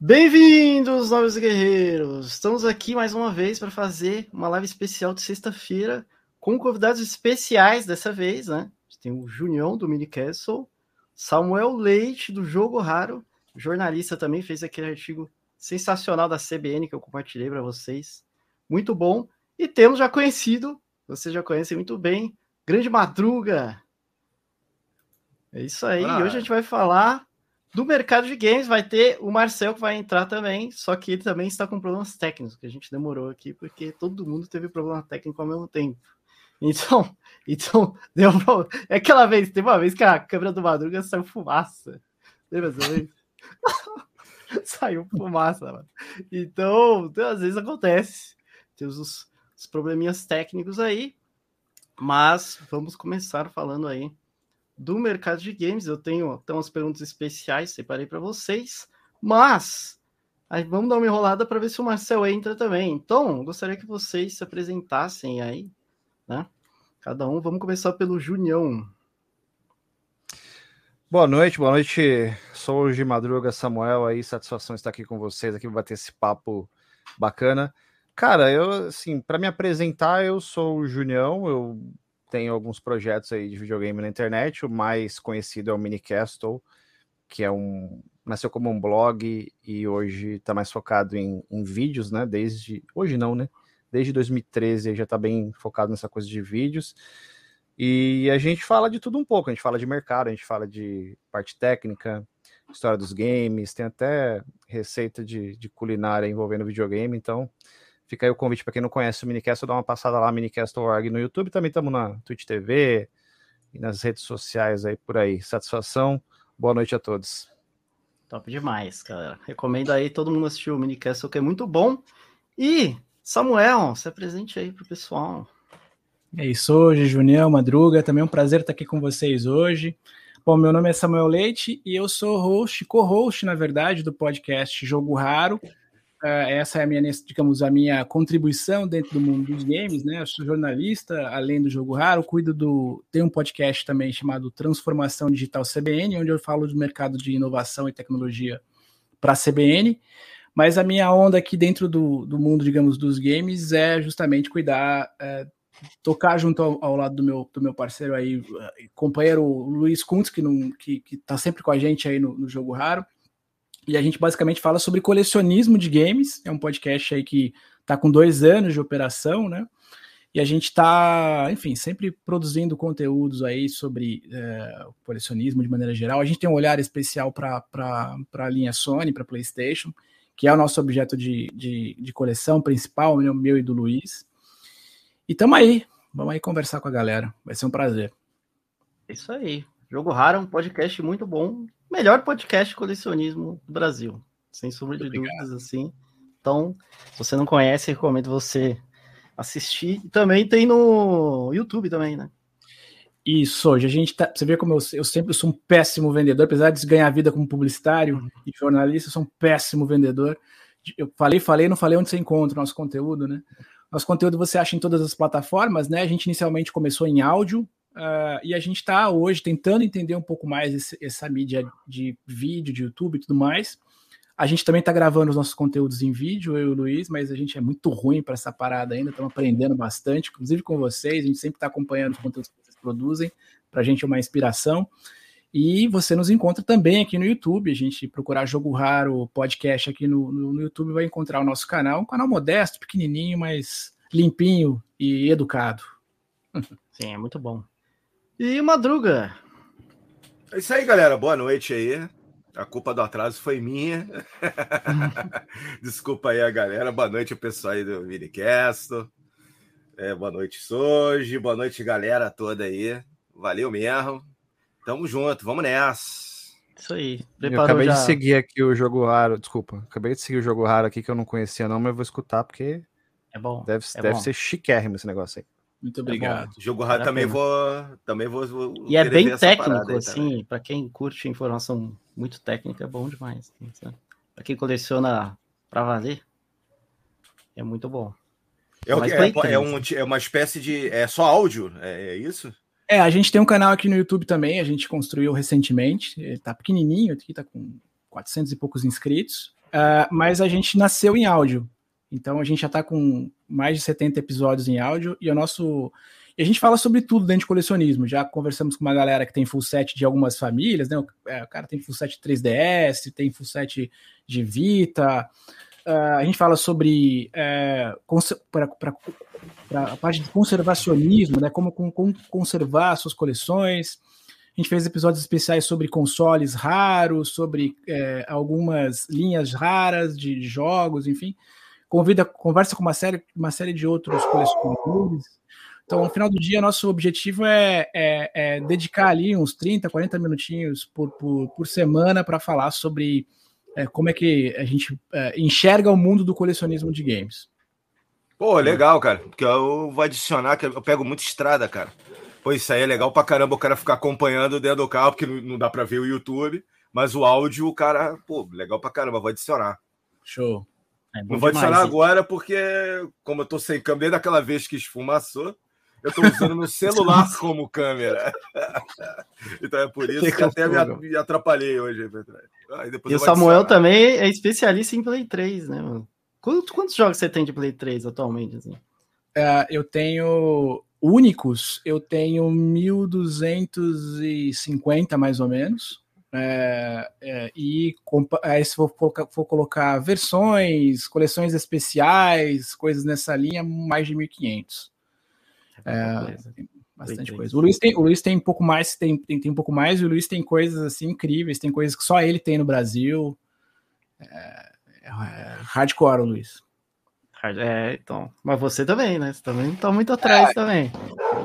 Bem-vindos, novos guerreiros! Estamos aqui mais uma vez para fazer uma live especial de sexta-feira com convidados especiais dessa vez, né? Tem o Junião do Mini Castle, Samuel Leite do Jogo Raro, jornalista também, fez aquele artigo sensacional da CBN que eu compartilhei para vocês. Muito bom. E temos já conhecido, vocês já conhecem muito bem, Grande Madruga. É isso aí. Ah. Hoje a gente vai falar do mercado de games vai ter o Marcel que vai entrar também, só que ele também está com problemas técnicos, que a gente demorou aqui, porque todo mundo teve problema técnico ao mesmo tempo. Então, então deu pra... É aquela vez, teve uma vez que a câmera do Madruga saiu fumaça. Lembra essa vez? saiu fumaça, mano. Então, então, às vezes acontece. Temos os, os probleminhas técnicos aí, mas vamos começar falando aí do mercado de games. Eu tenho até umas perguntas especiais, separei para vocês, mas aí vamos dar uma enrolada para ver se o Marcel entra também. Então, gostaria que vocês se apresentassem aí, né? Cada um, vamos começar pelo Junião. Boa noite, boa noite. Sou de Madruga Samuel aí, satisfação estar aqui com vocês aqui para bater esse papo bacana. Cara, eu assim, para me apresentar, eu sou o Junião, eu tenho alguns projetos aí de videogame na internet. O mais conhecido é o Minicastle, que é um nasceu como um blog e hoje está mais focado em, em, vídeos, né? Desde hoje não, né? Desde 2013 já está bem focado nessa coisa de vídeos. E a gente fala de tudo um pouco. A gente fala de mercado, a gente fala de parte técnica, história dos games, tem até receita de, de culinária envolvendo videogame. Então, Fica aí o convite para quem não conhece o Minicast, dá uma passada lá, Minicast.org no YouTube. Também estamos na Twitch TV e nas redes sociais aí por aí. Satisfação. Boa noite a todos. Top demais, cara. Recomendo aí todo mundo assistir o Minicast, que é muito bom. E, Samuel, se apresente aí pro pessoal. É isso, hoje, Junião, Madruga. Também é um prazer estar aqui com vocês hoje. Bom, meu nome é Samuel Leite e eu sou host, co-host, na verdade, do podcast Jogo Raro. Essa é a minha, digamos, a minha contribuição dentro do mundo dos games, né? Eu sou jornalista, além do jogo raro, cuido do. Tem um podcast também chamado Transformação Digital CBN, onde eu falo do mercado de inovação e tecnologia para a CBN. Mas a minha onda aqui dentro do, do mundo, digamos, dos games é justamente cuidar, é, tocar junto ao, ao, lado do meu, do meu parceiro aí, companheiro Luiz Kuntz, que, não, que, que tá sempre com a gente aí no, no jogo raro e a gente basicamente fala sobre colecionismo de games. É um podcast aí que está com dois anos de operação, né? E a gente está, enfim, sempre produzindo conteúdos aí sobre é, colecionismo de maneira geral. A gente tem um olhar especial para a linha Sony, para PlayStation, que é o nosso objeto de, de, de coleção principal, meu, meu e do Luiz. E tamo aí, vamos aí conversar com a galera. Vai ser um prazer. Isso aí. Jogo Raro é um podcast muito bom melhor podcast de colecionismo do Brasil, sem sombra de dúvidas, assim. Então, se você não conhece, recomendo você assistir. E também tem no YouTube também, né? Isso, hoje a gente tá. Você vê como eu, eu sempre sou um péssimo vendedor, apesar de ganhar vida como publicitário uhum. e jornalista, eu sou um péssimo vendedor. Eu falei, falei, não falei onde você encontra o nosso conteúdo, né? Nosso conteúdo você acha em todas as plataformas, né? A gente inicialmente começou em áudio, Uh, e a gente está hoje tentando entender um pouco mais esse, essa mídia de vídeo, de YouTube e tudo mais. A gente também está gravando os nossos conteúdos em vídeo, eu e o Luiz, mas a gente é muito ruim para essa parada ainda, estamos aprendendo bastante, inclusive com vocês, a gente sempre está acompanhando os conteúdos que vocês produzem, para a gente é uma inspiração. E você nos encontra também aqui no YouTube, a gente procurar Jogo Raro podcast aqui no, no, no YouTube, vai encontrar o nosso canal, um canal modesto, pequenininho, mas limpinho e educado. Sim, é muito bom. E Madruga. É isso aí, galera. Boa noite aí. A culpa do atraso foi minha. Desculpa aí a galera. Boa noite, o pessoal aí do Minicast. É, boa noite, Soji. Boa noite, galera toda aí. Valeu mesmo. Tamo junto, vamos nessa. Isso aí. Preparou eu acabei já... de seguir aqui o jogo raro. Desculpa, acabei de seguir o jogo raro aqui que eu não conhecia, não, mas eu vou escutar porque. É bom. Deve, é deve bom. ser chiquérrimo esse negócio aí. Muito é obrigado. É Jogo raro também vou, também vou, vou. E é bem técnico, assim, para quem curte informação muito técnica, é bom demais. Para quem coleciona para valer, é muito bom. É, é, é, um, é uma espécie de. É só áudio, é, é, isso? É, a gente tem um canal aqui no YouTube também, a gente construiu recentemente. Ele tá pequenininho, aqui tá com 400 e poucos inscritos. Uh, mas a gente nasceu em áudio. Então a gente já está com mais de 70 episódios em áudio e o nosso. E a gente fala sobre tudo dentro de colecionismo. Já conversamos com uma galera que tem full set de algumas famílias, né? O, é, cara tem full set 3DS, tem full set de Vita. Uh, a gente fala sobre é, para a parte de conservacionismo, né? Como, como conservar suas coleções. A gente fez episódios especiais sobre consoles raros, sobre é, algumas linhas raras de, jogos, enfim. Convida, conversa com uma série, uma série de outros colecionadores. Então, no final do dia, nosso objetivo é, é, é dedicar ali uns 30, 40 minutinhos por, por, por semana para falar sobre é, como é que a gente é, enxerga o mundo do colecionismo de games. Pô, legal, cara. Porque eu vou adicionar que eu pego muita estrada, cara. Pô, isso aí é legal pra caramba o cara ficar acompanhando dentro do carro, porque não dá pra ver o YouTube, mas o áudio, o cara, pô, legal pra caramba, vou adicionar. Show. É não vou adicionar agora porque, como eu tô sem câmera, desde aquela vez que esfumaçou, eu tô usando meu celular como câmera. então é por isso que, que até me, atrapalhei hoje. e o Samuel também é especialista em Play 3, né, mano? Quantos, quantos jogos você tem de Play 3 atualmente? Assim? Uh, eu tenho únicos, eu tenho 1.250 mais ou menos. É, é, e aí, se for, for, colocar versões, coleções especiais, coisas nessa linha, mais de 1.500. É, bastante coisa. O Luiz, tem, o Luiz tem um pouco mais, tem, tem, tem, um pouco mais, e o Luiz tem coisas assim incríveis, tem coisas que só ele tem no Brasil. É, é, é hardcore, o Luiz. É, então. Mas você também, né? Você também tá muito atrás é, também.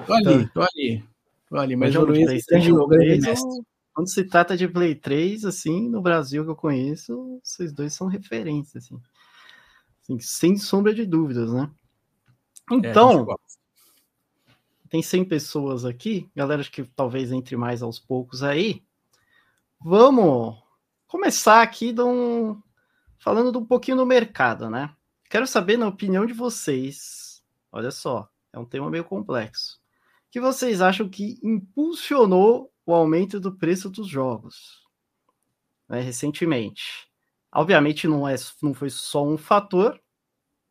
Tô ali, então, tô ali. Tô ali, mas, o Luiz tem um grande mestre. Quando se trata de Play 3, assim, no Brasil que eu conheço, vocês dois são referências, assim. assim sem sombra de dúvidas, né? É, então, é, tem 100 pessoas aqui, galera que talvez entre mais aos poucos aí. Vamos começar aqui um... falando de um pouquinho do mercado, né? Quero saber, na opinião de vocês, olha só, é um tema meio complexo. O que vocês acham que impulsionou o aumento do preço dos jogos né, recentemente? Obviamente não, é, não foi só um fator,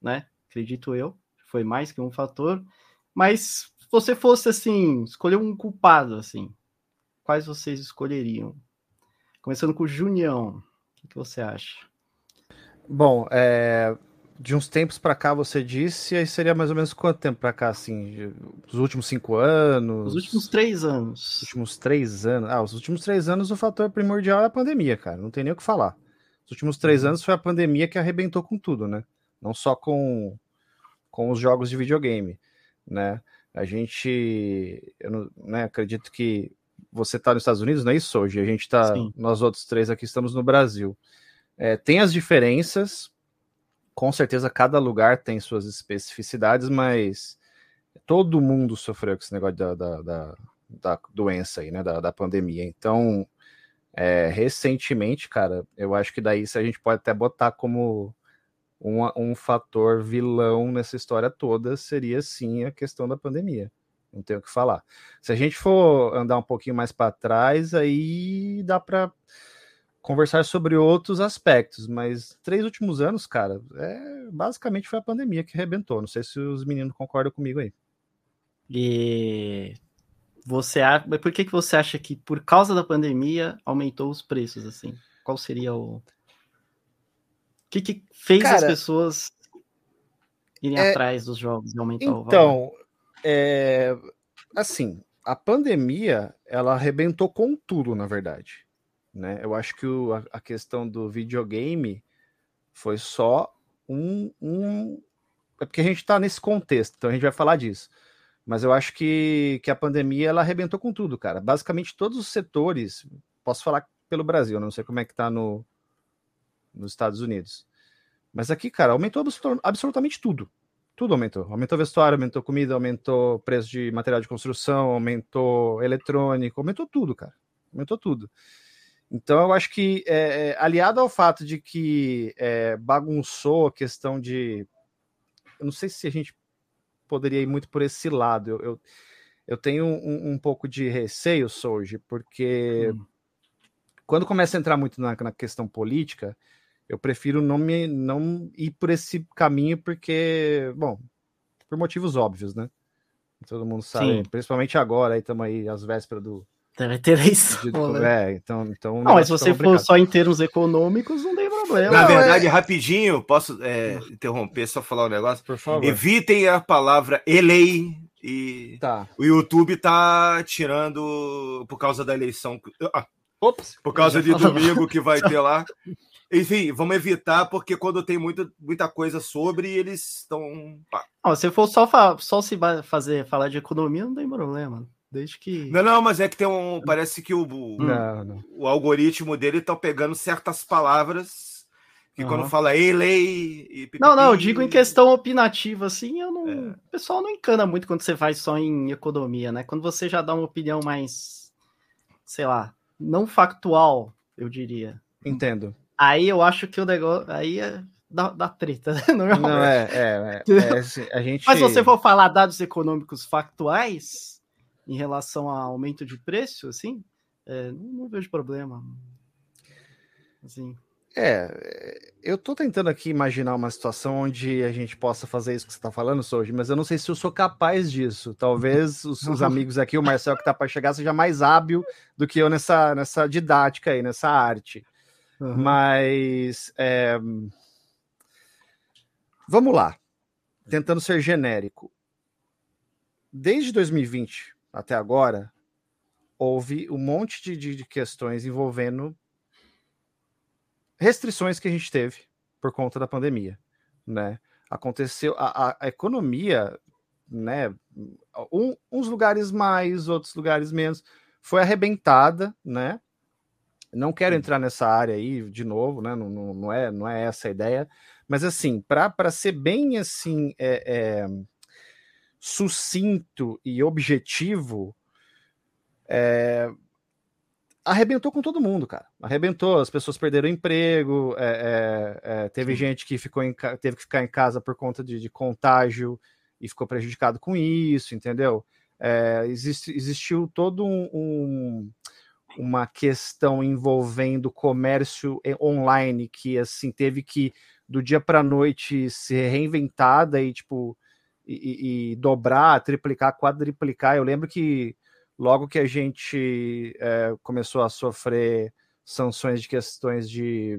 né? Acredito eu, foi mais que um fator. Mas se você fosse assim, escolher um culpado, assim, quais vocês escolheriam? Começando com o Junião, o que você acha? Bom, é, de uns tempos para cá, você disse, aí seria mais ou menos quanto tempo para cá, assim? Os últimos cinco anos? Os últimos três anos. Os últimos três anos. Ah, os últimos três anos o fator primordial é a pandemia, cara. Não tem nem o que falar. Os últimos três uhum. anos foi a pandemia que arrebentou com tudo, né? Não só com, com os jogos de videogame, né? A gente, eu não, né, acredito que você está nos Estados Unidos, não é isso hoje? A gente está, nós outros três aqui estamos no Brasil. É, tem as diferenças, com certeza cada lugar tem suas especificidades, mas todo mundo sofreu com esse negócio da, da, da, da doença aí, né? Da, da pandemia. Então, é, recentemente, cara, eu acho que daí a gente pode até botar como um, um fator vilão nessa história toda, seria sim a questão da pandemia. Não tenho o que falar. Se a gente for andar um pouquinho mais para trás, aí dá para conversar sobre outros aspectos, mas três últimos anos, cara, é, basicamente foi a pandemia que arrebentou. Não sei se os meninos concordam comigo aí. E você acha, por que, que você acha que por causa da pandemia aumentou os preços assim? Qual seria o o que, que fez cara, as pessoas irem é... atrás dos jogos e aumentar então, o valor? Então, é... assim, a pandemia ela arrebentou com tudo, na verdade. Né? Eu acho que o, a, a, questão do videogame foi só um, um. É porque a gente está nesse contexto, então a gente vai falar disso. Mas eu acho que, que a pandemia ela arrebentou com tudo, cara. Basicamente todos os setores, posso falar pelo Brasil, não sei como é que tá no, nos Estados Unidos. Mas aqui, cara, aumentou absolutamente tudo. Tudo aumentou. Aumentou vestuário, aumentou comida, aumentou preço de material de construção, aumentou eletrônico, aumentou tudo, cara. Aumentou tudo. Então, eu acho que, é, é, aliado ao fato de que é, bagunçou a questão de. Eu não sei se a gente poderia ir muito por esse lado. Eu, eu, eu tenho um, um, pouco de receio, Soji, porque hum. quando começa a entrar muito na, na, questão política, eu prefiro não me não ir por esse caminho porque, bom, por motivos óbvios, né? Todo mundo sabe, Sim. principalmente agora, aí estamos aí às vésperas do Deve ter isso. né? É, então, então. Não, mas se você for só em termos econômicos, não tem problema. Na verdade, é... rapidinho, posso é, interromper, só falar um negócio? Por favor. Evitem a palavra elei e tá. o YouTube tá tirando por causa da eleição. Ah, Ops, por causa de domingo que vai ter lá. Enfim, vamos evitar, porque quando tem muita, muita coisa sobre, eles estão. Se for só, só se fazer falar de economia, não tem problema. Desde que. Não, não, mas é que tem um. Parece que o, o, não, não. o algoritmo dele tá pegando certas palavras que uhum. quando fala ei, lei. E não, não, eu digo em questão opinativa, assim, eu não. É. O pessoal não encana muito quando você vai só em economia, né? Quando você já dá uma opinião mais, sei lá, não factual, eu diria. Entendo. Aí eu acho que o negócio. Aí é da, da treta, né? Não, é, é, é, é assim, a gente... Mas se você for falar dados econômicos factuais, em relação a aumento de preço, assim, é, não, não, vejo problema. Assim. É, eu tô tentando aqui imaginar uma situação onde a gente possa fazer isso que você tá falando, Soji, mas eu não sei se eu sou capaz disso. Talvez os seus amigos aqui, o Marcel que tá para chegar, seja mais hábil do que eu nessa, nessa didática aí, nessa arte. Uhum. Mas é... vamos lá, tentando ser genérico. Desde 2020, até agora, houve um monte de, de, questões envolvendo restrições que a gente teve por conta da pandemia, né? Aconteceu a, a, a economia, né? Um, uns lugares mais, outros lugares menos, foi arrebentada, né? Não quero entrar nessa área aí de novo, né? Não, não, não é, não é essa a ideia, mas assim, para ser bem assim, é, é sucinto e objetivo, é, arrebentou com todo mundo, cara. Arrebentou, as pessoas perderam emprego, é, é, é teve Sim. gente que ficou em, teve que ficar em casa por conta de, de contágio e ficou prejudicado com isso, entendeu? É, existe, existiu todo um, um, uma questão envolvendo comércio online que assim teve que do dia para noite ser reinventada e tipo e, e, dobrar, triplicar, quadriplicar. Eu lembro que logo que a gente é, começou a sofrer sanções de questões de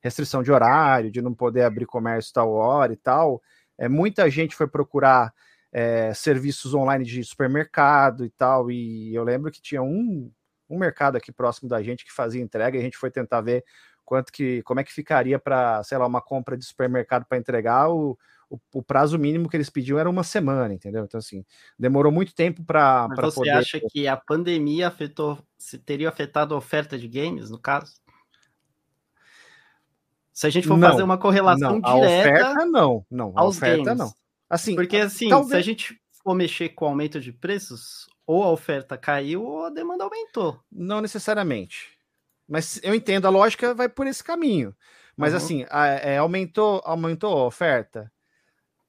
restrição de horário, de não poder abrir comércio tal hora e tal, é, muita gente foi procurar é, serviços online de supermercado e tal, e eu lembro que tinha um, um mercado aqui próximo da gente que fazia entrega, e a gente foi tentar ver quanto que, como é que ficaria para, sei lá, uma compra de supermercado para entregar, o, o, o, prazo mínimo que eles pediam era uma semana, entendeu? Então, assim, demorou muito tempo para poder. Você acha que a pandemia afetou, se teria afetado a oferta de games, no caso? Se a gente for não, fazer uma correlação não, direta. A oferta, não, não. A oferta, games. não. Assim, Porque, assim, talvez... se a gente for mexer com o aumento de preços, ou a oferta caiu ou a demanda aumentou. Não necessariamente. Mas eu entendo, a lógica vai por esse caminho. Mas uhum. assim, a, é, aumentou, aumentou a oferta?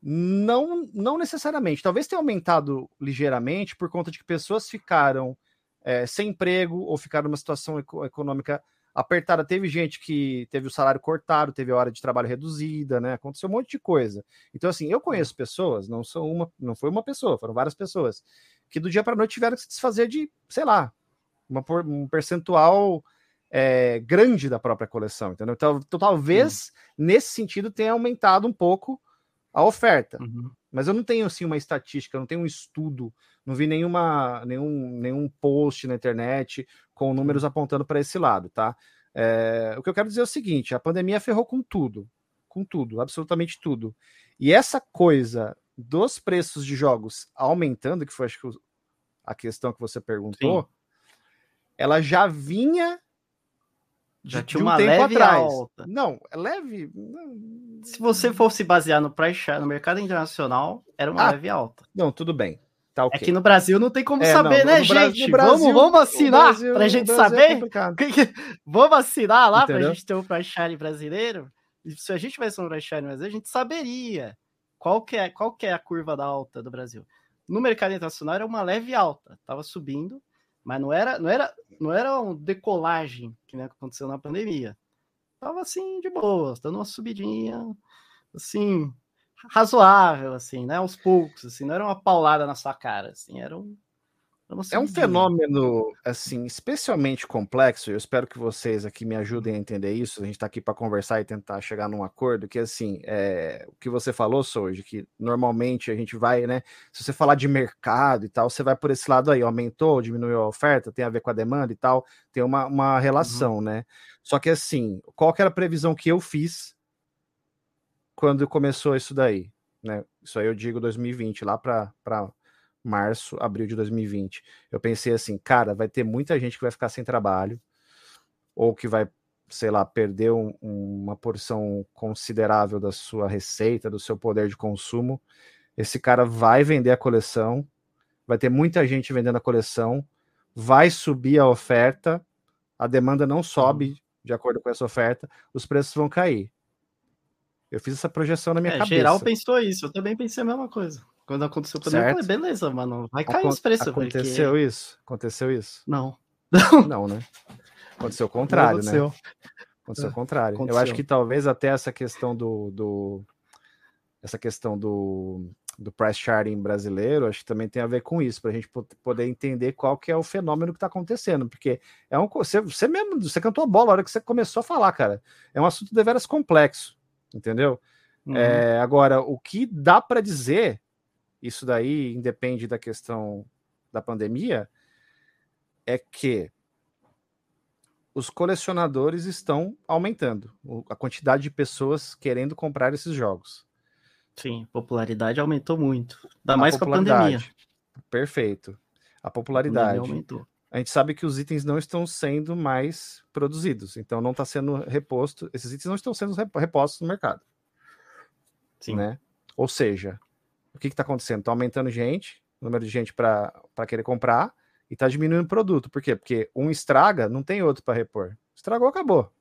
Não, não necessariamente. Talvez tenha aumentado ligeiramente por conta de que pessoas ficaram é, sem emprego ou ficaram numa situação econômica apertada. Teve gente que teve o salário cortado, teve a hora de trabalho reduzida, né? Aconteceu um monte de coisa. Então, assim, eu conheço pessoas, não sou uma, não foi uma pessoa, foram várias pessoas, que do dia para noite tiveram que se desfazer de, sei lá, uma, um percentual é, grande da própria coleção, entendeu? Então, talvez nesse sentido tenha aumentado um pouco a oferta. Uhum. Mas eu não tenho assim uma estatística, não tenho um estudo, não vi nenhuma, nenhum, nenhum post na internet com números apontando para esse lado, tá? É, o que eu quero dizer é o seguinte: a pandemia ferrou com tudo, com tudo, absolutamente tudo. E essa coisa dos preços de jogos aumentando, que foi acho que a questão que você perguntou, Sim. ela já vinha já tinha um uma tempo leve atrás. alta. Não, é leve. Se você fosse basear no price no mercado internacional, era uma ah, leve alta. Não, tudo bem. Tá okay. Aqui no Brasil não tem como é, saber, não, né, gente? Brasil, vamos, vamos assinar Brasil, pra gente é saber. É vamos assinar lá Entendeu? pra gente ter um price brasileiro. E se a gente tivesse um price brasileiro, a gente saberia qual que, é, qual que é a curva da alta do Brasil. No mercado internacional era uma leve alta, tava subindo, mas não era, não era, não era uma decolagem que nem aconteceu na pandemia. tava assim, de boa, dando uma subidinha, assim, razoável, assim, né? Aos poucos, assim, não era uma paulada na sua cara, assim, era um é um fenômeno, assim, especialmente complexo. Eu espero que vocês aqui me ajudem a entender isso. A gente está aqui para conversar e tentar chegar num acordo. Que, assim, é, o que você falou, Soji, que normalmente a gente vai, né? Se você falar de mercado e tal, você vai por esse lado aí. Aumentou, diminuiu a oferta, tem a ver com a demanda e tal. Tem uma, uma relação, uhum. né? Só que, assim, qual que era a previsão que eu fiz quando começou isso daí? Né? Isso aí eu digo 2020, lá para março, abril de 2020. Eu pensei assim, cara, vai ter muita gente que vai ficar sem trabalho, ou que vai, sei lá, perder um, uma porção considerável da sua receita, do seu poder de consumo. Esse cara vai vender a coleção, vai ter muita gente vendendo a coleção, vai subir a oferta, a demanda não sobe uhum. de acordo com essa oferta, os preços vão cair. Eu fiz essa projeção na minha é, cabeça. Geral pensou isso, eu também pensei a mesma coisa. Quando aconteceu eu falei, beleza, mano, vai cair Acon os preços. Aconteceu porque... isso? Aconteceu isso? Não. Não, né? Aconteceu o contrário, né? aconteceu. né? Aconteceu o contrário. Aconteceu. Eu acho que talvez até essa questão do, do essa questão do, do price charting brasileiro, acho que também tem a ver com isso, para a gente poder entender qual que é o fenômeno que está acontecendo, porque é um você, você mesmo, você cantou a bola a hora que você começou a falar, cara. É um assunto deveras complexo, entendeu? Uhum. É, agora, o que dá para dizer isso daí independe da questão da pandemia, é que os colecionadores estão aumentando a quantidade de pessoas querendo comprar esses jogos. Sim, a popularidade aumentou muito. Ainda a mais com a pandemia. Perfeito. A popularidade. A aumentou. A gente sabe que os itens não estão sendo mais produzidos, então não está sendo reposto. Esses itens não estão sendo repostos no mercado. Sim. Né? Ou seja, o que está acontecendo? Está aumentando gente, o número de gente para querer comprar, e está diminuindo o produto. Por quê? Porque um estraga, não tem outro para repor. Estragou, acabou.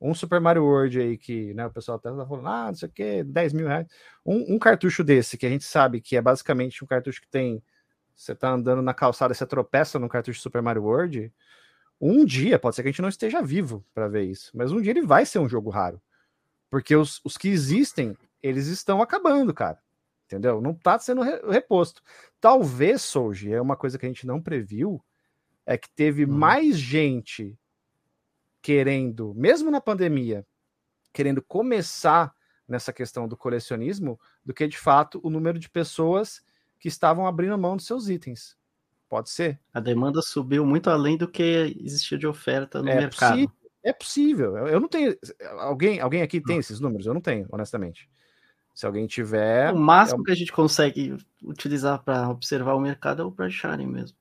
Um Super Mario World aí que né, o pessoal até tá falando, ah, não sei o que, 10 mil reais. Um, um, cartucho desse, que a gente sabe que é basicamente um cartucho que tem. Você tá andando na calçada, você tropeça no cartucho Super Mario World. Um dia, pode ser que a gente não esteja vivo para ver isso, mas um dia ele vai ser um jogo raro. Porque os, os que existem, eles estão acabando, cara entendeu? Não está sendo reposto. Talvez, Souji, é uma coisa que a gente não previu, é que teve hum. mais gente querendo, mesmo na pandemia, querendo começar nessa questão do colecionismo, do que de fato o número de pessoas que estavam abrindo mão dos seus itens. Pode ser. A demanda subiu muito além do que existia de oferta no é mercado. Possível, é possível. Eu não tenho. Alguém, alguém aqui tem esses números? Eu não tenho, honestamente. Se alguém tiver. O máximo é... que a gente consegue utilizar para observar o mercado é o price sharing mesmo.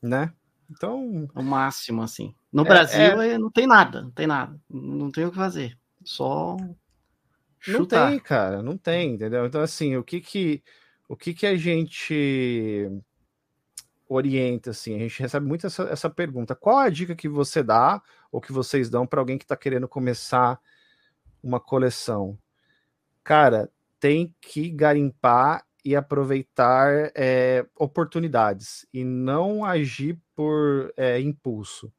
Né? Então. O máximo, assim. No é, Brasil é... não tem nada, não tem nada. Não tem o que fazer. Só. Chutar. Não tem, cara, não tem, entendeu? Então, assim, o que que, o que, que a gente orienta, assim? A gente recebe muito essa, essa pergunta. Qual a dica que você dá, ou que vocês dão para alguém que está querendo começar uma coleção? Cara, tem que garimpar e aproveitar é, oportunidades e não agir por é, impulso,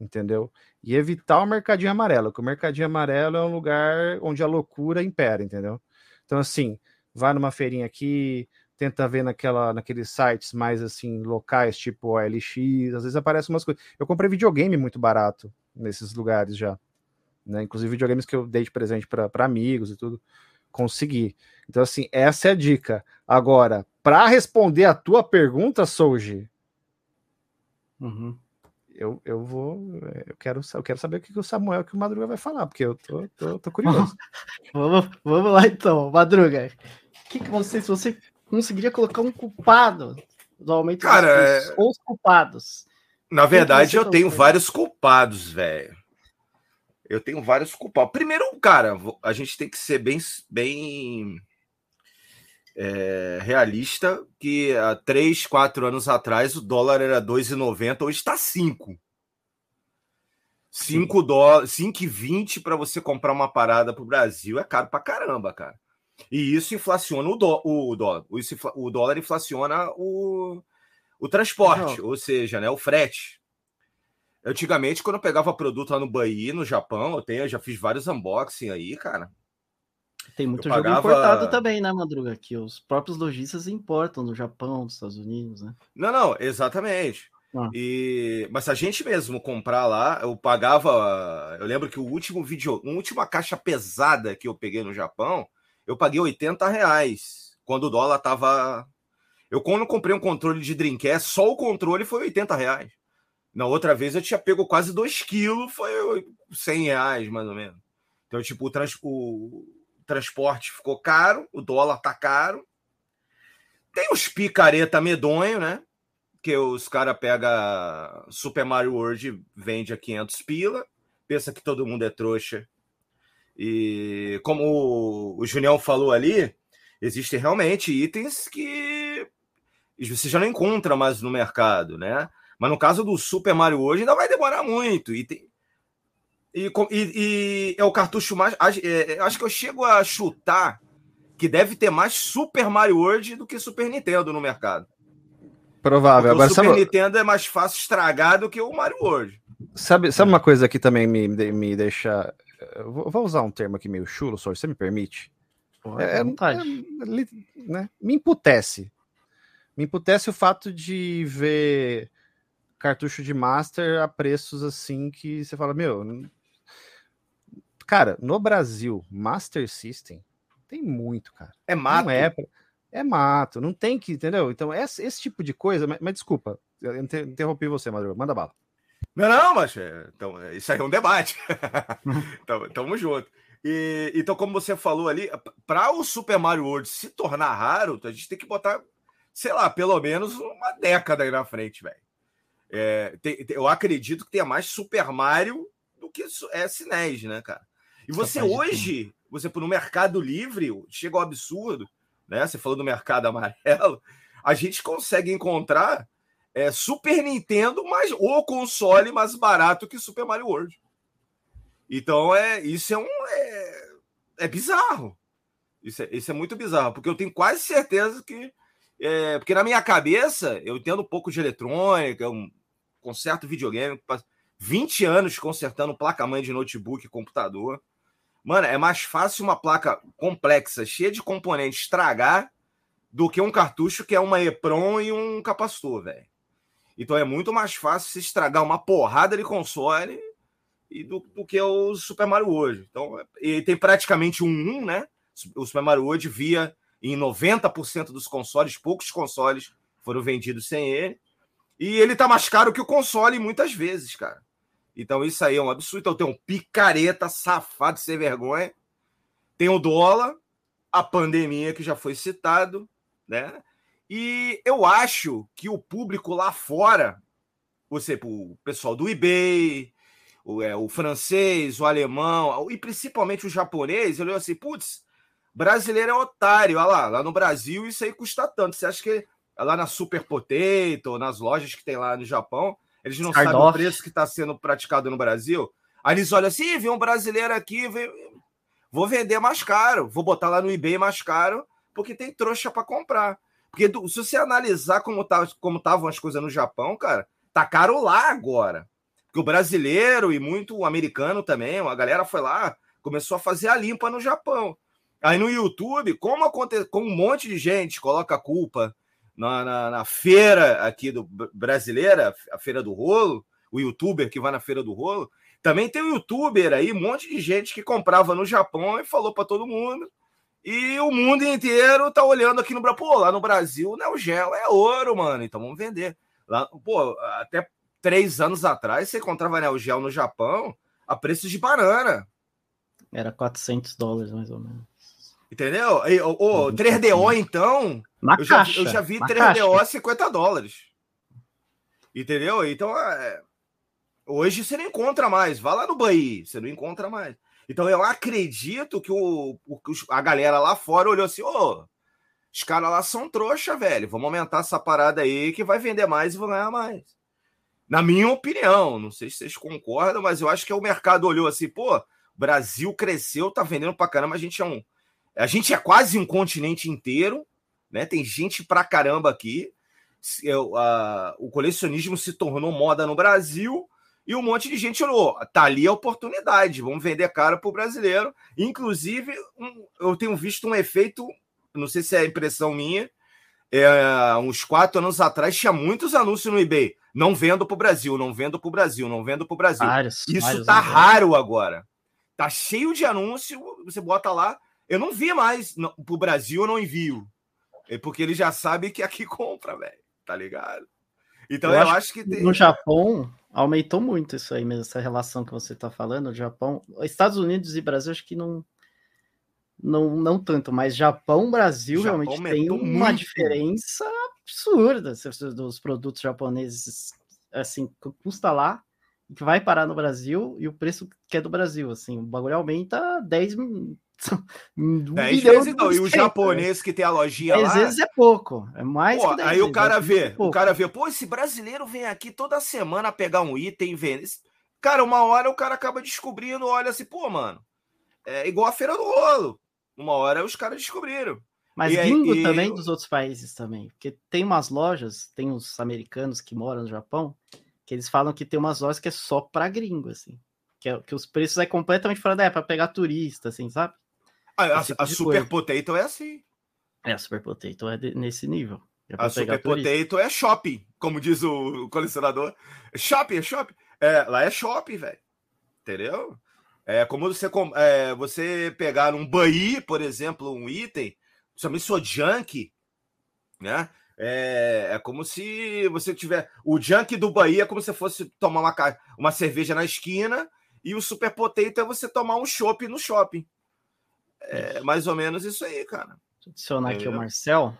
entendeu? E evitar o mercadinho amarelo, porque o mercadinho amarelo é um lugar onde a loucura impera, entendeu? Então, assim, vai numa feirinha aqui, tenta ver naquela, naqueles sites mais assim, locais, tipo OLX, às vezes aparecem umas coisas. Eu comprei videogame muito barato nesses lugares já. Né? Inclusive videogames que eu dei de presente para amigos e tudo conseguir. Então, assim, essa é a dica. Agora, para responder a tua pergunta, Souji, uhum. eu, eu vou. Eu quero, eu quero saber o que, o Samuel que o Madruga vai falar, porque eu tô, tô, tô curioso. vamos, vamos lá então, Madruga. Que que você, se você conseguiria colocar um culpado do aumento Cara, dos é... ou os culpados? Na verdade, eu tenho vários culpados, velho eu tenho vários culpados. Primeiro, cara, a gente tem que ser bem, bem é, realista que há três, quatro anos atrás o dólar era 2,90, hoje está 5. 5 dólares, 5,20 para você comprar uma parada para o Brasil é caro para caramba, cara. E isso inflaciona o, dó, o dólar. Isso, o dólar inflaciona o, o transporte, Não. ou seja, né, o frete. Antigamente, quando eu pegava produto lá no Bahia, no Japão, eu, tenho, eu já fiz vários unboxing aí, cara. Tem muito eu jogo pagava... importado também, né, Madruga? Que os próprios lojistas importam do Japão, dos Estados Unidos, né? Não, não, exatamente. Ah. E... Mas a gente mesmo comprar lá, eu pagava. Eu lembro que o último vídeo, a última caixa pesada que eu peguei no Japão, eu paguei 80 reais. Quando o dólar tava. Eu, quando comprei um controle de Dreamcast, só o controle foi 80 reais. Na outra vez eu tinha pego quase 2 quilos, foi 100 reais, mais ou menos. Então, tipo, o, trans... o transporte ficou caro, o dólar tá caro. Tem os picareta medonho, né? Que os caras pegam Super Mario World vende a 500 pila, pensa que todo mundo é trouxa. E como o Junião falou ali, existem realmente itens que você já não encontra mais no mercado, né? Mas no caso do Super Mario hoje ainda vai demorar muito. E, tem, e, e, e é o cartucho mais. É, acho que eu chego a chutar que deve ter mais Super Mario World do que Super Nintendo no mercado. Provável. Agora, o Super sabe... Nintendo é mais fácil estragar do que o Mario World. Sabe, sabe uma coisa que também me, me deixa. Vou usar um termo aqui meio chulo, só você me permite? é, é, é, né? Me emputece. Me emputece o fato de ver cartucho de Master a preços assim que você fala, meu. Cara, no Brasil, Master System tem muito, cara. É mato. Não é, é mato, não tem que, entendeu? Então, esse, esse tipo de coisa, mas, mas desculpa, eu interrompi você, Madruga, manda bala. Não, não, mas é, então, é, isso aí é um debate. então, tamo junto. E, então, como você falou ali, para o Super Mario World se tornar raro, a gente tem que botar, sei lá, pelo menos uma década aí na frente, velho. É, tem, eu acredito que tenha mais Super Mario do que é SNES, né, cara? E você hoje, você no Mercado Livre, chega ao absurdo, né? Você falou do mercado amarelo, a gente consegue encontrar é, Super Nintendo mais o console mais barato que Super Mario World. Então é isso é um é, é bizarro. Isso é, isso é muito bizarro, porque eu tenho quase certeza que é, porque na minha cabeça eu entendo um pouco de eletrônica, um, conserto videogame, 20 anos consertando placa-mãe de notebook e computador. Mano, é mais fácil uma placa complexa, cheia de componentes, estragar do que um cartucho que é uma EPROM e um capacitor, velho. Então é muito mais fácil se estragar uma porrada de console e do, do que o Super Mario hoje. Então, ele tem praticamente um 1, né? O Super Mario World via em 90% dos consoles, poucos consoles foram vendidos sem ele. E ele tá mais caro que o console muitas vezes, cara. Então isso aí é um absurdo. Então tem um picareta safado sem vergonha. Tem o dólar, a pandemia que já foi citado, né? E eu acho que o público lá fora, você, o pessoal do eBay, o, é, o francês, o alemão e principalmente o japonês, olhou assim, putz, brasileiro é otário, olha lá, lá no Brasil isso aí custa tanto. Você acha que lá na Super Potato, nas lojas que tem lá no Japão, eles não sabem o preço que está sendo praticado no Brasil. Aí eles olham assim, vem um brasileiro aqui, vem... vou vender mais caro, vou botar lá no eBay mais caro, porque tem trouxa para comprar. Porque se você analisar como tá, como estavam as coisas no Japão, cara, tá caro lá agora. Porque o brasileiro e muito o americano também, a galera foi lá, começou a fazer a limpa no Japão. Aí no YouTube, como acontece, com um monte de gente coloca a culpa na, na, na, feira aqui do brasileira, a feira do rolo, o youtuber que vai na feira do rolo, também tem um youtuber aí, um monte de gente que comprava no Japão e falou para todo mundo. E o mundo inteiro tá olhando aqui no Brasil. Pô, lá no Brasil, né, o gel é ouro, mano. Então vamos vender. Lá, pô, até três anos atrás, você encontrava né, o gel no Japão a preço de banana. Era 400 dólares, mais ou menos. Entendeu? E, o, o 3DO, então, na eu, caixa, já, eu já vi 3DO a 50 dólares. Entendeu? Então, é... hoje você não encontra mais. Vá lá no Bahia, você não encontra mais. Então, eu acredito que o, a galera lá fora olhou assim: ô, os caras lá são trouxa, velho. Vamos aumentar essa parada aí que vai vender mais e vão ganhar mais. Na minha opinião, não sei se vocês concordam, mas eu acho que o mercado olhou assim: pô, Brasil cresceu, tá vendendo pra caramba, a gente é um a gente é quase um continente inteiro, né? Tem gente pra caramba aqui. Eu, a, o colecionismo se tornou moda no Brasil. e um monte de gente olhou. Tá ali a oportunidade, vamos vender caro para o brasileiro. Inclusive, um, eu tenho visto um efeito, não sei se é impressão minha, é, uns quatro anos atrás tinha muitos anúncios no eBay. Não vendo para o Brasil, não vendo para o Brasil, não vendo para o Brasil. Vários, Isso vários tá raro agora. Tá cheio de anúncio, você bota lá. Eu não vi mais. Para o Brasil eu não envio. É porque ele já sabe que aqui compra, velho. Tá ligado? Então eu, eu acho, acho, que tem... no Japão aumentou muito isso aí mesmo, essa relação que você está falando. O Japão, Estados Unidos e Brasil, acho que não, não, não tanto, mas Japão, Brasil Japão realmente tem uma muito. diferença absurda dos produtos japoneses, assim, custa lá que vai parar no Brasil e o preço que é do Brasil, assim, o bagulho aumenta 10 um 10 vezes não, e o japonês que tem a lojinha 10 lá... vezes é pouco, é mais pô, Aí vezes, o cara vê, é o cara vê, pô, esse brasileiro vem aqui toda semana pegar um item e vende. Cara, uma hora o cara acaba descobrindo, olha assim, pô, mano, é igual a Feira do Rolo. Uma hora os caras descobriram. Mas e gringo aí, também dos outros países também, porque tem umas lojas, tem os americanos que moram no Japão, que eles falam que tem umas lojas que é só para gringo, assim. Que, é, que os preços é completamente fora da época, para pegar turista, assim, sabe? Ah, a, tipo a Super Potato é assim. É, a Super Potato é de, nesse nível. É a Super Potato é shopping, como diz o colecionador. Shopping, é shopping. É, lá é shopping, velho. Entendeu? É como você, é, você pegar um Bahia, por exemplo, um item, principalmente sua junk, né? É, é como se você tiver. O junk do Bahia é como se fosse tomar uma, uma cerveja na esquina e o Super Potato é você tomar um chopp no shopping. É mais ou menos isso aí, cara. Adicionar aqui o Marcel.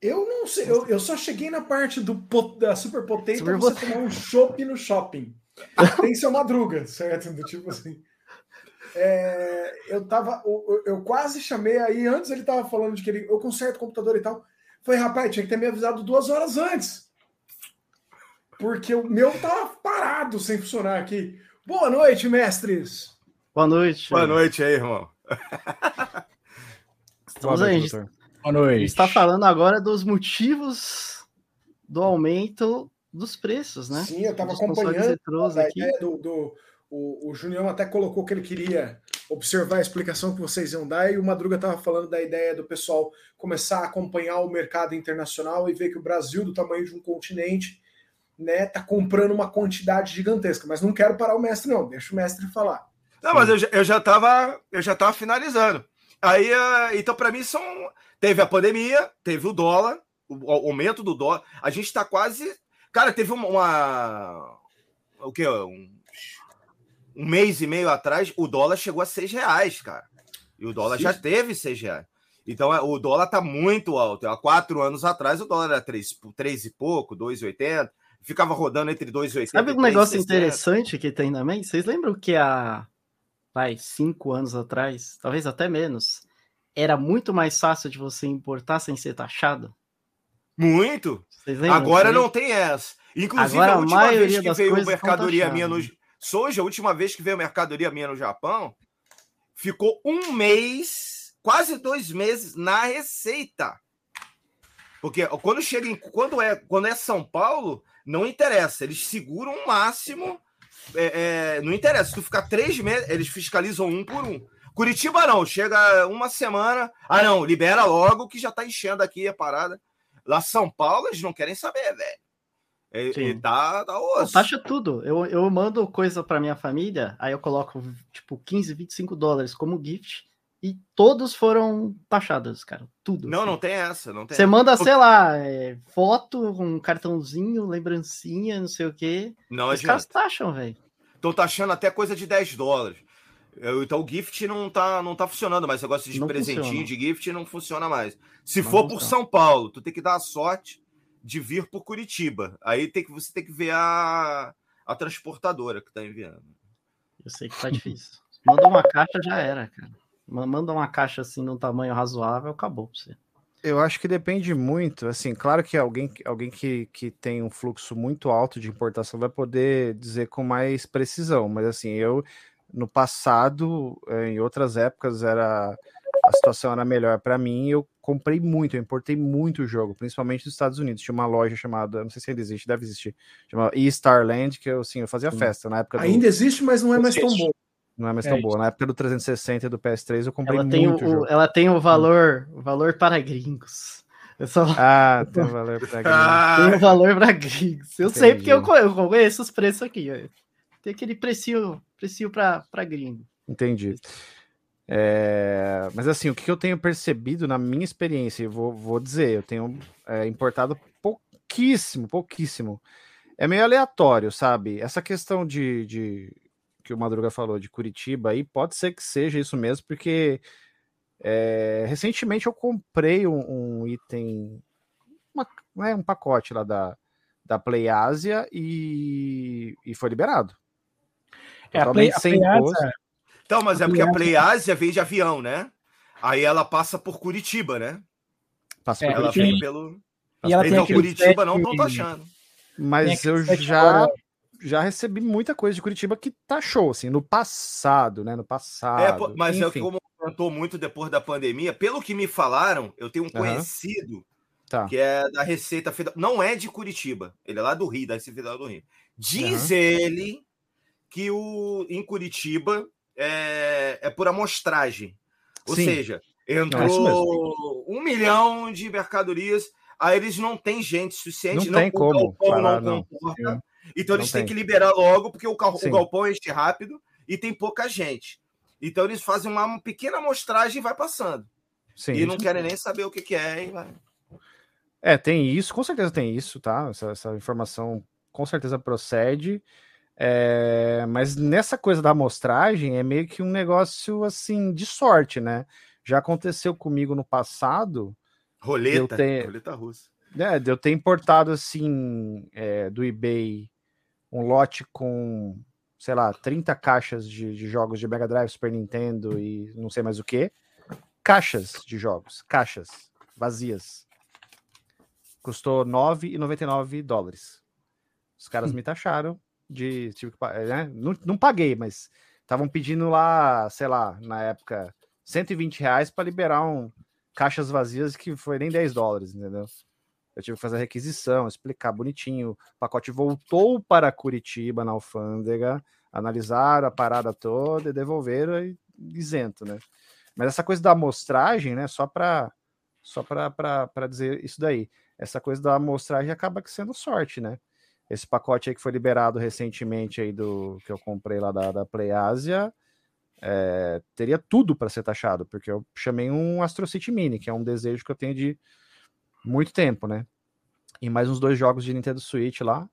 Eu não sei, eu, eu só cheguei na parte do da Super Potato Super você tomar um chopp no shopping. Tem seu madruga, certo? Do tipo assim. É, eu tava. Eu, eu, quase chamei aí, antes ele tava falando de que ele, eu conserto o computador e tal. Falei, rapaz, tinha que ter me avisado duas horas antes. Porque o meu tava parado sem funcionar aqui. Boa noite, mestres. Boa noite. Boa noite aí, irmão. Estamos Boa noite, aí. Boa noite. A gente está falando agora dos motivos do aumento dos preços, né? Sim, eu estava acompanhando a aqui. do, do o, o Junião até colocou que ele queria observar a explicação que vocês iam dar, e o Madruga estava falando da ideia do pessoal começar a acompanhar o mercado internacional e ver que o Brasil, do tamanho de um continente, né, tá comprando uma quantidade gigantesca. Mas não quero parar o mestre, não, deixa o mestre falar. Não, mas eu, eu já estava eu já tava finalizando. Aí, uh, então, para mim, são. Teve a pandemia, teve o dólar, o, aumento do dólar. A gente está quase. Cara, teve uma. uma... O que? Um um mês e meio atrás, o dólar chegou a seis reais, cara. E o dólar Sim. já teve seis reais. Então é, o dólar está muito alto. Há quatro anos atrás o dólar era três, três e pouco, 2,80. Ficava rodando entre 2,80 Sabe um negócio interessante que tem também? Vocês lembram que há vai, cinco anos atrás, talvez até menos, era muito mais fácil de você importar sem ser taxado? Muito. Agora não tem essa. Inclusive, Agora, a última a vez que veio mercadoria minha no, Soja, a última vez que veio mercadoria minha no Japão, ficou um mês, quase dois meses na receita. Porque quando chega em, quando é quando é São Paulo, não interessa. Eles seguram o máximo. É, é, não interessa. Se tu ficar três meses, eles fiscalizam um por um. Curitiba não, chega uma semana. Ah, não, libera logo que já tá enchendo aqui a parada. Lá São Paulo, eles não querem saber, velho. E, e tá, tá osso. Taxa tudo. Eu, eu mando coisa para minha família, aí eu coloco tipo 15, 25 dólares como gift e todos foram taxados, cara. Tudo. Não, assim. não tem essa. Não tem Você manda, sei lá, é, foto, um cartãozinho, lembrancinha, não sei o quê. Não Os caras taxam, velho. Estão taxando até coisa de 10 dólares. então o gift não tá, não tá funcionando mais. Esse negócio de não presentinho funciona. de gift não funciona mais. Se não for funciona. por São Paulo, tu tem que dar a sorte de vir por Curitiba. Aí tem que, você tem que ver a, a transportadora que está enviando. Eu sei que tá difícil. Manda uma caixa, já era, cara. Manda uma caixa assim num tamanho razoável, acabou pra você. Eu acho que depende muito. Assim, claro que alguém, alguém que, que tem um fluxo muito alto de importação vai poder dizer com mais precisão, mas assim, eu no passado, eh, em outras épocas, era a situação era melhor para mim, eu comprei muito, eu importei muito jogo, principalmente dos Estados Unidos. Tinha uma loja chamada, não sei se ainda existe, deve existir, chamada E-Starland, que eu, assim, eu fazia festa na época. Ainda do... existe, mas não é mais tão bom. Não é mais tão é boa. Na época do 360 e do PS3 eu comprei ela tem muito o, jogo. Ela tem o valor, o valor para gringos. Eu só... Ah, tem o valor para gringos. tem o valor para gringos. Eu Entendi. sei porque eu conheço os preços aqui. Tem aquele precinho, precinho para gringo. Entendi. É, mas assim, o que eu tenho percebido na minha experiência, eu vou, vou dizer, eu tenho é, importado pouquíssimo, pouquíssimo. É meio aleatório, sabe? Essa questão de, de que o Madruga falou de Curitiba aí, pode ser que seja isso mesmo, porque é, recentemente eu comprei um, um item, uma, né, um pacote lá da, da Play Asia e, e foi liberado. É, a Play, a Play Asia, então, mas é porque a Play Ásia vem de avião, né? Aí ela passa por Curitiba, né? Passa por ela Curitiba. vem pelo. E ela então, Curitiba não estão taxando. Mas eu já, já recebi muita coisa de Curitiba que taxou, assim, no passado, né? No passado. É, mas Enfim. é que como aumentou muito depois da pandemia, pelo que me falaram, eu tenho um conhecido uhum. tá. que é da Receita Federal. Não é de Curitiba, ele é lá do Rio, da Receita Federal do Rio. Diz uhum. ele que o, em Curitiba é, é por amostragem. Ou Sim. seja, entrou é um milhão de mercadorias, aí eles não têm gente suficiente, não, não tem como parar, não comporta. Então eles têm que liberar logo, porque o, o galpão enche rápido e tem pouca gente. Então eles fazem uma, uma pequena amostragem e vai passando. Sim, e não querem nem saber o que, que é. E vai. É, tem isso, com certeza tem isso, tá? Essa, essa informação com certeza procede. É, mas nessa coisa da amostragem é meio que um negócio assim de sorte, né? Já aconteceu comigo no passado. Roleta, ter, roleta russa. É, de eu ter importado assim é, do eBay um lote com, sei lá, 30 caixas de, de, jogos de Mega Drive, Super Nintendo e não sei mais o que. Caixas de jogos, caixas vazias. Custou 9,99 dólares. Os caras hum. me taxaram de tipo, né? não, não paguei, mas estavam pedindo lá, sei lá, na época, 120 reais para liberar um caixas vazias que foi nem 10 dólares, entendeu? Eu tive que fazer a requisição, explicar bonitinho. O pacote voltou para Curitiba, na alfândega, analisaram a parada toda e devolveram e isento, né? Mas essa coisa da amostragem, né? Só para só para dizer isso daí. Essa coisa da amostragem acaba sendo sorte, né? Esse pacote aí que foi liberado recentemente aí do que eu comprei lá da, da PlayAsia é, teria tudo para ser taxado, porque eu chamei um Astro City Mini, que é um desejo que eu tenho de muito tempo, né? E mais uns dois jogos de Nintendo Switch lá.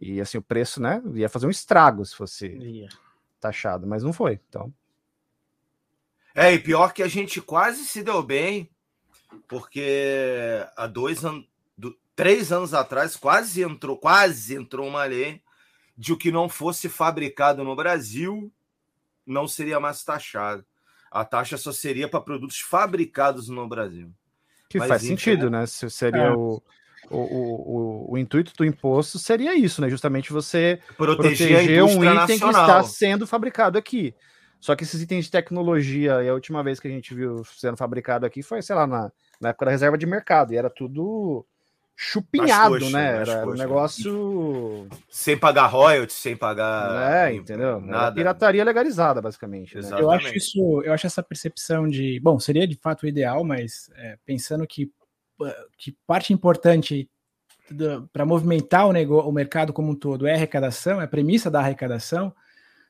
E assim, o preço, né? Ia fazer um estrago se fosse yeah. taxado, mas não foi. Então. É, e pior que a gente quase se deu bem, porque há dois anos três anos atrás quase entrou, quase entrou uma lei de o que não fosse fabricado no Brasil não seria mais taxado. A taxa só seria para produtos fabricados no Brasil. Que Mas, faz enfim, sentido, é... né? Seria é. o, o, o, o, intuito do imposto seria isso, né? Justamente você proteger, proteger um item nacional. que está sendo fabricado aqui. Só que esses itens de tecnologia, e a última vez que a gente viu sendo fabricado aqui foi, sei lá, na, na época da reserva de mercado, e era tudo chupinhado, coxas, né? Era um negócio. Sem pagar royalties, sem pagar. É, entendeu? Nada. pirataria legalizada, basicamente. Né? Eu acho isso, eu acho essa percepção de. Bom, seria de fato o ideal, mas é, pensando que, que parte importante para movimentar o, negócio, o mercado como um todo é a arrecadação, é a premissa da arrecadação.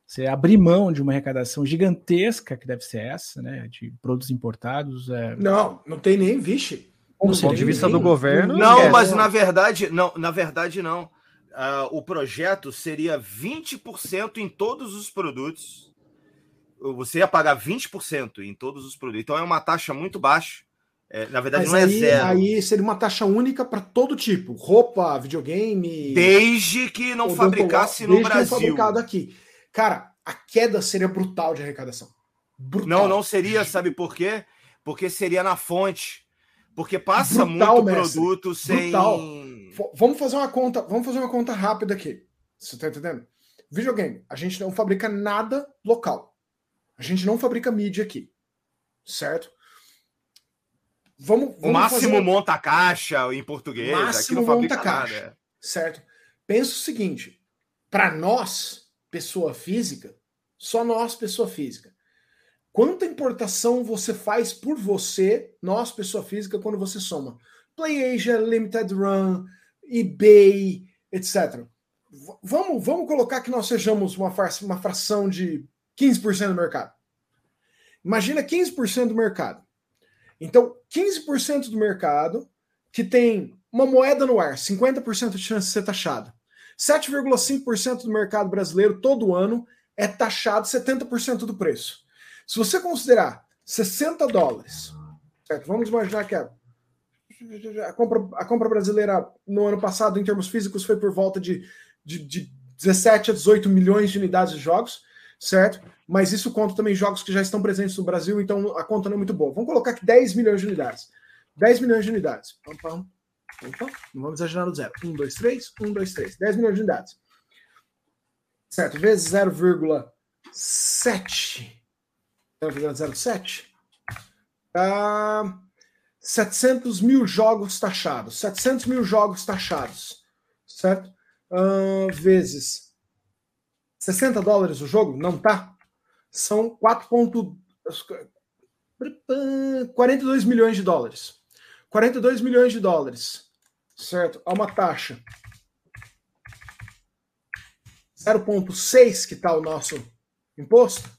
Você abrir mão de uma arrecadação gigantesca, que deve ser essa, né? De produtos importados. É... Não, não tem nem, vixe do ponto de vista do governo. Não, mas na verdade, não, na verdade, não. Uh, o projeto seria 20% em todos os produtos. Você ia pagar 20% em todos os produtos. Então é uma taxa muito baixa. É, na verdade, Mas não é aí, zero. Aí seria uma taxa única para todo tipo: roupa, videogame. Desde que não fabricasse no Brasil. Que não fabricado aqui. Cara, a queda seria brutal de arrecadação. Brutal. Não, não seria, sabe por quê? Porque seria na fonte. Porque passa Brutal, muito mestre. produto sem. Brutal. Vamos fazer uma conta, vamos fazer uma conta rápida aqui. Você tá entendendo? Videogame, a gente não fabrica nada local. A gente não fabrica mídia aqui. certo? Vamos, vamos o máximo fazer... monta caixa em português. Máximo monta caixa. Nada. Certo. Pensa o seguinte: para nós, pessoa física, só nós, pessoa física, quanta importação você faz por você, nós, pessoa física, quando você soma PlayAsia, Limited Run, eBay, etc. V vamos, vamos colocar que nós sejamos uma, uma fração de 15% do mercado. Imagina 15% do mercado. Então, 15% do mercado que tem uma moeda no ar, 50% de chance de ser taxado. 7,5% do mercado brasileiro todo ano é taxado 70% do preço. Se você considerar 60 dólares, certo? vamos imaginar que a, a, compra, a compra brasileira no ano passado, em termos físicos, foi por volta de, de, de 17 a 18 milhões de unidades de jogos, certo? Mas isso conta também jogos que já estão presentes no Brasil, então a conta não é muito boa. Vamos colocar aqui 10 milhões de unidades. 10 milhões de unidades. Opa, opa, não vamos exagerar no zero. 1, 2, 3, 1, 2, 3. 10 milhões de unidades. Certo? Vezes 0,7 0,07, uh, 700 mil jogos taxados. 700 mil jogos taxados, certo? Uh, vezes 60 dólares o jogo? Não tá. São 4. 42 milhões de dólares. 42 milhões de dólares, certo? Há uma taxa 0,6 que está o nosso imposto.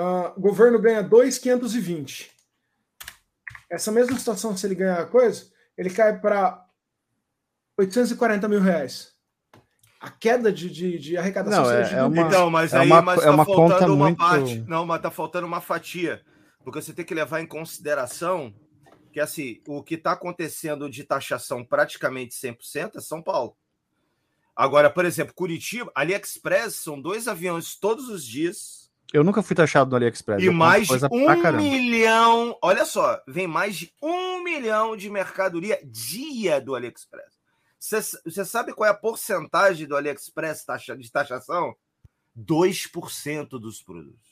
Uh, o governo ganha 2,520. Essa mesma situação, se ele ganhar a coisa, ele cai para 840 mil reais. A queda de, de, de arrecadação não, é, é uma, Então, mas é aí uma, mas é uma tá faltando uma muito... parte. Não, mas tá faltando uma fatia. Porque você tem que levar em consideração que assim, o que está acontecendo de taxação praticamente 100% é São Paulo. Agora, por exemplo, Curitiba, AliExpress são dois aviões todos os dias eu nunca fui taxado no AliExpress. E mais de um milhão. Olha só, vem mais de um milhão de mercadoria dia do AliExpress. Você sabe qual é a porcentagem do AliExpress taxa, de taxação? 2% dos produtos.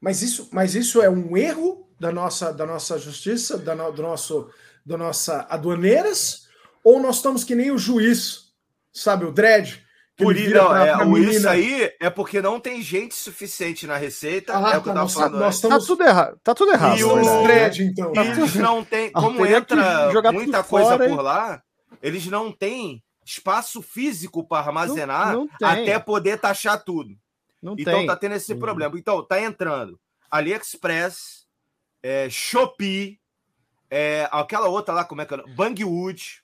Mas isso, mas isso é um erro da nossa, da nossa justiça, da no, do nosso, da nossa aduaneiras? Ou nós estamos que nem o juiz, sabe, o dread, por isso, não, pra, é, pra isso aí é porque não tem gente suficiente na receita. Ah, é o que eu tava falando. Nós estamos... Tá tudo errado. Tá tudo errado. E o thread, então. Eles não tem. Como entra muita coisa por lá, eles não têm espaço físico para armazenar não, não até poder taxar tudo. Não então tem. tá tendo esse problema. Então, tá entrando AliExpress, é, Shopee, é, aquela outra lá, como é que é? Banggood.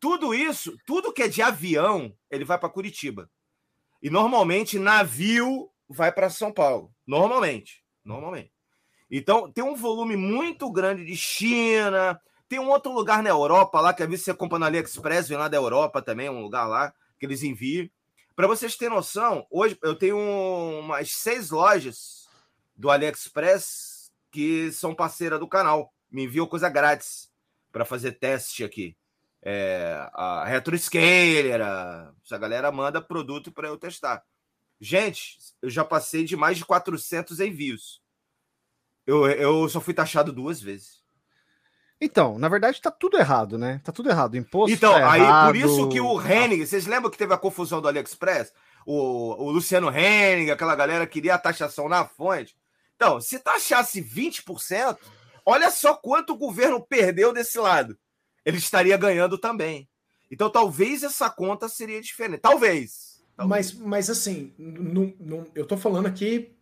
Tudo isso, tudo que é de avião, ele vai para Curitiba. E normalmente navio vai para São Paulo. Normalmente. Normalmente. Então tem um volume muito grande de China. Tem um outro lugar na Europa lá, que às vezes você compra no AliExpress, vem lá da Europa também, um lugar lá que eles enviam. Para vocês terem noção, hoje eu tenho umas seis lojas do AliExpress que são parceira do canal. Me enviam coisa grátis para fazer teste aqui é, a RetroScaler, a, essa galera manda produto para eu testar. Gente, eu já passei de mais de 400 envios. Eu, eu só fui taxado duas vezes. Então, na verdade, tá tudo errado, né? Tá tudo errado. Imposto. Então, tá aí errado. por isso que o Henning, vocês lembram que teve a confusão do AliExpress? O, o Luciano Henning, aquela galera queria a taxação na fonte. Então, se taxasse 20%, olha só quanto o governo perdeu desse lado ele estaria ganhando também. Então talvez essa conta seria diferente. Talvez. talvez. Mas, mas assim, não, não, eu tô falando aqui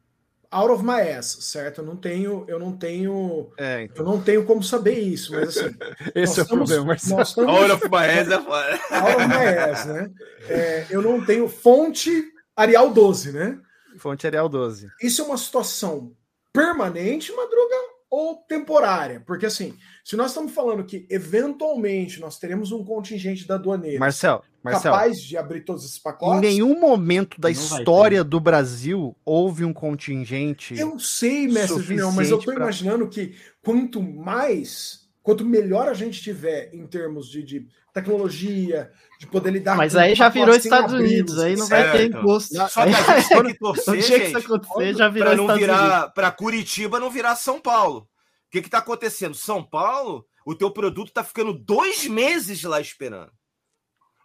out of my ass, certo? Eu não tenho, eu não tenho, é, então. eu não tenho como saber isso, mas assim, esse é o problema. Marcelo. Nós estamos, out of my ass é foda. Out of my ass, né? É, eu não tenho fonte Arial 12, né? Fonte Arial 12. Isso é uma situação permanente, Madruga, ou temporária? Porque assim, se nós estamos falando que eventualmente nós teremos um contingente da aduaneira Marcel, Marcel, capaz de abrir todos esses pacotes. Em nenhum momento da história do Brasil houve um contingente. Eu sei, mestre Junior, mas eu estou pra... imaginando que quanto mais Quanto melhor a gente tiver em termos de, de tecnologia, de poder lidar Mas aí já virou Estados Unidos, aí não vai ter imposto. Só que a gente tem que torcer, no dia que isso acontecer, já virou pra não Estados virar para Curitiba não virar São Paulo. O que está acontecendo? São Paulo, o teu produto está ficando dois meses lá esperando.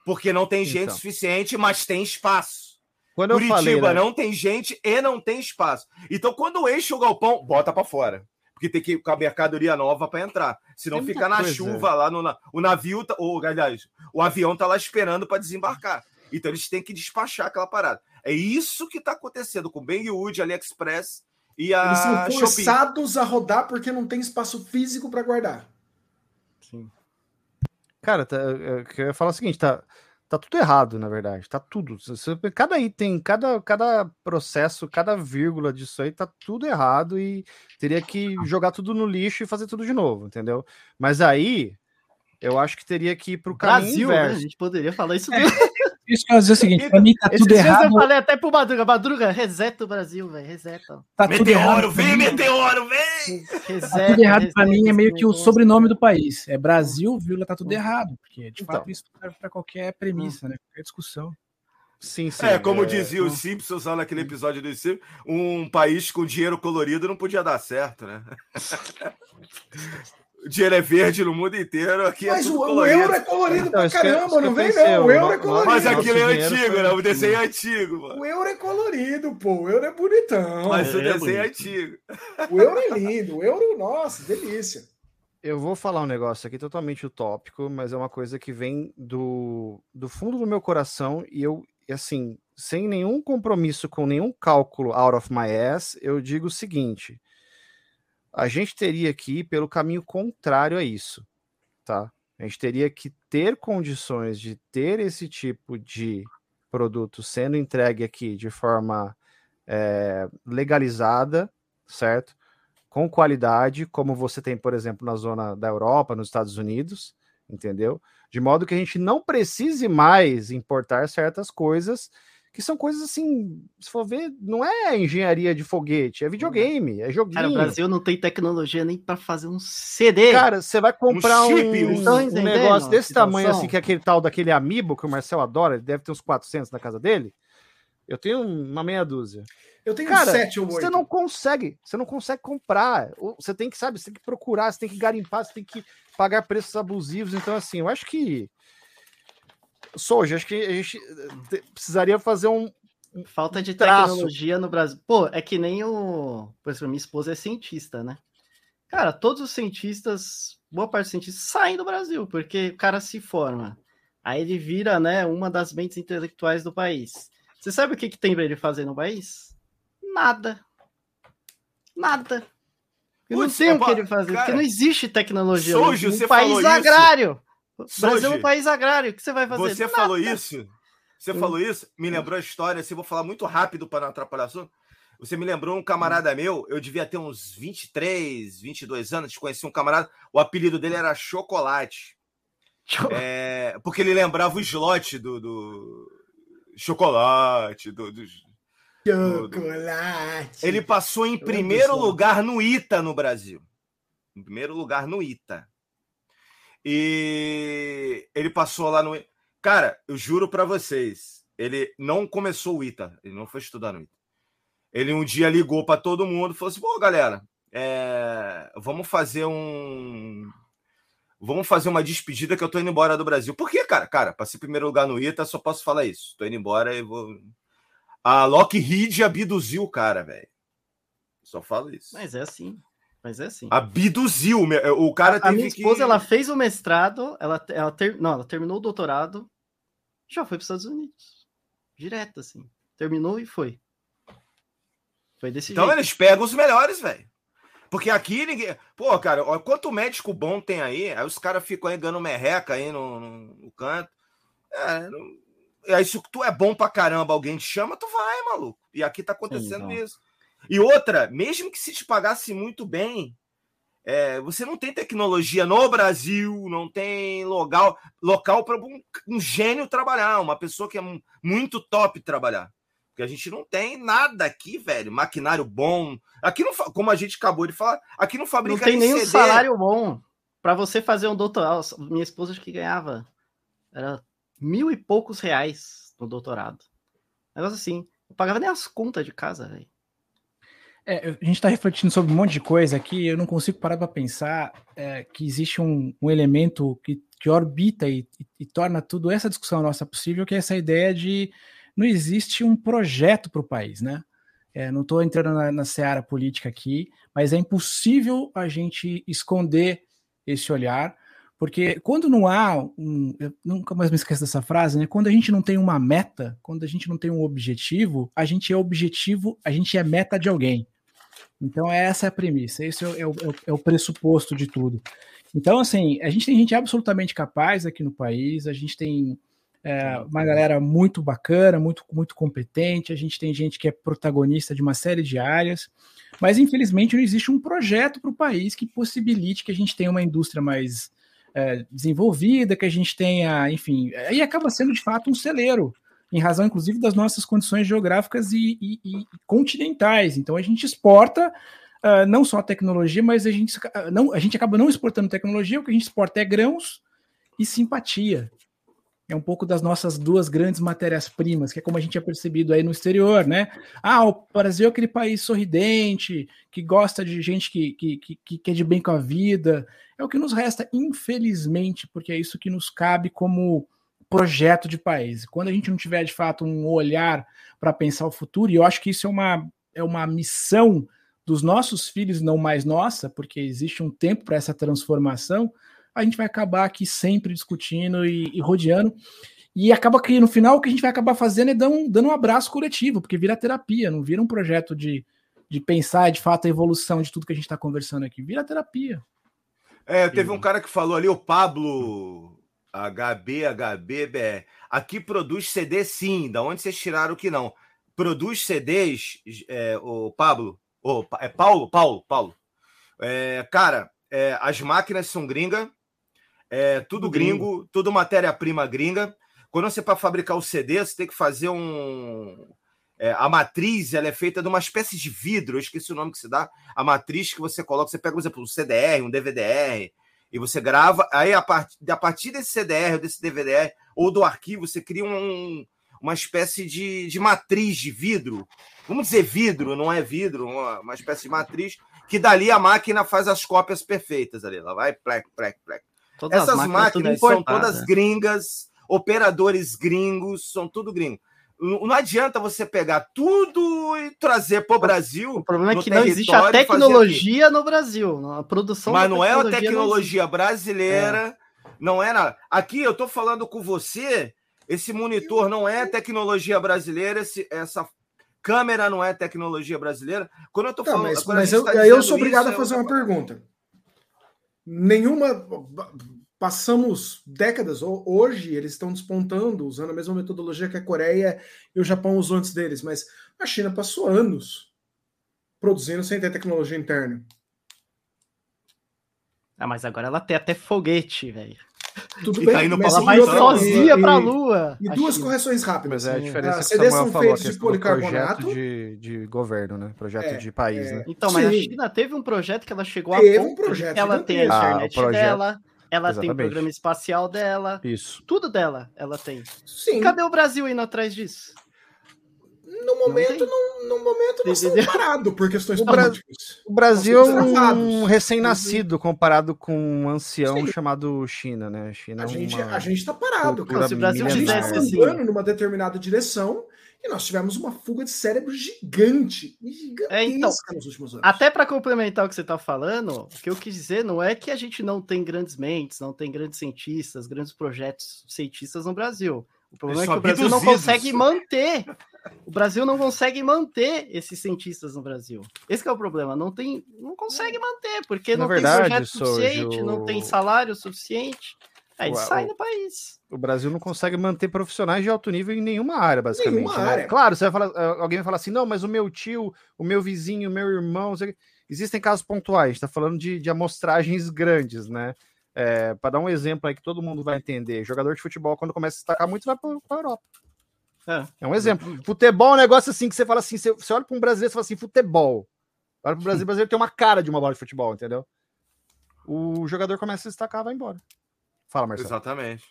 Porque não tem gente então. suficiente, mas tem espaço. Quando Curitiba falei, né? não tem gente e não tem espaço. Então, quando enche o galpão, bota para fora porque tem que ir com a mercadoria nova para entrar. Senão tem fica na coisa. chuva lá no o navio, tá, ou aliás, o avião tá lá esperando para desembarcar. Então eles têm que despachar aquela parada. É isso que está acontecendo com o Banggood, AliExpress e a Eles são forçados Shopping. a rodar porque não tem espaço físico para guardar. Sim. Cara, tá, eu, eu ia falar o seguinte, tá, tá tudo errado, na verdade. Tá tudo. Cada item, cada, cada processo, cada vírgula disso aí tá tudo errado e teria que jogar tudo no lixo e fazer tudo de novo, entendeu? Mas aí eu acho que teria que ir pro caminho Brasil, né? inverso. Né? A gente poderia falar isso. É. Isso que eu ia dizer o seguinte, pra mim tá tudo errado. Eu falei até pro Madruga, Madruga, reseta o Brasil, velho, reseta. Tá meteoro, tudo errado, vem, meteoro, vem! Reseta, tá tudo errado reseta, pra mim, é meio que o sobrenome do país. É Brasil, vírgula, tá tudo errado. Porque, de então. fato, isso serve pra qualquer premissa, né? Qualquer discussão. Sim, sim. É, como é, dizia o Simpsons lá naquele episódio do Simpsons, um país com dinheiro colorido não podia dar certo, né? O dinheiro é verde no mundo inteiro. Aqui é Mas é o, o, euro é colorido então, pra caramba, não vem não. O euro é colorido. Mas aquilo é antigo, né? O desenho é antigo. Mano. O euro é colorido, pô. O euro é bonitão. Mas é, o desenho é, é antigo. O euro é lindo. O euro, nossa, delícia. Eu vou falar um negócio aqui totalmente utópico, mas é uma coisa que vem do, do fundo do meu coração e eu, assim, sem nenhum compromisso com nenhum cálculo out of my ass, eu digo o seguinte: a gente teria que ir pelo caminho contrário a isso, tá? A gente teria que ter condições de ter esse tipo de produto sendo entregue aqui de forma é, legalizada, certo? Com qualidade, como você tem, por exemplo, na zona da Europa, nos Estados Unidos, entendeu? De modo que a gente não precise mais importar certas coisas que são coisas assim, se for ver, não é engenharia de foguete, é videogame, é joguinho. Cara, o Brasil não tem tecnologia nem para fazer um CD. Cara, você vai comprar um, chip, um, um, um negócio desse tamanho assim, que é aquele tal daquele Amiibo que o Marcel adora, ele deve ter uns 400 na casa dele. Eu tenho uma meia dúzia. Eu tenho Cara, sete ou oito. Você não consegue, você não consegue comprar. Você tem que, sabe, você tem que procurar, você tem que garimpar, você tem que pagar preços abusivos. Então, assim, eu acho que Soja, acho que a gente eh, precisaria fazer um. Falta de traço. tecnologia no Brasil. Pô, é que nem o. Exemplo, minha esposa é cientista, né? Cara, todos os cientistas, boa parte dos cientistas saem do Brasil, porque o cara se forma. Aí ele vira, né, uma das mentes intelectuais do país. Você sabe o que, que tem para ele fazer no país? Nada. Nada. Eu não sei o que ele fazer, cara, porque não existe tecnologia Sojo, no país agrário. Brasil é um país agrário. O que você vai fazer? Você Nada. falou isso? Você hum. falou isso? Me lembrou a história. Assim, vou falar muito rápido para não atrapalhar assunto. Você me lembrou um camarada hum. meu, eu devia ter uns 23, 22 anos, conheci um camarada, o apelido dele era Chocolate. É, porque ele lembrava o slot do, do chocolate, do, do, Chocolate. Ele passou em primeiro lugar no ITA no Brasil. Em primeiro lugar no ITA. E ele passou lá no. Cara, eu juro para vocês, ele não começou o ITA, ele não foi estudar no ITA. Ele um dia ligou para todo mundo e falou assim: pô, galera, é... vamos fazer um. Vamos fazer uma despedida que eu tô indo embora do Brasil. Por quê, cara? Cara, passei primeiro lugar no ITA, só posso falar isso. Tô indo embora e vou. A Lockheed abduziu o cara, velho. Só falo isso. Mas é assim. Mas é assim. Abduziu. O cara a, a minha esposa, que... ela fez o mestrado, ela, ela, ter, não, ela terminou o doutorado, já foi para os Estados Unidos. Direto, assim. Terminou e foi. Foi desse então jeito. eles pegam os melhores, velho. Porque aqui ninguém. Pô, cara, ó, quanto médico bom tem aí, aí os caras ficam aí ganhando merreca aí no, no, no canto. É, não... aí se tu é bom pra caramba, alguém te chama, tu vai, maluco. E aqui tá acontecendo Sim, isso. E outra, mesmo que se te pagasse muito bem, é, você não tem tecnologia no Brasil, não tem local, local para um, um, gênio trabalhar, uma pessoa que é muito top trabalhar. Porque a gente não tem nada aqui, velho. Maquinário bom. Aqui não, como a gente acabou de falar, aqui não fabrica Não tem nem um salário bom. para você fazer um doutorado, minha esposa acho que ganhava era mil e poucos reais no doutorado. Negócio assim, eu pagava nem as contas de casa, velho. É, a gente está refletindo sobre um monte de coisa aqui, eu não consigo parar para pensar é, que existe um, um elemento que, que orbita e, e, e, torna tudo essa discussão nossa possível, que é essa ideia de não existe um projeto para o país, né? É, não estou entrando na, na seara política aqui, mas é impossível a gente esconder esse olhar, porque quando não há um. Eu nunca mais me esqueço dessa frase, né? Quando a gente não tem uma meta, quando a gente não tem um objetivo, a gente é objetivo, a gente é meta de alguém. Então, essa é a premissa, esse é o, é o, é o pressuposto de tudo. Então, assim, a gente tem gente absolutamente capaz aqui no país, a gente tem é, uma galera muito bacana, muito, muito competente, a gente tem gente que é protagonista de uma série de áreas, mas infelizmente não existe um projeto para o país que possibilite que a gente tenha uma indústria mais é, desenvolvida, que a gente tenha, enfim, aí acaba sendo de fato um celeiro em razão, inclusive, das nossas condições geográficas e, e, e continentais. Então, a gente exporta uh, não só tecnologia, mas a gente, uh, não, a gente acaba não exportando tecnologia, o que a gente exporta é grãos e simpatia. É um pouco das nossas duas grandes matérias-primas, que é como a gente é percebido aí no exterior, né? Ah, o Brasil é aquele país sorridente, que gosta de gente que, que, que, que quer de bem com a vida. É o que nos resta, infelizmente, porque é isso que nos cabe como projeto de país. Quando a gente não tiver de fato um olhar para pensar o futuro, e eu acho que isso é uma, é uma missão dos nossos filhos, não mais nossa, porque existe um tempo para essa transformação, a gente vai acabar aqui sempre discutindo e, e, rodeando. E acaba que no final o que a gente vai acabar fazendo é dando um, dando um abraço coletivo, porque vira terapia, não vira um projeto de, de pensar de fato a evolução de tudo que a gente está conversando aqui, vira terapia. É, teve um cara que falou ali, o Pablo HB, HBBR. Aqui produz CD sim, da onde vocês tiraram que não? Produz CDs, é, o Pablo, o, é Paulo, Paulo, Paulo. É, cara, é, as máquinas são gringa, é tudo gringo, gringo tudo matéria-prima gringa. Quando você para fabricar o CD, você tem que fazer um é, a matriz ela é feita de uma espécie de vidro, eu esqueci o nome que se dá. A matriz que você coloca, você pega, por exemplo, um CDR, um DVDR, e você grava. Aí, a, part, a partir desse CDR, ou desse DVD, ou do arquivo, você cria um, uma espécie de, de matriz de vidro. Vamos dizer vidro, não é vidro, uma, uma espécie de matriz, que dali a máquina faz as cópias perfeitas ali. Ela vai, plec, plec, plec. Todas Essas máquinas, máquinas são todas gringas, operadores gringos, são tudo gringos. Não adianta você pegar tudo e trazer para o Brasil. O problema é que não existe a tecnologia no Brasil, a produção. Mas não é a tecnologia brasileira, é. não é nada. Aqui eu estou falando com você, esse monitor não é tecnologia brasileira, esse, essa câmera não é tecnologia brasileira. Quando eu estou falando. Mas, mas eu, tá eu sou obrigado isso, a fazer uma pergunta. Nenhuma passamos décadas, hoje eles estão despontando, usando a mesma metodologia que a Coreia e o Japão usou antes deles, mas a China passou anos produzindo sem ter tecnologia interna. Ah, mas agora ela tem até foguete, velho. Tudo e bem, tá indo mas ela vai sozinha para a Lua. E duas correções rápidas. Mas é a diferença é, que são feitos de policarbonato. De, de governo, né? Projeto é, de país, é. né? Então, mas Sim. a China teve um projeto que ela chegou teve a ponto um projeto, ela tem a internet ah, dela, ela Exatamente. tem o programa espacial dela. Isso. Tudo dela ela tem. Sim. Cadê o Brasil indo atrás disso? No momento, não, no momento, nós estamos parados por questões o políticas. O Brasil é um recém-nascido comparado com um ancião Sim. chamado China, né? China a, é gente, a gente está parado. Cara. Se o Brasil estivesse andando numa determinada direção, e nós tivemos uma fuga de cérebro gigante, é, então, nos últimos anos. Até para complementar o que você está falando, o que eu quis dizer não é que a gente não tem grandes mentes, não tem grandes cientistas, grandes projetos cientistas no Brasil. O problema é, é que o Brasil não consegue manter. O Brasil não consegue manter esses cientistas no Brasil. Esse é o problema. Não tem, não consegue manter porque Na não verdade, tem projeto suficiente, não tem salário suficiente. Aí o, sai do país. O Brasil não consegue manter profissionais de alto nível em nenhuma área, basicamente. Nenhuma né? área. Claro, você vai falar, eh, alguém vai falar assim: não, mas o meu tio, o meu vizinho, o meu irmão. Existem casos pontuais, está falando de, de amostragens grandes, né? É, para dar um exemplo aí que todo mundo vai entender: jogador de futebol, quando começa a destacar muito, vai para a Europa. É. é. um exemplo. Futebol é um negócio assim que você fala assim: você, você olha para um brasileiro e fala assim, futebol. Olha para o Brasil, o brasileiro tem uma cara de uma bola de futebol, entendeu? o jogador começa a se destacar, vai embora. Fala, Marcelo. Exatamente.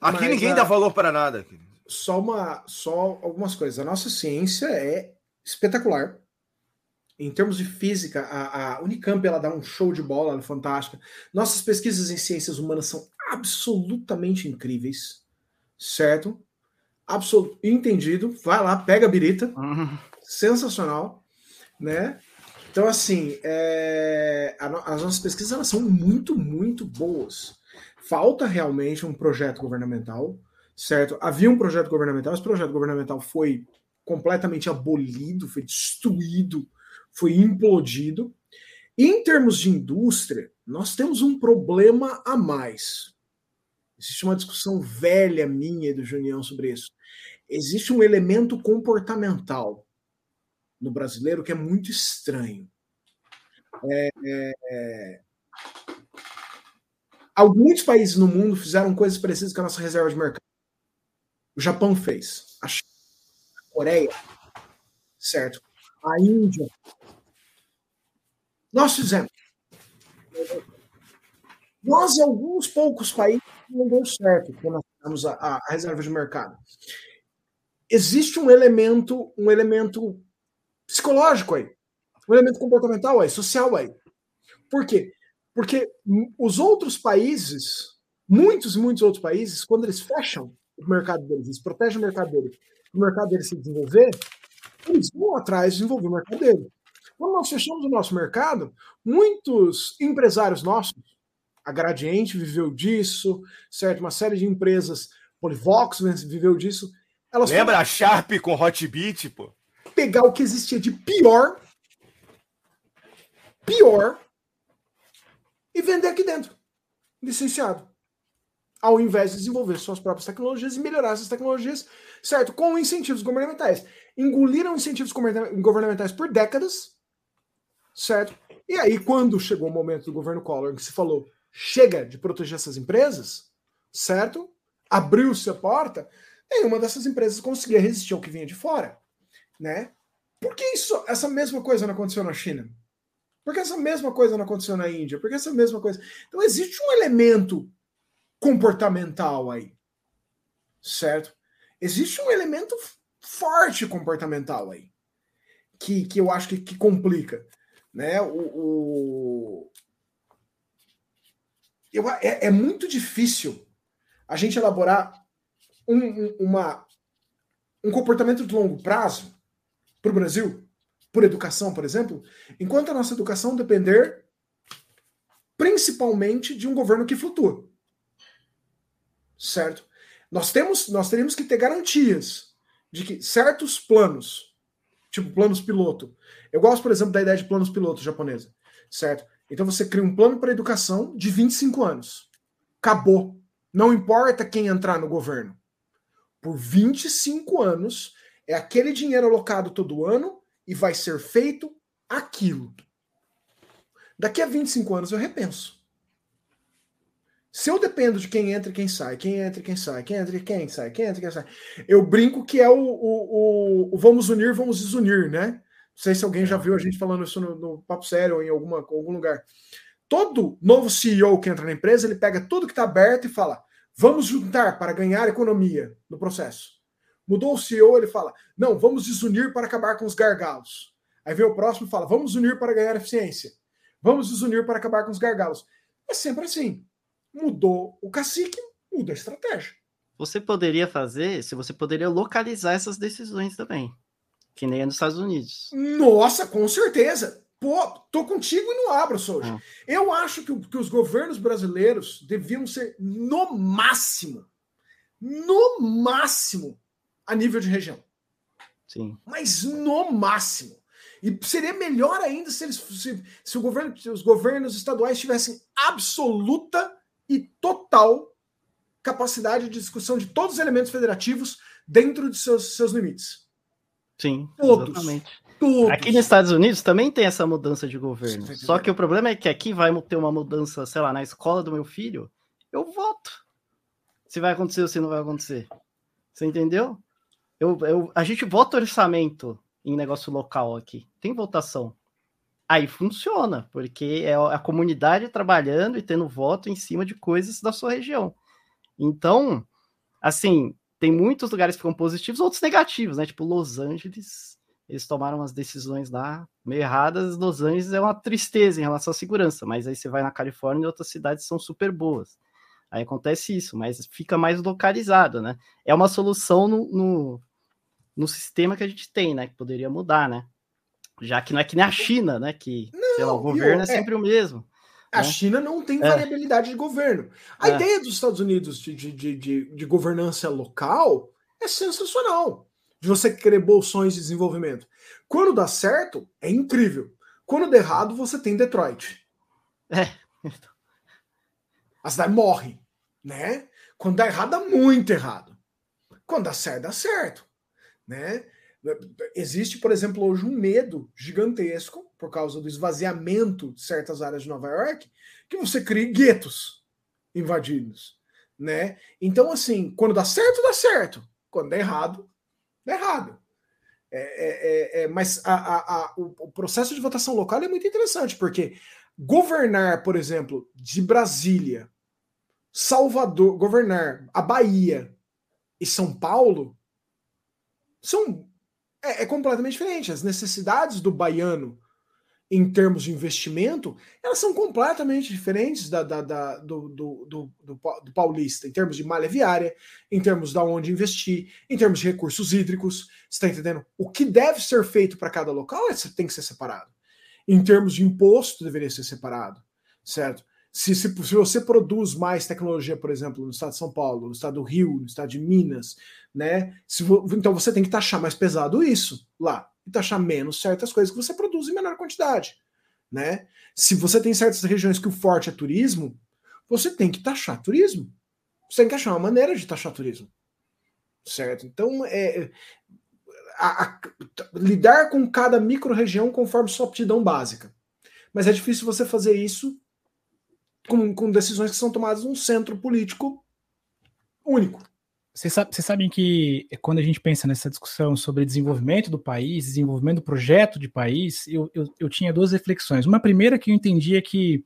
Aqui Mas, ninguém a... dá valor para nada. Só uma, só algumas coisas. A nossa ciência é espetacular. Em termos de física, a, a Unicamp ela dá um show de bola, ela é fantástica. Nossas pesquisas em ciências humanas são absolutamente incríveis, certo? Absoluto, entendido. Vai lá, pega a birita. Uhum. Sensacional, né? Então, assim, é, as nossas pesquisas elas são muito, muito boas. Falta realmente um projeto governamental, certo? Havia um projeto governamental, esse projeto governamental foi completamente abolido, foi destruído, foi implodido. Em termos de indústria, nós temos um problema a mais. Existe uma discussão velha minha e do Junião sobre isso. Existe um elemento comportamental no brasileiro que é muito estranho. É, é. Alguns países no mundo fizeram coisas parecidas com a nossa reserva de mercado. O Japão fez, a, China, a Coreia, certo? A Índia. Nós fizemos. Nós, em alguns poucos países, não deu certo quando nós fizemos a, a, a reserva de mercado. Existe um elemento, um elemento psicológico aí, um elemento comportamental aí, social aí. Por quê? Porque os outros países, muitos e muitos outros países, quando eles fecham o mercado deles, eles protegem o mercado deles, o mercado deles se desenvolver, eles vão atrás de desenvolver o mercado deles. Quando nós fechamos o nosso mercado, muitos empresários nossos, a Gradiente viveu disso, certo? Uma série de empresas, Polivox viveu disso. Elas Lembra a Sharp com Hotbit, pô? pegar o que existia de pior, pior, e vender aqui dentro, licenciado. Ao invés de desenvolver suas próprias tecnologias e melhorar essas tecnologias, certo? Com incentivos governamentais. Engoliram incentivos governamentais por décadas, certo? E aí, quando chegou o momento do governo Collor que se falou chega de proteger essas empresas, certo? Abriu-se a porta, nenhuma dessas empresas conseguia resistir ao que vinha de fora né? Por que isso, essa mesma coisa não aconteceu na China? Por que essa mesma coisa não aconteceu na Índia? Por que essa mesma coisa? Então existe um elemento comportamental aí, certo? Existe um elemento forte comportamental aí que, que eu acho que, que complica, né? O, o... Eu, é, é, muito difícil a gente elaborar um, uma, um comportamento de longo prazo para o Brasil, por educação, por exemplo, enquanto a nossa educação depender principalmente de um governo que flutua. Certo? Nós temos, nós teríamos que ter garantias de que certos planos, tipo planos piloto. Eu gosto, por exemplo, da ideia de planos piloto japonesa, certo? Então você cria um plano para educação de 25 anos. Acabou. Não importa quem entrar no governo. Por 25 anos, é aquele dinheiro alocado todo ano e vai ser feito aquilo. Daqui a 25 anos eu repenso. Se eu dependo de quem entra e quem sai, quem entra e quem sai, quem entra e quem sai, quem entra e quem sai, eu brinco que é o, o, o, o vamos unir, vamos desunir, né? Não sei se alguém já viu a gente falando isso no, no Papo Sério ou em alguma, algum lugar. Todo novo CEO que entra na empresa, ele pega tudo que está aberto e fala: vamos juntar para ganhar economia no processo. Mudou o CEO, ele fala: não, vamos desunir para acabar com os gargalos. Aí vem o próximo e fala: vamos unir para ganhar eficiência. Vamos desunir para acabar com os gargalos. É sempre assim. Mudou o cacique, muda a estratégia. Você poderia fazer, se você poderia localizar essas decisões também. Que nem é nos Estados Unidos. Nossa, com certeza. Pô, tô contigo e não abro, Souja. Ah. Eu acho que, que os governos brasileiros deviam ser, no máximo, no máximo, a nível de região. Sim. Mas no máximo. E seria melhor ainda se, eles, se, se, o governo, se os governos estaduais tivessem absoluta e total capacidade de discussão de todos os elementos federativos dentro de seus, seus limites. Sim, todos. Exatamente. Todos. Aqui nos Estados Unidos também tem essa mudança de governo. Só que o problema é que aqui vai ter uma mudança, sei lá, na escola do meu filho, eu voto. Se vai acontecer ou se não vai acontecer. Você entendeu? Eu, eu, a gente vota orçamento em negócio local aqui. Tem votação. aí funciona, porque é a comunidade trabalhando e tendo voto em cima de coisas da sua região. Então, assim, tem muitos lugares que ficam positivos, outros negativos, né? Tipo Los Angeles, eles tomaram umas decisões lá meio erradas. Los Angeles é uma tristeza em relação à segurança, mas aí você vai na Califórnia e outras cidades são super boas. Aí acontece isso, mas fica mais localizado, né? É uma solução no, no, no sistema que a gente tem, né? Que poderia mudar, né? Já que não é que nem a China, né? Que não, lá, o governo é sempre é, o mesmo. A né? China não tem é. variabilidade de governo. A é. ideia dos Estados Unidos de, de, de, de, governança local é sensacional. De você querer bolsões de desenvolvimento. Quando dá certo, é incrível. Quando dá errado, você tem Detroit. É. A cidade morre, né? Quando dá errado, dá muito errado. Quando dá certo, dá certo, né? Existe, por exemplo, hoje um medo gigantesco por causa do esvaziamento de certas áreas de Nova York, que você crie guetos invadidos, né? Então, assim, quando dá certo, dá certo. Quando dá errado, dá errado. É, é, é, é mas a, a, a, o, o, processo de votação local é muito interessante, porque governar, por exemplo, de Brasília, Salvador, governar a Bahia e São Paulo são é, é completamente diferente. As necessidades do baiano em termos de investimento, elas são completamente diferentes da, da, da do, do, do, do, paulista, em termos de malha viária, em termos de onde investir, em termos de recursos hídricos, está entendendo? O que deve ser feito para cada local é, tem que ser separado. Em termos de imposto, deveria ser separado, certo? Se, se, se, você produz mais tecnologia, por exemplo, no estado de São Paulo, no estado do Rio, no estado de Minas, né? Então você tem que taxar mais pesado isso lá e taxar menos certas coisas que você produz em menor quantidade, né? Se você tem certas regiões que o forte é turismo, você tem que taxar turismo. Você tem que achar uma maneira de taxar turismo, certo? Então é a, a, lidar com cada micro-região conforme sua aptidão básica. Mas é difícil você fazer isso com, com decisões que são tomadas num centro político único. Vocês, sabe, sabem que quando a gente pensa nessa discussão sobre desenvolvimento do país, desenvolvimento do projeto de país, eu, eu, eu tinha duas reflexões. Uma primeira que eu entendia que,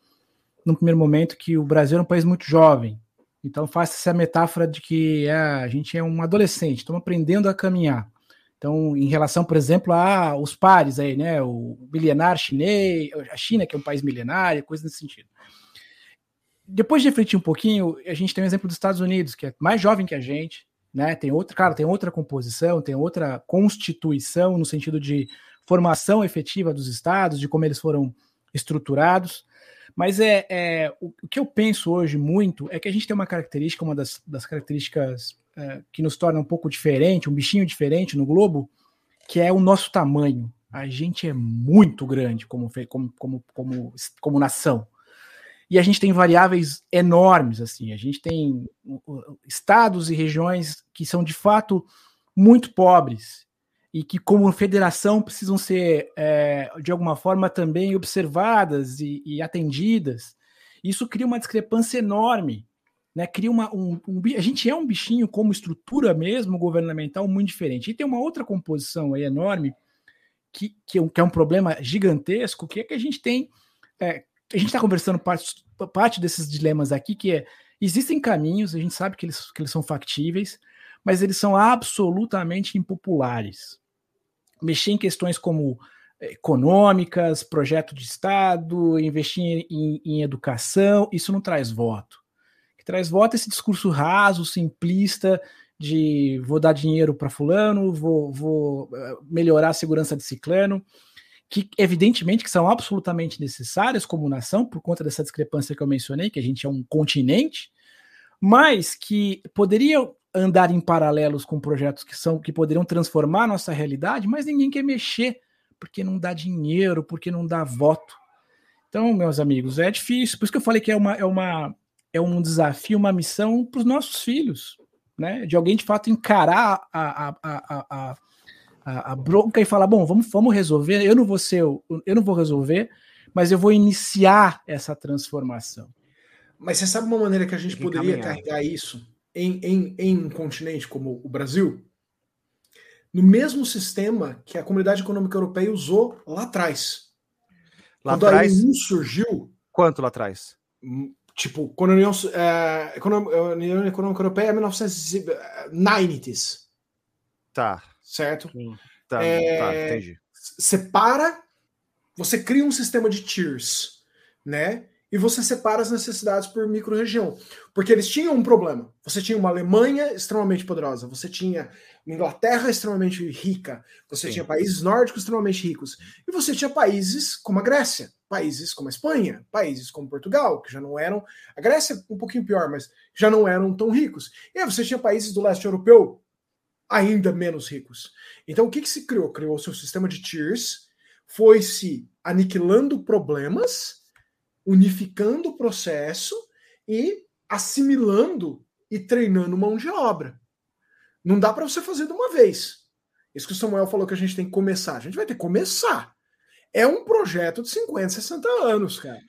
no primeiro momento, que o Brasil é um país muito jovem. Então faz essa metáfora de que é, a gente é um adolescente, estamos aprendendo a caminhar. Então, em relação, por exemplo, a os pares aí, né? O milenar chinês, a China, que é um país milenário, coisa nesse sentido depois de refletir um pouquinho, a gente tem o um exemplo dos Estados Unidos, que é mais jovem que a gente, né? Tem outra, cara, tem outra composição, tem outra constituição no sentido de formação efetiva dos estados, de como eles foram estruturados. Mas é, é o, o, que eu penso hoje muito é que a gente tem uma característica, uma das, das características é, que nos torna um pouco diferente, um bichinho diferente no globo, que é o nosso tamanho. A gente é muito grande como, como, como, como, como nação e a gente tem variáveis enormes, assim, a gente tem estados e regiões que são de fato muito pobres e que, como federação, precisam ser é, de alguma forma também observadas e, e, atendidas. Isso cria uma discrepância enorme, né? Cria uma, um, um, a gente é um bichinho como estrutura mesmo governamental muito diferente. E tem uma outra composição aí enorme que, que, é, um, que é um problema gigantesco, que é que a gente tem é, a gente está conversando parte, parte desses dilemas aqui, que é existem caminhos, a gente sabe que eles, que eles são factíveis, mas eles são absolutamente impopulares. Mexer em questões como eh, econômicas, projeto de Estado, investir em, em educação, isso não traz voto. O que traz voto é esse discurso raso, simplista, de vou dar dinheiro para fulano, vou, vou eh, melhorar a segurança de ciclano que evidentemente que são absolutamente necessárias como nação, por conta dessa discrepância que eu mencionei, que a gente é um continente, mas que poderiam andar em paralelos com projetos que são que poderiam transformar a nossa realidade, mas ninguém quer mexer, porque não dá dinheiro, porque não dá voto. Então, meus amigos, é difícil. Por isso que eu falei que é uma, é uma é um desafio, uma missão para os nossos filhos, né? De alguém de fato encarar a, a, a, a a, a, bronca e falar: bom, vamos, vamos resolver. Eu não vou ser, eu não vou resolver, mas eu vou iniciar essa transformação. Mas você sabe uma maneira que a gente poderia caminhar. carregar isso em, em, em um continente como o Brasil? No mesmo sistema que a Comunidade Econômica Europeia usou lá atrás. Lá quando atrás, a União surgiu. Quanto lá atrás? Hum, tipo, quando a União, é, a União Econômica Europeia é 1990s. Tá. Certo? Tá, é, tá, entendi. Separa, você cria um sistema de tiers, né? e você separa as necessidades por micro-região. Porque eles tinham um problema. Você tinha uma Alemanha extremamente poderosa, você tinha uma Inglaterra extremamente rica, você Sim. tinha países nórdicos extremamente ricos, e você tinha países como a Grécia, países como a Espanha, países como Portugal, que já não eram. A Grécia um pouquinho pior, mas já não eram tão ricos. E aí você tinha países do leste europeu ainda menos ricos. Então o que, que se criou? Criou o seu sistema de tiers, foi se aniquilando problemas unificando o processo e assimilando e treinando mão de obra. Não dá para você fazer de uma vez. Isso que o Samuel falou que a gente tem que começar. A gente vai ter que começar. É um projeto de 50, 60 anos, cara.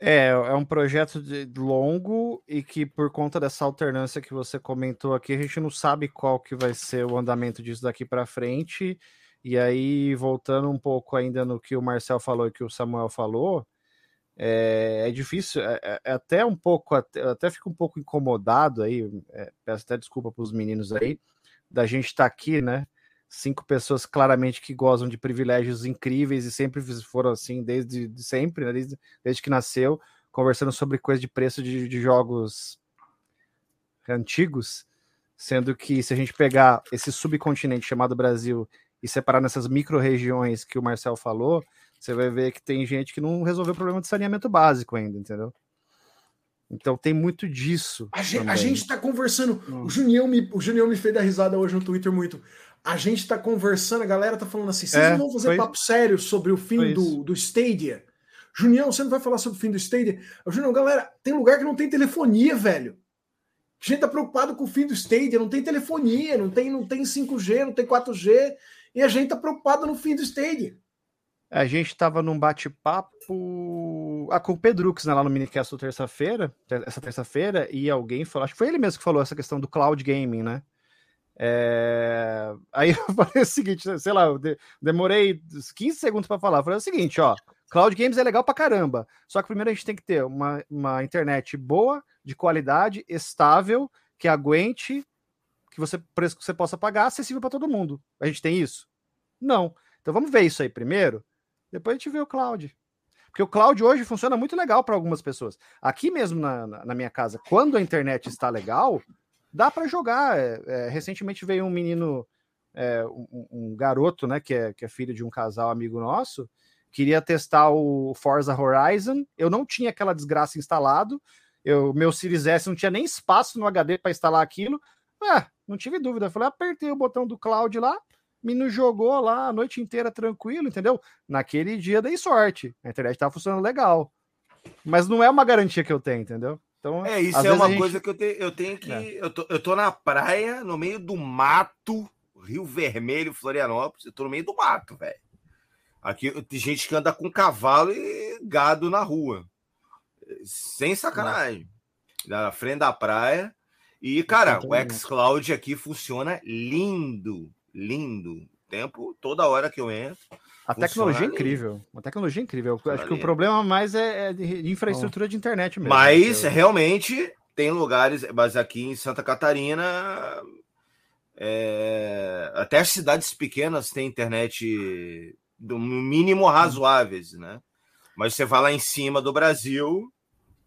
É, é um projeto de longo e que por conta dessa alternância que você comentou aqui, a gente não sabe qual que vai ser o andamento disso daqui para frente. E aí, voltando um pouco ainda no que o Marcel falou e que o Samuel falou, é, é difícil, é, é, é, até um pouco, até, até fico um pouco incomodado aí, é, peço até desculpa para os meninos aí, da gente estar tá aqui, né? Cinco pessoas claramente que gozam de privilégios incríveis e sempre foram assim desde de sempre, né? desde, desde que nasceu, conversando sobre coisa de preço de, de jogos antigos, sendo que se a gente pegar esse subcontinente chamado Brasil e separar nessas micro-regiões que o Marcel falou, você vai ver que tem gente que não resolveu o problema de saneamento básico ainda, entendeu? Então tem muito disso. A gente, a gente tá conversando. Hum. O Junião, me, o Junião me fez dar risada hoje no Twitter muito. A gente tá conversando, a galera tá falando assim: vocês é, não vão fazer papo sério sobre o fim do, do Stadia? Junião, você não vai falar sobre o fim do Stadia? Junião, galera, tem lugar que não tem telefonia, velho. A gente tá preocupado com o fim do Stadia, não tem telefonia, não tem, não tem 5G, não tem 4G, e a gente tá preocupado no fim do Stadia. A gente estava num bate-papo ah, com o Pedrux né, lá no Minicast terça-feira, essa terça-feira, e alguém falou, acho que foi ele mesmo que falou essa questão do cloud gaming, né? É... Aí eu falei o seguinte, sei lá, eu demorei 15 segundos para falar. Eu falei o seguinte, ó, cloud games é legal pra caramba, só que primeiro a gente tem que ter uma, uma internet boa, de qualidade, estável, que aguente, que você preço que você possa pagar, acessível para todo mundo. A gente tem isso? Não. Então vamos ver isso aí primeiro depois a gente vê o cloud. Porque o cloud hoje funciona muito legal para algumas pessoas. Aqui mesmo na, na, minha casa, quando a internet está legal, dá para jogar. É, é, recentemente veio um menino, é, um, um, garoto, né, que é, que é filho de um casal amigo nosso, queria testar o Forza Horizon. Eu não tinha aquela desgraça instalado. Eu, meu Series S não tinha nem espaço no HD para instalar aquilo. É, não tive dúvida. Falei, apertei o botão do cloud lá, menino jogou lá a noite inteira tranquilo, entendeu? Naquele dia dei sorte. A internet tava funcionando legal. Mas não é uma garantia que eu tenho, entendeu? Então, é, isso é uma gente... coisa que eu, te, eu tenho que. É. Eu, tô, eu tô na praia, no meio do mato, Rio Vermelho, Florianópolis. Eu tô no meio do mato, velho. Aqui tem gente que anda com cavalo e gado na rua. Sem sacanagem. Na frente da praia. E, cara, o xCloud aqui funciona lindo lindo. Tempo, toda hora que eu entro. A tecnologia é incrível. A tecnologia é incrível. Acho que o problema mais é, é de infraestrutura de internet mesmo. Mas realmente tem lugares, mas aqui em Santa Catarina, é, até as cidades pequenas têm internet no mínimo razoáveis, né? Mas você vai lá em cima do Brasil.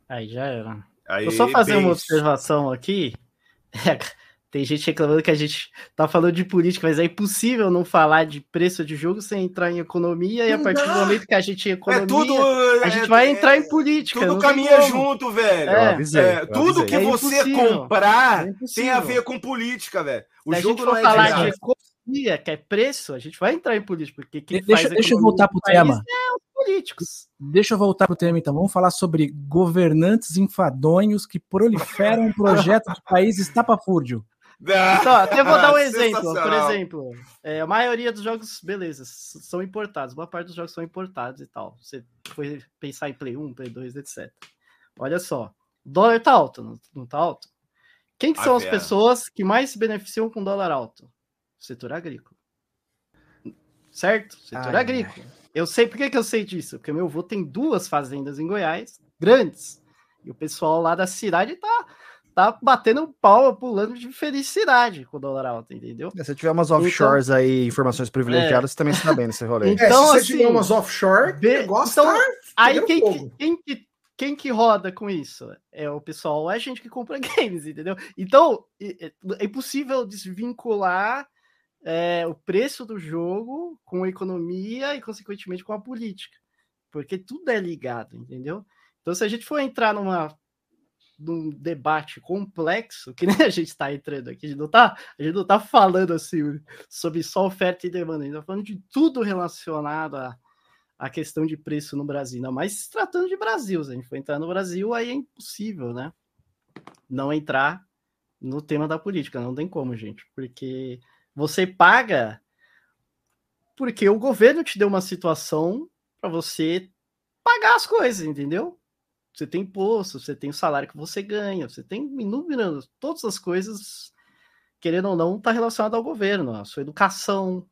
Aí já era. Aí, Vou só fazer uma observação aqui. Tem gente reclamando que a gente tá falando de política, mas é impossível não falar de preço de jogo sem entrar em economia, e a partir do momento que a gente em economia, é tudo, a gente é, vai entrar em política. Tudo caminha junto, velho. É, avisei, é, tudo que é você comprar é tem a ver com política, velho. O Se jogo a gente for é falar de, de economia, que é preço, a gente vai entrar em política, porque quem deixa, deixa eu voltar pro tema. É os políticos. Deixa eu voltar pro tema, então. Vamos falar sobre governantes enfadonhos que proliferam um projeto de país estapafúrdio. Então, até vou dar um exemplo. Por exemplo, é, a maioria dos jogos, beleza, são importados. Boa parte dos jogos são importados e tal. Você foi pensar em Play 1, Play 2, etc. Olha só, o dólar tá alto, não, não tá alto? Quem que são as pessoas que mais se beneficiam com dólar alto? setor agrícola. Certo? Setor ai, agrícola. Eu sei por que, que eu sei disso, porque meu avô tem duas fazendas em Goiás, grandes. E o pessoal lá da cidade tá, tá batendo palma, pulando de felicidade com o dólar alto, entendeu? É, se tiver umas offshores então, aí, informações privilegiadas, é. você também está bem nesse rolê. Então, é, se assim, tiver umas offshore, be... então, tá aí quem, quem, quem, quem que roda com isso? É o pessoal, é a gente que compra games, entendeu? Então, é, é impossível desvincular é, o preço do jogo com a economia e, consequentemente, com a política. Porque tudo é ligado, entendeu? Então, se a gente for entrar numa num debate complexo, que nem a gente está entrando aqui, a gente não está tá falando assim sobre só oferta e demanda, a gente está falando de tudo relacionado a, a questão de preço no Brasil, não, mas tratando de Brasil, se a gente for entrar no Brasil, aí é impossível, né? Não entrar no tema da política, não tem como, gente, porque você paga porque o governo te deu uma situação para você pagar as coisas, entendeu? Você tem imposto, você tem o salário que você ganha, você tem inúmeras, todas as coisas, querendo ou não, está relacionado ao governo, a sua educação,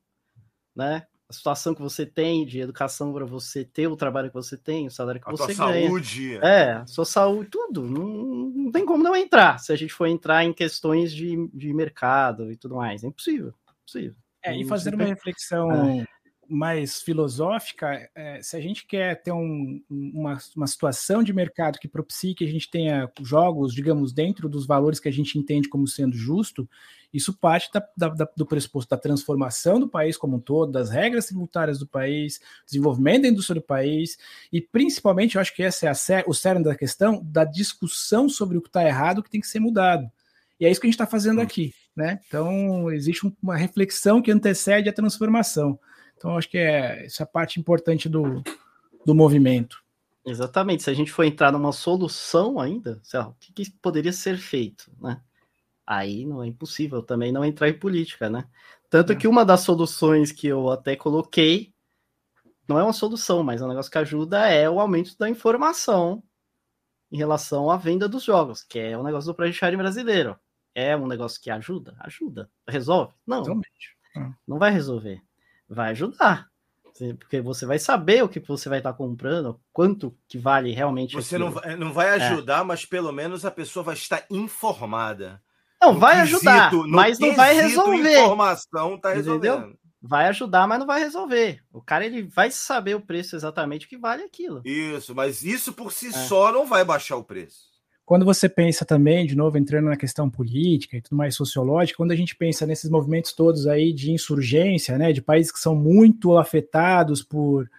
né? A situação que você tem de educação para você ter o trabalho que você tem, o salário que a você ganha. saúde. É, a sua saúde, tudo. Não, não tem como não entrar, se a gente for entrar em questões de, de mercado e tudo mais. É impossível. impossível. É, e fazer uma reflexão é mais filosófica, é, se a gente quer ter um, uma, uma situação de mercado que propicie que a gente tenha jogos, digamos, dentro dos valores que a gente entende como sendo justo, isso parte da, da, do pressuposto da transformação do país como um todo, das regras tributárias do país, desenvolvimento da indústria do país, e principalmente, eu acho que esse é a, o cerne da questão, da discussão sobre o que está errado, o que tem que ser mudado. E é isso que a gente está fazendo aqui. Né? Então, existe uma reflexão que antecede a transformação. Então, acho que é essa parte importante do, do movimento. Exatamente. Se a gente for entrar numa solução ainda, lá, o que, que, poderia ser feito, né? Aí não é impossível também não entrar em política, né? Tanto é. que uma das soluções que eu até coloquei não é uma solução, mas é um negócio que ajuda é o aumento da informação em relação à venda dos jogos, que é um negócio do Project brasileiro. É um negócio que ajuda? Ajuda. Resolve? Não. Realmente. Não vai resolver vai ajudar. Porque você vai saber o que você vai estar comprando, quanto que vale realmente. Você não, não vai é. ajudar, é. mas pelo menos a pessoa vai estar informada. Não, no vai quesito, ajudar, mas não vai resolver. Informação tá resolvendo. Vai ajudar, mas não vai resolver. O cara ele vai saber o preço exatamente que vale aquilo. Isso, mas isso por si é. só não vai baixar o preço. Quando você pensa também, de novo, entrando na questão política e tudo mais sociológica, quando a gente pensa nesses movimentos todos aí de insurgência, né, de países que são muito afetados por,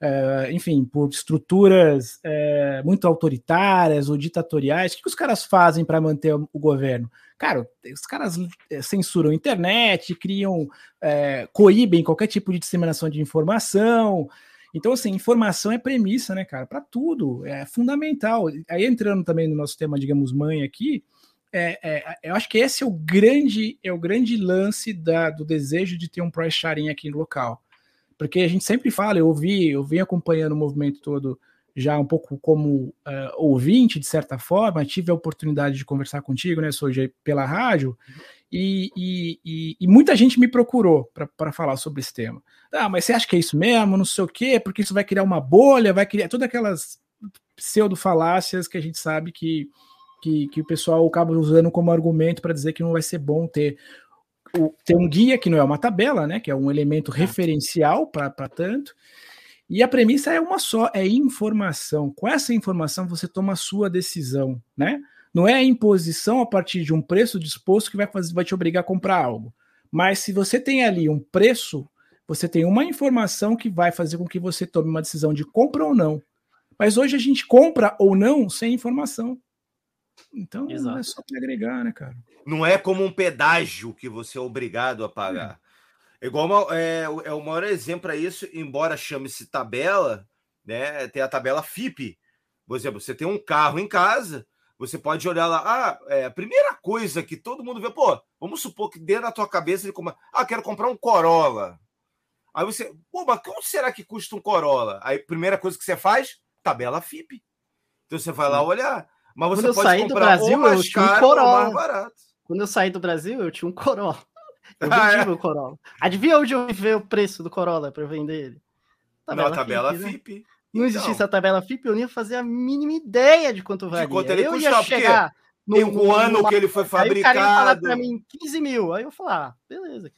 é, enfim, por estruturas é, muito autoritárias ou ditatoriais, o que, que os caras fazem para manter o governo? Cara, os caras é, censuram a internet, criam, é, coíbem qualquer tipo de disseminação de informação, então, assim, informação é premissa, né, cara, para tudo, é fundamental. Aí entrando também no nosso tema, digamos, mãe aqui, é, é, eu acho que esse é o grande, é o grande lance da, do desejo de ter um price sharing aqui no local. Porque a gente sempre fala, eu ouvi, eu venho acompanhando o movimento todo já um pouco como uh, ouvinte, de certa forma, tive a oportunidade de conversar contigo, né, hoje pela rádio, e, e, e, e muita gente me procurou para falar sobre esse tema. Ah, mas você acha que é isso mesmo? Não sei o quê, porque isso vai criar uma bolha, vai criar todas aquelas pseudo-falácias que a gente sabe que, que, que o pessoal acaba usando como argumento para dizer que não vai ser bom ter, o, ter um guia que não é uma tabela, né? Que é um elemento referencial para tanto. E a premissa é uma só, é informação. Com essa informação você toma a sua decisão, né? Não é a imposição a partir de um preço disposto que vai, fazer, vai te obrigar a comprar algo. Mas se você tem ali um preço, você tem uma informação que vai fazer com que você tome uma decisão de compra ou não. Mas hoje a gente compra ou não sem informação. Então Exato. é só para agregar, né, cara? Não é como um pedágio que você é obrigado a pagar. É. Igual uma, é, é o maior exemplo para isso, embora chame-se tabela, né? Tem a tabela FIP. Por exemplo, você tem um carro em casa, você pode olhar lá, ah, é, a primeira coisa que todo mundo vê, pô, vamos supor que dentro da tua cabeça ele compra, ah, quero comprar um Corolla. Aí você, pô, mas quanto será que custa um Corolla? Aí, primeira coisa que você faz, tabela FIP. Então você vai lá olhar. Mas você Quando pode eu saí do Brasil, eu tinha um Corolla. Quando eu saí do Brasil, eu tinha um Corolla. Eu vendi ah, é? meu Corolla. Adivinha onde eu vi o preço do Corolla para vender ele? tabela, Na tabela FIP. né? Não existisse a tabela FIP, eu não ia fazer a mínima ideia de quanto valia. quanto ele eu ia custava, porque chegar Tem o ano que ele foi Aí o cara ia falar fabricado. pra mim 15 mil. Aí eu falar, ah, beleza.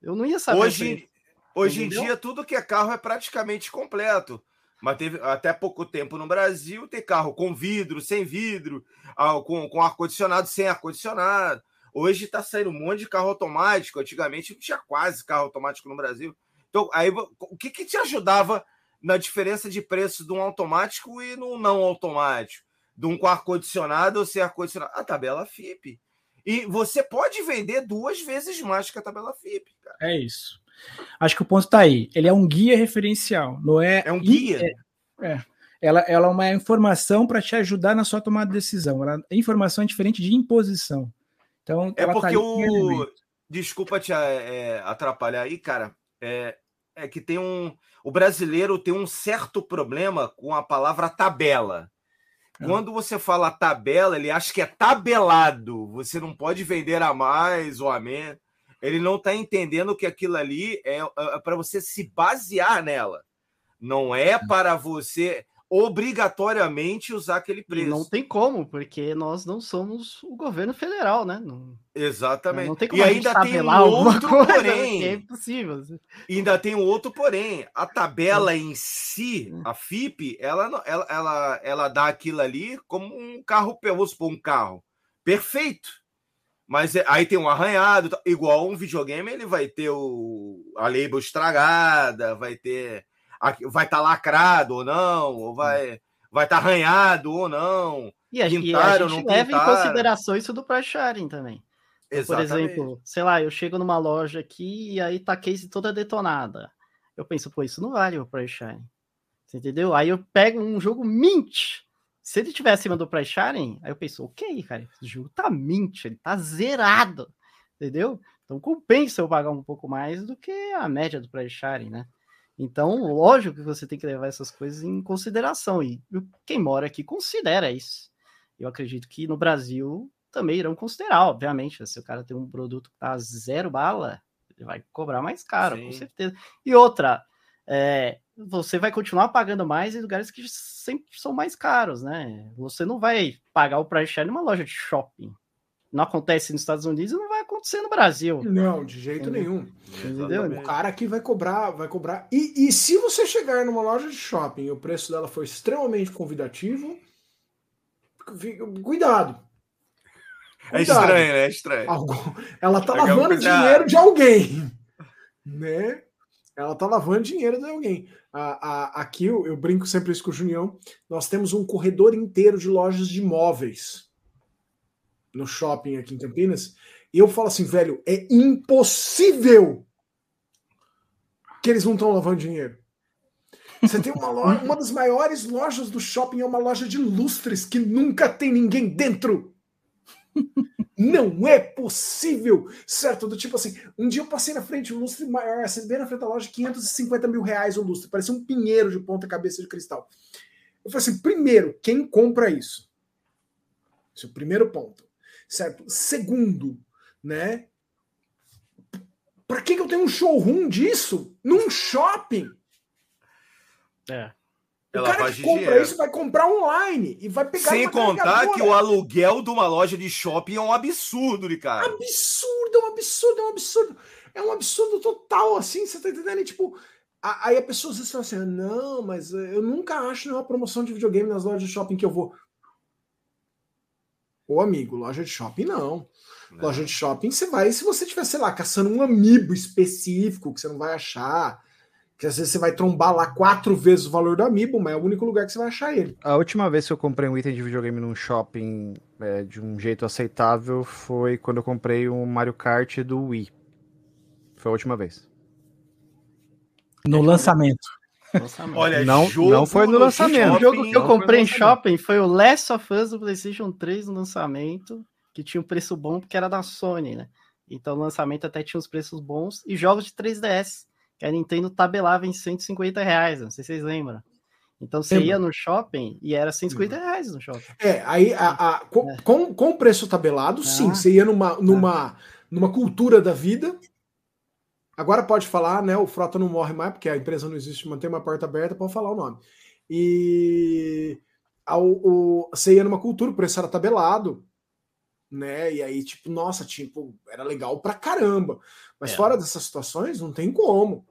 Eu não ia saber. Hoje, hoje em dia, tudo que é carro é praticamente completo. Mas teve até pouco tempo no Brasil, tem carro com vidro, sem vidro, com, com ar-condicionado, sem ar-condicionado. Hoje está saindo um monte de carro automático. Antigamente não tinha quase carro automático no Brasil. Então, aí, o que, que te ajudava na diferença de preço de um automático e no não automático? De um com ar-condicionado ou sem ar-condicionado? A tabela FIP. E você pode vender duas vezes mais que a tabela FIP, cara. É isso. Acho que o ponto tá aí. Ele é um guia referencial, não é? É um guia. É. Ela, ela é uma informação para te ajudar na sua tomada de decisão. Ela, informação é diferente de imposição. Então, É tá porque com o. Desculpa te é, atrapalhar aí, cara. É, é que tem um. O brasileiro tem um certo problema com a palavra tabela. É. Quando você fala tabela, ele acha que é tabelado. Você não pode vender a mais ou a menos. Ele não está entendendo que aquilo ali é, para você se basear nela. Não é para você obrigatoriamente usar aquele preço. não tem como, porque nós não somos o governo federal, né? Não, Exatamente. não tem como e ainda tem um outro coisa, porém. porque é impossível. E ainda tem um outro porém. A tabela em si, a FIP, ela, ela, ela, ela dá aquilo ali como um carro, vamos supor, um carro perfeito. Mas é- aí tem um arranhado, igual um videogame, ele vai ter o, a label estragada, vai ter. Vai estar lacrado ou não, ou vai vai estar arranhado ou não. E a, e a Pintaram, gente não leva em pintaram. consideração isso do price sharing também. Por Exatamente. exemplo, sei lá, eu chego numa loja aqui e aí tá a case toda detonada. Eu penso, pô, isso não vale o price sharing. Você entendeu? Aí eu pego um jogo mint. Se ele estiver acima do price sharing, aí eu penso, ok, cara, esse jogo tá mint, ele tá zerado. Entendeu? Então compensa eu pagar um pouco mais do que a média do price sharing, né? Então, lógico que você tem que levar essas coisas em consideração. E quem mora aqui considera isso. Eu acredito que no Brasil também irão considerar, obviamente. Se o cara tem um produto que tá zero bala, ele vai cobrar mais caro, com Sim. certeza. E outra, é, você vai continuar pagando mais em lugares que sempre são mais caros, né? Você não vai pagar o price share numa loja de shopping. Não acontece nos Estados Unidos e não vai acontecer no Brasil. Não, de jeito Entendeu? nenhum. Entendeu? O cara aqui vai cobrar, vai cobrar. E, e se você chegar numa loja de shopping e o preço dela for extremamente convidativo, fica- cuidado. É Cuidado. estranho, né? É estranho. Algo- Ela tá lavando cuidado. dinheiro de alguém, né? Ela tá lavando dinheiro de alguém. A- a- aqui eu, eu brinco sempre isso com o Junião. Nós temos um corredor inteiro de lojas de imóveis no shopping aqui em Campinas. E eu falo assim, velho, é impossível que eles não estão lavando dinheiro. Você tem uma loja, uma das maiores lojas do shopping é uma loja de lustres que nunca tem ninguém dentro. Não é possível, certo? Do tipo assim, um dia eu passei na frente, um lustre maior, assim, bem na frente da loja, 550 mil reais o lustre, parecia um pinheiro de ponta cabeça de cristal. Eu falei assim, primeiro, quem compra isso? Esse é o primeiro ponto, certo? Segundo, né? Para que, que eu tenho um showroom disso num shopping? É. É o cara lavagem que de compra dinheiro. isso vai comprar online e vai pegar Sem contar que o aluguel de uma loja de shopping é um absurdo, Ricardo. absurdo, é um absurdo, é um absurdo. É um absurdo total, assim, você tá entendendo? E, tipo, a- aí a pessoa às vezes fala assim: "Ah, não, mas eu nunca acho nenhuma promoção de videogame nas lojas de shopping que eu vou. Ô, amigo, loja de shopping não. Loja de shopping você vai se você tiver, sei lá, caçando um amiibo específico que você não vai achar. Que às vezes você vai trombar lá quatro vezes o valor do amiibo, mas é o único lugar que você vai achar ele. A última vez que eu comprei um item de videogame num shopping é, de um jeito aceitável foi quando eu comprei um Mario Kart do Wii. Foi a última vez. No lançamento. Lançamento. Olha, Não- jogo não foi no lançamento. O jogo que eu comprei em shopping foi o Last of Us do PlayStation 3 no lançamento, que tinha um preço bom porque era da Sony, né? Então no lançamento até tinha os preços bons e jogos de 3DS, que a Nintendo tabelava em 150 reais, não sei se vocês lembram. Então você ia no shopping e era 150 reais no shopping. É, aí a, a- com, com, com o preço tabelado, sim. Ah. Você ia numa, numa, numa cultura da vida, Agora pode falar, né? O Frota não morre mais, porque a empresa não existe, mantém uma porta aberta, pode falar o nome. E ao, o, você ia numa cultura, o preço era tabelado, né? E aí, tipo, nossa, tipo, era legal pra caramba. Mas é. fora dessas situações, não tem como.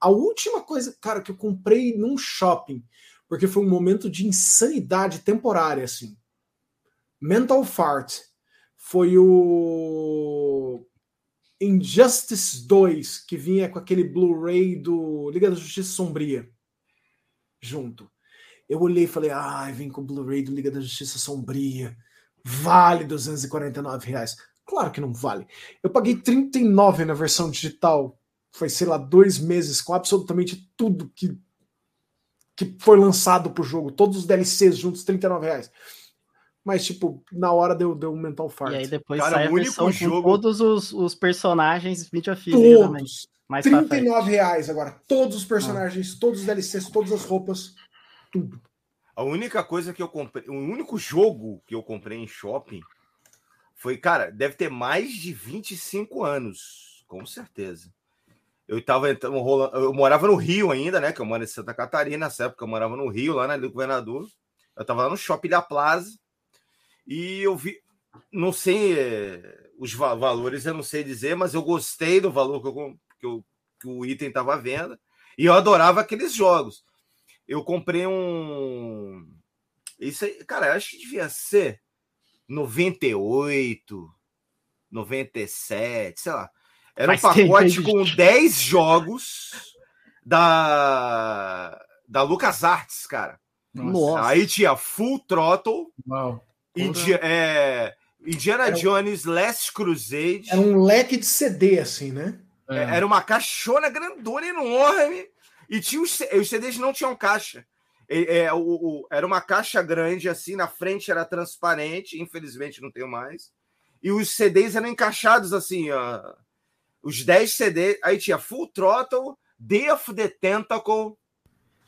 A última coisa, cara, que eu comprei num shopping, porque foi um momento de insanidade temporária, assim. Mental Fart foi o Injustice 2, que vinha com aquele Blu-ray do Liga da Justiça Sombria junto. Eu olhei e falei, ah, vem com o Blu-ray do Liga da Justiça Sombria. Vale 249 reais. Claro que não vale. Eu paguei 39 na versão digital. Foi, sei lá, dois meses com absolutamente tudo que, que foi lançado pro jogo. Todos os DLCs juntos, 39 reais. Mas, tipo, na hora deu, deu um mental fart. E aí depois Cara, sai a versão jogo... com todos os, os personagens mídia física também. Mais 39 reais agora. Todos os personagens, ah. todos os DLCs, todas as roupas, tudo. A única coisa que eu comprei, o único jogo que eu comprei em shopping foi, cara, deve ter mais de 25 anos, com certeza. Eu tava entrando, eu morava no Rio ainda, né? Que eu moro em Santa Catarina, nessa época eu morava no Rio, lá na do Governador. Eu tava lá no Shopping da Plaza e eu vi, não sei é, os valores, eu não sei dizer, mas eu gostei do valor que, eu, que, eu, que o item estava vendo e eu adorava aqueles jogos. Eu comprei um. Isso aí, cara, acho que devia ser 98, 97, sei lá. Era um pacote com 10 jogos da da LucasArts, cara. Nossa. Aí tinha Full Throttle, Uau. Indi é, Indiana era Jones, Last Crusade. Era um leque de CD, assim, né? É. Era uma caixona grandona, enorme. E tinha os, os CDs não tinham caixa. É, é, o, o, era uma caixa grande, assim, na frente era transparente, infelizmente não tenho mais. E os CDs eram encaixados assim, ó, os 10 CDs. Aí tinha Full Throttle, Day of the Tentacle,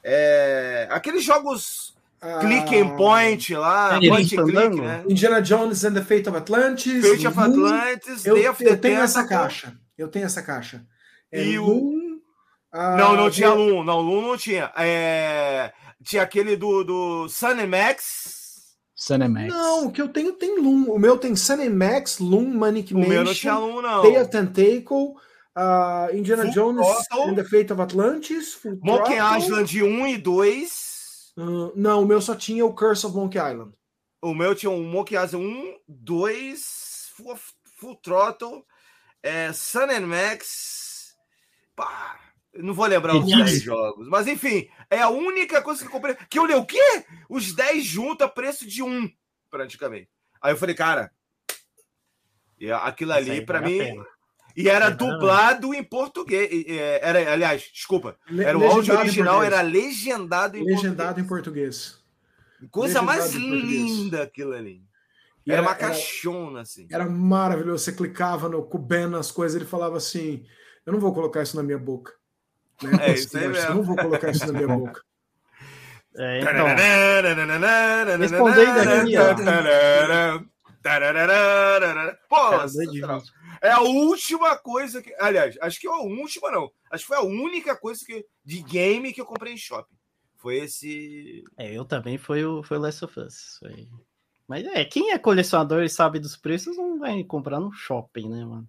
é, aqueles jogos ah, Click and Point lá, é point and click, né? Indiana Jones and the Fate of Atlantis. Fate of Atlantis, eu, Day of eu tenho essa caixa. Eu tenho essa caixa. É e Loom, o... Ah, não, não tinha Loom. Não, Loom não tinha. É... Tinha aquele do, do Sun Max. Sun Max. Não, o que eu tenho tem Loom. O meu tem Sun Max, Loom, Manic Mansion. O meu não tinha Loom, não. Day of Tentacle, uh, Indiana Full Jones and the Fate of Atlantis. Monkey Island 1 e 2. Uh, não, o meu só tinha o Curse of Monkey Island. O meu tinha um Monkey Island 1, 2, Full, full Throttle, é, Sun and Max. Pá, não vou lembrar os 10 jogos. Mas enfim, é a única coisa que eu comprei. Que eu li o quê? Os 10 juntos a preço de um, praticamente. Aí eu falei, cara, aquilo ali, para mim. E era dublado em português. É, era, aliás, desculpa. Era o áudio original, era legendado em legendado português. em português. Coisa legendado mais linda aquilo ali. E era, era uma caixona, era, assim. Era maravilhoso. Você clicava no Cuben nas coisas, ele falava assim: Eu não vou colocar isso na minha boca. Né? É, isso aí mesmo. Eu não vou colocar isso na minha boca. É, então. Respondendo aqui, ó. Pô, é a última coisa que. Aliás, acho que é a última, não. Acho que foi a única coisa que, de game que eu comprei em shopping. Foi esse. É, eu também foi o, foi o Last of Us. Foi... Mas é, quem é colecionador e sabe dos preços não vai comprar no shopping, né, mano?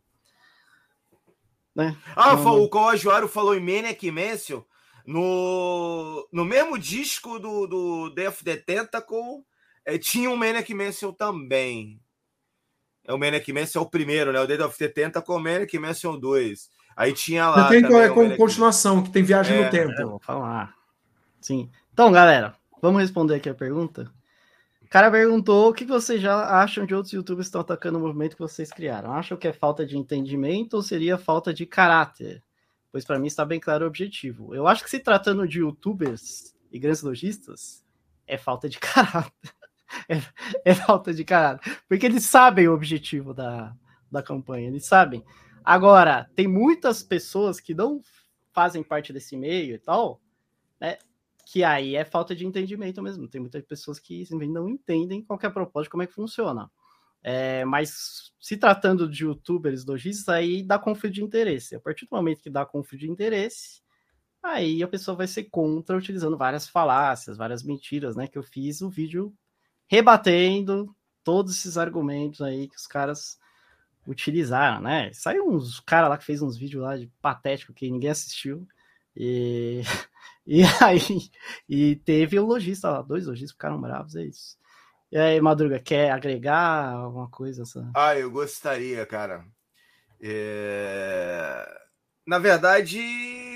Né? Ah, não, o Coajuaro falou em Maniac Mansion. No, no mesmo disco do, do Death the Tentacle, é, tinha um Maniac Mansion também. É o Maniac Mansion é o primeiro, né? O Dead of the Tentacle, o Maniac Mansion 2. Aí tinha lá. Tem também, é com continuação, que tem viagem é, no tempo. É, vou falar. Sim. Então, galera, vamos responder aqui a pergunta. O cara perguntou o que vocês já acham de outros youtubers que estão atacando o movimento que vocês criaram. Acham que é falta de entendimento ou seria falta de caráter? Pois para mim está bem claro o objetivo. Eu acho que se tratando de youtubers e grandes lojistas, é falta de caráter é, é falta de caráter. Porque eles sabem o objetivo da, da campanha, eles sabem. Agora, tem muitas pessoas que não fazem parte desse meio e tal, né? Que aí é falta de entendimento mesmo. Tem muitas pessoas que não entendem qual é a proposta, como é que funciona. É, mas se tratando de youtubers lojistas, aí dá conflito de interesse. A partir do momento que dá conflito de interesse, aí a pessoa vai ser contra utilizando várias falácias, várias mentiras, né? Que eu fiz o vídeo rebatendo todos esses argumentos aí que os caras utilizaram, né? Saiu uns cara lá que fez uns vídeos lá de patético que ninguém assistiu. E, e aí e teve o lojista lá, dois lojistas ficaram bravos, é isso. E aí, Madruga, quer agregar alguma coisa? Ah, eu gostaria, cara. É... Na verdade,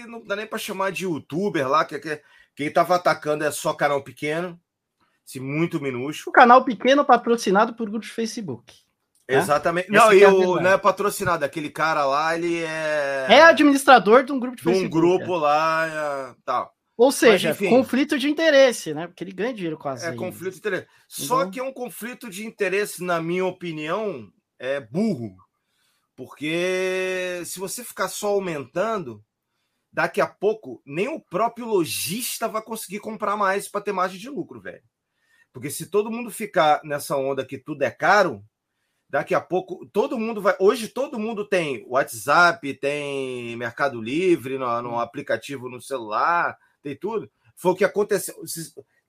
não dá nem para chamar de youtuber lá, que, que quem tava atacando é só canal pequeno, se muito minúsculo. O canal pequeno patrocinado por grupo de Facebook. Né? Exatamente. Não, e é o, não é patrocinado, aquele cara lá, ele é. É administrador de um grupo de Facebook. Um grupo é. lá, é... tal. Ou seja, Mas, conflito de interesse, né? Porque ele ganha dinheiro quase. É, conflito de interesse. Então... Só que é um conflito de interesse, na minha opinião, é burro. Porque se você ficar só aumentando, daqui a pouco nem o próprio lojista vai conseguir comprar mais para ter margem de lucro, velho. Porque se todo mundo ficar nessa onda que tudo é caro, daqui a pouco todo mundo vai. Hoje todo mundo tem WhatsApp, tem Mercado Livre no, no aplicativo no celular tem tudo. Foi o que aconteceu.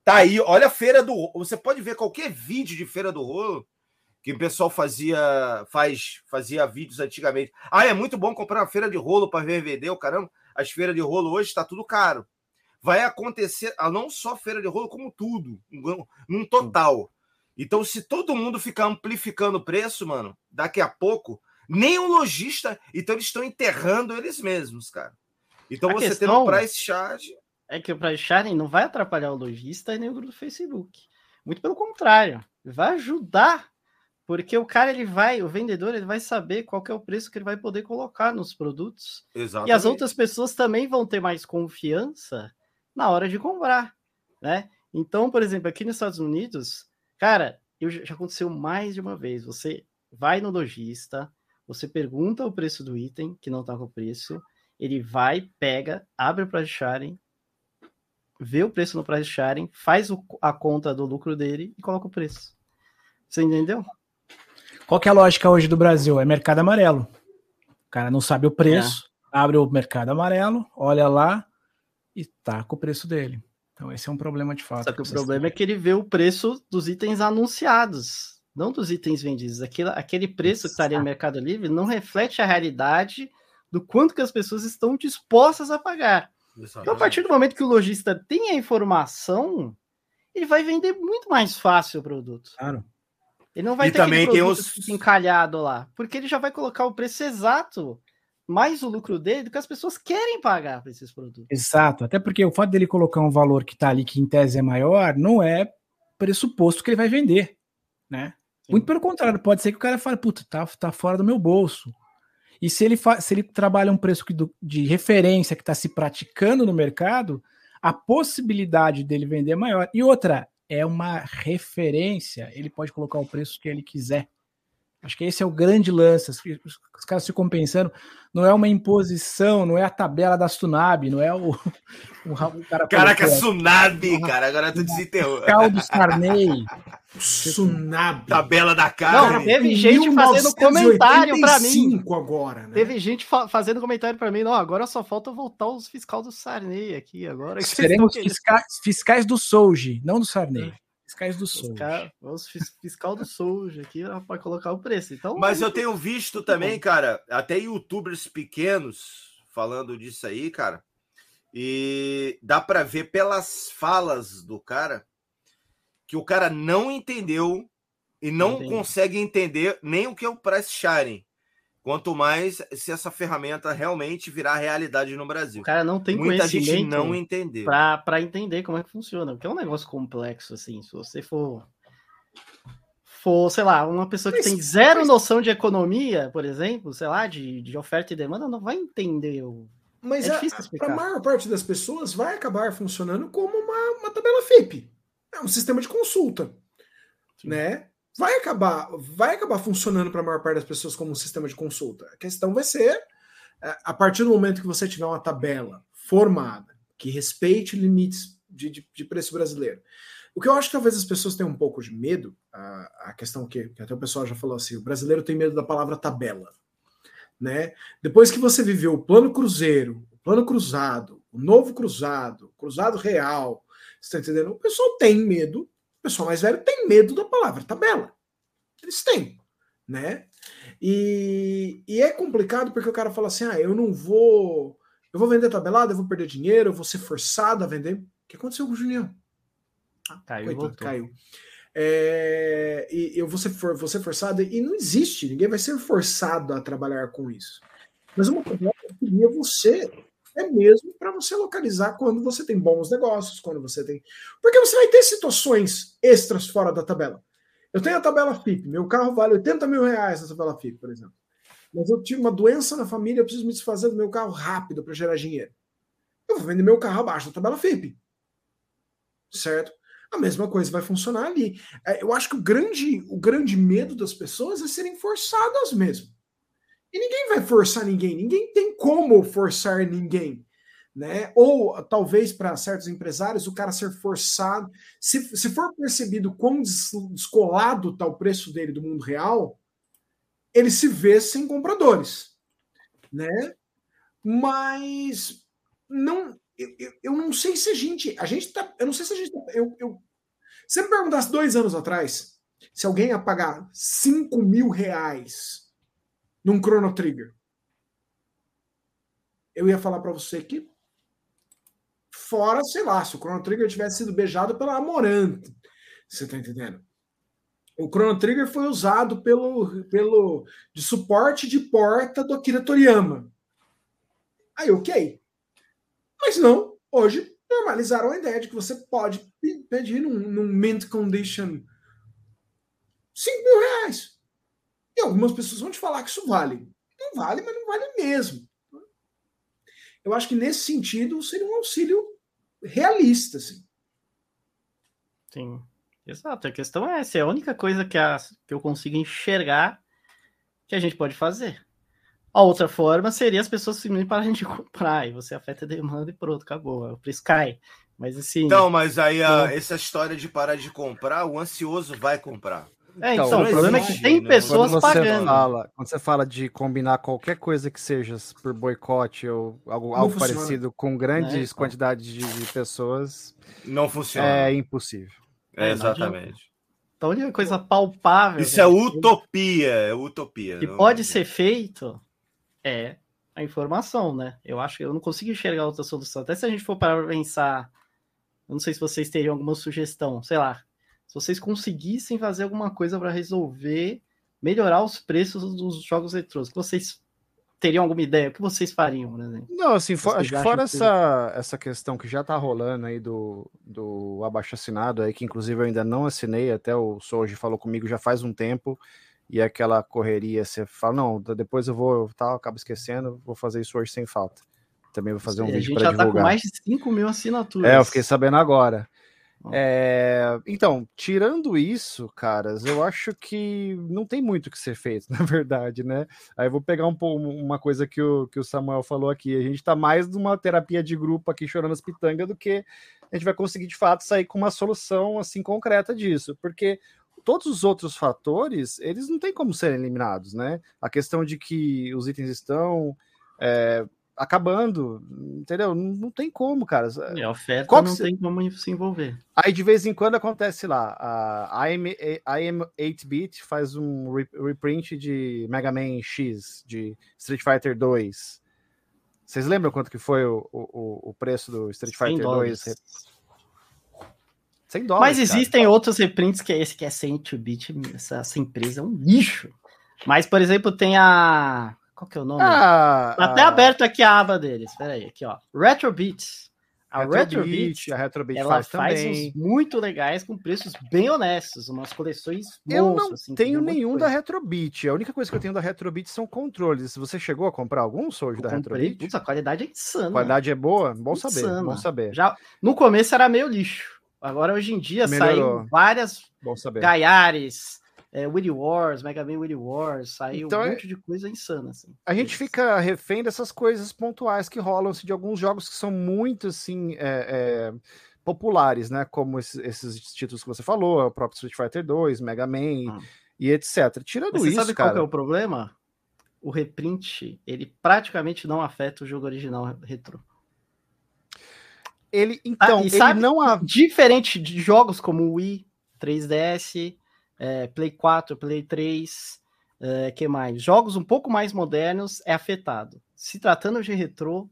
Tá aí, olha a feira do. Você pode ver qualquer vídeo de feira do rolo que o pessoal fazia faz fazia vídeos antigamente. Ah, é muito bom comprar uma feira de rolo para vender, o caramba. As feiras de rolo hoje está tudo caro. Vai acontecer, ah, não só feira de rolo, como tudo, num total. Então, se todo mundo ficar amplificando o preço, mano, daqui a pouco, nem o lojista. Então, eles estão enterrando eles mesmos, cara. Então, a você questão... tendo price charge é que o price sharing não vai atrapalhar o lojista e nem o grupo do Facebook. Muito pelo contrário, vai ajudar, porque o cara ele vai, o vendedor ele vai saber qual é o preço que ele vai poder colocar nos produtos. Exatamente. E as outras pessoas também vão ter mais confiança na hora de comprar, né? Então, por exemplo, aqui nos Estados Unidos, cara, eu, já aconteceu mais de uma vez. Você vai no lojista, você pergunta o preço do item que não está com preço, ele vai, pega, abre o price sharing, vê o preço no price sharing, faz o, a conta do lucro dele e coloca o preço. Você entendeu? Qual é a lógica hoje do Brasil? É mercado amarelo. O cara não sabe o preço, é. abre o mercado amarelo, olha lá e taca o preço dele. Então esse é um problema de fato. Só que o problema é que ele vê o preço dos itens anunciados, não dos itens vendidos. Aquele, aquele preço Exato. que estaria no Mercado Livre não reflete a realidade do quanto que as pessoas estão dispostas a pagar. Então, a partir do momento que o lojista tem a informação, ele vai vender muito mais fácil o produto. Claro. Ele não vai e ter também tem os... encalhado lá, porque ele já vai colocar o preço exato, mais o lucro dele, do que as pessoas querem pagar para esses produtos. Exato, até porque o fato dele colocar um valor que está ali, que em tese é maior, não é pressuposto que ele vai vender, né? Sim. Muito pelo contrário, pode ser que o cara fale, puta, tá, tá fora do meu bolso. E se ele, se ele trabalha um preço do, de referência que está se praticando no mercado, a possibilidade dele vender é maior. E outra, é uma referência, ele pode colocar o preço que ele quiser. Acho que esse é o grande lance. Os caras ficam pensando, não é uma imposição, não é a tabela da Tsunami, não é o. o, o cara Caraca, Tsunami, cara, agora tu desenterrou. Caldo Sarney. Tsunami. Tabela da carne. Não, teve gente fazendo comentário para mim. agora, né? Teve gente fa fazendo comentário para mim. Não, agora só falta voltar os fiscal do Sarney aqui. Agora Seremos fiscais, fiscais do Souji, não do Sarney. É. Fiscais do Souj. Os fiscal do Souj aqui para colocar o preço. Então, Mas eu tenho visto também, cara, até youtubers pequenos falando disso aí, cara. E dá para ver pelas falas do cara que o cara não entendeu e não Entendi. consegue entender nem o que é o price sharing. Quanto mais se essa ferramenta realmente virar realidade no Brasil. O cara não tem Muita gente não entendeu. Para entender como é que funciona. Porque é um negócio complexo, assim. Se você for, for sei lá, uma pessoa que mas, tem zero mas... noção de economia, por exemplo, sei lá, de, de oferta e demanda, não vai entender o. Mas é para a maior parte das pessoas vai acabar funcionando como uma, uma tabela FIP. É um sistema de consulta. Sim. Né? Vai acabar, vai acabar funcionando para a maior parte das pessoas como um sistema de consulta. A questão vai ser, é, a partir do momento que você tiver uma tabela formada, que respeite limites de, de, de, preço brasileiro. O que eu acho que talvez as pessoas tenham um pouco de medo, a, a questão que, que até o pessoal já falou assim, o brasileiro tem medo da palavra tabela. Né? Depois que você viveu o plano cruzeiro, o plano cruzado, o novo cruzado, cruzado real, você está entendendo? O pessoal tem medo, o pessoal mais velho tem medo da palavra tabela. Eles têm, né? E, e é complicado porque o cara fala assim: ah, eu não vou. Eu vou vender tabelada, eu vou perder dinheiro, eu vou ser forçado a vender. O que aconteceu com o Julião? Ah, caiu, Coitado, caiu. É, e eu vou ser, for, vou ser forçado, e não existe, ninguém vai ser forçado a trabalhar com isso. Mas uma coisa que queria você é mesmo para você localizar quando você tem bons negócios, quando você tem. Porque você vai ter situações extras fora da tabela. Eu tenho a tabela FIP, meu carro vale 80 mil reais na tabela FIP, por exemplo. Mas eu tive uma doença na família, eu preciso me desfazer do meu carro rápido para gerar dinheiro. Eu vou vender meu carro abaixo da tabela FIP. Certo? A mesma coisa vai funcionar ali. É, eu acho que o grande, o grande medo das pessoas é serem forçadas mesmo. E ninguém vai forçar ninguém, ninguém tem como forçar ninguém né? Ou talvez para certos empresários o cara ser forçado, se, se for percebido quão descolado está o preço dele do mundo real, ele se vê sem compradores, né? Mas não, eu, eu não sei se a gente, a gente tá, eu não sei se a gente, tá, eu, eu se me perguntasse dois anos atrás se alguém ia pagar 5 mil reais num Chrono Trigger, eu ia falar para você que Fora, sei lá, se o Chrono Trigger tivesse sido beijado pela Amorante. Você tá entendendo? O Chrono Trigger foi usado pelo, pelo de suporte de porta do Akira Toriyama. Aí, ok. Mas não, hoje normalizaram a ideia de que você pode pedir num, num mint condition 5 mil reais. E algumas pessoas vão te falar que isso vale. Não vale, mas não vale mesmo. Eu acho que nesse sentido seria um auxílio realista, assim. Sim, exato. A questão é essa, é a única coisa que, a, que eu consigo enxergar que a gente pode fazer. A outra forma seria as pessoas simplesmente para a gente comprar, e você afeta a demanda e pronto, acabou. O preço cai. Mas assim. Então, mas aí a, essa história de parar de comprar, o ansioso vai comprar. É, então, então o problema é que tem pessoas quando pagando. Fala, quando você fala de combinar qualquer coisa que seja por boicote ou algo, algo parecido com grandes é, quantidades de, de, pessoas, não funciona. É impossível. É, exatamente. Então, a única coisa palpável. Isso é utopia, é utopia. Que não... pode ser feito é a informação, né? Eu acho que eu não consigo enxergar outra solução. Até se a gente for para pensar, eu não sei se vocês teriam alguma sugestão, sei lá, se vocês conseguissem fazer alguma coisa para resolver, melhorar os preços dos jogos eletrônicos, vocês teriam alguma ideia? O que vocês fariam, por exemplo? Não, assim, for, acho que fora que... essa, essa questão que já tá rolando aí do, do abaixo assinado aí, que inclusive eu ainda não assinei, até o Soji falou comigo já faz um tempo, e aquela correria, você fala, não, depois eu vou, tal, acabo esquecendo, vou fazer isso hoje sem falta. Também vou fazer um vídeo para divulgar. A gente já tá com mais de 5 mil assinaturas. É, eu fiquei sabendo agora. É, então, tirando isso, caras, eu acho que não tem muito que ser feito, na verdade, né? Aí eu vou pegar um pouco uma coisa que o, que o Samuel falou aqui. A gente tá mais numa terapia de grupo aqui chorando as pitangas do que a gente vai conseguir de fato sair com uma solução assim concreta disso, porque todos os outros fatores, eles não têm como serem eliminados, né? A questão de que os itens estão é, acabando, entendeu? Não, não tem como, cara. A oferta Qual não tem como se envolver. Aí de vez em quando acontece lá, a IM8-bit faz um reprint de Mega Man X, de Street Fighter 2. Vocês lembram quanto que foi o, o, o preço do Street Fighter 2? 100 dólares. Mas existem cara. outros reprints que é esse que é 100 bit essa, essa empresa é um lixo. Mas, por exemplo, tem a qual que é o nome? Ah, tá até ah, aberto aqui a aba deles. Espera aí, aqui, ó. Retro Beats. A Retro, Beat, a Retro Beat ela faz, faz uns muito legais com preços bem honestos, umas coleções Eu não assim, tenho nenhum da Retro Beat. A única coisa que eu tenho da Retro Beat são controles. Você chegou a comprar algum Sojo da Retro Beat? Putz, a qualidade é insana. A qualidade é boa? Bom saber, insana. bom saber. Já no começo era meio lixo. Agora hoje em dia saem várias Gaiares, é, Willy Wars, Mega Man Willy Wars, saiu então, um é monte de coisa insana. Assim. A gente fica refém dessas coisas pontuais que rolam assim, de alguns jogos que são muito assim. É, é, populares, né? Como esses, esses, títulos que você falou, o próprio Street Fighter 2, Mega Man hum. e etc. Tirando Mas você isso, sabe cara, qual é o problema? O reprint, ele praticamente não afeta o jogo original retrô. Ele, então, ah, ele sabe, não... A... Diferente de jogos como o Wii, 3DS, é, Play 4, Play 3, é, que mais? Jogos um pouco mais modernos é afetado. Se tratando de retrô,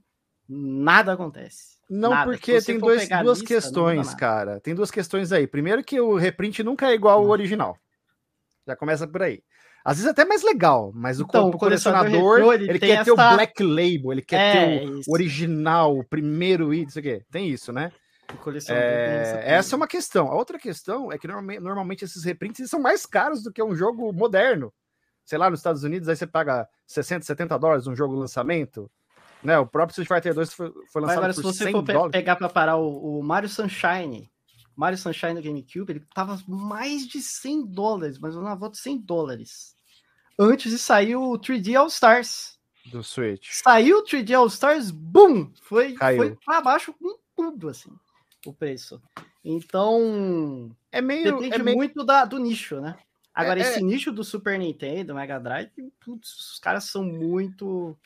nada acontece. Não, nada. porque tem dois, duas lista, questões, cara. Tem duas questões aí. Primeiro que o reprint nunca é igual ao hum. original. Já começa por aí. Às vezes é até mais legal, mas então, o, colecionador, retrô, ele, ele quer essa... ter o black label, ele quer é, ter o isso. original, o primeiro item, isso aqui. Tem isso, né? É, essa é uma questão. A outra questão é que normalmente, normalmente esses reprints são mais caros do que um jogo moderno. Sei lá, nos Estados Unidos, aí você paga 60, 70 dólares um jogo lançamento. Né, o próprio Street Fighter 2 foi, foi lançado agora, por se você for dólares. pegar para parar o, o, Mario Sunshine, Mario Sunshine no GameCube, ele tava mais de 100 dólares, mas eu não volta 100 dólares. Antes de sair o 3D All Stars. Do Switch. Saiu o 3D All Stars, boom! Foi, foi para baixo com tudo, assim o preço. Então, é meio, depende é meio... muito da, do nicho, né? Agora, é, esse é... nicho do Super Nintendo, Mega Drive, putz, os caras são muito.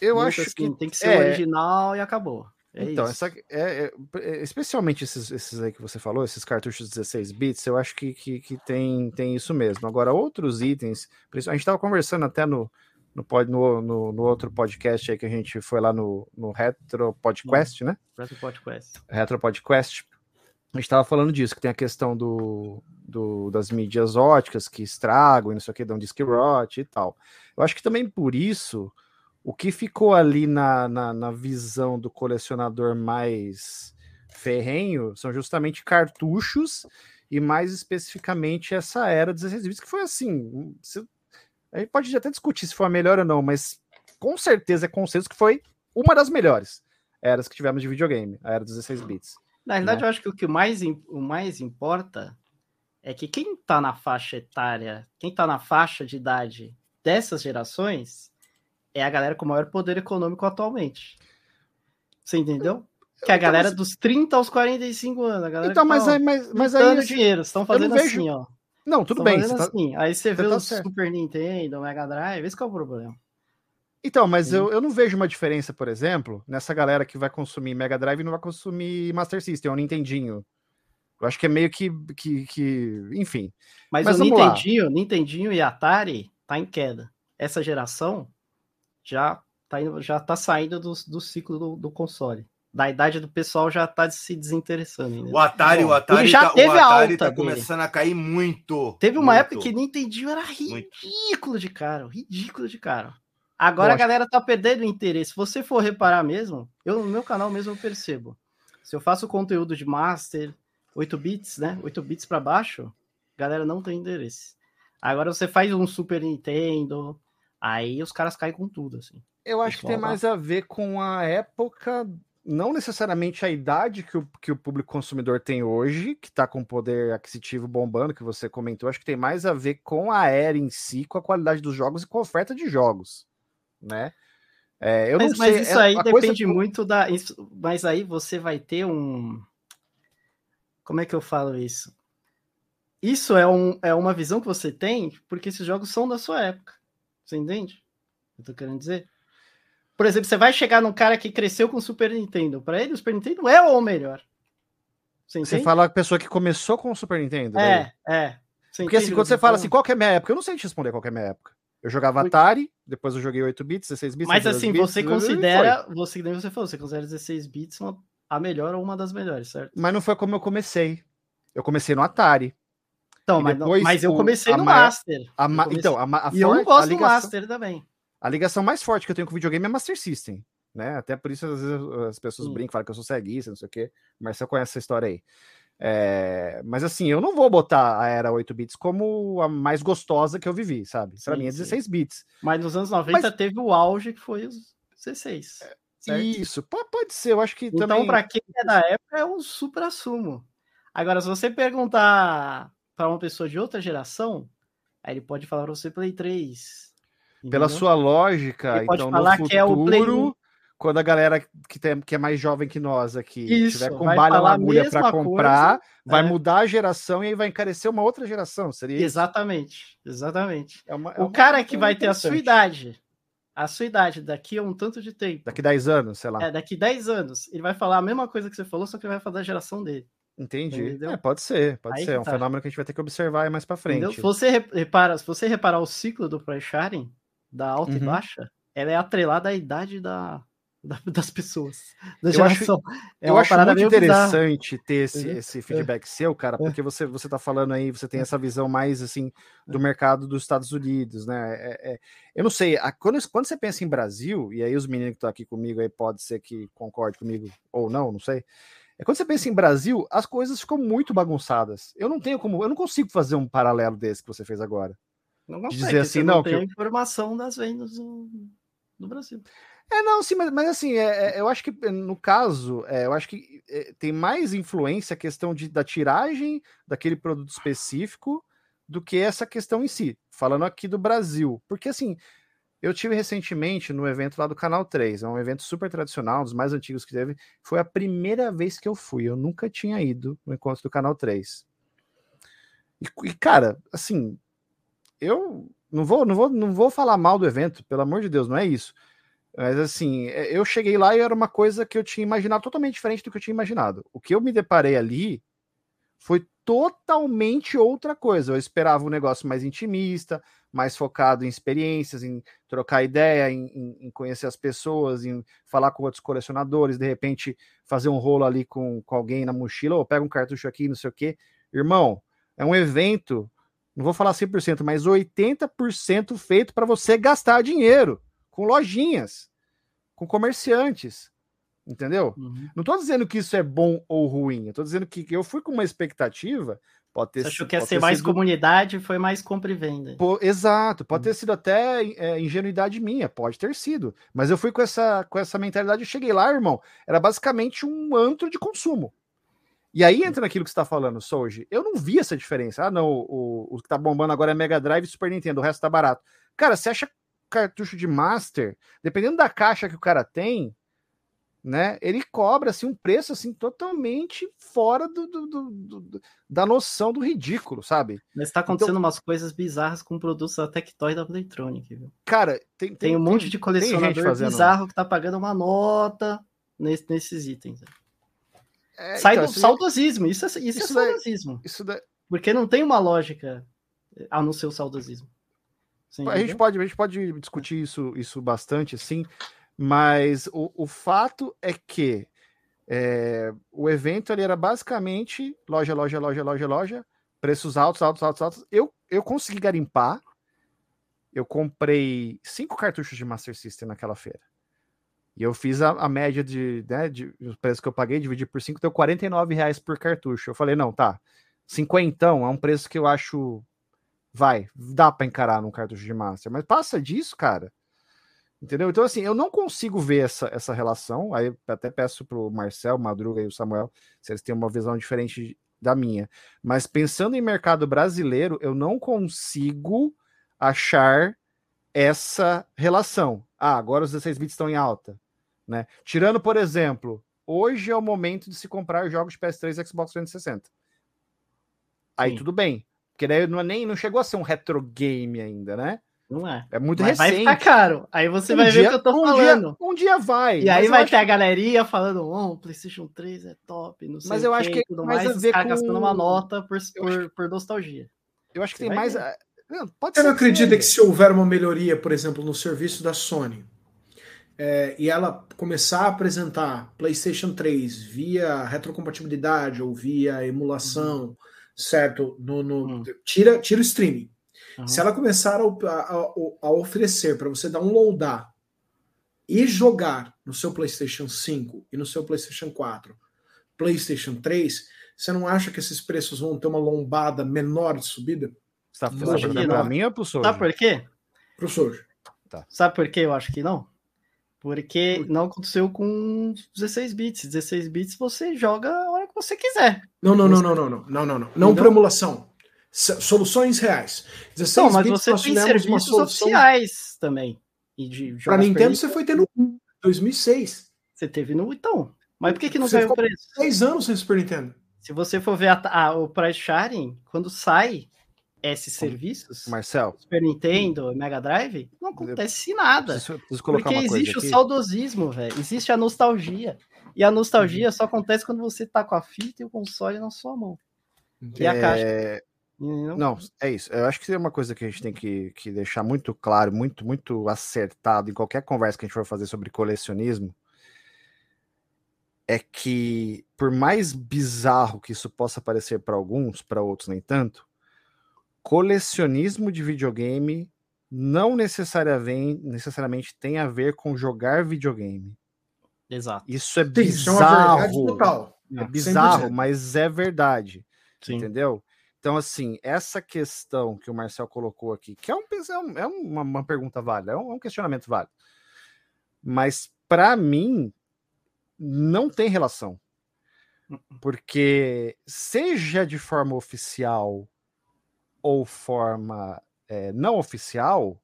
Eu muito acho assim, que tem que ser é... original e acabou. É então, essa, é, é, especialmente esses, esses aí que você falou, esses cartuchos 16 bits, eu acho que, que, que tem, tem isso mesmo. Agora, outros itens, a gente estava conversando até no, no, no, no, outro podcast aí que a gente foi lá no, no Retro Podcast, né? Retro Podcast. Retro Podcast. A gente estava falando disso, que tem a questão do, do, das mídias óticas que estragam e não sei o que, dão disc rot e tal. Eu acho que também por isso, o que ficou ali na, na, na visão do colecionador mais ferrenho são justamente cartuchos e mais especificamente essa era 16 bits, que foi assim, a gente pode até discutir se foi a melhor ou não, mas com certeza é consenso que foi uma das melhores eras que tivemos de videogame, a era dos 16 bits. Na verdade, né? eu acho que o que mais, o mais importa é que quem está na faixa etária, quem está na faixa de idade dessas gerações, é a galera com maior poder econômico atualmente. Você entendeu? Que é a então, galera dos 30 aos 45 anos. A galera então, mas, tá, aí, mas, mas aí. dinheiro, estão fazendo assim, ó. Não, tudo bem. Tá... Assim. Aí você, você vê tá o certo. Super Nintendo, o Mega Drive, esse que é o problema. Então, mas eu, eu não vejo uma diferença, por exemplo, nessa galera que vai consumir Mega Drive e não vai consumir Master System, ou Nintendinho. Eu acho que é meio que, que, que enfim. Mas, mas o Nintendinho, lá. Nintendinho e Atari tá em queda. Essa geração já tá, indo, já tá saindo do, do ciclo do, do console da idade do pessoal já tá se desinteressando. O Atari, Bom, o Atari, já tá, teve o Atari tá começando a cair muito. Teve uma muito. época que Nintendinho era ridículo muito. de caro, ridículo de caro. Agora a galera tá perdendo interesse. Se você for reparar mesmo, eu no meu canal mesmo eu percebo. Se eu faço conteúdo de Master, 8 bits, né? 8 bits para baixo, galera não tem interesse. Agora você faz um Super Nintendo, aí os caras caem com tudo, assim. Eu acho que tem mais a ver com a época não necessariamente a idade que o, que o público consumidor tem hoje, que está com poder aquisitivo bombando, que você comentou, acho que tem mais a ver com a era em si, com a qualidade dos jogos e com a oferta de jogos, né? É, eu mas, não sei, mas isso é, aí depende coisa... muito da. Isso, mas aí você vai ter um. Como é que eu falo isso? Isso é, um, é uma visão que você tem porque esses jogos são da sua época. Você entende? Eu tô querendo dizer? Por exemplo, você vai chegar num cara que cresceu com o Super Nintendo. Para ele, o Super Nintendo é o melhor. Você, você fala a pessoa que começou com o Super Nintendo. É, daí. é. Você Porque assim, quando você fala assim, qual que é a minha época? Eu não sei te responder qual é a minha época. Eu jogava Atari, depois eu joguei 8 bits, 16 bits. Mas assim, bits, você considera, você nem você falou, você considera 16 bits uma, a melhor ou uma das melhores, certo? Mas não foi como eu comecei. Eu comecei no Atari. Então, mas, depois, mas eu comecei no Master. A ma... Então, a, a e eu não gosto do Master também. A ligação mais forte que eu tenho com o videogame é Master System, né? Até por isso às vezes as pessoas Sim. brincam, falam que eu sou ceguista, não sei o quê. Mas você conhece essa história aí. É... Mas assim, eu não vou botar a era 8 bits como a mais gostosa que eu vivi, sabe? Para mim é 16 sim. bits. Mas nos anos 90 Mas... teve o auge que foi os 16. É? Isso, pode ser, eu acho que então, também. Então, para quem é da época, é um super assumo. Agora, se você perguntar para uma pessoa de outra geração, aí ele pode falar para você Play 3, pela sua lógica, então no futuro, é quando a galera que, tem, que é mais jovem que nós aqui Isso, tiver com falar na agulha para comprar, coisa, vai é. mudar a geração e aí vai encarecer uma outra geração. Seria? Exatamente, exatamente. É uma- é O cara que vai ter a sua idade, a sua idade daqui a um tanto de tempo, Daqui 10 anos, sei lá. é, daqui 10 anos, ele vai falar a mesma coisa que você falou, só que ele vai falar da geração dele. Entendi. É, pode ser, pode Aí ser. que É um tá. fenômeno que a gente vai ter que observar aí mais para frente. Entendeu? Se você re- repara, se você reparar o ciclo do price sharing, da alta e Uhum. baixa, ela é atrelada à idade da, da- das pessoas. Da Eu acho-. É eu acho muito bizarra. interessante ter esse, Entendeu? esse feedback seu, cara, É. porque você você tá falando aí, você tem essa visão mais assim do mercado dos Estados Unidos, né? É- é- eu não sei, a- quando, quando você pensa em Brasil, e aí os meninos que estão aqui comigo aí pode ser que concorde comigo ou não, não sei. É quando você pensa em Brasil, as coisas ficam muito bagunçadas. Eu não tenho como, eu não consigo fazer um paralelo desse que você fez agora. Não dizer consegue, assim, você não, não que tem a eu- informação das vendas no, no Brasil. É, não, sim, mas, mas assim, é, é, eu acho que no caso, é, eu acho que é, tem mais influência a questão de, da tiragem daquele produto específico do que essa questão em si. Falando aqui do Brasil. Porque assim, eu tive recentemente no evento lá do Canal 3, é um evento super tradicional, um dos mais antigos que teve. Foi a primeira vez que eu fui, eu nunca tinha ido no encontro do Canal 3. E, e, cara, assim, eu não vou, não vou, não vou falar mal do evento, pelo amor de Deus, não é isso. Mas assim, é, eu cheguei lá e era uma coisa que eu tinha imaginado totalmente diferente do que eu tinha imaginado. O que eu me deparei ali foi totalmente outra coisa. Eu esperava um negócio mais intimista, mais focado em experiências, em trocar ideia, em, em- em conhecer as pessoas, em falar com outros colecionadores, de repente fazer um rolo ali com, com alguém na mochila, ou pega um cartucho aqui, não sei o quê. Irmão, é um evento, não vou falar 100%, mas 80% feito para você gastar dinheiro com lojinhas, com comerciantes, entendeu? Uhum. Não tô dizendo que isso é bom ou ruim, eu tô dizendo que eu fui com uma expectativa, pode ter Você achou que ia ser mais sido- comunidade, foi mais compra e venda. Pô, exato, pode Hum. ter sido até é, ingenuidade minha, pode ter sido. Mas eu fui com essa, com essa mentalidade, eu cheguei lá, irmão, era basicamente um antro de consumo. E aí entra naquilo que você está falando, Soji. Eu não vi essa diferença. Ah, não, o, o que tá bombando agora é Mega Drive e Super Nintendo, o resto tá barato. Cara, você acha cartucho de Master, dependendo da caixa que o cara tem, né? Ele cobra assim um preço assim totalmente fora do, do- do- do- da noção do ridículo, sabe? Mas tá acontecendo Então umas coisas bizarras com produtos da Tectoy da Playtronic, viu? Cara, tem, Tem, um monte de tem colecionador bizarro que tá pagando uma nota nesse- nesses itens. É, Sai então, do isso- saudosismo, isso é, isso isso é daí- saudosismo. Isso Porque não tem uma lógica a não ser o saudosismo. Você a gente pode, a gente pode discutir isso, isso bastante, sim, mas o, o fato é que é, o evento ali era basicamente loja, loja, loja, loja, loja, preços altos, altos, altos, altos. Eu, eu consegui garimpar. Eu comprei cinco cartuchos de Master System naquela feira. E eu fiz a, a média de, né, de os preços que eu paguei, dividi por 5, deu 49 reais por cartucho. Eu falei, não, tá. 50 é um preço que eu acho. Vai, dá para encarar num cartucho de Master. Mas passa disso, cara. Entendeu? Então, assim, eu não consigo ver essa, essa relação. Aí até peço pro Marcel, Madruga e o Samuel se eles têm uma visão diferente da minha. Mas pensando em mercado brasileiro, eu não consigo achar essa relação. Ah, agora os 16 bits estão em alta. Né? Tirando, por exemplo, hoje é o momento de se comprar jogos de PS3 e Xbox 360. Aí Sim. tudo bem. Porque daí não, é nem, não chegou a ser um retro game ainda, né? Não é. É muito Mas vai recente. ficar caro. Aí você Um vai ver dia- o que eu tô um falando. Dia, um dia vai. E aí vai acho ter a galerinha falando, oh, o PlayStation 3 é top, não sei Mas o eu acho que tudo mais a ver com- gastando uma nota por, por, por nostalgia. Eu acho que Você tem vai mais. ver. Não, Pode Você não acredita que se houver uma melhoria, por exemplo, no serviço da Sony, é, e ela começar a apresentar PlayStation 3 via retrocompatibilidade ou via emulação, certo? No, no- Uhum. tira, tira o streaming. Uhum. Se ela começar a, a- a oferecer para você downloadar e jogar no seu PlayStation 5 e no seu PlayStation 4, PlayStation 3, você não acha que esses preços vão ter uma lombada menor de subida? Você tá pra não. mim ou pro Sojo? Sabe por quê? Pro Sojo. Sabe por que eu acho que não? Porque não aconteceu com 16 bits. 16 bits você joga a hora que você quiser. Não, não, não, não, não, não, não, não, não. Não por emulação. S- Soluções reais. 16 Não, mas bits você tem serviços solução. oficiais também. E de Nintendo você foi tendo um. 2006. Você teve no. Então. Mas por que, que não saiu o preço? 10 anos sem Super Nintendo. Se você for ver a, a, o price sharing, quando sai esses serviços, Marcel, Super Nintendo, Mega Drive, não acontece nada. Preciso, preciso porque existe o saudosismo, velho. Existe a nostalgia. E a nostalgia uhum. só acontece quando você tá com a fita e o console na sua mão. E a caixa. É, não... não, é isso. Eu acho que é uma coisa que a gente tem que, que deixar muito claro, muito, muito acertado em qualquer conversa que a gente for fazer sobre colecionismo. É que, por mais bizarro que isso possa parecer para alguns, para outros nem tanto, colecionismo de videogame não necessariamente, necessariamente tem a ver com jogar videogame. Exato. Isso é Sim, bizarro. Isso é, total. é bizarro, 100%. mas é verdade. Sim. Entendeu? Então, assim, essa questão que o Marcel colocou aqui, que é, um, é, é uma, uma pergunta válida, é um, é um questionamento válido. Mas, para mim, não tem relação. Porque, seja de forma oficial ou forma é, não oficial,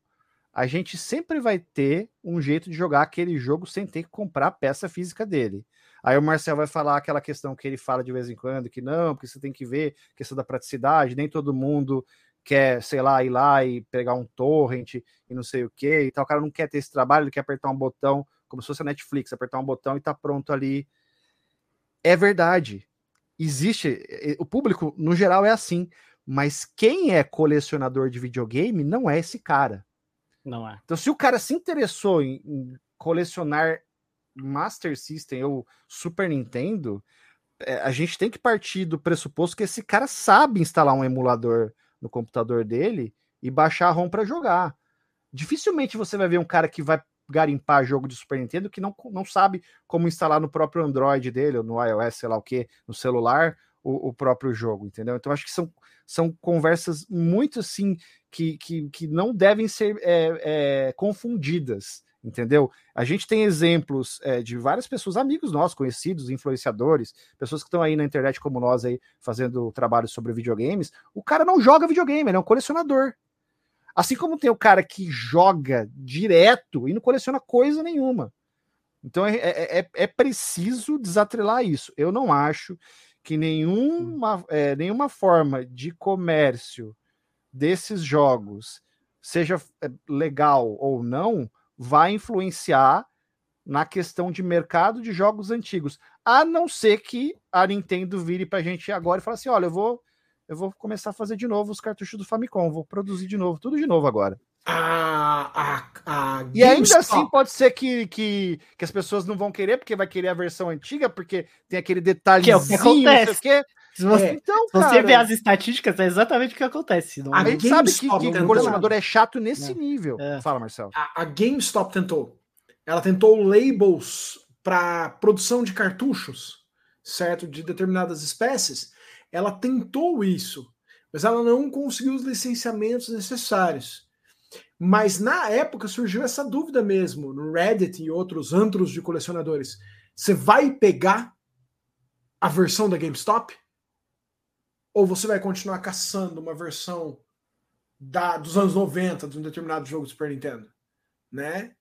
a gente sempre vai ter um jeito de jogar aquele jogo sem ter que comprar a peça física dele. Aí o Marcel vai falar aquela questão que ele fala de vez em quando, que não, porque você tem que ver questão da praticidade, nem todo mundo quer, sei lá, ir lá e pegar um torrent e não sei o que, e tal. O cara não quer ter esse trabalho, ele quer apertar um botão, como se fosse a Netflix, apertar um botão e tá pronto ali. É verdade. Existe, o público no geral é assim. Mas quem é colecionador de videogame não é esse cara. Não é. Então, se o cara se interessou em, em colecionar Master System ou Super Nintendo, é, a gente tem que partir do pressuposto que esse cara sabe instalar um emulador no computador dele e baixar a ROM para jogar. Dificilmente você vai ver um cara que vai garimpar jogo de Super Nintendo que não, não sabe como instalar no próprio Android dele, ou no iOS, sei lá o que, no celular, o, o, próprio jogo, entendeu? Então acho que são são conversas muito assim que, que, que não devem ser é, é, confundidas, entendeu? A gente tem exemplos é, de várias pessoas, amigos nossos, conhecidos, influenciadores, pessoas que estão aí na internet como nós aí fazendo trabalhos sobre videogames. O cara não joga videogame, ele é um colecionador. Assim como tem o cara que joga direto e não coleciona coisa nenhuma. Então é, é, é, é preciso desatrelar isso. Eu não acho que nenhuma, é, nenhuma forma de comércio desses jogos, seja é, legal ou não, vai influenciar na questão de mercado de jogos antigos, a não ser que a Nintendo vire para a gente agora e fale assim, olha, eu vou eu vou começar a fazer de novo os cartuchos do Famicom, vou produzir de novo, tudo de novo agora a, a, a e ainda assim pode ser que, que, que as pessoas não vão querer, porque vai querer a versão antiga, porque tem aquele detalhezinho, que é o que acontece. Que. Se você, é. então, se cara, você vê as estatísticas, é exatamente o que acontece. Não a, é? gente sabe que, que o colecionador é chato nesse é. nível. É. Fala, Marcelo. A, a GameStop tentou. Ela tentou labels para produção de cartuchos, certo? De determinadas espécies. Ela tentou isso, mas ela não conseguiu os licenciamentos necessários. Mas na época surgiu essa dúvida mesmo, no Reddit e outros antros de colecionadores. Você vai pegar a versão da GameStop? Ou você vai continuar caçando uma versão da, dos anos 90 de um determinado jogo do Super Nintendo? Né?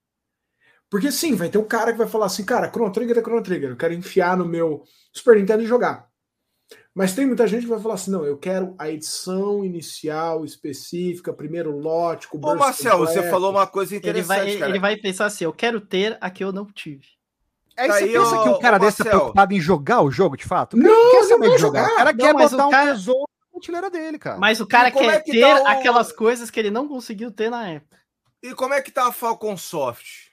Porque sim, vai ter um cara que vai falar assim, cara, Chrono Trigger é Chrono Trigger, eu quero enfiar no meu Super Nintendo e jogar. Mas tem muita gente que vai falar assim: não, eu quero a edição inicial específica, primeiro lote, com Ô, Marcel, completo. você falou uma coisa interessante. Ele vai, ele vai, pensar assim: eu quero ter a que eu não tive. Aí você pensa que o cara desse é preocupado em jogar o jogo de fato? Não, não quer saber de jogar. O cara não, quer botar um cara... tesouro na mochileira dele, cara. Mas o cara quer é que ter tá o... aquelas coisas que ele não conseguiu ter na época. E como é que tá a Falcon Soft?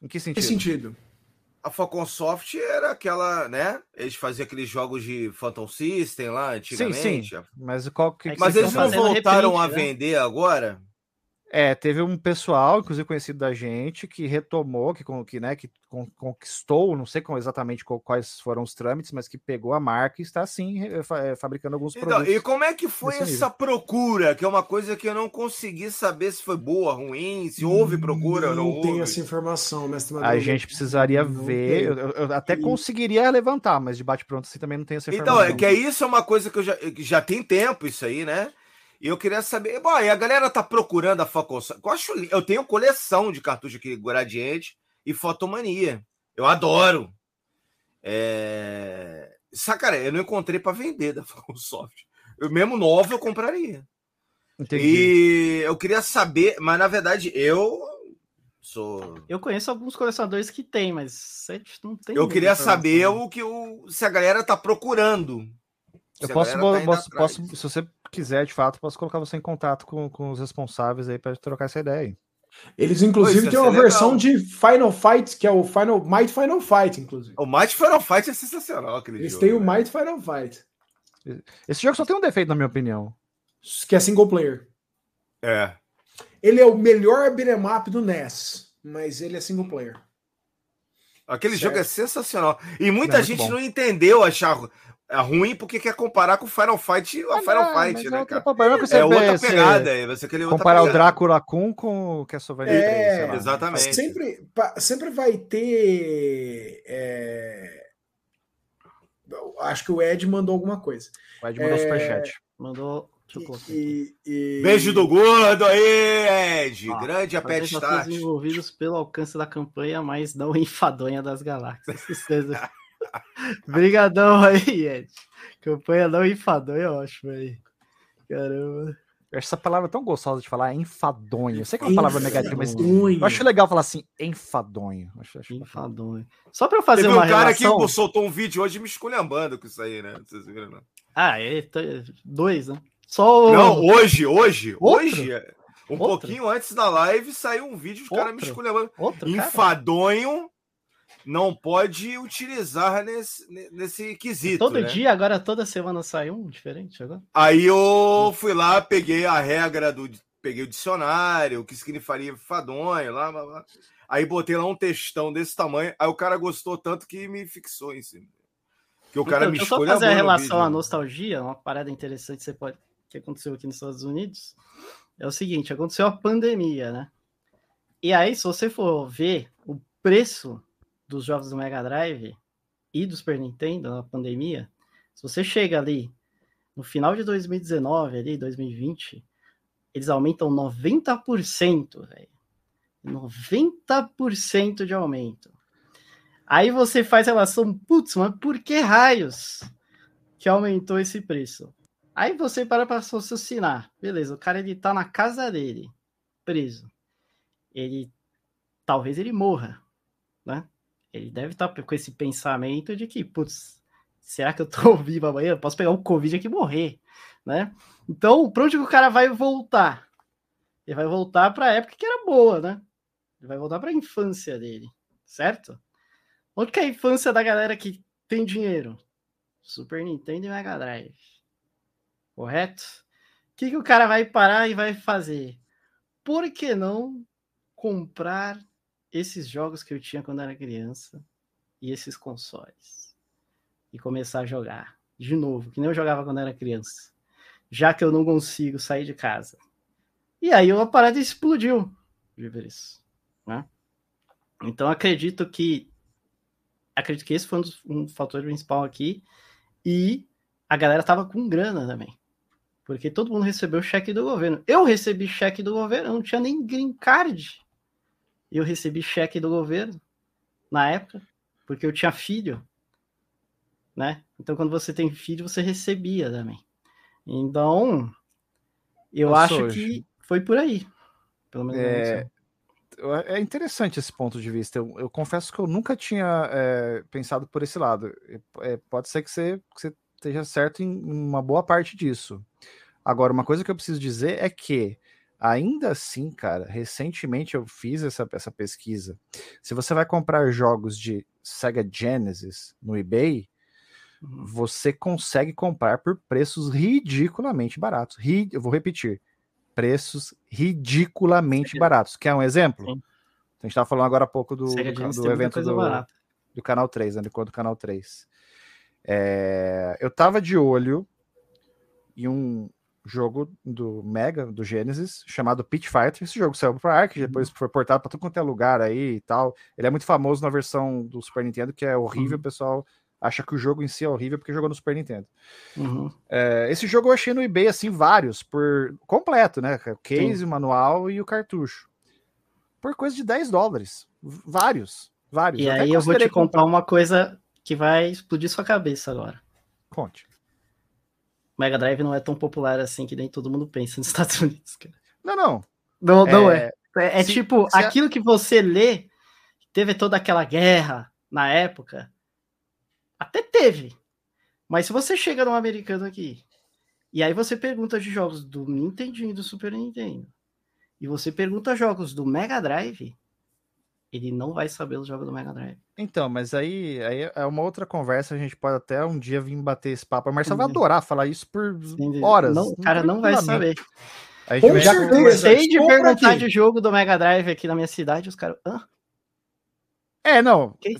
Em que sentido? Que sentido? A Falcon Soft era aquela, né? Eles faziam aqueles jogos de Phantom System lá antigamente. Sim, sim. Mas qual que, é Mas eles não voltaram a né? vender agora? É, teve um pessoal, inclusive conhecido da gente, que retomou, que, que, né, que conquistou, não sei exatamente quais foram os trâmites, mas que pegou a marca e está assim fabricando alguns então, produtos. E como é que foi essa nível. procura? Que é uma coisa que eu não consegui saber se foi boa, ruim, se houve procura ou não. Não tem essa informação, mestre A gente precisaria não ver. Eu, eu, até conseguiria levantar, mas de bate-pronto assim também não tem essa informação. Então, é que é isso é uma coisa que eu já, já tem tempo, isso aí, né? E eu queria saber, bom, e a galera tá procurando a Focus. Eu acho, eu tenho coleção de cartucho aqui Gradiente e Fotomania. Eu adoro. É... Saca, eu não encontrei para vender da Soft. Eu mesmo novo eu compraria. Entendi. E eu queria saber, mas na verdade eu sou. Eu conheço alguns colecionadores que tem, mas não tem. Eu queria saber o que o se a galera tá procurando. Eu posso, tá posso, posso, se você quiser, de fato, posso colocar você em contato com, com os responsáveis aí para trocar essa ideia aí. Eles, inclusive, têm uma versão de Final Fight, que é o Final Might Final Fight, inclusive. O Might Final Fight é sensacional, aquele Eles jogo. Eles têm o Might Final Fight. Esse jogo só tem um defeito, na minha opinião. Que é single player. É. Ele é o melhor beat'em up do NES, mas ele é single player. Aquele certo. jogo é sensacional. E muita é gente não entendeu achar é ruim porque quer comparar com Final Fight a ah, Final não, Fight, né, é cara? Problema que você é outra pegada aí. Você quer comparar o Drácula com, com o Castlevania é, 3, Exatamente. Sempre, sempre vai ter. É... Acho que o Ed mandou alguma coisa. O Ed mandou é... superchat. Mandou. E, e... Beijo do gordo aí, Ed. Ah, Grande a Pet Start. desenvolvidos pelo alcance da campanha, mas não enfadonha das galáxias. Brigadão aí, Ed. Campanha não enfadonha, eu acho, aí. Caramba. Essa palavra é tão gostosa de falar, enfadonho. Eu sei que é uma palavra negativa, mas eu acho legal falar assim, enfadonho. Acho, acho enfadonho. Só pra eu fazer Teve uma um cara relação... que soltou um vídeo hoje me esculhambando com isso aí, né? Vocês viram, não? Ah, é, dois, né? Só o... Não, hoje, hoje, Outro? hoje, um Outro? pouquinho antes da live, saiu um vídeo de cara me esculhambando. Outro, enfadonho não pode utilizar nesse, nesse quesito. Todo né? dia, agora toda semana sai um diferente agora? Aí eu fui lá, peguei a regra do. Peguei o dicionário, o que significaria fadonho, lá, lá, lá. Aí botei lá um textão desse tamanho. Aí o cara gostou tanto que me fixou em cima. Que o cara então, me escolheu. Só fazer a relação à nostalgia, uma parada interessante que, você pode, que aconteceu aqui nos Estados Unidos. É o seguinte: aconteceu a pandemia, né? E aí, se você for ver o preço dos jogos do Mega Drive e do Super Nintendo na pandemia, se você chega ali no final de 2019, ali, 2020, eles aumentam 90%, velho. 90% de aumento. Aí você faz relação, putz, mas por que raios que aumentou esse preço? Aí você para para raciocinar. Beleza, o cara ele tá na casa dele, preso. Ele talvez ele morra, né? Ele deve estar tá com esse pensamento de que, putz, será que eu tô vivo amanhã? Eu posso pegar o Covid aqui e morrer, né? Então, para onde que o cara vai voltar? Ele vai voltar para a época que era boa, né? Ele vai voltar para a infância dele, certo? Onde que é a infância da galera que tem dinheiro? Super Nintendo e Mega Drive. Correto? O que, que o cara vai parar e vai fazer? Por que não comprar esses jogos que eu tinha quando era criança e esses consoles. E começar a jogar de novo, que nem eu jogava quando era criança. Já que eu não consigo sair de casa. E aí a parada explodiu isso. Né? Então acredito que acredito que esse foi um, um fator principal aqui. E a galera tava com grana também. Porque todo mundo recebeu cheque do governo. Eu recebi cheque do governo, eu não tinha nem green card eu recebi cheque do governo na época, porque eu tinha filho, né? Então, quando você tem filho, você recebia também. Então, eu Nossa, acho hoje. que foi por aí. Pelo menos. É... é interessante esse ponto de vista. Eu, eu confesso que eu nunca tinha é, pensado por esse lado. É, pode ser que você, que você esteja certo em uma boa parte disso. Agora, uma coisa que eu preciso dizer é que Ainda assim, cara, recentemente eu fiz essa, essa pesquisa. Se você vai comprar jogos de Sega Genesis no eBay, uhum. você consegue comprar por preços ridiculamente baratos. Ri, eu vou repetir: preços ridiculamente baratos. Quer um exemplo? Sim. A gente estava falando agora há pouco do, do, do evento do, do, Canal 3, né? Do, Canal 3. É, eu tava de olho em um, jogo do Mega, do Genesis, chamado Pit Fighter. Esse jogo saiu para Ark, uhum. depois foi portado para tudo quanto é lugar aí e tal. Ele é muito famoso na versão do Super Nintendo, que é horrível, uhum. o pessoal acha que o jogo em si é horrível porque jogou no Super Nintendo. Uhum. É, esse jogo eu achei no eBay assim vários por completo, né? O case, Sim. o manual e o cartucho. Por coisa de 10 dólares. Vários, vários. E eu aí eu vou te contar comprar. uma coisa que vai explodir sua cabeça agora. Conte. Mega Drive não é tão popular assim que nem todo mundo pensa nos Estados Unidos, cara. Não, não. Não, não é. É, é se, tipo, se aquilo a... que você lê, teve toda aquela guerra na época, até teve. Mas se você chega num americano aqui, e aí você pergunta de jogos do Nintendo e do Super Nintendo, e você pergunta jogos do Mega Drive, ele não vai saber os jogos do Mega Drive. Então, mas aí, aí é uma outra conversa, a gente pode até um dia vir bater esse papo. Mas você vai adorar falar isso por horas. Não, o cara não vai saber. A gente já comecei de perguntar aqui. de jogo do Mega Drive aqui na minha cidade, os caras. Hã? É, não. Okay.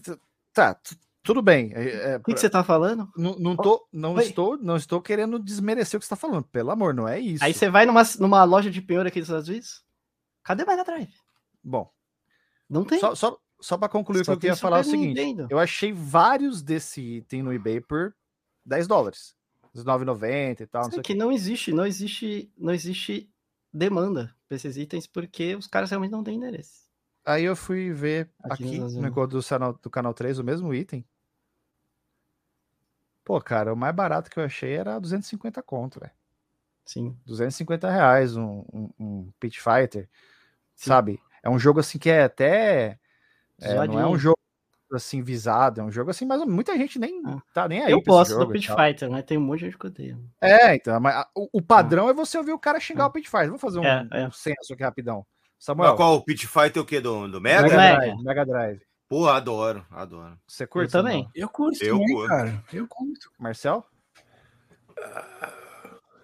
Tá, tudo bem. É, é, o que, que, você tá falando? Não, não, tô, não, estou, não estou querendo desmerecer o que você tá falando. Pelo amor, não é isso. Aí você vai numa, numa loja de penhor aqui dos Estados Unidos? Cadê o Mega Drive? Bom. Não tem. Só, só, só para concluir, só o que eu queria falar é o seguinte: Nintendo. eu achei vários desse item no eBay por 10 dólares. 9,90 e tal. Não que não existe, não existe, não existe demanda para esses itens porque os caras realmente não têm endereço. Aí eu fui ver aqui, aqui no negócio do canal, do canal 3 o mesmo item. Pô, cara, o mais barato que eu achei era 250 conto, velho. Sim. 250 reais um, um, um Pit Fighter, Sim. sabe? É um jogo assim que é até. É, não é um jogo assim visado, é um jogo assim, mas muita gente nem ah. tá nem aí. Eu gosto do Pit Fighter, né? Tem um monte de gente que odeia. É, então, mas o, o padrão ah. é você ouvir o cara xingar ah. o Pit Fighter. Vamos fazer um, é, é. um censo aqui rapidão. Samuel. qual o Pit Fighter o quê? Do, do Mega? Mega Drive. Mega Drive. Pô, adoro, adoro. Você curte? Eu também. Eu curto, eu também, curto. cara. Eu curto. Marcel?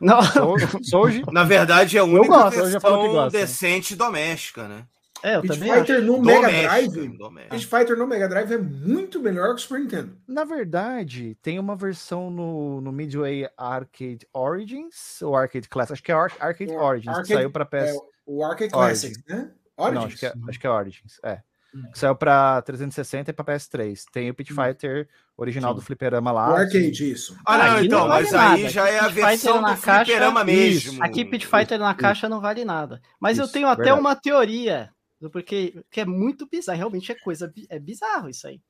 Não. Sou, sou hoje. Na verdade, é a única gosto, versão decente doméstica, né? É, eu Beat também Fighter acho. no Mega Drive. Beat Fighter no Mega Drive é muito melhor que o Super Nintendo. Na verdade, tem uma versão no, no Midway Arcade Origins ou Arcade Classics. Acho que é Ar Arcade Origins, Arcade, que saiu para PS. É, o Arcade Classics, né? Origins? Não, acho que é, acho que é Origins. É. Hum. Que saiu para 360 e para PS3. Tem o Pit hum. Fighter original Sim. do Fliperama lá. O arcade, isso. Ah, não, então, não vale mas nada. aí já é a versão na do caixa, Fliperama mesmo. Aqui Pit Fighter na caixa não vale nada. Mas isso, eu tenho até verdade. uma teoria porque que é muito bizarro, realmente é coisa, é bizarro isso aí.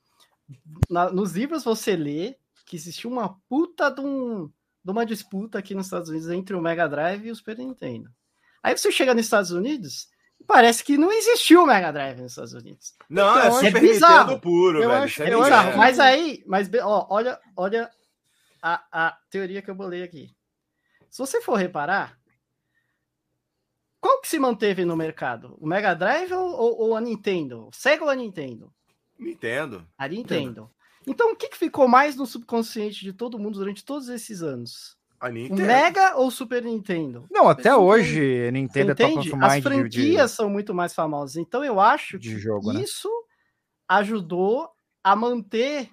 Na, nos livros você lê que existiu uma puta de, um, de uma disputa aqui nos Estados Unidos entre o Mega Drive e o Super Nintendo. Aí você chega nos Estados Unidos parece que não existiu o Mega Drive nos Estados Unidos. Não, então, é, Super é bizarro. Nintendo puro, eu velho. Acho, é eu acho, mas aí, mas ó, olha, olha a, a teoria que eu bolei aqui. Se você for reparar, qual que se manteve no mercado? O Mega Drive ou, ou, ou a Nintendo? Sega ou a Nintendo? Nintendo. A Nintendo. Então, o que, que ficou mais no subconsciente de todo mundo durante todos esses anos? A Nintendo. O Mega ou Super Nintendo? Não, até hoje a Nintendo é top of mind. As franquias de, são muito mais famosas. Então eu acho que jogo, né? isso né? ajudou a manter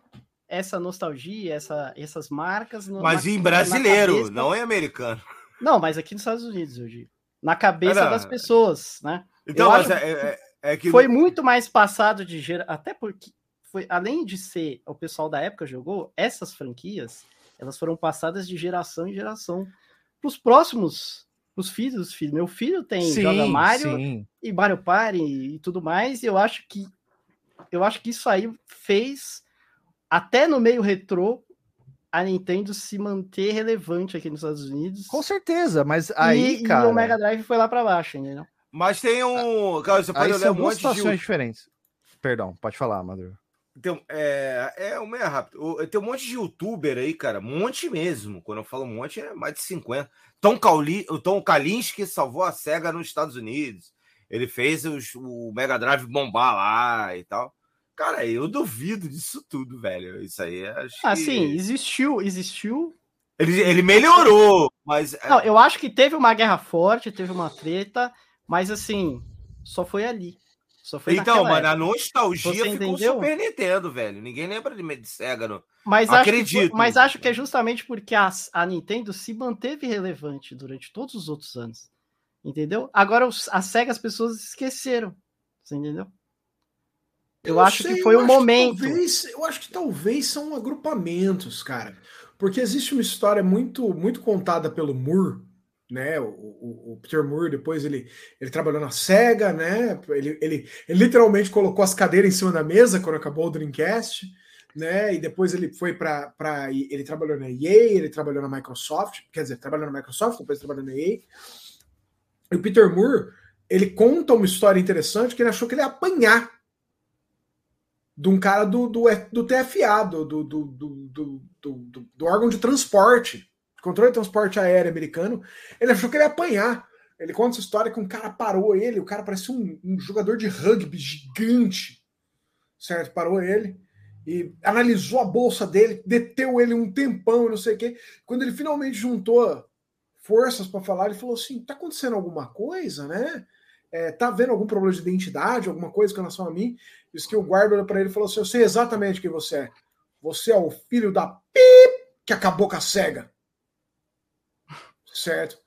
essa nostalgia, essa, essas marcas. No, mas na, em brasileiro, não em americano. Não, mas aqui nos Estados Unidos, eu digo na cabeça das pessoas, né? Então, mas é, é, é, que foi muito mais passado de geração, até porque foi além de ser o pessoal da época jogou essas franquias, elas foram passadas de geração em geração para os próximos, os filhos dos filhos. Meu filho tem sim, joga Mario sim. e Mario Party e tudo mais. E eu acho que eu acho que isso aí fez até no meio retrô a Nintendo se manter relevante aqui nos Estados Unidos. Com certeza, mas aí, e, cara... E o Mega Drive foi lá para baixo, entendeu? Mas tem um... Cara, você pode aí são um duas situações de... diferentes. Perdão, pode falar, Maduro. Tem, é, é, o meio rápido. Tem um monte de youtuber aí, cara. Um monte mesmo. Quando eu falo um monte, é mais de 50. Tom, Kauli, o Tom Kalinske salvou a SEGA nos Estados Unidos. Ele fez os, o Mega Drive bombar lá e tal. Cara, eu duvido disso tudo, velho. Isso aí acho ah, que... sim, existiu, existiu. Ele, ele melhorou, mas. É Não, eu acho que teve uma guerra forte, teve uma treta, mas assim, só foi ali. Só foi então, mas a nostalgia Você ficou entendeu? Super Nintendo, velho. Ninguém lembra de, Sega, não. Mas Acredito. Acho mas acho que é justamente porque a, a Nintendo se manteve relevante durante todos os outros anos. Entendeu? Agora a Sega as pessoas esqueceram. Você entendeu? Eu, eu acho sei, que foi o momento. Talvez, eu acho que talvez são agrupamentos, cara. Porque existe uma história muito, muito contada pelo Moore, né? O, o, o, Peter Moore, depois ele, ele trabalhou na SEGA, né? Ele, ele, ele literalmente colocou as cadeiras em cima da mesa quando acabou o Dreamcast, né? E depois ele foi para. Ele trabalhou na EA, ele trabalhou na Microsoft, quer dizer, trabalhou na Microsoft, depois trabalhou na EA. E o Peter Moore, ele conta uma história interessante que ele achou que ele ia apanhar de um cara do, do, do TFA, do, do, do, do, órgão de transporte, controle de transporte aéreo americano. Ele achou que ele ia apanhar. Ele conta essa história que um cara parou ele, o cara parecia um, um jogador de rugby gigante, certo? Parou ele e analisou a bolsa dele, deteu ele um tempão, não sei o quê. Quando ele finalmente juntou forças para falar, ele falou assim: tá acontecendo alguma coisa, né? É, tá vendo algum problema de identidade, alguma coisa com relação a mim? Diz que o guarda olhou para ele e falou assim: Eu sei exatamente quem você é. Você é o filho da pip que acabou com a cega. Certo?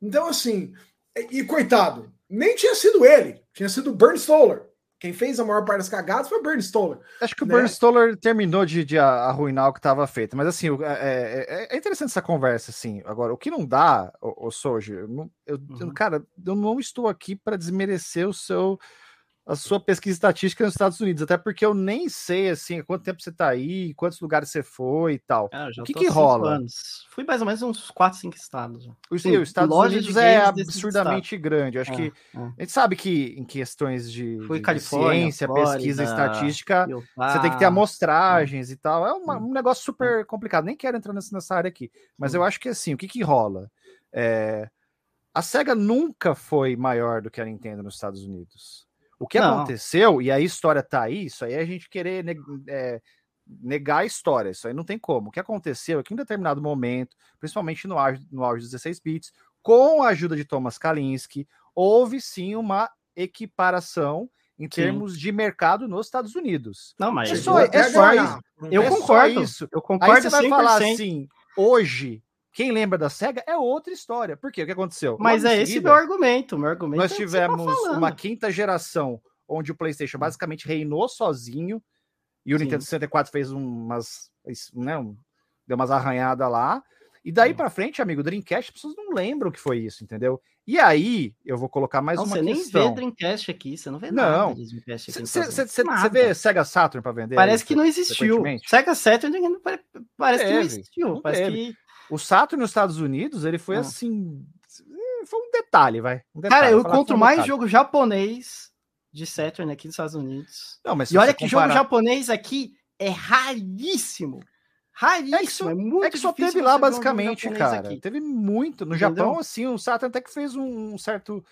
Então, assim, e, e coitado, nem tinha sido ele, tinha sido o Bernd Stoller. Quem fez a maior parte das cagadas foi o Bernie Stoller. Acho que o né? Bernie Stoller terminou de, de arruinar o que estava feito. Mas assim, é, é, é, interessante essa conversa, assim. Agora, o que não dá, o, o Soji, eu, eu, uhum. cara, eu não estou aqui para desmerecer o seu a sua pesquisa estatística nos Estados Unidos, até porque eu nem sei assim quanto tempo você está aí, quantos lugares você foi e tal. Ah, o que que rola? Anos. Fui mais ou menos uns 4, 5 estados. O, Sim, os Estados Unidos é absurdamente grande. Eu acho é, que é. a gente sabe que em questões de, Fui de ciência, Flórida, pesquisa estatística, você tem que ter amostragens é. e tal. É uma, um negócio super complicado. Nem quero entrar nessa, nessa área aqui, mas eu acho que assim, o que que rola? É, a Sega nunca foi maior do que a Nintendo nos Estados Unidos. O que não. aconteceu, e a história tá aí, isso aí é a gente querer é, negar a história, isso aí não tem como. O que aconteceu é que em determinado momento, principalmente no auge, no auge dos 16 bits, com a ajuda de Thomas Kalinske, houve sim uma equiparação em sim. termos de mercado nos Estados Unidos. Não, mas é só, é só isso. Eu é concordo. isso. Eu concordo. Aí você vai falar assim, hoje quem lembra da SEGA é outra história. Por quê? O que aconteceu? Mas é esse meu argumento. Meu argumento nós é tivemos tá uma quinta geração onde o PlayStation basicamente reinou sozinho e o Sim. Nintendo 64 fez umas, né, um, deu umas arranhadas lá. E daí para frente, amigo, Dreamcast, as pessoas não lembram o que foi isso, entendeu? E aí, eu vou colocar mais uma você questão. Você nem vê Dreamcast aqui, você não vê não. nada de Dreamcast aqui. Você vê Sega Saturn para vender? Parece que não existiu. Sega Saturn parece que não existiu. Não parece que o Saturn nos Estados Unidos, ele foi ah. assim. Foi um detalhe, vai. Um detalhe, Cara, eu encontro mais detalhe. jogo japonês de Saturn aqui nos Estados Unidos. Não, mas e olha que comparar... jogo japonês aqui é raríssimo. Raríssimo, é que só, é muito é que só teve lá, basicamente, cara. Aqui. Teve muito. No Entendeu? Japão, assim, o Saturn até que fez um certo.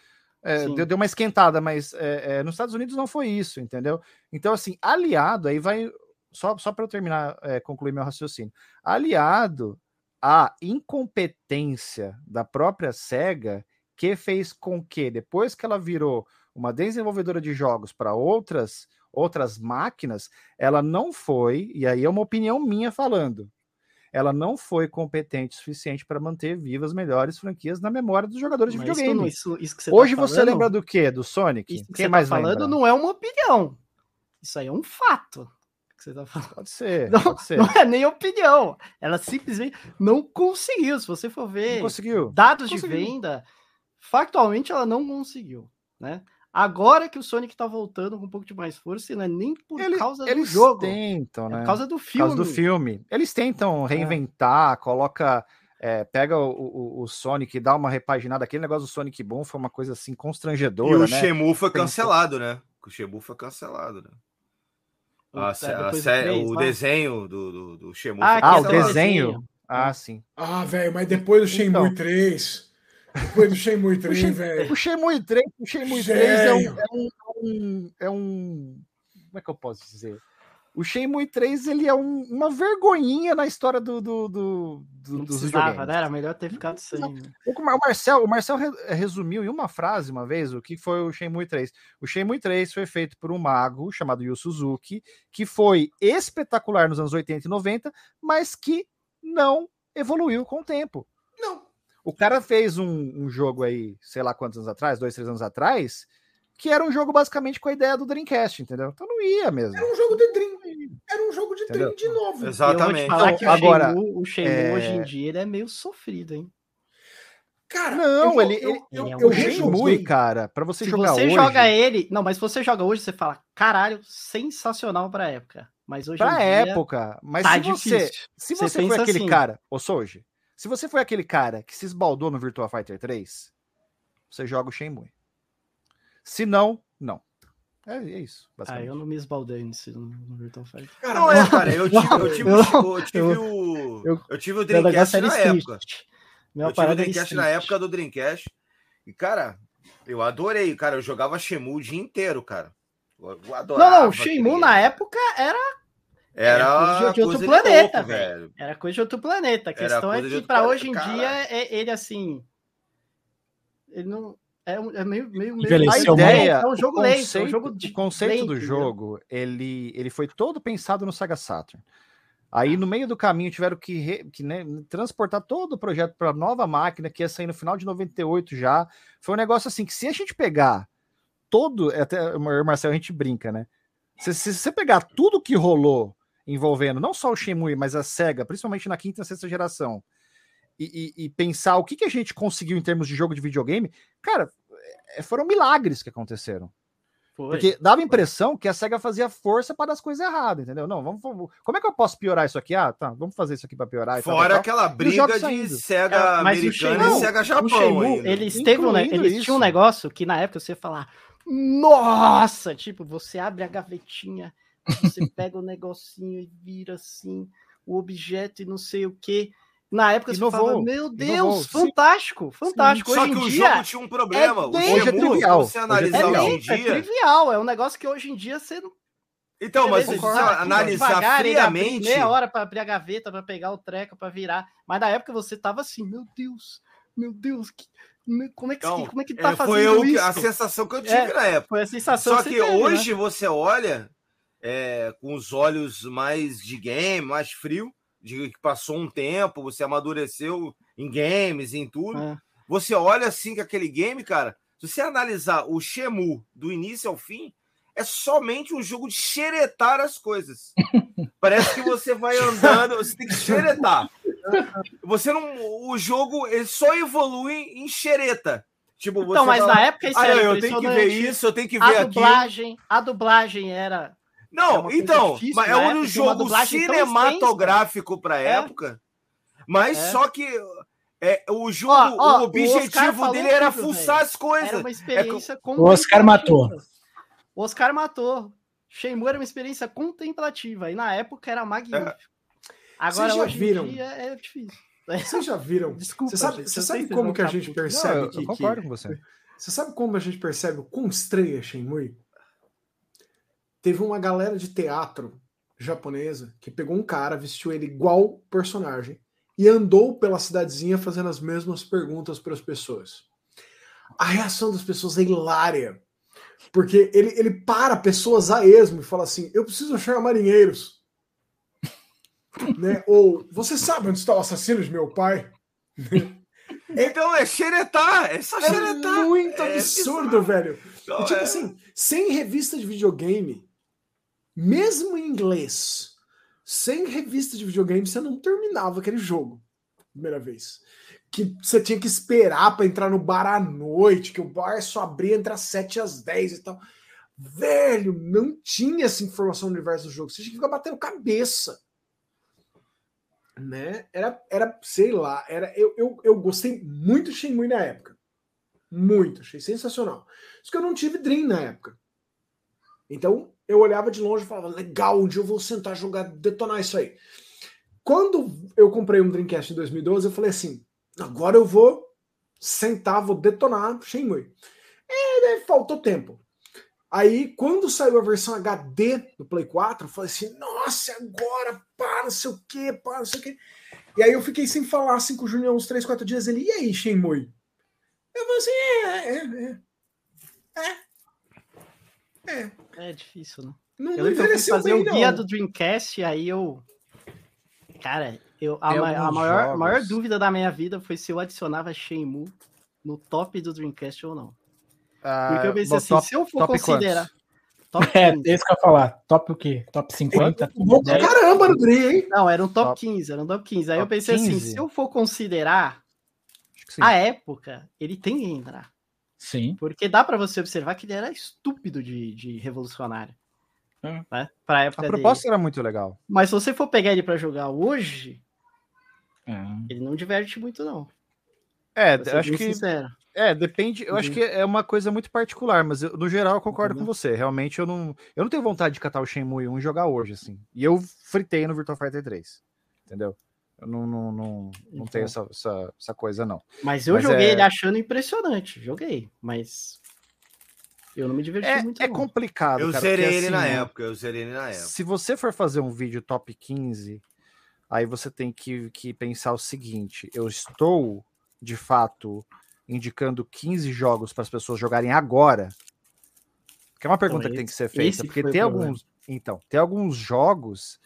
É, deu, deu, uma esquentada, mas é, é, nos Estados Unidos não foi isso, entendeu? Então, assim, aliado, aí vai. Só, só para eu terminar, é, concluir meu raciocínio. Aliado a incompetência da própria SEGA que fez com que, depois que ela virou uma desenvolvedora de jogos para outras outras máquinas, ela não foi, e aí é uma opinião minha falando, ela não foi competente o suficiente para manter vivas melhores franquias na memória dos jogadores Mas de videogame. Isso, isso, isso Hoje tá você falando, lembra do quê? Do Sonic? Isso que Quem você tá mais tá falando lembra? não é uma opinião. Isso aí é um fato que você tá falando. Pode ser, não, pode ser. Não é nem opinião. Ela simplesmente não conseguiu. Se você for ver dados de venda, factualmente ela não conseguiu, né? Agora que o Sonic tá voltando com um pouco de mais força, não é nem por Ele, causa do jogo. Tentam, né? É por causa do filme. Por causa do filme. Eles tentam é. reinventar, é. coloca. É, pega o, o, o, Sonic e dá uma repaginada. Aquele negócio do Sonic Boom foi uma coisa assim constrangedora. E o né? Shemu foi cancelado, né? O Shemu foi cancelado, né? A, a, a, o desenho do, do, do Shenmue. Ah, ah o desenho? Ah, sim. Ah, velho, mas depois do Shenmue então. 3. Depois do Shenmue 3, velho. O Shenmue 3, o Shenmue 3 é um, é um, é um. Como é que eu posso dizer? O Shenmue 3 ele é um, uma vergonhinha na história do, do, do, do Não dos videogames. Né? Era melhor ter ficado sem. Né? O Marcel, o Marcel resumiu em uma frase uma vez o que foi o Shenmue 3. O Shenmue 3 foi feito por um mago chamado Yu Suzuki, que foi espetacular nos anos 80 e 90, mas que não evoluiu com o tempo. Não. O cara fez um, um jogo aí, sei lá quantos anos atrás, dois, três anos atrás, que era um jogo basicamente com a ideia do Dreamcast, entendeu? Então não ia mesmo. Era um jogo de Dream. Era um jogo de entendeu? Dream de novo. Exatamente. falar que agora, o Shenmue, o Shenmue é... hoje em dia ele é meio sofrido, hein? Cara, não, eu, ele, eu, eu, eu, eu rejoguei, cara, para você se jogar você hoje. joga ele, não, mas se você joga hoje, você fala, caralho, sensacional pra época. Mas hoje pra época, mas tá se você, difícil. se você, você foi aquele assim, cara, ô Soji, se você foi aquele cara que se esbaldou no Virtua Fighter 3, você joga o Shenmue. Se não, não. É, é isso. Ah, eu não me esbaldei nesse, no Virtual Fighter. Cara, não, é, cara, eu tive, eu tive, eu tive, o, eu tive o Dreamcast na época. Meu eu tive o Dreamcast na época do Dreamcast. E, cara, eu adorei, cara. Eu jogava Shemu o dia inteiro, cara. Eu adorava. Não, não, Shemu na época era. Era, era coisa de, outro planeta, louco, velho. Era coisa de outro planeta. A questão é que, para hoje em cara. dia, é, ele assim. Ele não. É, é meio, meio, meio a ideia, é um jogo o conceito, lento, é um jogo de o conceito lento, do jogo, ele, ele foi todo pensado no Sega Saturn. Aí no meio do caminho tiveram que, re, que né, transportar todo o projeto para nova máquina que ia sair no final de 98 já. Foi um negócio assim que se a gente pegar todo, até o Marcel a gente brinca, né? Se, se, você pegar tudo que rolou envolvendo não só o Shenmue, mas a Sega, principalmente na quinta e sexta geração, e, e, e, pensar o que, que a gente conseguiu em termos de jogo de videogame, cara, é, foram milagres que aconteceram. Foi. Porque dava a impressão que a SEGA fazia força para as coisas erradas, entendeu? Não, vamos, vamos, Como é que eu posso piorar isso aqui? Ah, tá, vamos fazer isso aqui para piorar. Fora tal, aquela briga de saindo. SEGA é, americana e SEGA Japão. Shenmue, eles, teve um, eles tinham um negócio que na época você falar, nossa, tipo, você abre a gavetinha, você pega o negocinho e vira assim, o objeto e não sei o que. Na época inovou, você falava, meu Deus, inovou, fantástico, sim. fantástico. Sim. Hoje Só que o dia, jogo tinha um problema. É hoje é trivial. Você analisar é, hoje em dia... é trivial, é um negócio que hoje em dia você não. Então, mas se você analisar devagar, friamente. Meia hora para abrir a gaveta, para pegar o treco, para virar. Mas na época você tava assim, meu Deus, meu Deus, que, como é que, então, como é que tá é, fazendo foi eu, isso? a sensação que eu tive é, na época. Foi a sensação Só que, que teve, hoje né? você olha é, com os olhos mais de game, mais frio, de que passou um tempo, você amadureceu em games, em tudo. É. Você olha assim que aquele game, cara, se você analisar o Shemu do início ao fim, é somente um jogo de xeretar as coisas. Parece que você vai andando, você tem que xeretar. Você não. O jogo ele só evolui em xereta. Tipo, então, mas fala, na época isso ah, era eu tenho que ver isso, eu tenho que ver a dublagem, aquilo. A dublagem era não, é então, difícil, mas é um jogo cinematográfico para é. época, mas é. só que é, o jogo, ó, ó, o objetivo o dele era fuçar as coisas. Era uma é experiência é, O Oscar matou. O Oscar matou. Shenmue era uma experiência contemplativa e na época era magnífico. É. Agora, Vocês já viram? é difícil. Vocês já viram? Desculpa, você sabe, você sabe como que a gente percebe Não, eu, que, eu concordo que... com você. Você sabe como a gente percebe o quão estranha é Shenmue? Teve uma galera de teatro japonesa que pegou um cara, vestiu ele igual personagem e andou pela cidadezinha fazendo as mesmas perguntas para as pessoas. A reação das pessoas é hilária. Porque ele, ele para pessoas a esmo e fala assim: Eu preciso achar marinheiros. né? Ou você sabe onde está o assassino de meu pai? Então é xeretar, é só. É muito é absurdo, velho. e, tipo é... assim, sem revista de videogame, mesmo em inglês, sem revista de videogame, você não terminava aquele jogo. Primeira vez. Que você tinha que esperar para entrar no bar à noite, que o bar só abria entre as 7 e as 10 e tal. Velho, não tinha essa informação no universo do jogo. Você tinha que ficar batendo cabeça. Né? Era, era sei lá, era, eu, eu, eu gostei muito de Shenmue na época. Muito, achei sensacional. Só que eu não tive Dream na época. Então, eu olhava de longe e falava, legal, dia eu vou sentar, jogar, detonar isso aí. Quando eu comprei um Dreamcast em 2012, eu falei assim, agora eu vou sentar, vou detonar Shenmue. E faltou tempo. Aí, quando saiu a versão HD do Play 4, eu falei assim, nossa, agora, pá, não sei o quê, pá, não sei o quê. E aí eu fiquei sem falar assim com o Junior uns 3, 4 dias. Ele, e aí, Shenmue? Eu falei assim, é, é, é. É. É. É difícil, né? Não, eu, eu fui fazer bem, o guia não. do Dreamcast, aí eu. Cara, eu, a, ma a maior, maior dúvida da minha vida foi se eu adicionava Shenmue no top do Dreamcast ou não. Porque eu pensei bom, assim, top, se eu for considerar. Top é, é isso que eu ia falar. Top o quê? Top 50? Bom pra caramba no hein? Não, era um top, top 15, era um top 15. Aí top eu pensei 15? assim, se eu for considerar a época, ele tem que entrar. Sim. Porque dá para você observar que ele era estúpido de, de revolucionário. É. Né? Pra época a proposta dele. era muito legal. Mas se você for pegar ele para jogar hoje, é. ele não diverte muito, não. É, acho que. Sincero. É, depende. Eu uhum. acho que é uma coisa muito particular, mas eu, no geral eu concordo uhum. com você. Realmente eu não, eu não tenho vontade de catar o Shenmue 1 e jogar hoje, assim. E eu fritei no Virtua Fighter 3. Entendeu? Eu não, não, não, não tenho então. essa, essa, essa, coisa, não. Mas eu mas joguei é... ele achando impressionante. Joguei, mas. Eu não me diverti é, muito. É não. complicado. Eu cara, zerei porque, ele assim, na época. Eu zerei ele na época. Se você for fazer um vídeo top 15, aí você tem que, que pensar o seguinte: eu estou, de fato, indicando 15 jogos para as pessoas jogarem agora. Que é uma pergunta então, que tem que ser feita, porque tem alguns. Então, tem alguns jogos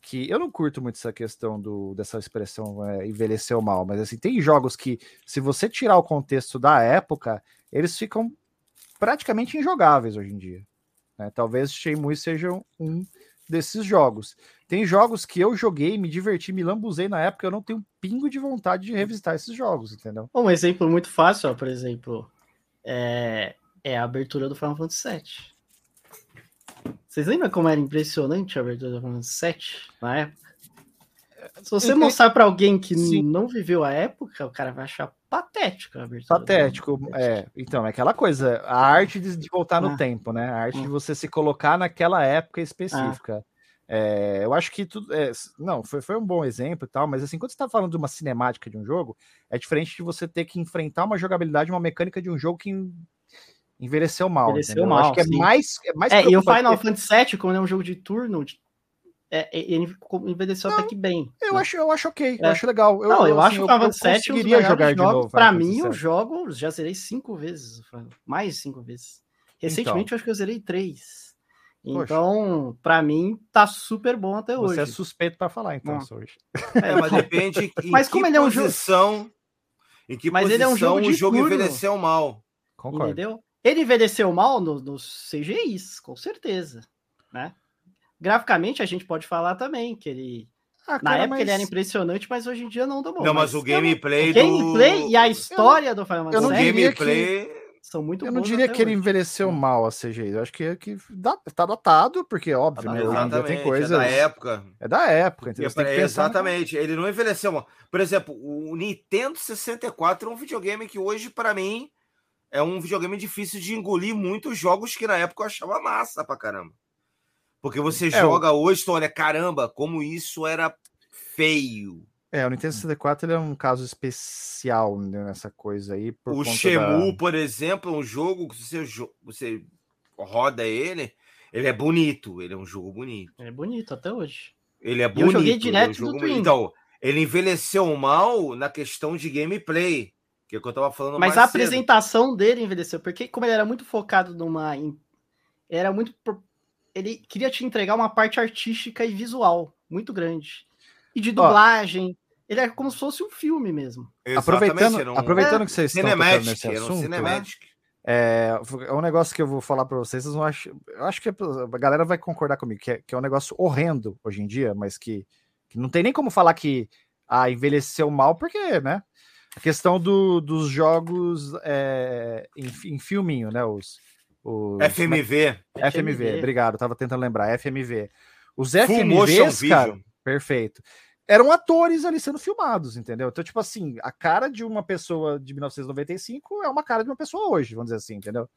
que eu não curto muito essa questão do, dessa expressão é, envelheceu mal, mas assim, tem jogos que, se você tirar o contexto da época, eles ficam praticamente injogáveis hoje em dia. Né? Talvez Shenmue seja um desses jogos. Tem jogos que eu joguei, me diverti, me lambuzei na época, eu não tenho um pingo de vontade de revisitar esses jogos, entendeu? Um exemplo muito fácil, ó, por exemplo, é, é a abertura do Final Fantasy VII. Vocês lembram como era impressionante a abertura do Final Fantasy VII na época? Se você mostrar para alguém que Sim. não viveu a época, o cara vai achar patético a abertura. Patético, é. Então, é aquela coisa, a arte de, de voltar no ah. tempo, né? A arte ah. de você se colocar naquela época específica. Ah. É, eu acho que tudo. É, não, foi, foi um bom exemplo e tal, mas assim, quando você está falando de uma cinemática de um jogo, é diferente de você ter que enfrentar uma jogabilidade, uma mecânica de um jogo que envelheceu mal. Envelheceu mal. acho que é mais. É, mais é e o Final Fantasy VII, como é um jogo de turno, é, ele envelheceu não, até que bem. Eu, né? acho, eu acho ok, é. eu acho legal. Eu, não, eu, assim, acho que o Final Fantasy VII é jogar de novo. Pra mim, eu jogo, já zerei cinco vezes, mais de cinco vezes. Recentemente, então. eu acho que eu zerei três. Então, para mim, tá super bom até hoje. Você é suspeito para falar, então, hoje. É, mas depende em mas como ele é um jogo... Em que mas posição ele é um jogo o jogo turno. envelheceu mal. Concordo. Entendeu? Ele envelheceu mal nos no CGIs, com certeza. Né? Graficamente, a gente pode falar também que ele. Ah, cara, Na época mas... ele era impressionante, mas hoje em dia não dá bom. Não, mas, mas o gameplay. O gameplay e a história eu, do Final Fantasy. Eu não gameplay. Que são muito Eu não diria que ele envelheceu mal a CGI. Eu acho que, que tá datado, porque, óbvio, tá né, hoje em dia tem coisas. É da época. É da época, entendeu? É, exatamente. Ele não envelheceu mal. Por exemplo, o Nintendo 64 é um videogame que hoje, para mim, é um videogame difícil de engolir muitos jogos que na época eu achava massa pra caramba. Porque você é, joga hoje, olha, caramba, como isso era feio. É, o Nintendo 64 ele é um caso especial né, nessa coisa aí. o Shemu, da... por exemplo, é um jogo que você, você roda ele, ele é bonito, ele é um jogo bonito. Ele é bonito até hoje. Ele é bonito. Eu joguei direto é um Então, ele envelheceu mal na questão de gameplay, que é o que eu tava falando Mas a cedo. apresentação dele envelheceu, porque como ele era muito focado numa... Era muito... Ele queria te entregar uma parte artística e visual muito grande e de dublagem. Ó, ele é como se fosse um filme mesmo. Aproveitando, um... aproveitando é, que vocês estão nesse assunto, um cinematic. É, é um negócio que eu vou falar para vocês, vocês vão achar, eu acho que a galera vai concordar comigo, que é, que é um negócio horrendo hoje em dia, mas que, que não tem nem como falar que ah, envelheceu mal, porque, né? A questão do, dos jogos é, em, em filminho, né? Os, os FMV. FMV. FMV, obrigado, tava tentando lembrar, FMV. Os FMVs, cara, Perfeito. Eram atores ali sendo filmados, entendeu? Então, tipo assim, a cara de uma pessoa de 1995 é uma cara de uma pessoa hoje, vamos dizer assim, entendeu?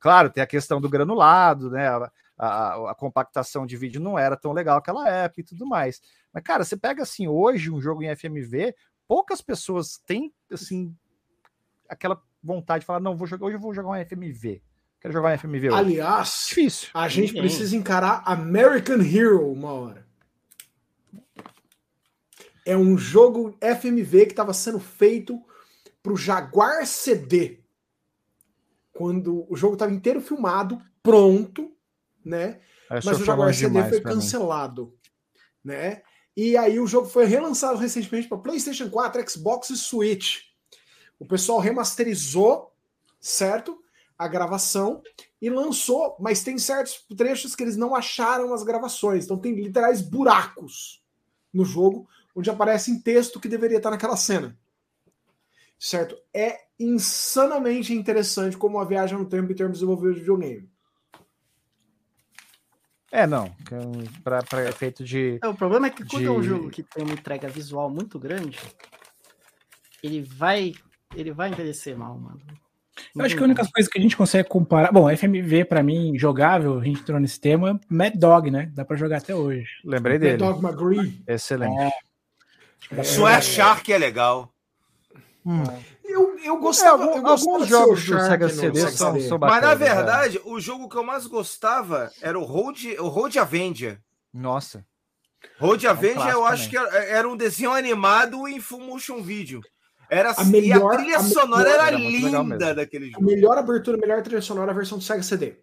Claro, tem a questão do granulado, né? A, a, a, compactação de vídeo não era tão legal naquela época e tudo mais. Mas, cara, você pega assim, hoje, um jogo em FMV, poucas pessoas têm, assim, aquela vontade de falar, não, vou jogar, hoje eu vou jogar um FMV. Quero jogar um FMV hoje. Aliás, Difícil. a gente precisa encarar American Hero uma hora é um jogo FMV que estava sendo feito para o Jaguar CD. Quando o jogo estava inteiro filmado, pronto, né? Mas o Jaguar CD foi cancelado, né? E aí o jogo foi relançado recentemente para PlayStation 4, Xbox e Switch. O pessoal remasterizou, certo? a gravação e lançou, mas tem certos trechos que eles não acharam nas gravações. Então tem literais buracos no jogo onde aparece em texto que deveria estar naquela cena. Certo? É insanamente interessante como a viagem no tempo em termos de desenvolver videogame. É, não. Para efeito de. É, o problema é que quando de... é um jogo que tem uma entrega visual muito grande, ele vai. Ele vai envelhecer mal, mano. Eu acho que a única coisa que a gente consegue comparar. Bom, FMV, para mim, jogável, a gente entrou nesse tema, é Mad Dog, né? Dá para jogar até hoje. Lembrei dele. Mad Dog McGree. Excelente. É. Shark é legal. Hum. Eu, gostava. É, eu gostava alguns jogos do Sega CD são, são bacanas, Mas na né? verdade, o jogo que eu mais gostava era o Road, o Road Avenger. Nossa. Road é um Avenger, eu acho também. que era, um desenho animado em full motion video. Era a melhor, e a trilha a sonora era, era linda daquele jogo. A melhor abertura, a melhor trilha sonora a versão do Sega CD.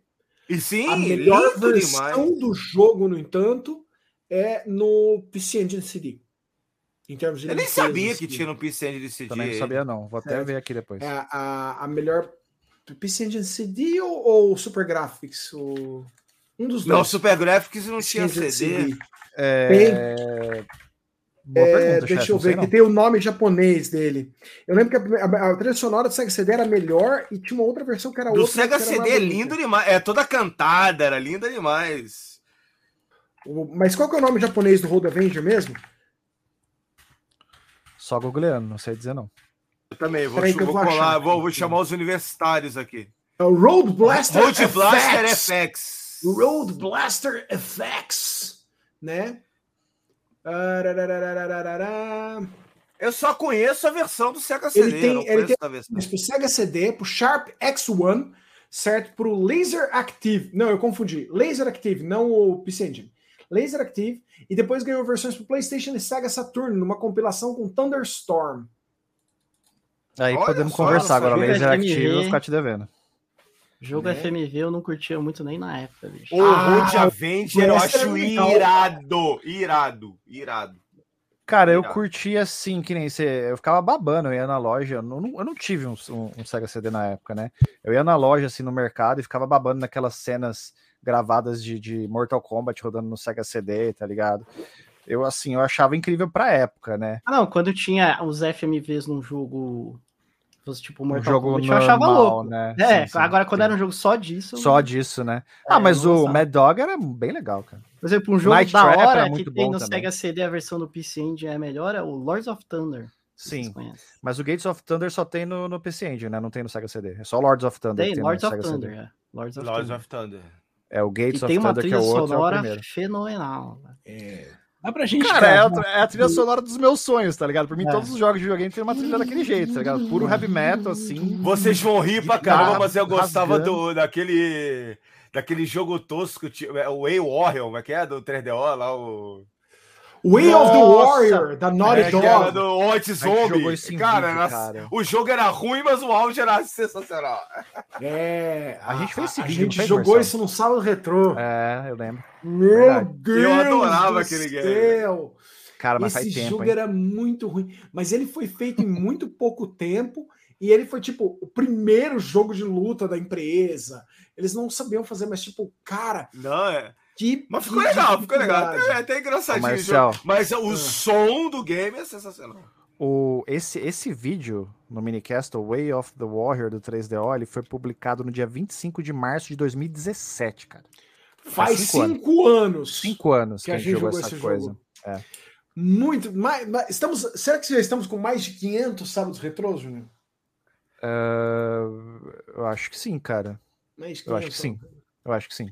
E sim, a melhor versão demais. do jogo, no entanto, é no PC Engine CD. Em termos de Eu nem sabia que tinha no PC Engine CD. Também não sabia, não. Vou até ver aqui depois. É a, a, melhor PC Engine CD ou, ou Super Graphics? O... Um dos dois. Não, Super Graphics não tinha CD. CD. É... Tem... Boa é, pergunta, deixa chefe, eu ver, que tem o nome japonês dele. Eu lembro que a, a, a, trilha sonora do Sega CD era melhor e tinha uma outra versão que era do outra. Do Sega CD é lindo demais. É toda cantada, era linda demais. O, mas qual que é o nome japonês do Road Avenger mesmo? Só googleando, não sei dizer não. Eu também, vou, vou, vou colar, vou, vou, chamar os universitários aqui. É o Road Blaster Road Blaster FX. Road Blaster FX, né? Eu só conheço a versão do Sega CD. Ele tem, ele tem pro Sega CD, pro Sharp X1, certo? Pro Laser Active. Não, eu confundi. Laser Active, não o PC Engine. Laser Active. E depois ganhou versões pro PlayStation e Sega Saturn, numa compilação com Thunderstorm. Aí Olha podemos conversar agora. Laser Active eu vou ficar te devendo. Jogo né? FMV eu não curtia muito nem na época, bicho. O ah, Road Avenger eu acho irado, irado, irado. Cara, eu curtia assim, que nem você. Eu ficava babando, eu ia na loja. Eu não, eu não tive um, um, um, Sega CD na época, né? Eu ia na loja, assim, no mercado e ficava babando naquelas cenas gravadas de, de Mortal Kombat rodando no Sega CD, tá ligado? Eu, assim, eu achava incrível pra época, né? Ah, não, quando tinha os FMVs num jogo fosse tipo Mortal um jogo Kombat, normal, eu achava louco. Né? É, sim, sim, agora quando sim. era um jogo só disso. Só disso, né? É, ah, mas o Mad Dog era bem legal, cara. Por exemplo, um jogo Night da hora que tem no também. Sega CD a versão do PC Engine é melhor é o Lords of Thunder. Sim, mas o Gates of Thunder só tem no, no PC Engine, né? Não tem no Sega CD. É só Lords of Thunder. Tem, tem Lords of Thunder, é. Lords of Lords Thunder. Of Thunder. É o Gates e of Thunder que é o outro. Tem uma trilha sonora fenomenal. É. Dá pra gente. Cara, é a, é a, trilha sonora dos meus sonhos, tá ligado? Por mim, é. todos os jogos de videogame tem uma trilha daquele jeito, tá ligado? Puro heavy metal, assim. Vocês vão rir pra caramba, mas eu gostava do, daquele. Daquele jogo tosco, é, o Way Warrior, como é que é? Do 3DO lá, o. Way Nossa, of the Warrior, da Naughty é, Dog. do White Zombie. Cara, vídeo, cara, o jogo era ruim, mas o áudio era sensacional. É, a, a gente fez esse vídeo. A gente jogou isso no sábado retrô. É, eu lembro. Meu Verdade. Deus! Eu adorava aquele game. Cara, mas esse faz tempo, jogo hein? era muito ruim. Mas ele foi feito em muito pouco tempo. E ele foi, tipo, o primeiro jogo de luta da empresa. Eles não sabiam fazer, mas, tipo, cara. Não, é. Que, mas ficou legal, ficou legal. É até engraçadinho. Marcel, mas o ah. som do game é sensacional. O, esse, esse vídeo no minicast, o Way of the Warrior do 3DO, ele foi publicado no dia 25 de março de 2017, cara. Faz cinco, cinco anos. anos. Cinco anos que, a gente jogou, jogou essa coisa. Jogo. É. Muito. Mais, mais, estamos, será que já estamos com mais de 500 sábados retrôs, Júnior? Uh, eu acho que sim, cara. Mais eu acho que sim. Eu acho que sim.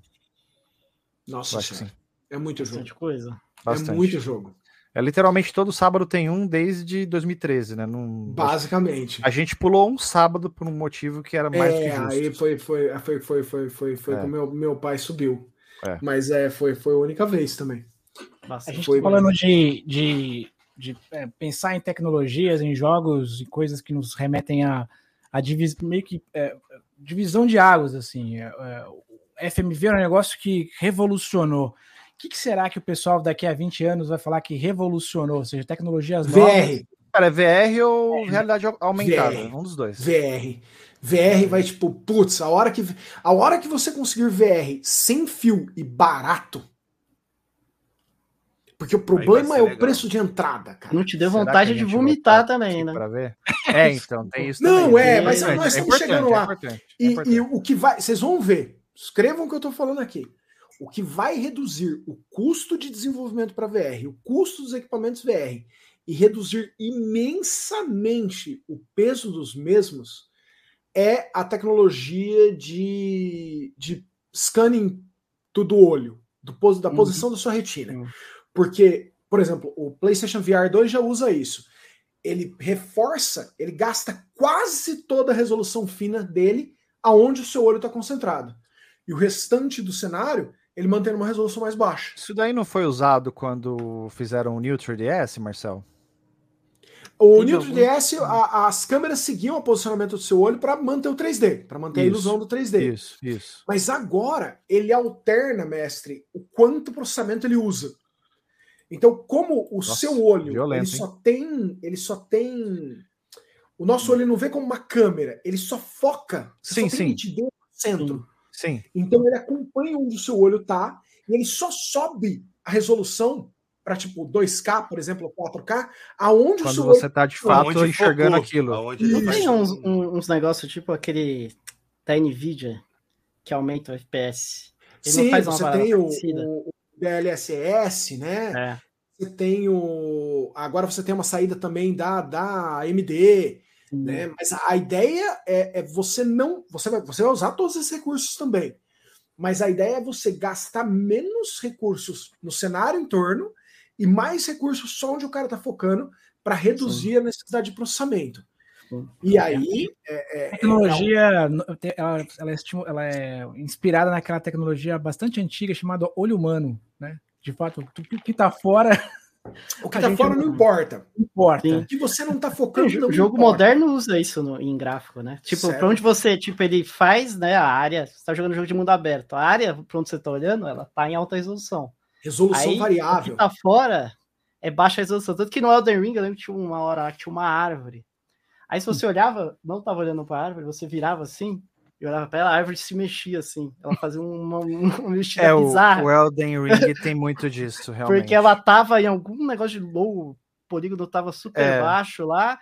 Nossa senhora. É muito jogo. Bastante coisa. Bastante. É muito jogo. É literalmente todo sábado tem um desde 2013, né? Num... Basicamente. A gente pulou um sábado por um motivo que era mais é, que justo. aí foi foi foi foi foi foi, foi é. meu meu pai subiu. É. Mas é foi foi a única vez também. Bastante. A gente foi tá falando de, de, de é, pensar em tecnologias, em jogos e coisas que nos remetem a, a divis, meio que é, divisão de águas assim. É, é, FMV é um negócio que revolucionou que, que, será que o pessoal daqui a 20 anos vai falar que revolucionou? Ou seja, tecnologias novas. VR. Cara, é VR ou realidade aumentada? VR. Um dos dois. VR. VR vai tipo, putz, a hora que a hora que você conseguir VR sem fio e barato, porque o problema é o preço de entrada, cara. Não te deu vontade de vomitar também, né? Pra ver? É, então, tem isso Não, também. é, mas é, nós estamos chegando lá. É e, e, o que vai. Vocês vão ver. Escrevam o que eu estou falando aqui. O que vai reduzir o custo de desenvolvimento para VR, o custo dos equipamentos VR e reduzir imensamente o peso dos mesmos é a tecnologia de, de scanning do olho, do, da uhum. posição uhum. da sua retina. Uhum. Porque, por exemplo, o PlayStation VR 2 já usa isso. Ele reforça, ele gasta quase toda a resolução fina dele aonde o seu olho está concentrado. E o restante do cenário, ele mantém uma resolução mais baixa. Isso daí não foi usado quando fizeram o New 3DS, Marcel? O New 3DS, a, as câmeras seguiam o posicionamento do seu olho para manter o 3D, para manter isso, a ilusão do 3D. Isso, isso. Mas agora ele alterna, mestre, o quanto processamento ele usa. Então, como o Nossa, seu olho violento, ele só tem, ele só tem, o nosso olho não vê como uma câmera, ele só foca, sim, só sim. no centro. Sim. Então ele acompanha onde o seu olho tá e ele só sobe a resolução para tipo 2K, por exemplo, 4K, aonde Quando o seu você está de fato enxergando focou, aquilo. Não tem uns, uns negócios tipo aquele da Nvidia que aumenta o FPS. Ele Sim, você tem o, o, DLSS, né? É. Você tem o. Agora você tem uma saída também da, da AMD. Né? Mas a ideia é, é, você não. Você vai, você vai usar todos esses recursos também. Mas a ideia é você gastar menos recursos no cenário em torno e mais recursos só onde o cara está focando para reduzir Sim. a necessidade de processamento. E aí. É, é, a tecnologia ela, ela, é, ela, é, inspirada naquela tecnologia bastante antiga chamada olho humano, né? De fato, o que está fora. O que está fora não, não importa. Importa. O que você não está focando. O jogo importa. moderno usa isso no, em gráfico, né? Tipo, para onde você, tipo, ele faz, né? A área. Você está jogando jogo de mundo aberto. A área para onde você está olhando, ela está em alta resolução. Resolução Aí, variável. O que está fora é baixa resolução. Tanto que no Elden Ring, eu lembro que tinha uma hora tinha uma árvore. Aí se você olhava, não estava olhando para a árvore, você virava assim, e olhava para ela, a árvore se mexia assim. Ela fazia uma, uma mexida é, bizarra. O Elden Ring tem muito disso, realmente. Porque ela tava em algum negócio de low, o polígono tava super é. baixo lá,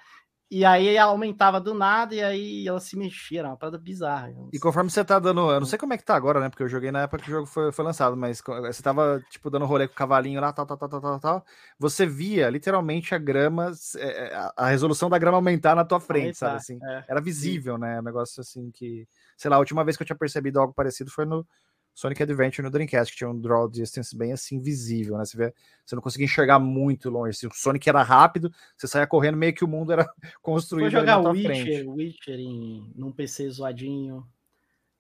e aí ela aumentava do nada e aí ela se mexia, era uma parada bizarra. E conforme você tá dando. Eu não sei como é que tá agora, né? Porque eu joguei na época que o jogo foi, foi lançado, mas você tava, tipo, dando rolê com o cavalinho lá, tal, tal, tal, tal, tal, Você via literalmente a grama, é, é, a resolução da grama aumentar na tua frente, sabe? Assim, é. Era visível, né? Um negócio assim que. Sei lá, a última vez que eu tinha percebido algo parecido foi no, Sonic Adventure no Dreamcast, que tinha um draw distance bem assim visível, né? Você, vê, você não conseguia enxergar muito longe. Se o Sonic era rápido, você saía correndo, meio que o mundo era construído. Foi jogar Witcher, frente. Witcher em, num PC zoadinho.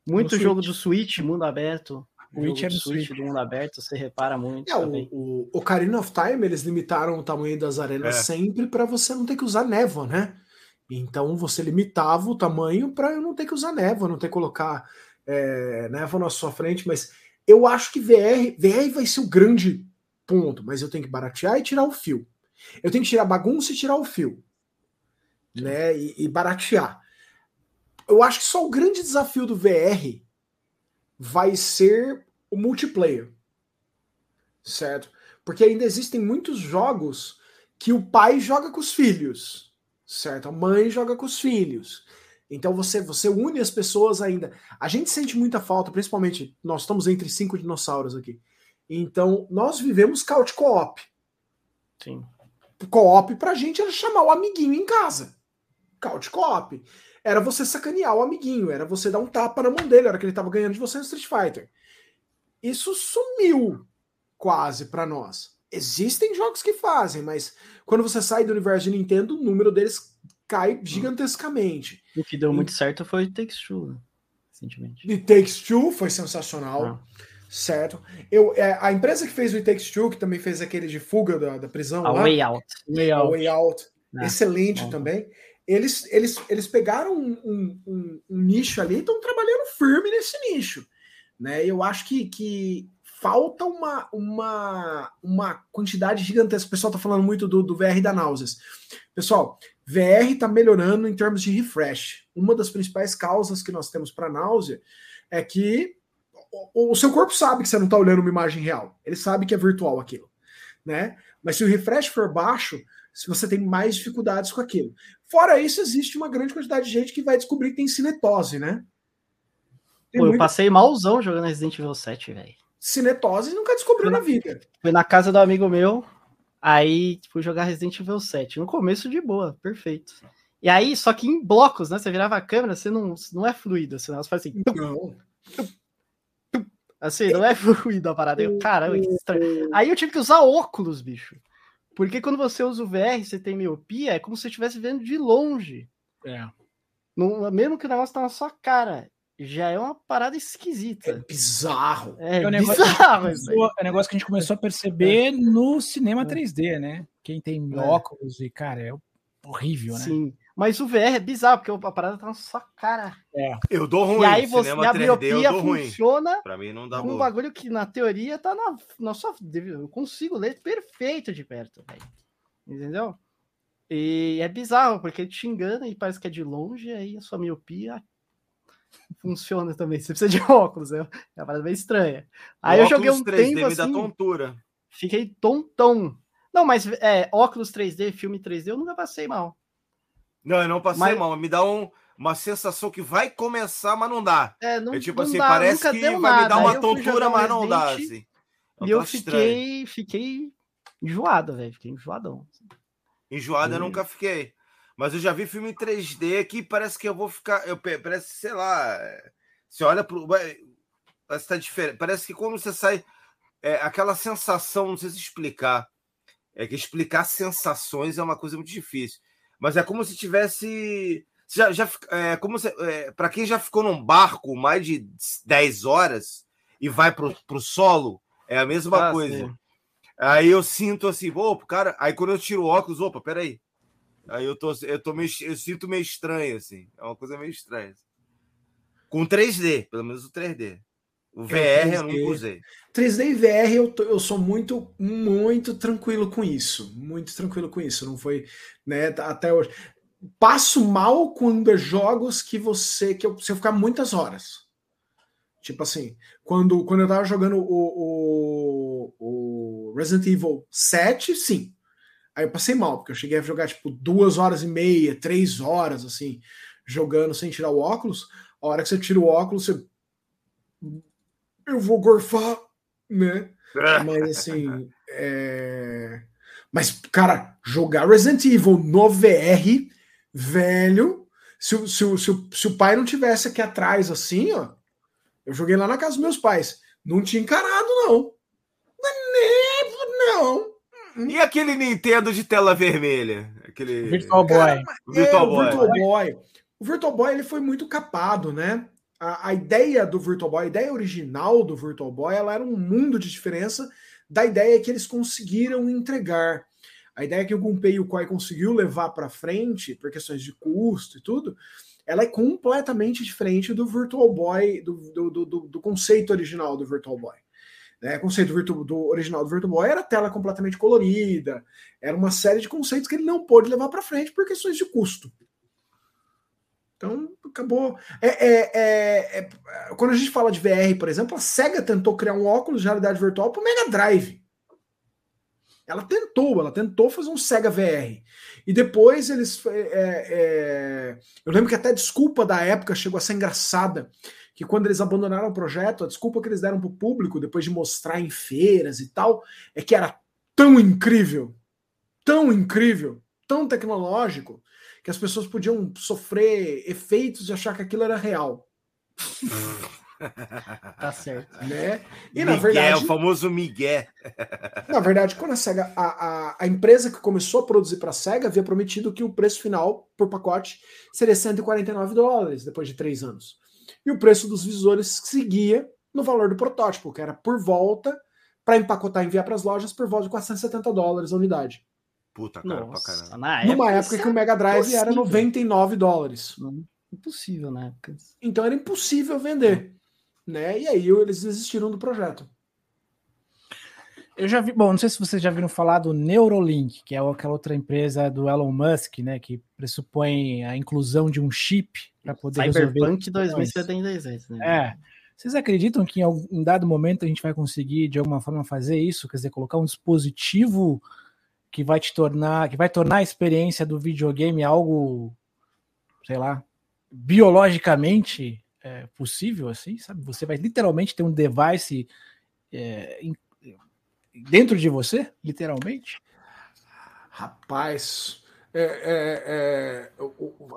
Muito no jogo Switch. do Switch, mundo aberto. O Witcher do Switch do mundo aberto, você repara muito. É, o, o Ocarina of Time, eles limitaram o tamanho das arenas é. sempre para você não ter que usar névoa, né? Então você limitava o tamanho para eu não ter que usar névoa, não ter que colocar é, né, na sua frente, mas eu acho que VR, VR vai ser o grande ponto, mas eu tenho que baratear e tirar o fio. Eu tenho que tirar a bagunça e tirar o fio. Né, e, e baratear. Eu acho que só o grande desafio do VR vai ser o multiplayer. Certo? Porque ainda existem muitos jogos que o pai joga com os filhos, certo? A mãe joga com os filhos. Então você, você une as pessoas ainda. A gente sente muita falta, principalmente nós estamos entre cinco dinossauros aqui. Então nós vivemos couch co-op. Sim. Co-op pra gente era chamar o amiguinho em casa. Couch co-op. Era você sacanear o amiguinho, era você dar um tapa na mão dele, hora que ele tava ganhando de você no Street Fighter. Isso sumiu quase para nós. Existem jogos que fazem, mas quando você sai do universo de Nintendo, o número deles cai hum. gigantescamente. O que deu muito certo foi o Takes Two, né? recentemente. The Takes Two foi sensacional. Ah. Certo. Eu, é, a empresa que fez o It Takes Two, que também fez aquele de fuga da, da prisão. A lá, Way Out. Way Out. Way Out. Ah, excelente bom. também. Eles, eles, eles pegaram um, um, um, um nicho ali e estão trabalhando firme nesse nicho. Né? Eu acho que, que falta uma, uma, uma quantidade gigantesca. O pessoal está falando muito do, do VR da náuseas. Pessoal, VR está melhorando em termos de refresh. Uma das principais causas que nós temos para náusea é que o, o, seu corpo sabe que você não está olhando uma imagem real. Ele sabe que é virtual aquilo, né? Mas se o refresh for baixo, se você tem mais dificuldades com aquilo. Fora isso, existe uma grande quantidade de gente que vai descobrir que tem cinetose, né? Pô, eu passei malzão jogando Resident Evil 7, velho. Cinetose nunca descobriu na vida. Foi na casa do amigo meu, aí fui jogar Resident Evil 7. No começo de boa, perfeito. E aí, só que em blocos, né? Você virava a câmera, você não, não é fluido, você faz assim. Não. Assim, não é fluido a parada. Eu, caramba, que estranho. Aí eu tive que usar óculos, bicho. Porque quando você usa o VR, você tem miopia, é como se você estivesse vendo de longe. É. No, mesmo que o negócio tá na sua cara já é uma parada esquisita. É bizarro. É, é um negócio, bizarro, é um negócio que a gente começou a perceber no cinema 3D, né? Quem tem é. óculos e, cara, é horrível, né? Sim. Mas o VR é bizarro, porque a parada tá na sua cara. É. Eu dou ruim. E aí você, a 3D, miopia funciona ruim. Pra mim não dá um boa. bagulho que na teoria tá na, na sua... Eu consigo ler perfeito de perto, velho. Entendeu? E é bizarro, porque ele te engana e parece que é de longe, aí a sua miopia funciona também. Você precisa de óculos, é uma parada bem estranha. Aí o eu joguei um 3D tempo assim, tontura. Fiquei tontão. Não, mas é, óculos 3D, filme 3D, eu nunca passei mal. Não, eu não passei mas... mal. Me dá um, uma sensação que vai começar, mas não dá. É, não, é tipo não assim, dá, parece que vai nada. me dar uma tontura, mas não dá. Assim. e eu fiquei, fiquei enjoado, velho. Fiquei enjoadão. Enjoado e... eu nunca fiquei. Mas eu já vi filme em 3D que parece que eu vou ficar. Eu, parece, sei lá. Você olha pro. Parece, tá diferente. parece que quando você sai. É, aquela sensação, não sei se explicar. É que explicar sensações é uma coisa muito difícil. Mas é como se tivesse. Já, já, é, como se, é, para quem já ficou num barco mais de 10 horas e vai pro, pro solo, é a mesma ah, coisa. Sim. Aí eu sinto assim, opa, cara. Aí quando eu tiro o óculos, opa, peraí. Aí eu tô, eu tô meio, eu sinto meio estranho, assim. É uma coisa meio estranha. Com 3D, pelo menos o 3D. O VR é, eu nunca usei. 3D e VR eu, tô, eu sou muito, muito tranquilo com isso. Muito tranquilo com isso. Não foi, né, até hoje. Passo mal quando é jogos que você. que eu, se eu ficar muitas horas. Tipo assim, quando, quando eu tava jogando o, o, o Resident Evil 7, sim. Aí eu passei mal, porque eu cheguei a jogar tipo duas horas e meia, três horas, assim, jogando sem tirar o óculos. A hora que você tira o óculos, você. Eu vou gorfar, né? Mas assim. É... Mas, cara, jogar Resident Evil no VR, velho. Se, se, se, se o pai não tivesse aqui atrás, assim, ó. Eu joguei lá na casa dos meus pais. Não tinha encarado, não. Não. E aquele Nintendo de tela vermelha? Aquele... Virtual Boy. Cara, Virtual, é, Boy. O Virtual Boy. O Virtual Boy ele foi muito capado, né? A, a, ideia do Virtual Boy, a ideia original do Virtual Boy, ela era um mundo de diferença da ideia que eles conseguiram entregar. A ideia que o Gunpei e o Koi conseguiu levar para frente, por questões de custo e tudo, ela é completamente diferente do Virtual Boy, do, do, do, do conceito original do Virtual Boy. Né? O conceito do, do original do Virtual Boy era tela completamente colorida, era uma série de conceitos que ele não pôde levar para frente por questões de custo. Então, acabou. É, é, é, é, quando a gente fala de VR, por exemplo, a SEGA tentou criar um óculos de realidade virtual para o Mega Drive. Ela tentou, ela tentou fazer um Sega VR. E depois eles. É, é, eu lembro que até a desculpa da época chegou a ser engraçada que quando eles abandonaram o projeto, a desculpa que eles deram para o público, depois de mostrar em feiras e tal, é que era tão incrível, tão incrível, tão tecnológico, que as pessoas podiam sofrer efeitos de achar que aquilo era real. tá certo. Né? E Miguel, na verdade. o famoso Miguel. na verdade, quando a SEGA, a, a, a empresa que começou a produzir para a SEGA havia prometido que o preço final por pacote seria 149 dólares depois de três anos e o preço dos visores seguia no valor do protótipo, que era por volta, para empacotar e enviar para as lojas, por volta de 470 dólares a unidade. Puta, cara, Nossa, pra caramba. Na Numa época, época que o Mega Drive era 99 dólares. Impossível na época. Então era impossível vender. Né? E aí eles desistiram do projeto. Eu já vi, bom, não sei se vocês já viram falar do Neurolink, que é aquela outra empresa do Elon Musk, né, que pressupõe a inclusão de um chip para poder Cyberpunk 2076, né? É. Vocês acreditam que em algum dado momento a gente vai conseguir de alguma forma fazer isso, quer dizer, colocar um dispositivo que vai te tornar, que vai tornar a experiência do videogame algo, sei lá, biologicamente é, possível, assim, sabe? Você vai literalmente ter um device é, dentro de você, literalmente? Rapaz, é, é, é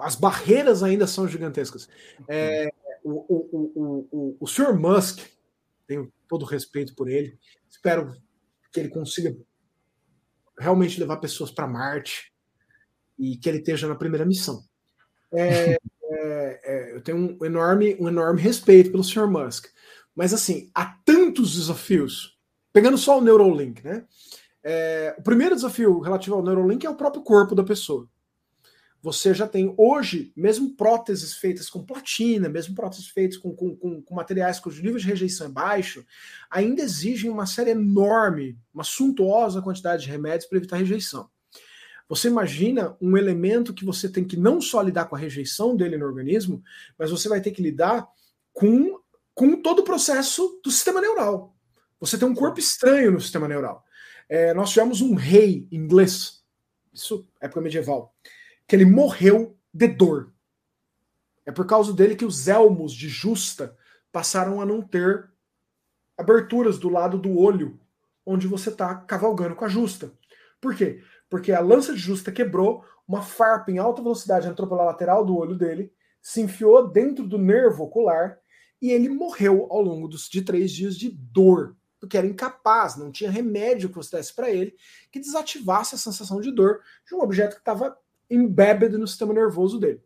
as barreiras ainda são gigantescas. É, o, o, o, o, senhor Musk, tenho todo respeito por ele, espero que ele consiga realmente levar pessoas para Marte e que ele esteja na primeira missão. É, é, eu tenho um enorme, um enorme respeito pelo senhor Musk, mas assim, há tantos desafios Pegando só o Neuralink, né? É, o primeiro desafio relativo ao Neuralink é o próprio corpo da pessoa. Você já tem hoje, mesmo próteses feitas com platina, mesmo próteses feitas com, com, com, com materiais cujo nível de rejeição é baixo, ainda exigem uma série enorme, uma suntuosa quantidade de remédios para evitar rejeição. Você imagina um elemento que você tem que não só lidar com a rejeição dele no organismo, mas você vai ter que lidar com, com todo o processo do sistema neural. Você tem um corpo estranho no sistema neural. É, nós tivemos um rei inglês, isso época medieval, que ele morreu de dor. É por causa dele que os elmos de justa passaram a não ter aberturas do lado do olho, onde você está cavalgando com a justa. Por quê? Porque a lança de justa quebrou, uma farpa em alta velocidade entrou pela lateral do olho dele, se enfiou dentro do nervo ocular e ele morreu ao longo dos, de três dias de dor porque era incapaz, não tinha remédio que você desse para ele que desativasse a sensação de dor de um objeto que estava embedded no sistema nervoso dele.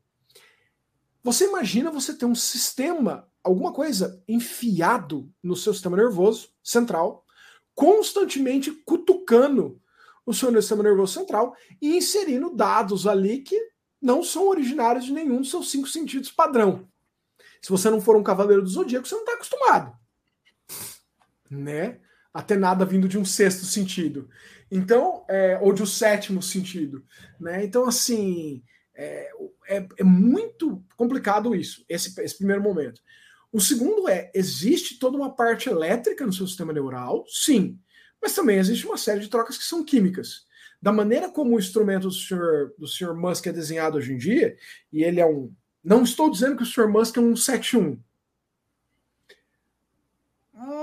Você imagina você ter um sistema, alguma coisa enfiado no seu sistema nervoso central, constantemente cutucando o seu sistema nervoso central e inserindo dados ali que não são originários de nenhum dos seus cinco sentidos padrão. Se você não for um cavaleiro do zodíaco, você não está acostumado né? Até nada vindo de um sexto sentido. Então, é, ou de um sétimo sentido, né? Então, assim, é, é, é muito complicado isso, esse, esse primeiro momento. O segundo é, existe toda uma parte elétrica no seu sistema neural, sim, mas também existe uma série de trocas que são químicas. Da maneira como o instrumento do senhor, do senhor Musk é desenhado hoje em dia, e ele é um. Não estou dizendo que o senhor Musk é um 71,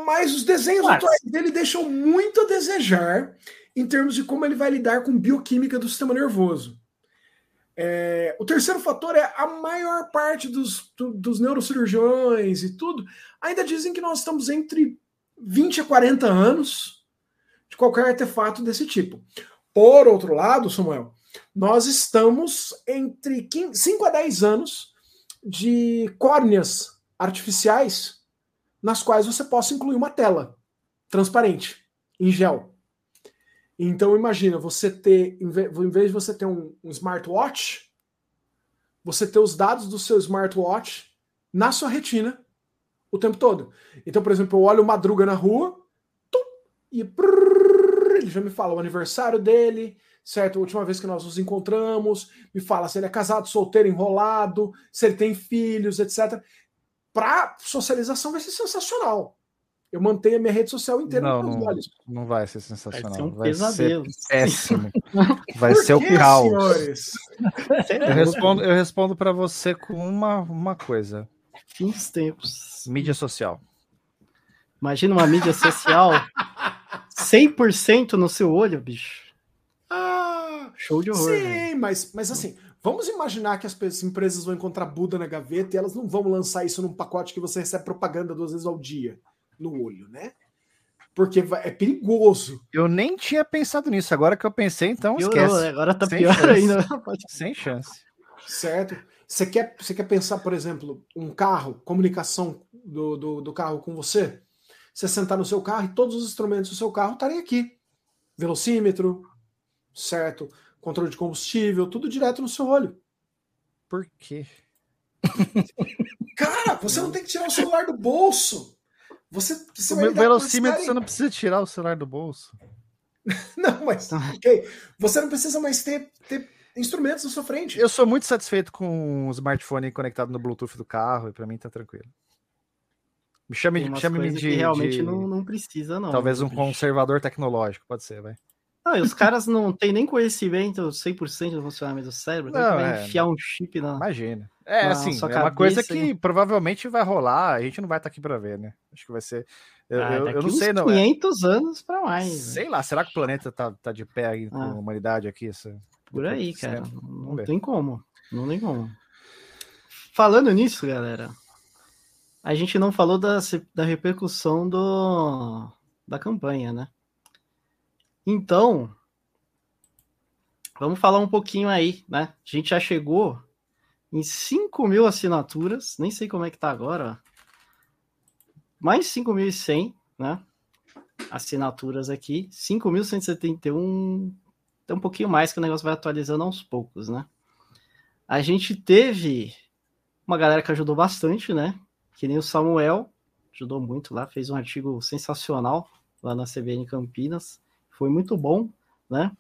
mas os desenhos Mas... atuais dele deixam muito a desejar em termos de como ele vai lidar com bioquímica do sistema nervoso. É, o terceiro fator é a maior parte dos, do, dos neurocirurgiões e tudo ainda dizem que nós estamos entre 20 a 40 anos de qualquer artefato desse tipo. Por outro lado, Samuel, nós estamos entre 15, 5 a 10 anos de córneas artificiais nas quais você possa incluir uma tela transparente, em gel. Então imagina você ter, em vez de você ter um, um smartwatch, você ter os dados do seu smartwatch na sua retina o tempo todo. Então, por exemplo, eu olho Madruga na rua tum, e prrr, ele já me fala o aniversário dele, certo? A última vez que nós nos encontramos, me fala se ele é casado, solteiro, enrolado, se ele tem filhos, etc para socialização vai ser sensacional. Eu mantenho a minha rede social inteira não, nos olhos. Não vai ser sensacional. Vai ser um vai pesadelo. Ser péssimo. Vai Por ser que, o caos. Eu respondo, eu respondo para você com uma, uma coisa. Fins tempos. Mídia social. Imagina uma mídia social 100% no seu olho, bicho. Ah, Show de horror. Sim, mas, mas assim, Vamos imaginar que as empresas vão encontrar Buda na gaveta e elas não vão lançar isso num pacote que você recebe propaganda duas vezes ao dia no olho, né? Porque é perigoso. Eu nem tinha pensado nisso. Agora que eu pensei, então Piorou, esquece. Né? Agora tá Sem pior chance. ainda. Sem chance. Certo. Você quer, você quer pensar, por exemplo, um carro, comunicação do, do, do carro com você? Você sentar no seu carro e todos os instrumentos do seu carro estarem aqui. Velocímetro, certo? Controle de combustível, tudo direto no seu olho. Por quê? Cara, você não tem que tirar o celular do bolso. Você, você o meu velocímetro, você não precisa tirar o celular do bolso. não, mas ok. Você não precisa mais ter, ter instrumentos na sua frente. Eu sou muito satisfeito com o smartphone conectado no Bluetooth do carro e para mim tá tranquilo. Me chame, me chame de. Que realmente de... Não, não precisa, não. Talvez um conservador tecnológico, pode ser, vai. Não, e os caras não têm nem conhecimento 100% do funcionamento do cérebro. Não, é... enfiar um chip na. Imagina. É, na assim, é uma coisa que provavelmente vai rolar, a gente não vai estar aqui para ver, né? Acho que vai ser. Eu, ah, eu, eu não sei, não. 500 é... anos para mais. Sei lá, será que o planeta tá, tá de pé aí com ah. a humanidade aqui? Essa... Por aí, cara. Não tem como. Não tem como. Falando nisso, galera, a gente não falou da, da repercussão do, da campanha, né? Então, vamos falar um pouquinho aí, né? A gente já chegou em 5 mil assinaturas, nem sei como é que tá agora, ó. mais 5.100, né? Assinaturas aqui, 5.171, tem um pouquinho mais que o negócio vai atualizando aos poucos, né? A gente teve uma galera que ajudou bastante, né? Que nem o Samuel, ajudou muito lá, fez um artigo sensacional lá na CBN Campinas, foi muito bom, né?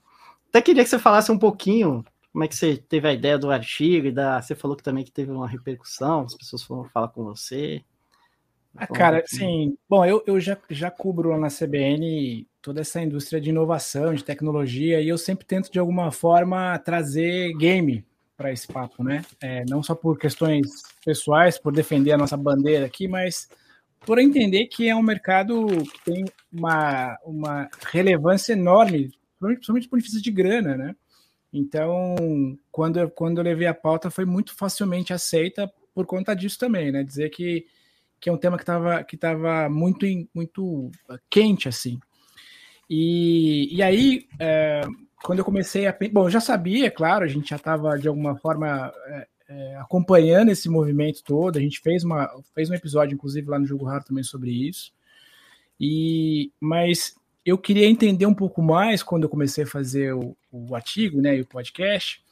Até queria que você falasse um pouquinho como é que você teve a ideia do artigo e da, você falou que também que teve uma repercussão, as pessoas foram falar com você. Ah, cara, sim. Bom, eu, eu já, já cubro lá na CBN toda essa indústria de inovação, de tecnologia, e eu sempre tento, de alguma forma, trazer game para esse papo, né? É, não só por questões pessoais, por defender a nossa bandeira aqui, mas por entender que é um mercado que tem uma, uma relevância enorme, principalmente por ponto de grana, né? Então, quando, eu, quando eu levei a pauta, foi muito facilmente aceita por conta disso também, né? Dizer que, que é um tema que estava que tava muito, muito quente, assim. E, e aí, é, quando eu comecei a. Bom, eu já sabia, claro, a gente já estava de alguma forma é, é, acompanhando esse movimento todo. A gente fez, uma, fez um episódio, inclusive, lá no Jogo Raro também sobre isso. E, mas eu queria entender um pouco mais quando eu comecei a fazer o, o artigo, né, e o podcast,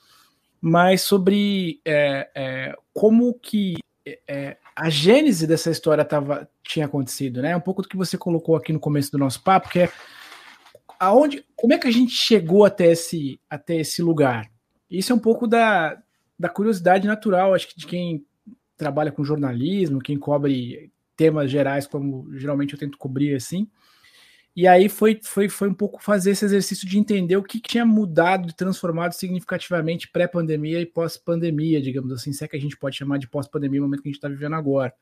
mais sobre é, é, como que é, a gênese dessa história tava, tinha acontecido, né? Um pouco do que você colocou aqui no começo do nosso papo, que é aonde, como é que a gente chegou até esse, até esse lugar? Isso é um pouco da, da curiosidade natural, acho que de quem trabalha com jornalismo, quem cobre temas gerais, como geralmente eu tento cobrir assim. E aí foi, foi, foi um pouco fazer esse exercício de entender o que tinha mudado e transformado significativamente pré-pandemia e pós-pandemia, digamos assim, se é que a gente pode chamar de pós-pandemia, o momento que a gente está vivendo agora.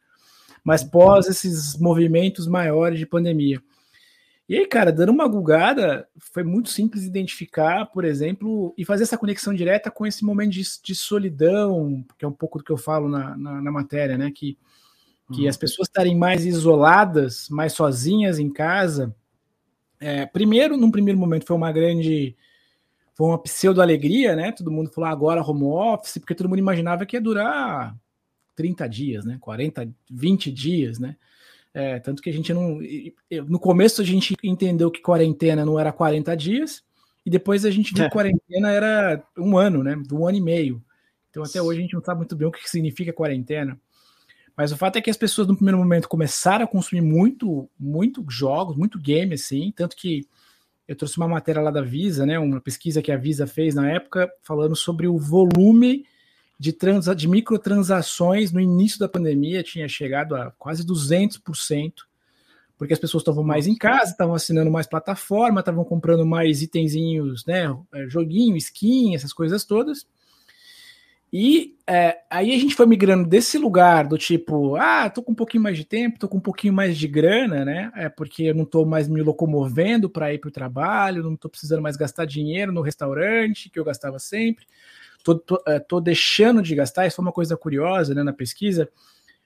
Mas pós esses movimentos maiores de pandemia. E aí, cara, dando uma gulgada, foi muito simples identificar, por exemplo, e fazer essa conexão direta com esse momento de, de solidão, que é um pouco do que eu falo na, na, na matéria, né? Que, que uhum. as pessoas estarem mais isoladas, mais sozinhas em casa. É, primeiro, num primeiro momento, foi uma grande. Foi uma pseudo-alegria, né? Todo mundo falou ah, agora home office, porque todo mundo imaginava que ia durar 30 dias, né? 40, 20 dias, né? É, tanto que a gente não. No começo a gente entendeu que quarentena não era 40 dias, e depois a gente viu é. que quarentena era um ano, né? Um ano e meio. Então até hoje a gente não sabe muito bem o que significa quarentena. Mas o fato é que as pessoas no primeiro momento começaram a consumir muito, muito jogos, muito game, assim, tanto que eu trouxe uma matéria lá da Visa, né? Uma pesquisa que a Visa fez na época, falando sobre o volume de, trans, de microtransações no início da pandemia tinha chegado a quase 200%, porque as pessoas estavam mais em casa, estavam assinando mais plataforma, estavam comprando mais itenzinhos, né, é, joguinho, skin, essas coisas todas. E é, aí a gente foi migrando desse lugar do tipo, ah, tô com um pouquinho mais de tempo, tô com um pouquinho mais de grana, né? É porque eu não tô mais me locomovendo para ir para o trabalho, não tô precisando mais gastar dinheiro no restaurante que eu gastava sempre tô, tô, é, tô, deixando de gastar, isso foi uma coisa curiosa né, na pesquisa.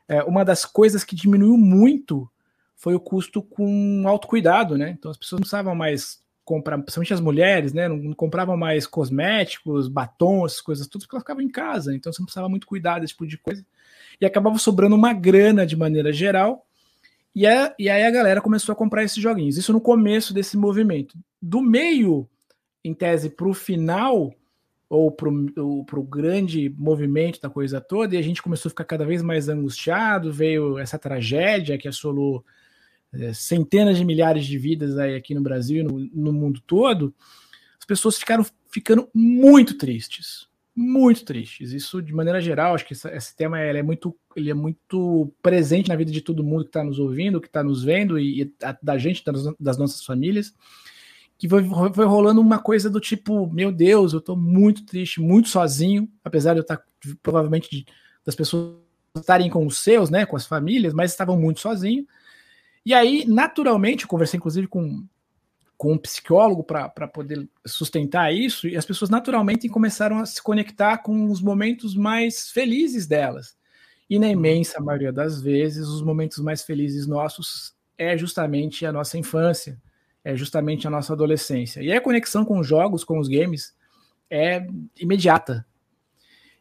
É, uma das coisas que diminuiu muito foi o custo com autocuidado, né? Então as pessoas não precisavam mais comprar, principalmente as mulheres, né? Não, não compravam mais cosméticos, batons, coisas todas, porque elas ficavam em casa, então você não precisava muito cuidar desse tipo de coisa. E acabava sobrando uma grana de maneira geral. E, a, e aí a galera começou a comprar esses joguinhos. Isso no começo desse movimento. Do meio, em tese, para o final, ou para o grande movimento da coisa toda, e a gente começou a ficar cada vez mais angustiado, veio essa tragédia que assolou é, centenas de milhares de vidas aí aqui no Brasil e no, no mundo todo, as pessoas ficaram ficando muito tristes, muito tristes. Isso de maneira geral, acho que esse, esse tema é muito, ele é muito presente na vida de todo mundo que está nos ouvindo, que está nos vendo e, e a, da gente, das, das, nossas famílias, que foi, foi, rolando uma coisa do tipo, meu Deus, eu estou muito triste, muito sozinho, apesar de eu estar tá, provavelmente de, das pessoas estarem com os seus, né, com as famílias, mas estavam muito sozinhos. E aí, naturalmente, eu conversei inclusive com com um psicólogo para poder sustentar isso, e as pessoas naturalmente começaram a se conectar com os momentos mais felizes delas. E na imensa maioria das vezes, os momentos mais felizes nossos é justamente a nossa infância, é justamente a nossa adolescência. E a conexão com os jogos, com os games, é imediata.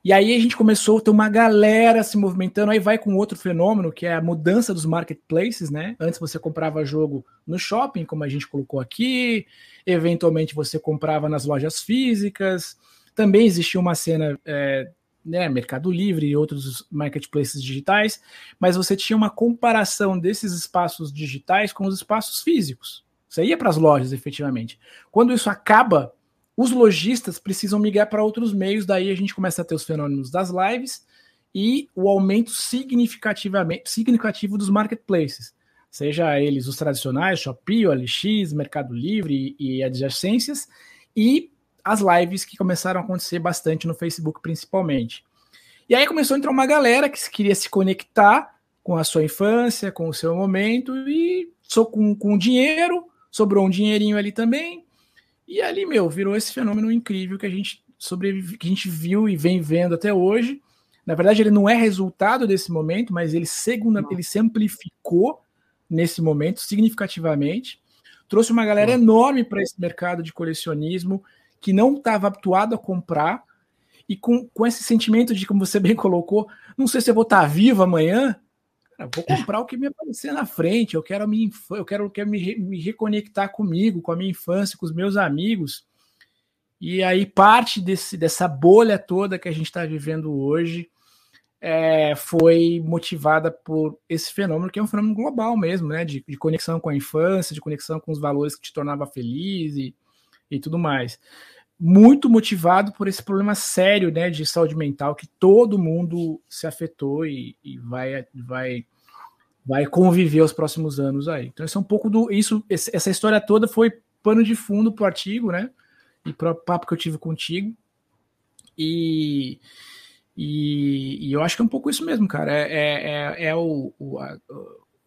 E aí a gente começou a ter uma galera se movimentando, aí vai com outro fenômeno, que é a mudança dos marketplaces, né? Antes você comprava jogo no shopping, como a gente colocou aqui, eventualmente você comprava nas lojas físicas, também existia uma cena, é, né, Mercado Livre e outros marketplaces digitais, mas você tinha uma comparação desses espaços digitais com os espaços físicos. Você ia para as lojas, efetivamente. Quando isso acaba, os lojistas precisam migrar para outros meios, daí a gente começa a ter os fenômenos das lives e o aumento significativamente significativo dos marketplaces, seja eles os tradicionais, Shopee, OLX, Mercado Livre e adjacências, e as lives que começaram a acontecer bastante no Facebook, principalmente. E aí começou a entrar uma galera que queria se conectar com a sua infância, com o seu momento, e sou com, com dinheiro, sobrou um dinheirinho ali também, e ali, meu, virou esse fenômeno incrível que a gente sobrevive, que a gente viu e vem vendo até hoje. Na verdade, ele não é resultado desse momento, mas ele, segunda, ele se amplificou nesse momento significativamente. Trouxe uma galera enorme para esse mercado de colecionismo que não estava habituado a comprar e com, com esse sentimento de, como você bem colocou, não sei se eu vou estar vivo amanhã, Cara, vou comprar o que me aparecer na frente. Eu quero, minha eu quero, quero me, me reconectar comigo, com a minha infância, com os meus amigos. E aí, parte desse, dessa bolha toda que a gente está vivendo hoje é, foi motivada por esse fenômeno, que é um fenômeno global mesmo, né? De, de, conexão com a infância, de conexão com os valores que te tornava feliz e, e tudo mais. Muito motivado por esse problema sério né, de saúde mental que todo mundo se afetou e, e vai, vai vai conviver os próximos anos aí. Então, isso é um pouco do. Isso, essa história toda foi pano de fundo para o artigo, né? E para o papo que eu tive contigo. E, e, e, eu acho que é um pouco isso mesmo, cara. É, é, é, é o, o a,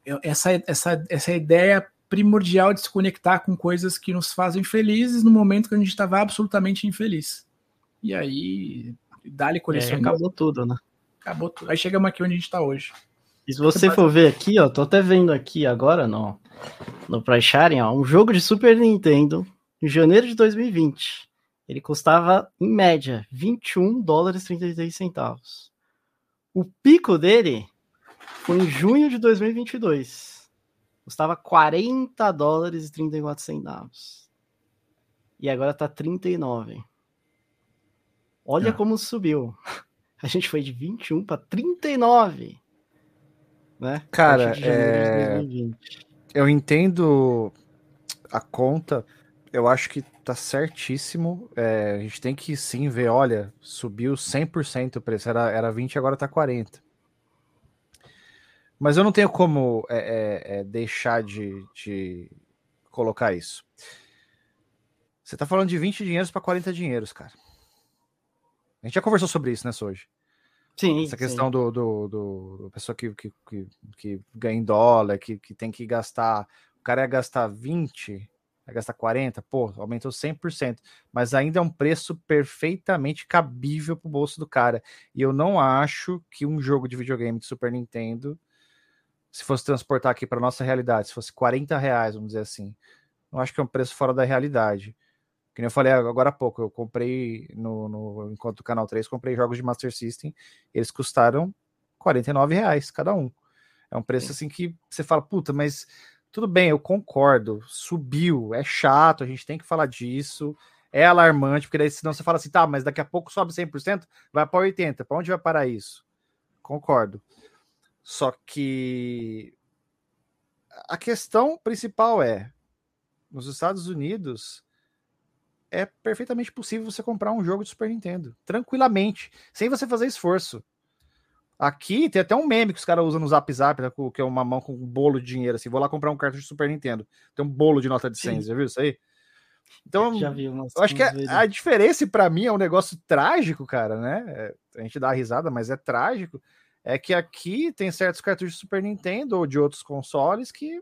é essa, essa, essa ideia primordial de se conectar com coisas que nos fazem felizes no momento que a gente estava absolutamente infeliz. E aí, dá-lhe coleção. É, acabou tudo, né? Acabou tudo. Aí chegamos aqui onde a gente está hoje. E se você for ver aqui, ó, tô até vendo aqui agora no, no Price Sharing, ó, um jogo de Super Nintendo em janeiro de 2020. Ele custava, em média, 21 dólares e 33 centavos. O pico dele foi em junho de 2022. Custava 40 dólares e 34 centavos. E agora tá 39. Olha é. como subiu. A gente foi de 21 para 39 né? Cara, é... eu entendo a conta, eu acho que tá certíssimo. É, a gente tem que sim ver, olha, subiu 100% o preço, era, era 20, agora tá 40. Mas eu não tenho como é, é, é, deixar de, de colocar isso. Você tá falando de 20 dinheiros para 40 dinheiros, cara. A gente já conversou sobre isso, né, hoje? Sim. Essa questão sim. Do, do, do, pessoa que, que, que, que, ganha em dólar, que, que tem que gastar. O cara ia gastar 20, vai gastar 40, pô, aumentou 100%, mas ainda é um preço perfeitamente cabível pro bolso do cara. E eu não acho que um jogo de videogame de Super Nintendo, se fosse transportar aqui para nossa realidade, se fosse 40 reais, vamos dizer assim, não acho que é um preço fora da realidade. Que nem eu falei agora há pouco, eu comprei no, no enquanto o Canal 3, comprei jogos de Master System, eles custaram 49 reais cada um. É um preço assim que você fala, puta, mas tudo bem, eu concordo, subiu, é chato, a gente tem que falar disso, é alarmante, porque daí senão você fala assim, tá, mas daqui a pouco sobe 100%, vai para 80%, para onde vai parar isso? Concordo. Só que a questão principal é: nos Estados Unidos é perfeitamente possível você comprar um jogo de Super Nintendo tranquilamente, sem você fazer esforço. Aqui tem até um meme que os caras usam no Zap Zap, né, que é uma mão com um bolo de dinheiro, assim, vou lá comprar um cartucho de Super Nintendo. Tem um bolo de nota de 100, Sim. já viu isso aí? Então, já vi umas, eu acho que a, a diferença para mim é um negócio trágico, cara, né? É, a gente dá risada, mas é trágico. É que aqui tem certos cartuchos de Super Nintendo ou de outros consoles que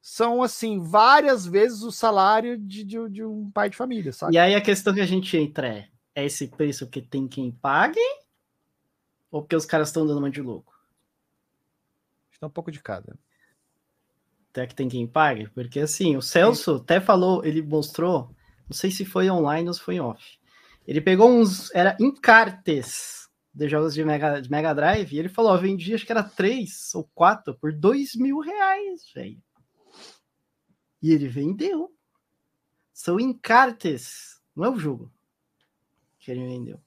são assim várias vezes o salário de, de, de um pai de família, sabe? E aí a questão que a gente entra é: é esse preço que tem quem pague ou porque os caras estão dando uma de louco? Está um pouco de cada. Até que tem quem pague, porque assim, o Celso até falou, ele mostrou, não sei se foi online ou se foi off. Ele pegou uns, era encartes de jogos de Mega, de Mega Drive, e ele falou, ó, vendi acho que era três ou quatro por dois mil reais, velho. E ele vendeu. São encartes, não é o jogo que ele vendeu.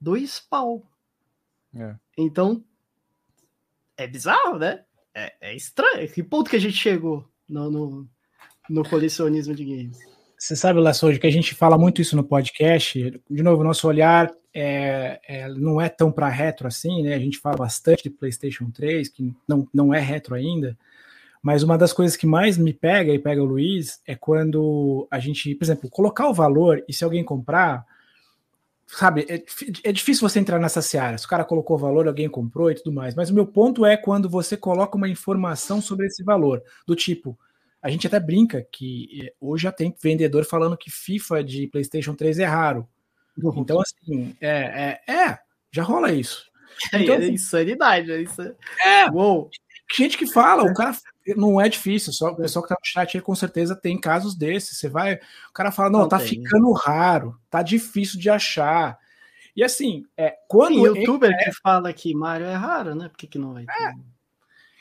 Dois pau. É. Então, é bizarro, né? É, é, estranho. Que ponto que a gente chegou no, no, no colecionismo de games? Você sabe, Laçoji, que a gente fala muito isso no podcast. De novo, nosso olhar é, é não é tão para retro assim, né? A gente fala bastante de PlayStation 3, que não, não é retro ainda. Mas uma das coisas que mais me pega e pega o Luiz é quando a gente, por exemplo, colocar o valor e se alguém comprar, sabe, é, é, difícil você entrar nessa seara. Se o cara colocou valor, alguém comprou e tudo mais. Mas o meu ponto é quando você coloca uma informação sobre esse valor, do tipo, a gente até brinca que é, hoje já tem vendedor falando que FIFA de PlayStation 3 é raro. Uhum. Então, assim, é, é, é, já rola isso. Então, é insanidade, é isso. É, Uou. gente que fala, o cara não é difícil, só o pessoal que tá no chat aí com certeza tem casos desses. Você vai, o cara fala, não, não tá tem. ficando raro, tá difícil de achar. E assim, é, quando. Tem youtuber é... que fala que Mario é raro, né? Por que, que não vai ter? É.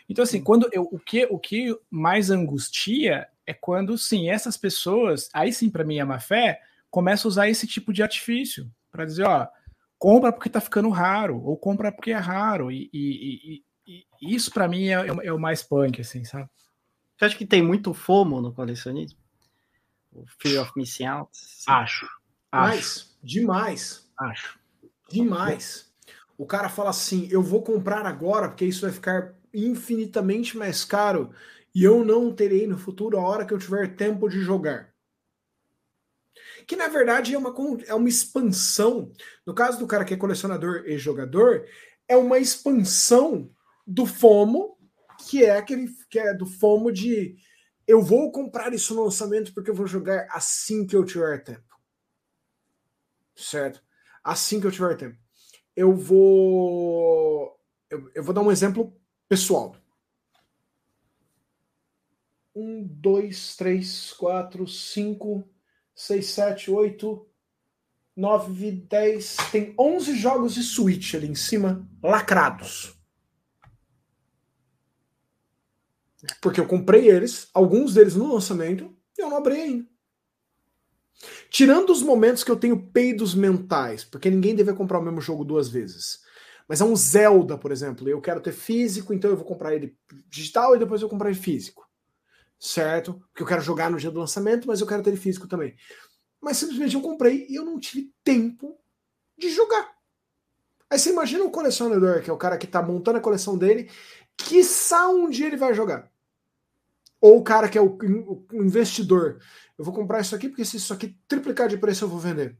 Então, assim, quando eu, o, que, o que mais angustia é quando, sim, essas pessoas, aí sim, para mim é má fé, começam a usar esse tipo de artifício para dizer, ó, compra porque tá ficando raro, ou compra porque é raro, e, e, isso para mim é, é, o mais punk, assim, sabe? Você acha que tem muito FOMO no colecionismo? O Fear of Missing Out? Acho. Acho. demais. Acho. Demais. O cara fala assim: eu vou comprar agora porque isso vai ficar infinitamente mais caro e eu não terei no futuro a hora que eu tiver tempo de jogar. Que na verdade é uma, é uma expansão. No caso do cara que é colecionador e jogador, é uma expansão do FOMO, que é aquele que é do FOMO de eu vou comprar isso no lançamento porque eu vou jogar assim que eu tiver tempo. Certo? Assim que eu tiver tempo. Eu vou eu, eu vou dar um exemplo pessoal. Um, dois, três, quatro, cinco, seis, sete, oito, nove, dez. Tem onze jogos de Switch ali em cima, lacrados. Porque eu comprei eles, alguns deles no lançamento, e eu não abri ainda. Tirando os momentos que eu tenho peidos mentais, porque ninguém deve comprar o mesmo jogo duas vezes. Mas é um Zelda, por exemplo. Eu quero ter físico, então eu vou comprar ele digital e depois eu vou comprar ele físico. Certo? Porque eu quero jogar no dia do lançamento, mas eu quero ter ele físico também. Mas simplesmente eu comprei e eu não tive tempo de jogar. Aí você imagina o colecionador, que é o cara que está montando a coleção dele, quiçá um dia ele vai jogar. Ou o cara que é o, o investidor. Eu vou comprar isso aqui porque se isso aqui triplicar de preço eu vou vender.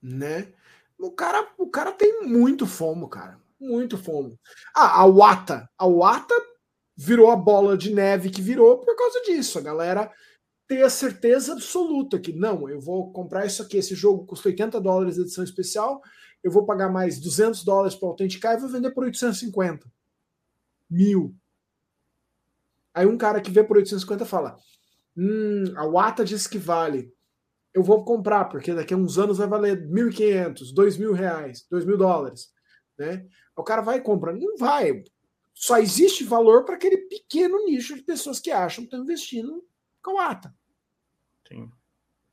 Né? O cara, o cara tem muito fomo, cara. Muito fomo. Ah, a Wata. A Wata virou a bola de neve que virou por causa disso. A galera ter a certeza absoluta que não, eu vou comprar isso aqui. Esse jogo custa 80 dólares edição especial. Eu vou pagar mais 200 dólares para autenticar e vou vender por 850 mil. Aí um cara que vê por 850 fala: Hum, a Wata diz que vale. Eu vou comprar, porque daqui a uns anos vai valer 1.500, 2.000 reais, 2.000 dólares. Né? O cara vai e compra. Não vai. Só existe valor para aquele pequeno nicho de pessoas que acham que estão investindo com a Wata. Sim.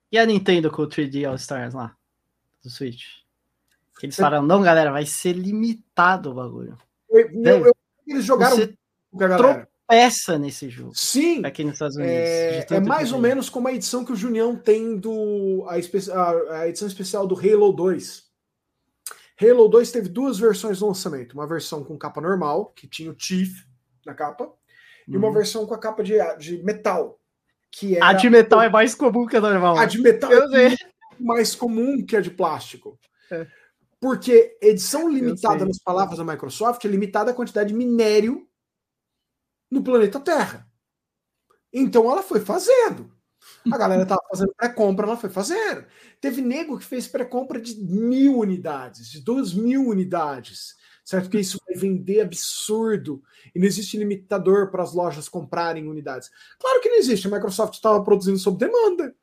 E a Nintendo com o 3D All Stars lá? Do Switch? Que eles falaram, não, galera, vai ser limitado o bagulho. Eu, eu, eles jogaram. Você... tropeça nesse jogo. Sim. Aqui nos Estados Unidos. É, é mais ou menos como a edição que o Junião tem do. A, a, a edição especial do Halo 2. Halo 2 teve duas versões no lançamento. Uma versão com capa normal, que tinha o Chief na capa, e uma uhum. versão com a capa de, de metal. Que era... A de metal é mais comum que a normal. A de metal Eu é mais comum que a de plástico. É. Porque edição limitada nas palavras da Microsoft é limitada à quantidade de minério no planeta Terra. Então ela foi fazendo. A galera estava fazendo pré-compra, ela foi fazendo. Teve nego que fez pré-compra de mil unidades, de duas mil unidades, certo? Que isso vai vender absurdo e não existe limitador para as lojas comprarem unidades. Claro que não existe. A Microsoft estava produzindo sob demanda.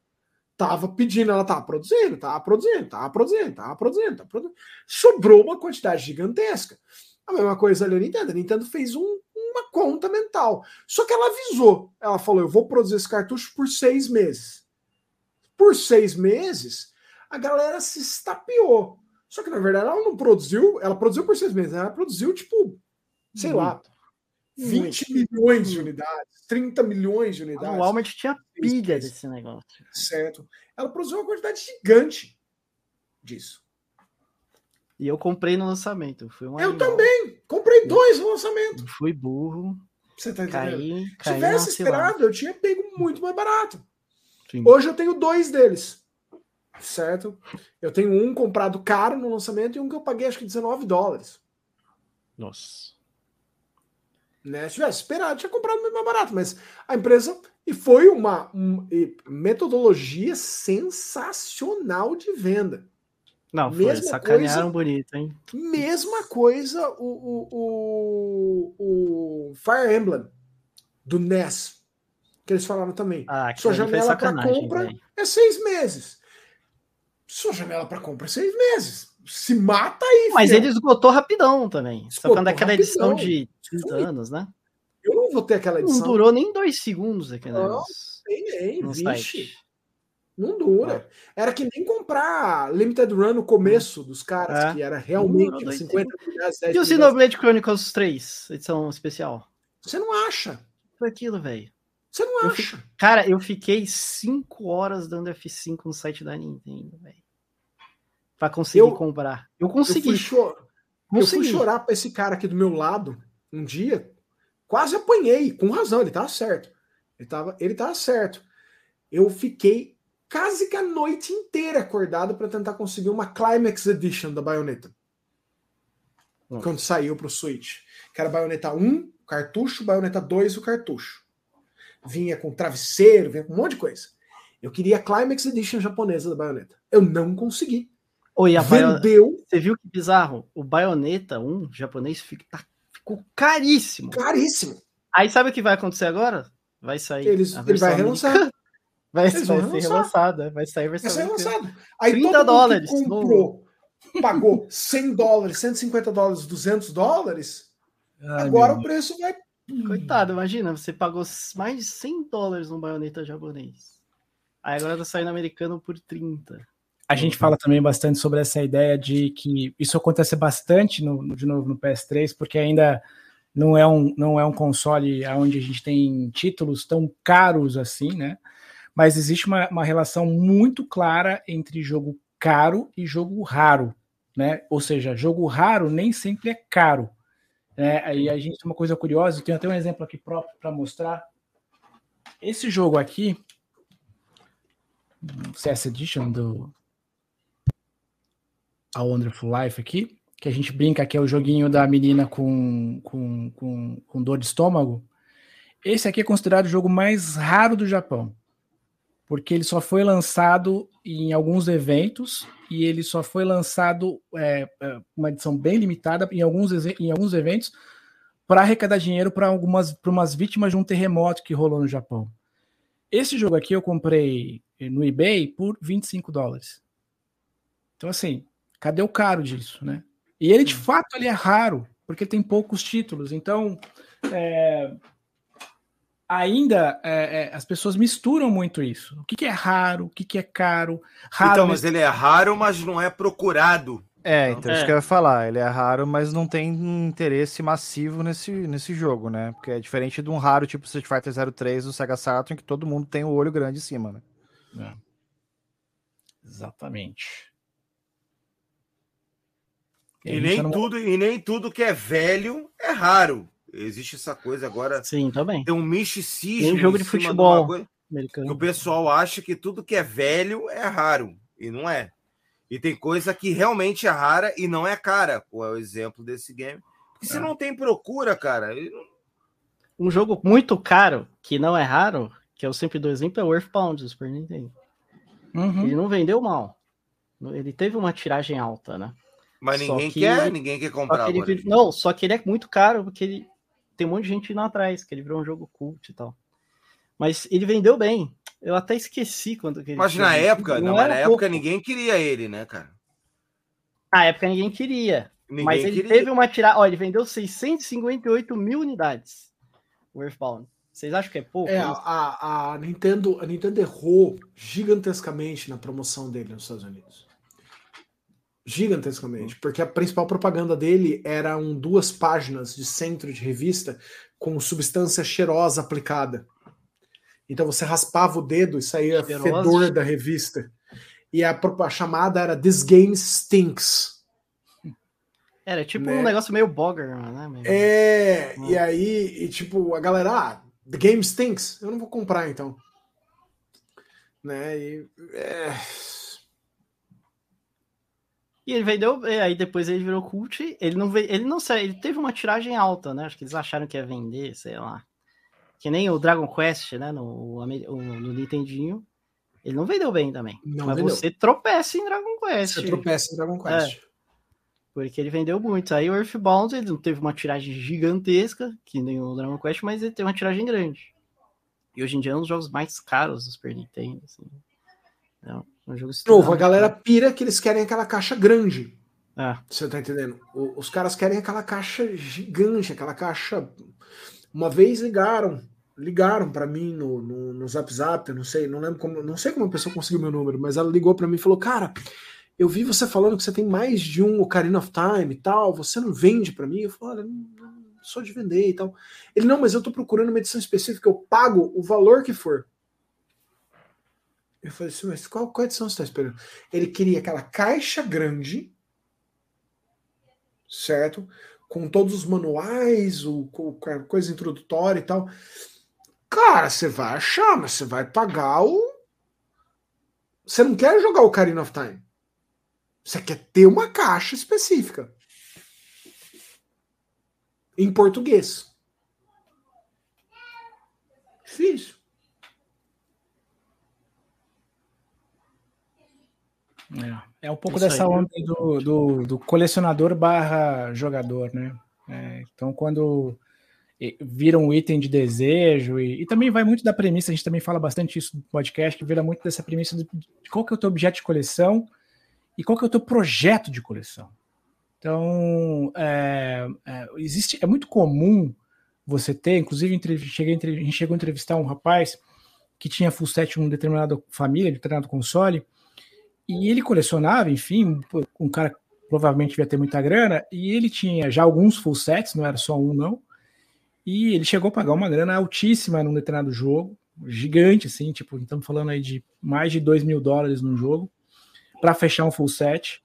Tava pedindo, ela tava produzindo, tava produzindo, tava produzindo, tava produzindo, tava produzindo. Sobrou uma quantidade gigantesca. A mesma coisa ali a Nintendo. A Nintendo fez um, uma conta mental. Só que ela avisou. Ela falou: eu vou produzir esse cartucho por seis meses. Por seis meses, a galera se estapeou. Só que, na verdade, ela não produziu, ela produziu por seis meses, ela produziu, tipo, sei Muito. lá, 20 Muito. milhões de unidades, 30 milhões de unidades. O Walmart tinha pilha desse negócio. Certo. Ela produziu uma quantidade gigante disso. E eu comprei no lançamento. Fui um eu animal. também. Comprei dois no lançamento. Fui burro. Você tá entendendo? Caí, Se tivesse esperado, eu tinha pego muito mais barato. Sim. Hoje eu tenho dois deles. Certo? Eu tenho um comprado caro no lançamento e um que eu paguei acho que 19 dólares. Nossa. Né? Se tivesse esperado, tinha comprado muito mais barato, mas a empresa. E foi uma, uma metodologia sensacional de venda. Não, foi, mesma sacanearam coisa, bonito, hein? Mesma coisa o, o, o, o Fire Emblem do NES, que eles falaram também. Ah, Sua janela para compra véio. é seis meses. Sua janela para compra é seis meses. Se mata aí, Mas filho. ele esgotou rapidão também. Esgotou Só quando aquela edição de 30 anos, né? Eu não vou ter aquela edição. Não durou nem dois segundos aquele não. Nem, nem, vixe. Site. Não dura. Era que nem comprar Limited Run no começo dos caras, é. que era realmente 50 reais. E o Xenoblade Chronicles 3, edição especial? Você não acha? Foi aquilo, velho. Você não eu acha? Fi... Cara, eu fiquei 5 horas dando F5 no site da Nintendo, velho. Pra conseguir eu, comprar. Eu consegui. Eu fui, cho... eu fui chorar pra esse cara aqui do meu lado um dia. Quase apanhei, com razão, ele tava certo. Ele tava, ele tava certo. Eu fiquei quase que a noite inteira acordado para tentar conseguir uma Climax Edition da Bayonetta. Nossa. Quando saiu para o Switch. Que era Bayonetta 1, o cartucho, Bayonetta 2, o cartucho. Vinha com travesseiro, vinha com um monte de coisa. Eu queria a Climax Edition japonesa da Bayonetta. Eu não consegui. Oi, a Vendeu. Você viu que bizarro? O Bayonetta 1 japonês tá, ficou caríssimo. Caríssimo. Aí sabe o que vai acontecer agora? Vai sair. Eles, ele vai relançar. Vai, vai ser relançada, vai sair versão. Vai ser relançado. Aí 30 dólares. comprou, pagou 100 dólares, 150 dólares, 200 dólares. Ai, agora o preço vai. Coitado, imagina, você pagou mais de 100 dólares no baioneta japonês. Aí agora tá saindo americano por 30. A gente fala também bastante sobre essa ideia de que isso acontece bastante no, de novo no PS3, porque ainda não é um, não é um console onde a gente tem títulos tão caros assim, né? Mas existe uma, uma relação muito clara entre jogo caro e jogo raro, né? Ou seja, jogo raro nem sempre é caro. Né? A gente tem uma coisa curiosa, eu tenho até um exemplo aqui próprio para mostrar. Esse jogo aqui, CS Edition do A Wonderful Life aqui, que a gente brinca que é o joguinho da menina com, com, com, com dor de estômago. Esse aqui é considerado o jogo mais raro do Japão porque ele só foi lançado em alguns eventos e ele só foi lançado é, é uma edição bem limitada em alguns, em alguns eventos para arrecadar dinheiro para algumas para umas vítimas de um terremoto que rolou no Japão. Esse jogo aqui eu comprei no eBay por 25 dólares. Então assim, cadê o caro disso, né? E ele de fato ele é raro porque tem poucos títulos. Então é, ainda é, é, as pessoas misturam muito isso. O que, que é raro, o que, que é caro. Raro então, mas ele é raro, mas não é procurado É, então é. isso que eu ia falar. Ele é raro, mas não tem interesse massivo nesse, nesse jogo, né? Porque é diferente de um raro tipo Street Fighter 03 do Sega Saturn, que todo mundo tem o olho grande em cima, né? É. Exatamente. E, e nem, não... tudo, e nem tudo que é velho é raro. Existe essa coisa agora. Sim, também. Tem um misticismo. Tem um jogo de futebol de americano. o pessoal acha que tudo que é velho é raro. E não é. E tem coisa que realmente é rara e não é cara. Pô, é o exemplo desse game. Porque é. se não tem procura, cara. Um jogo muito caro, que não é raro, que eu sempre dou exemplo, é o Earthbound do Super Nintendo. Uhum. Ele não vendeu mal. Ele teve uma tiragem alta, né? Mas ninguém quer, ele... ninguém quer comprar. Ele... Não, só que ele é muito caro, porque ele tem um monte de gente indo atrás, que ele virou um jogo cult e tal. Mas ele vendeu bem. Eu até esqueci quando que ele Mas na época, não, não na época ninguém queria ele, né, cara? Na época ninguém queria. Ninguém mas ele queria. teve uma tirada. Olha, ele vendeu 658 mil unidades. O Earthbound. Vocês acham que é pouco? É, a, a, Nintendo, a Nintendo errou gigantescamente na promoção dele nos Estados Unidos. Gigantescamente, porque a principal propaganda dele eram duas páginas de centro de revista com substância cheirosa aplicada. Então você raspava o dedo e saía fedor da revista. E a, a, chamada era This Game Stinks. Era tipo né? um negócio meio bogger, né? É, e aí, e, tipo, a galera, ah, The Game Stinks, eu não vou comprar então. Né? E, é... e ele vendeu, aí depois ele virou cult. Ele não veio, ele não sei, ele teve uma tiragem alta, né? Acho que eles acharam que ia vender, sei lá. Que nem o Dragon Quest, né? No, no Nintendinho. Ele não vendeu bem também. Não mas vendeu. você tropeça em Dragon Quest. Você tropeça em Dragon Quest. É, porque ele vendeu muito. Aí o Earthbound ele não teve uma tiragem gigantesca, que nem o Dragon Quest, mas ele teve uma tiragem grande. E hoje em dia é um dos jogos mais caros do Super Nintendo. Assim. É um jogo Novo, a galera pira que eles querem aquela caixa grande. É. Você tá entendendo? O, os caras querem aquela caixa gigante, aquela caixa. Uma vez ligaram ligaram para mim no, no, no Zap Zap, eu não sei, não lembro como, não sei como a pessoa conseguiu meu número, mas ela ligou para mim e falou: "Cara, eu vi você falando que você tem mais de um Ocarina of Time e tal, você não vende para mim?" Eu falei: "Olha, não, não sou de vender e tal". Ele: "Não, mas eu tô procurando uma edição específica, eu pago o valor que for". Eu falei assim, mas qual, qual edição você está esperando? Ele queria aquela caixa grande, certo? Com todos os manuais, o, o coisa introdutória e tal. Cara, você vai achar, mas você vai pagar o. Você não quer jogar o Karina of Time. Você quer ter uma caixa específica. Em português. Difícil. É, é um pouco Isso dessa aí. onda do, do, do, colecionador barra jogador, né? É, então, quando vira um item de desejo e, e, também vai muito da premissa, a gente também fala bastante isso no podcast, que vira muito dessa premissa de, qual que é o teu objeto de coleção e qual que é o teu projeto de coleção. Então, é, é, existe, é muito comum você ter, inclusive cheguei, a gente chegou a entrevistar um rapaz que tinha full set em uma determinada família, de determinado console, e ele colecionava, enfim, um cara provavelmente devia ter muita grana, e ele tinha já alguns full sets, não era só um não, e ele chegou a pagar uma grana altíssima num determinado jogo, gigante, assim, tipo, estamos falando aí de mais de 2 mil dólares num jogo, para fechar um full set.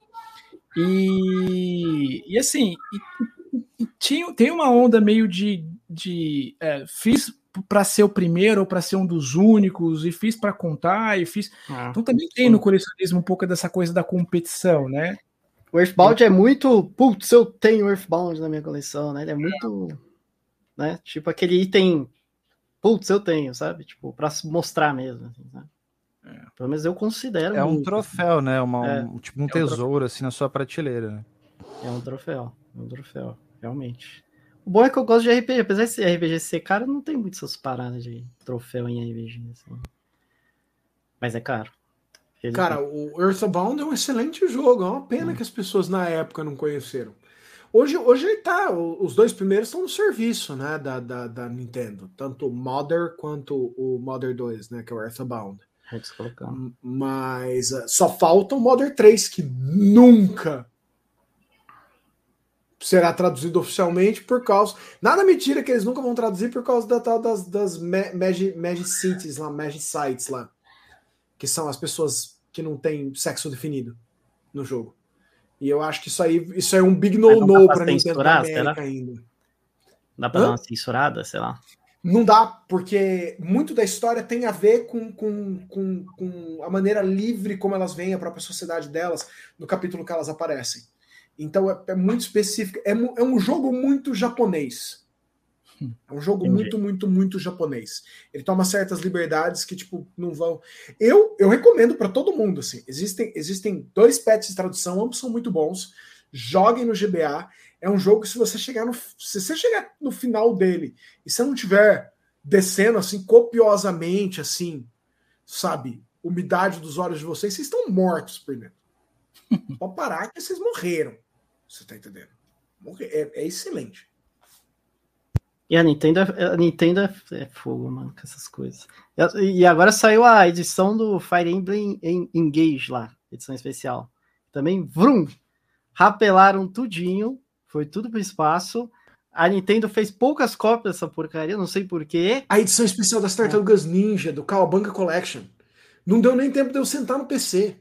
E, e assim, e, e tinha, tem uma onda meio de. de é, fiz para ser o primeiro ou para ser um dos únicos, e fiz para contar, e fiz. Ah, então também tem no colecionismo um pouco dessa coisa da competição, né? O Earthbound é muito. Putz, eu tenho Earthbound na minha coleção, né? Ele é muito né? Tipo aquele item, putz, eu tenho, sabe? Tipo, para mostrar mesmo, assim, né? É. Pelo menos eu considero. É muito, um troféu, né? Uma, é, um, tipo um é tesouro, um assim, na sua prateleira. Né? É um troféu, é um troféu, realmente. O bom é que eu gosto de RPG, apesar de RPG ser caro, não tem muitas paradas de troféu em RPG, assim. Mas é caro. Ele Cara, o Earthbound é um excelente jogo, é uma pena hum. que as pessoas na época não conheceram. Hoje, hoje ele tá. Os dois primeiros estão no serviço, né? Da, da, da, Nintendo. Tanto o Mother quanto o Mother 2, né? Que é o Earthbound. Mas uh, só falta o Mother 3, que nunca será traduzido oficialmente por causa. Nada me tira que eles nunca vão traduzir por causa da tal das, das Magic, Magic Cities lá, Magic Sites lá. Que são as pessoas que não têm sexo definido no jogo. E eu acho que isso aí isso é um big no-no para Nintendo América ainda. Dá pra Hã? dar uma censurada, sei lá. Não dá, porque muito da história tem a ver com, com, com, com a maneira livre como elas veem a própria sociedade delas no capítulo que elas aparecem. Então é, é muito específico. É, é, um jogo muito japonês. É um jogo Entendi. muito, muito, muito japonês. Ele toma certas liberdades que, tipo, não vão. Eu, eu recomendo para todo mundo, assim. Existem, existem dois pets de tradução, ambos são muito bons. Joguem no GBA. É um jogo que, se você chegar no. Se você chegar no final dele e você não tiver descendo assim copiosamente, assim, sabe, umidade dos olhos de vocês, vocês estão mortos por dentro. Pode parar que vocês morreram. Você tá entendendo? É, é excelente. E a Nintendo, é, a Nintendo é, é fogo, mano, com essas coisas. E agora saiu a edição do Fire Emblem Engage lá, edição especial. Também, vrum! Rapelaram tudinho, foi tudo pro espaço. A Nintendo fez poucas cópias dessa porcaria, não sei porquê. A edição especial das Tartarugas. Ninja, do Cowabunga Collection. Não deu nem tempo de eu sentar no PC.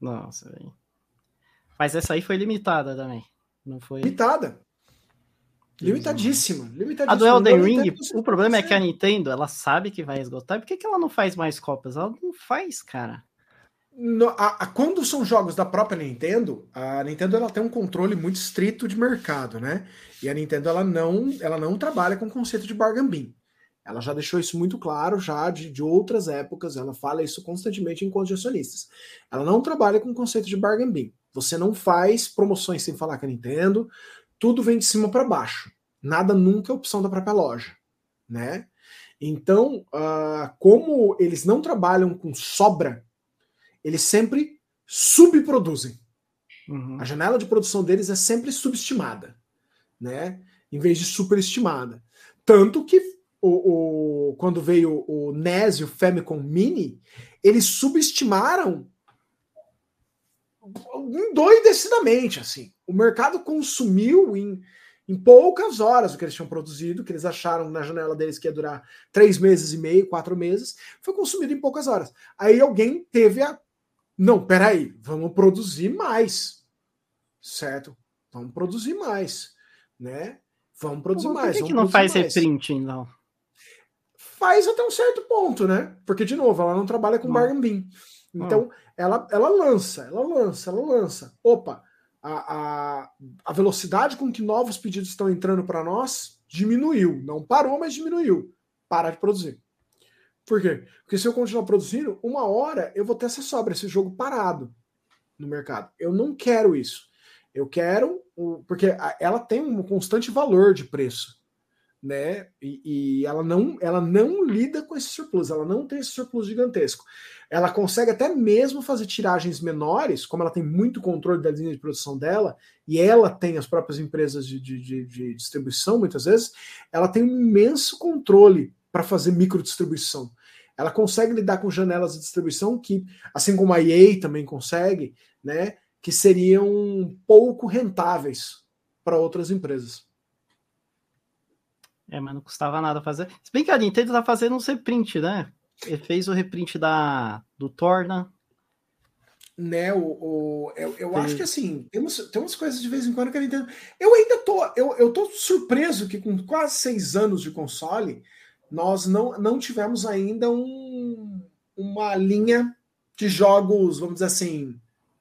Nossa, velho. Mas essa aí foi limitada também. Não foi. Limitada. Limitadíssima. limitadíssima. A do Elden Ring, o problema é que a Nintendo, ela sabe que vai esgotar. Por que, que ela não faz mais cópias? Ela não faz, cara. No, a, a, quando são jogos da própria Nintendo, a Nintendo ela tem um controle muito estrito de mercado, né? E a Nintendo ela não, ela não trabalha com o conceito de bargain bin. Ela já deixou isso muito claro já de, de outras épocas, ela fala isso constantemente em condicionistas. Ela não trabalha com o conceito de bargain bin. Você não faz promoções sem falar com a Nintendo, tudo vem de cima para baixo. Nada nunca é opção da própria loja, né? Então, uh, como eles não trabalham com sobra, eles sempre subproduzem. Uhum. A janela de produção deles é sempre subestimada, né? Em vez de superestimada. Tanto que o, o, quando veio o NES e o Famicom Mini, eles subestimaram endoidecidamente, assim. O mercado consumiu em, em poucas horas o que eles tinham produzido, que eles acharam na janela deles que ia durar três meses e meio, quatro meses, foi consumido em poucas horas. Aí alguém teve a. Não, peraí, vamos produzir mais. Certo? Vamos produzir mais. Né? Vamos produzir mais. Por que, que não faz mais. reprint, então? Faz até um certo ponto, né? Porque, de novo, ela não trabalha com bargain Então, ela, ela lança, ela lança, ela lança. Opa, a, a, a velocidade com que novos pedidos estão entrando para nós diminuiu. Não parou, mas diminuiu. Para de produzir. Por quê? Porque se eu continuar produzindo, uma hora eu vou ter essa sobra, esse jogo parado no mercado. Eu não quero isso. Eu quero. Porque ela tem um constante valor de preço né? E, e, ela não ela não lida com esse surplus, ela não tem esse surplus gigantesco. Ela consegue até mesmo fazer tiragens menores, como ela tem muito controle da linha de produção dela, e ela tem as próprias empresas de, de, de, de distribuição, muitas vezes, ela tem um imenso controle para fazer microdistribuição. Ela consegue lidar com janelas de distribuição que, assim como a EA também consegue, né, que seriam pouco rentáveis para outras empresas. É, mas não custava nada fazer. Se bem que a Nintendo tá fazendo um reprint, né? Ele fez o reprint da, do Torna. Né, o, o eu, eu acho que assim, temos, temos coisas de vez em quando que a Nintendo. Eu ainda tô. Eu, eu tô surpreso que com quase seis anos de console, nós não, não tivemos ainda um, uma linha de jogos, vamos dizer assim,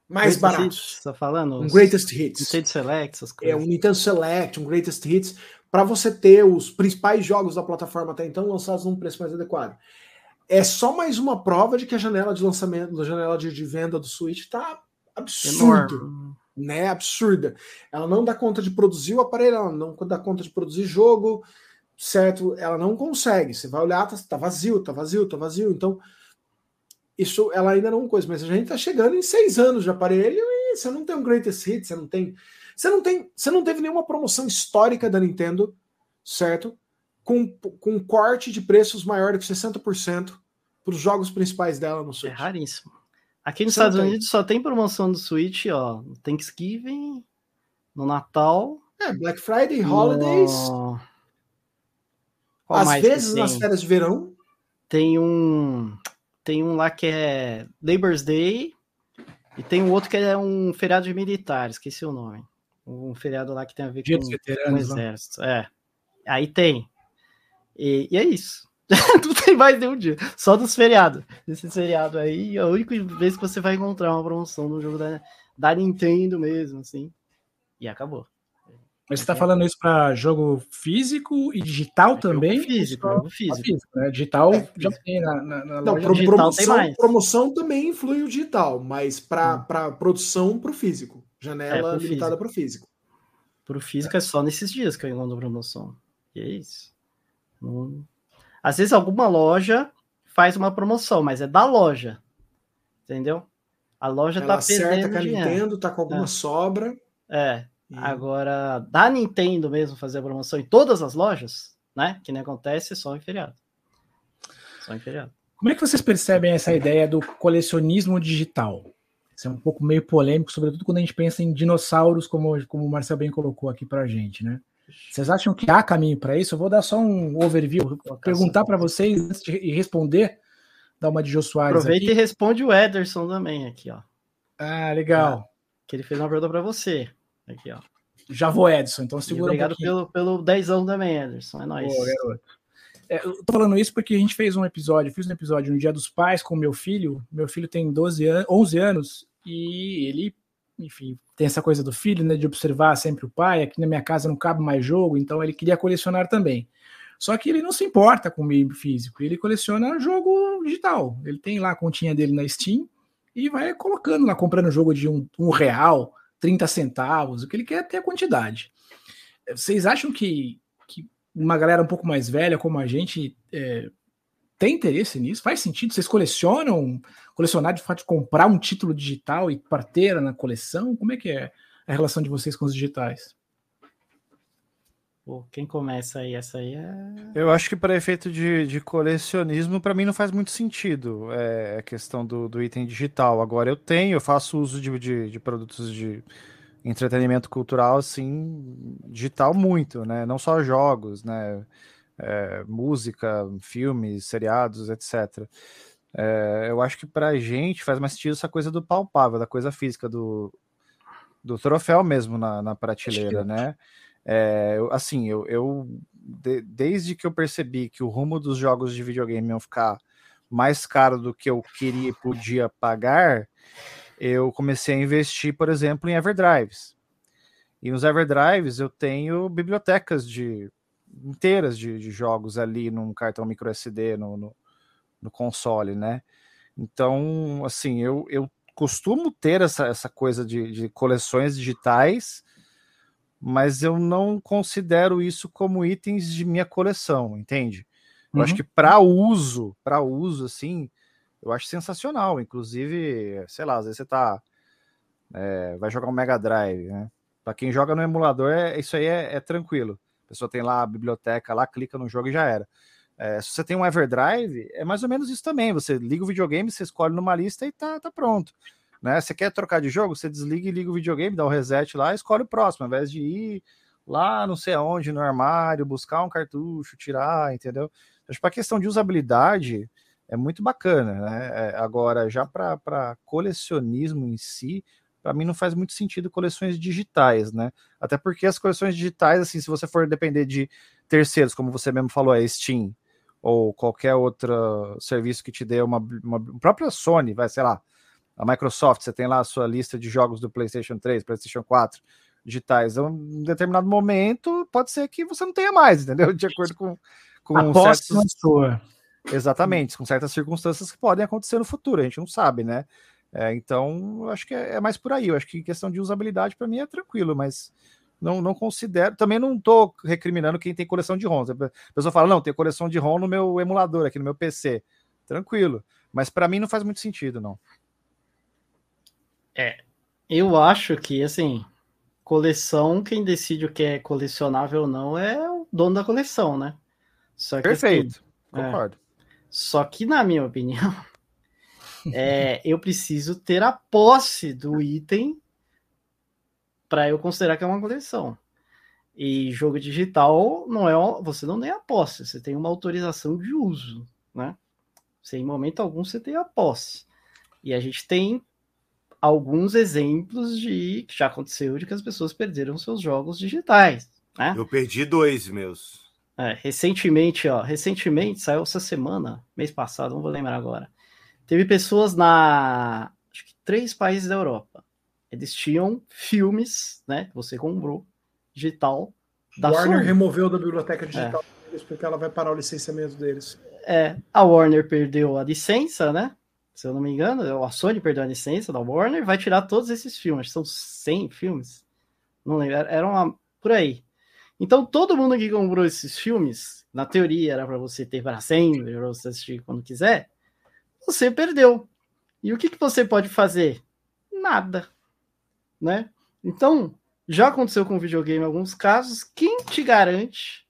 mais greatest baratos. Hits, tá falando? Um Greatest Hits. Nintendo Select, essas coisas. É, um Nintendo Select, um Greatest Hits para você ter os principais jogos da plataforma até então lançados num preço mais adequado. É só mais uma prova de que a janela de lançamento, a janela de, de venda do Switch está absurda, né? Absurda. Ela não dá conta de produzir o aparelho, ela não dá conta de produzir jogo, certo? Ela não consegue. Você vai olhar, tá, tá vazio, tá vazio, tá vazio. Então, isso ela ainda não coisa, mas a gente tá chegando em seis anos de aparelho e você não tem um greatest hit, você não tem você não tem, você não teve nenhuma promoção histórica da Nintendo, certo? Com, com corte de preços maior do que 60% para os jogos principais dela no Switch. É raríssimo. Aqui nos Você Estados Unidos só tem promoção do Switch, ó, Thanksgiving, no Natal. É, Black Friday, Holidays. No... Às vezes nas férias de verão. Tem um. Tem um lá que é Labor's Day. E tem um outro que é um feriado de militares, esqueci o nome. Um feriado lá que tem a ver com, com o né? exército. É. Aí tem. E, e é isso. não tem mais nenhum dia. Só dos feriados. Esse feriado aí é a única vez que você vai encontrar uma promoção no jogo da, da Nintendo mesmo, assim. E acabou. Mas você está falando isso para jogo físico e digital é também? Físico, jogo físico. físico né? Digital é, já tem na, na, na Não, pro, promoção, promoção também influi o digital, mas para hum. produção, para o físico. Janela é, limitada para o físico. Para o físico é. é só nesses dias que eu encontro promoção. E é isso. Não... Às vezes alguma loja faz uma promoção, mas é da loja. Entendeu? A loja Ela tá perdendo com a dinheiro. Nintendo, tá com alguma é. sobra. É. Agora, da Nintendo mesmo fazer a promoção em todas as lojas, né? Que nem acontece só em feriado. Só em feriado. Como é que vocês percebem essa ideia do colecionismo digital? Isso é um pouco meio polêmico, sobretudo quando a gente pensa em dinossauros, como, como o Marcel bem colocou aqui pra gente, né? Vocês acham que há caminho para isso? Eu vou dar só um overview, perguntar para vocês antes de responder, dar uma de Jô Soares. Aproveita aqui. e responde o Ederson também aqui, ó. Ah, legal. Ah, que ele fez uma pergunta para você. Aqui, ó. Já vou, Edson, então segura obrigado um pelo, pelo dezão também, Ederson. É nóis. Boa, é, eu tô falando isso porque a gente fez um episódio, fiz um episódio no Dia dos Pais com meu filho. Meu filho tem 12 anos, 11 anos e ele, enfim, tem essa coisa do filho, né, de observar sempre o pai. Aqui na minha casa não cabe mais jogo, então ele queria colecionar também. Só que ele não se importa com o meio físico, ele coleciona jogo digital. Ele tem lá a continha dele na Steam e vai colocando lá, comprando jogo de um, um real, 30 centavos, o que ele quer é ter a quantidade. Vocês acham que uma galera um pouco mais velha como a gente é, tem interesse nisso? Faz sentido? Vocês colecionam? Colecionar de fato, comprar um título digital e parteira na coleção? Como é que é a relação de vocês com os digitais? Pô, quem começa aí? Essa aí é. Eu acho que para efeito de, de colecionismo, para mim não faz muito sentido é, a questão do, do item digital. Agora eu tenho, eu faço uso de, de, de produtos de entretenimento cultural, assim, digital muito, né? Não só jogos, né? É, música, filmes, seriados, etc. É, eu acho que para gente faz mais sentido essa coisa do palpável, da coisa física, do, do troféu mesmo na, na prateleira, né? É, eu, assim, eu, eu de, desde que eu percebi que o rumo dos jogos de videogame iam ficar mais caro do que eu queria e podia pagar, eu comecei a investir, por exemplo, em Everdrives. E nos Everdrives eu tenho bibliotecas de inteiras de, de jogos ali num cartão micro SD no, no, no, console, né? Então, assim, eu, eu costumo ter essa, essa coisa de, de coleções digitais mas eu não considero isso como itens de minha coleção, entende? Eu uhum. acho que para uso, para uso, assim, eu acho sensacional. Inclusive, sei lá, às vezes você tá. É, vai jogar um Mega Drive, né? Para quem joga no emulador, é, isso aí é, é, tranquilo. A pessoa tem lá a biblioteca, lá clica no jogo e já era. É, se você tem um Everdrive, é mais ou menos isso também. Você liga o videogame, você escolhe numa lista e tá, tá pronto. Né? Você quer trocar de jogo? Você desliga e liga o videogame, dá o um reset lá escolhe o próximo, ao invés de ir lá não sei aonde no armário, buscar um cartucho, tirar, entendeu? Acho que para questão de usabilidade é muito bacana, né? É, agora, já para colecionismo em si, para mim não faz muito sentido coleções digitais, né? Até porque as coleções digitais, assim, se você for depender de terceiros, como você mesmo falou, é Steam ou qualquer outro serviço que te dê uma, uma própria Sony, vai, sei lá, a Microsoft, você tem lá a sua lista de jogos do PlayStation 3, PlayStation 4 digitais. Em um determinado momento, pode ser que você não tenha mais, entendeu? De acordo com, com certos... sua. Exatamente, com certas circunstâncias que podem acontecer no futuro, a gente não sabe, né? É, então, eu acho que é, é, mais por aí. Eu acho que questão de usabilidade para mim é tranquilo, mas não, não considero. Também não estou recriminando quem tem coleção de ROMs. A pessoa fala, não, tem coleção de ROM no meu emulador aqui no meu PC. Tranquilo. Mas para mim não faz muito sentido, não. É, eu acho que, assim, coleção, quem decide o que é colecionável ou não é o dono da coleção, né? Só que, assim, Perfeito, assim, concordo. É, só que, na minha opinião, é, eu preciso ter a posse do item para eu considerar que é uma coleção. E jogo digital não é você não tem a posse, você tem uma autorização de uso, né? Sem momento algum você tem a posse. E a gente tem alguns exemplos de que já aconteceu de que as pessoas perderam seus jogos digitais. Né? Eu perdi dois meus. É, recentemente, ó, recentemente saiu essa semana, mês passado, não vou lembrar agora. Teve pessoas na acho que três países da Europa. Eles tinham filmes, né, que você comprou digital da Warner Sony. removeu da biblioteca é. digital é. deles porque ela vai parar o licenciamento deles. É, a Warner perdeu a licença, né? Se eu não me engano, a Sony perdeu a licença da Warner, vai tirar todos esses filmes. São 100 filmes. Não lembro, era uma por aí. Então, todo mundo que comprou esses filmes, na teoria era para você ter para sempre, para você assistir quando quiser, você perdeu. E o que, que você pode fazer? Nada. Né? Então, já aconteceu com o videogame em alguns casos. Quem te garante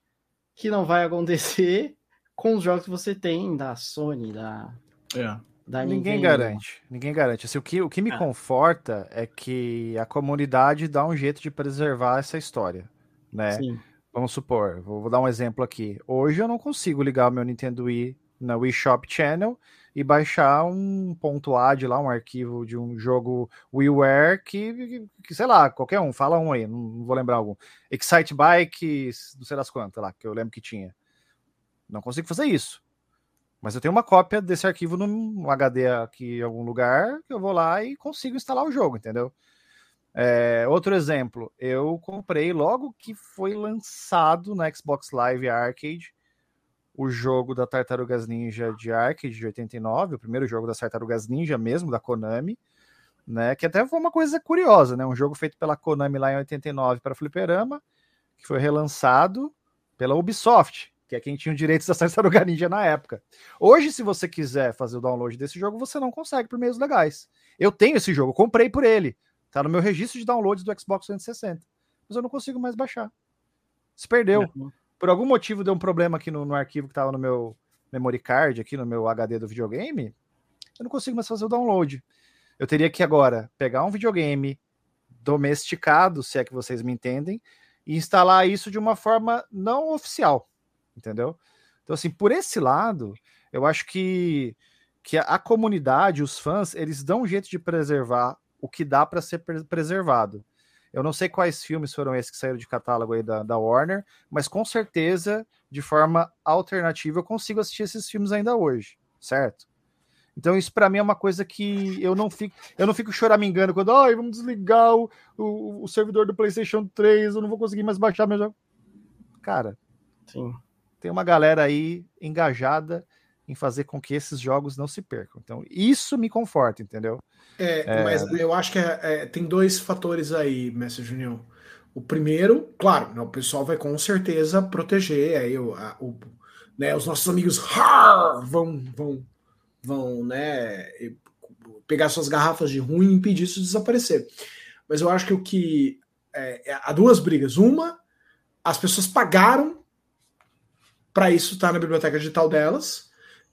que não vai acontecer com os jogos que você tem da Sony, da. É. Da ninguém Nintendo. garante, ninguém garante. Assim, o, que, o que me é. conforta é que a comunidade dá um jeito de preservar essa história né? Sim. Vamos supor, vou, vou, dar um exemplo aqui. Hoje eu não consigo ligar o meu Nintendo Wii na Wii Shop Channel e baixar um ponto .ad lá, um arquivo de um jogo WiiWare que, que, sei lá, qualquer um, fala um aí, não, não vou lembrar algum. Excite Bike, não sei das quantas lá, que eu lembro que tinha. Não consigo fazer isso. Mas eu tenho uma cópia desse arquivo num HD aqui em algum lugar, que eu vou lá e consigo instalar o jogo, entendeu? É, outro exemplo, eu comprei logo que foi lançado na Xbox Live Arcade o jogo da Tartarugas Ninja de Arcade de 89, o primeiro jogo das Tartarugas Ninja mesmo, da Konami, né? Que até foi uma coisa curiosa, né? Um jogo feito pela Konami lá em 89 para Fliperama, que foi relançado pela Ubisoft, que é quem tinha os direitos da Tartaruga Ninja na época. Hoje, se você quiser fazer o download desse jogo, você não consegue por meios legais. Eu tenho esse jogo, comprei por ele. Tá no meu registro de downloads do Xbox 360. Mas eu não consigo mais baixar. Se perdeu. Por algum motivo deu um problema aqui no, no arquivo que estava no meu memory card, aqui no meu HD do videogame. Eu não consigo mais fazer o download. Eu teria que agora pegar um videogame domesticado, se é que vocês me entendem, e instalar isso de uma forma não oficial, entendeu? Então, assim, por esse lado, eu acho que, que a, a comunidade, os fãs, eles dão um jeito de preservar o que dá para ser preservado. Eu não sei quais filmes foram esses que saíram de catálogo aí da, da Warner, mas com certeza, de forma alternativa, eu consigo assistir esses filmes ainda hoje, certo? Então isso para mim é uma coisa que eu não fico, eu não fico choramingando quando, ai, vamos desligar o, o, o, servidor do PlayStation 3, eu não vou conseguir mais baixar meu jogo. Cara, sim, tem uma galera aí engajada em fazer com que esses jogos não se percam. Então, isso me conforta, entendeu? É, é... mas eu acho que é, é, tem dois fatores aí, Mestre Junião. O primeiro, claro, né, o pessoal vai com certeza proteger aí o, a, o né, os nossos amigos vão vão vão né pegar suas garrafas de ruim e impedir isso de desaparecer. Mas eu acho que o que é, é há duas brigas. Uma, as pessoas pagaram para isso estar na biblioteca digital delas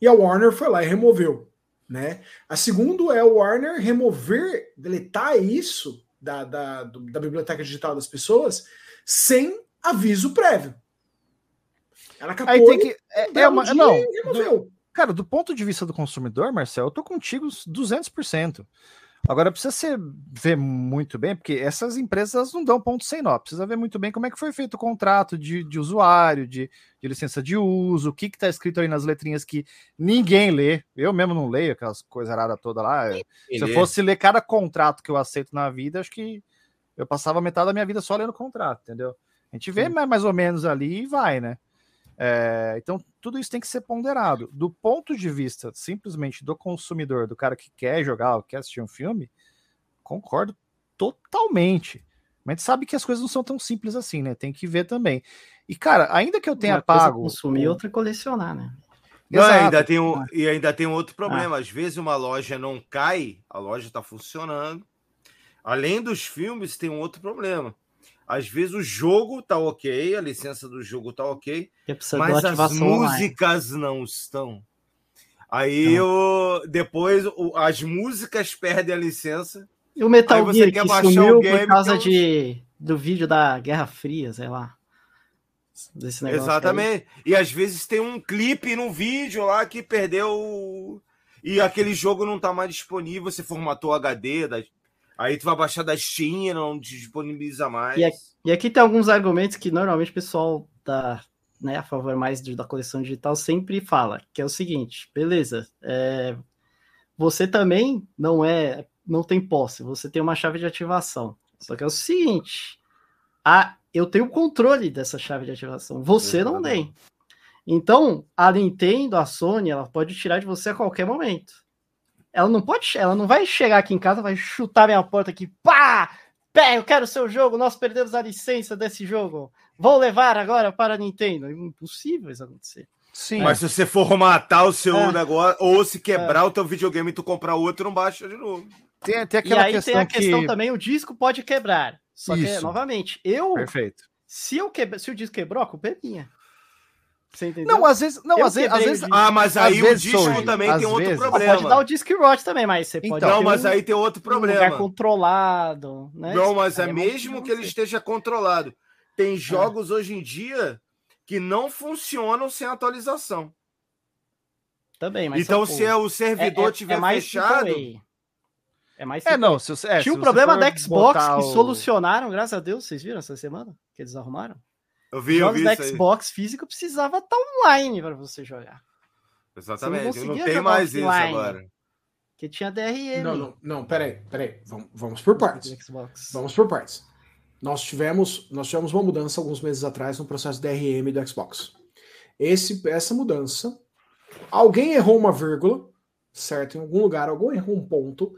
e a Warner foi lá e removeu. Né? A segunda é o Warner remover, deletar isso da, da, da biblioteca digital das pessoas sem aviso prévio. Ela capou Aí tem que, é, é uma, não, do, cara, do ponto de vista do consumidor, Marcel, eu tô contigo 200%. Agora precisa ser, ver muito bem, porque essas empresas não dão ponto sem nó. Precisa ver muito bem como é que foi feito o contrato de, de usuário, de, de licença de uso, o que está escrito aí nas letrinhas que ninguém lê. Eu mesmo não leio aquelas coisas raras todas lá. Se eu fosse ler cada contrato que eu aceito na vida, acho que eu passava metade da minha vida só lendo contrato, entendeu? A gente vê Sim. mais ou menos ali e vai, né? É, então, tudo isso tem que ser ponderado. Do ponto de vista simplesmente do consumidor, do cara que quer jogar, quer assistir um filme, concordo totalmente. Mas a gente sabe que as coisas não são tão simples assim, né? Tem que ver também. E, cara, ainda que eu tenha Uma pago. consumir, outra colecionar, né? Não, ainda tem um. E ainda tem um outro problema. Ah. Às vezes uma loja não cai, a loja está funcionando. Além dos filmes, tem um outro problema. Às vezes o jogo tá ok, a licença do jogo tá ok, mas as músicas online. não estão. Aí então. eu, depois o, as músicas perdem a licença E o Metal Gear que sumiu por causa de, do vídeo da Guerra Fria, sei lá. Desse negócio Exatamente. Aí. E às vezes tem um clipe no vídeo lá que perdeu. E aquele jogo não tá mais disponível, você formatou HD, aí tu vai baixar da Steam, não disponibiliza mais. E aqui, e aqui tem alguns argumentos que normalmente o pessoal da, né, a favor mais de, da coleção digital sempre fala, que é o seguinte, beleza, é, você também não é, não tem posse, você tem uma chave de ativação. Só que é o seguinte, a, eu tenho controle dessa chave de ativação, você não tem. Então, a Nintendo, a Sony, ela pode tirar de você a qualquer momento. Ela não pode, ela não vai chegar aqui em casa, vai chutar minha porta aqui, pá! Pé, eu quero o seu jogo, nós perdemos a licença desse jogo. Vou levar agora para a Nintendo. É impossível isso acontecer. Sim. Mas se você formatar o seu é. negócio, ou se quebrar é. o teu videogame e tu comprar outro, não baixa de novo. Tem, tem aquela e aí questão tem a questão que... também, o disco pode quebrar. Só Isso. que, novamente, eu. Perfeito. Se, eu que... se o disco quebrou, a culpa é minha. Você entendeu? Não, às vezes. Não, às vezes, às vezes. Ah, mas aí o disco hoje, também tem outro vezes. problema. Pode dar o disc rot também, mas você pode. Então, mas um, aí tem outro problema. Um lugar controlado, né? Não, mas é, é mesmo que ele esteja controlado. Tem jogos é. hoje em dia que não funcionam sem atualização. Também, mas. Então, se é o servidor é, é, tiver fechado. É mais. É, não. Se, é, Tinha um problema da Xbox que o... solucionaram, graças a Deus. Vocês viram essa semana? Que eles arrumaram? Eu vi, Jogos eu vi. da Xbox físico precisava estar online para você jogar. Exatamente. Você não, não tem mais isso agora. Que tinha DRM. Não, não, não, peraí, peraí. Vamos, vamos por partes. Vamos por partes. Nós tivemos, nós tivemos uma mudança alguns meses atrás no processo DRM do Xbox. Esse, essa mudança, alguém errou uma vírgula, certo? Em algum lugar, alguém errou um ponto,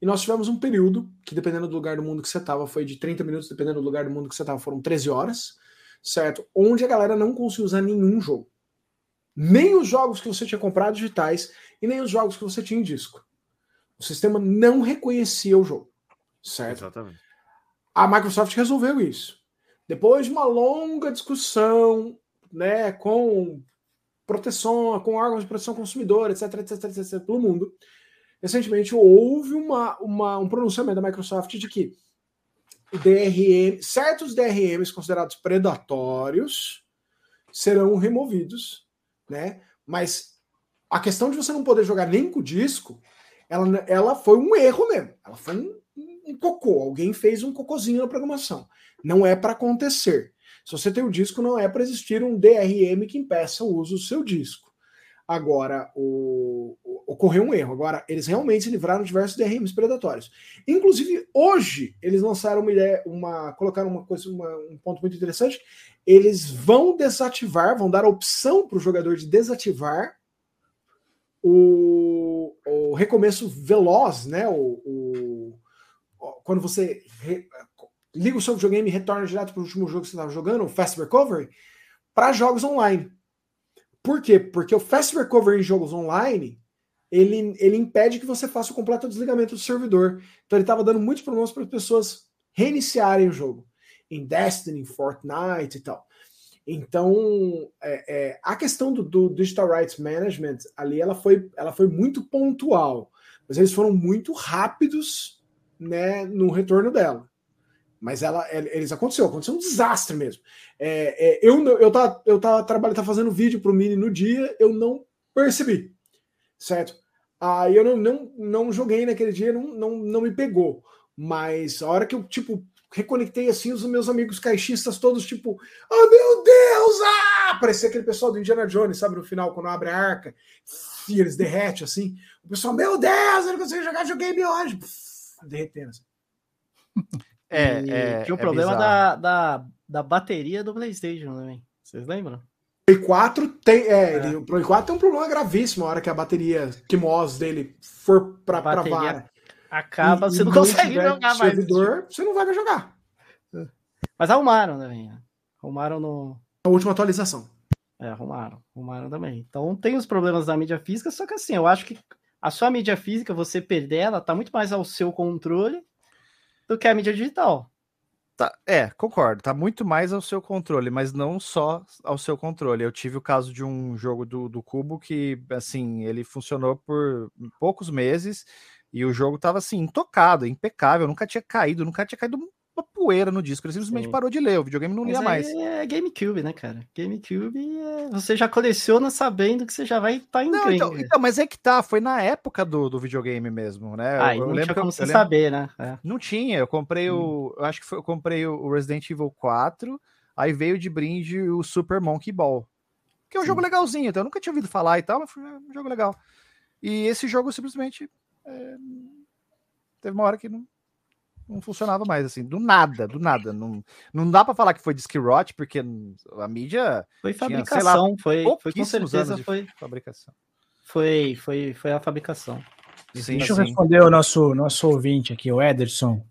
e nós tivemos um período, que dependendo do lugar do mundo que você estava, foi de 30 minutos, dependendo do lugar do mundo que você estava, foram 13 horas certo? Onde a galera não conseguiu usar nenhum jogo. Nem os jogos que você tinha comprado digitais e nem os jogos que você tinha em disco. O sistema não reconhecia o jogo, certo? Exatamente. A Microsoft resolveu isso. Depois de uma longa discussão, né, com proteção, com órgãos de proteção consumidor, etc, etc, etc, etc, pelo mundo, recentemente houve uma, uma, um pronunciamento da Microsoft de que DRM, certos DRMs considerados predatórios serão removidos, né? Mas a questão de você não poder jogar nem com o disco, ela, ela foi um erro mesmo. Ela foi um, um cocô. Alguém fez um cocôzinho na programação. Não é para acontecer. Se você tem o disco, não é para existir um DRM que impeça o uso do seu disco. Agora, o, o, ocorreu um erro. Agora, eles realmente se livraram de diversos DRMs predatórios. Inclusive, hoje, eles lançaram uma ideia, uma, colocaram uma coisa, uma, um ponto muito interessante. Eles vão desativar, vão dar a opção para o jogador de desativar o, o recomeço veloz, né? O, o quando você re, liga o seu videogame e retorna direto para o último jogo que você estava jogando, o Fast Recovery, para jogos online. Por quê? Porque o Fast Recovery em jogos online ele, ele impede que você faça o completo desligamento do servidor. Então ele estava dando muitos problemas para as pessoas reiniciarem o jogo. Em Destiny, Fortnite e tal. Então, é, é, a questão do, do, Digital Rights Management ali, ela foi, ela foi muito pontual, mas eles foram muito rápidos né, no retorno dela. Mas ela, eles aconteceu, aconteceu um desastre mesmo. É, é, eu eu tava, eu tava trabalhando, tava fazendo vídeo pro Mini no dia, eu não percebi, certo? Aí eu não, não, não joguei naquele dia, não, não, não me pegou. Mas a hora que eu, tipo, reconectei assim, os meus amigos caixistas todos, tipo, oh meu Deus! Ah! Parecia aquele pessoal do Indiana Jones, sabe, no final, quando abre a arca, e eles derretem assim. O pessoal, meu Deus, eu não consigo jogar videogame hoje! Pff, derretendo assim. É, e é, tinha o é problema da, da, da bateria do PlayStation também. Vocês lembram? Play 4 tem, é, é. o Play 4 tem um problema gravíssimo a hora que a bateria Kimos dele for para pra vara. Acaba, e, você não consegue jogar mais. Servidor, você não vai mais jogar. Mas arrumaram também. Né? Arrumaram no. A última atualização. É, arrumaram. Arrumaram também. Então tem os problemas da mídia física, só que assim, eu acho que a sua mídia física, você perder ela, tá muito mais ao seu controle do que a mídia digital. Tá, é, concordo. Tá muito mais ao seu controle, mas não só ao seu controle. Eu tive o caso de um jogo do, do Cubo que, assim, ele funcionou por poucos meses. E o jogo tava assim, intocado, impecável, nunca tinha caído, nunca tinha caído uma poeira no disco. Ele simplesmente Sim. parou de ler, o videogame não Mas lia mais. É GameCube, né, cara? GameCube é... você já coleciona sabendo que você já vai estar tá em não, então, então, mas é que tá, foi na época do, do videogame mesmo, né? Ah, eu, eu lembro como você lembro... saber, né? É. Não tinha, eu comprei hum. o. Eu acho que foi, eu comprei o Resident Evil 4, aí veio de brinde o Super Monkey Ball. Que é um Sim. jogo legalzinho, então eu nunca tinha ouvido falar e tal, mas foi um jogo legal. E esse jogo simplesmente. É... Teve uma hora que não, não funcionava mais, assim, do nada, do nada. Não, não dá para falar que foi de Skirot, porque a mídia. Foi fabricação, tinha, foi, foi com certeza foi. Fabricação. Foi, foi, foi a fabricação. Sim, Deixa sim. eu responder o nosso, nosso ouvinte aqui, o Ederson.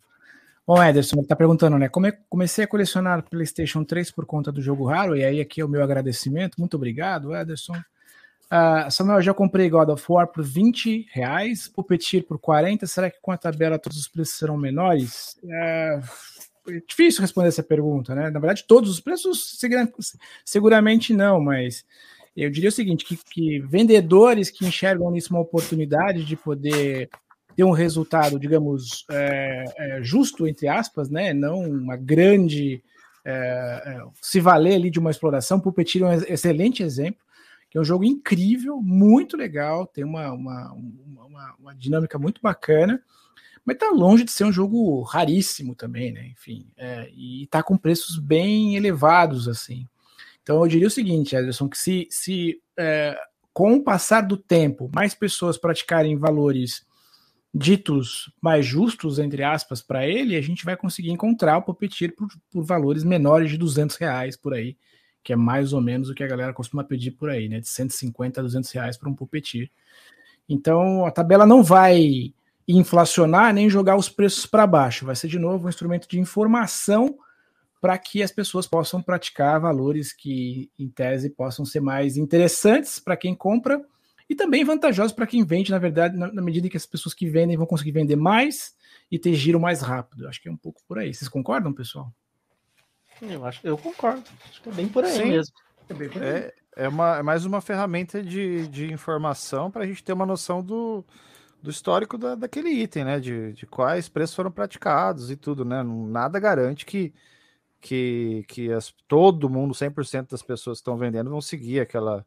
Bom, Ederson, ele tá perguntando, né? Come, comecei a colecionar PlayStation 3 por conta do jogo raro, e aí aqui é o meu agradecimento. Muito obrigado, Ederson. Uh, Samuel, já comprei God of War por 20 reais, Puppeteer por 40. Será que com a tabela todos os preços serão menores? É, é difícil responder essa pergunta, né? Na verdade, todos os preços seguramente não, mas eu diria o seguinte: que, que vendedores que enxergam nisso uma oportunidade de poder ter um resultado, digamos, é, é, justo, entre aspas, né? Não uma grande. É, é se valer ali de uma exploração, Puppeteer é um excelente exemplo que é um jogo incrível, muito legal, tem uma, uma, uma, uma dinâmica muito bacana, mas está longe de ser um jogo raríssimo também, né? Enfim, é, e está com preços bem elevados, assim. Então eu diria o seguinte, Ederson, que se, se é, com o passar do tempo mais pessoas praticarem valores ditos mais justos, entre aspas, para ele, a gente vai conseguir encontrar o Puppeteer por, por valores menores de 200 reais por aí, que é mais ou menos o que a galera costuma pedir por aí, né? De 150 a 200 reais para um puppeteer. Então a tabela não vai inflacionar nem jogar os preços para baixo, vai ser de novo um instrumento de informação para que as pessoas possam praticar valores que, em tese, possam ser mais interessantes para quem compra e também vantajosos para quem vende, na verdade, na, medida que as pessoas que vendem vão conseguir vender mais e ter giro mais rápido. Acho que é um pouco por aí. Vocês concordam, pessoal? Eu acho, eu concordo. Acho que é bem por aí Sim. mesmo. É, por aí. é, é, uma, é mais uma ferramenta de, de informação para a gente ter uma noção do, do histórico da, daquele item, né? De, de quais preços foram praticados e tudo, né? Nada garante que, que, que as, todo mundo, 100% das pessoas que estão vendendo, vão seguir aquela,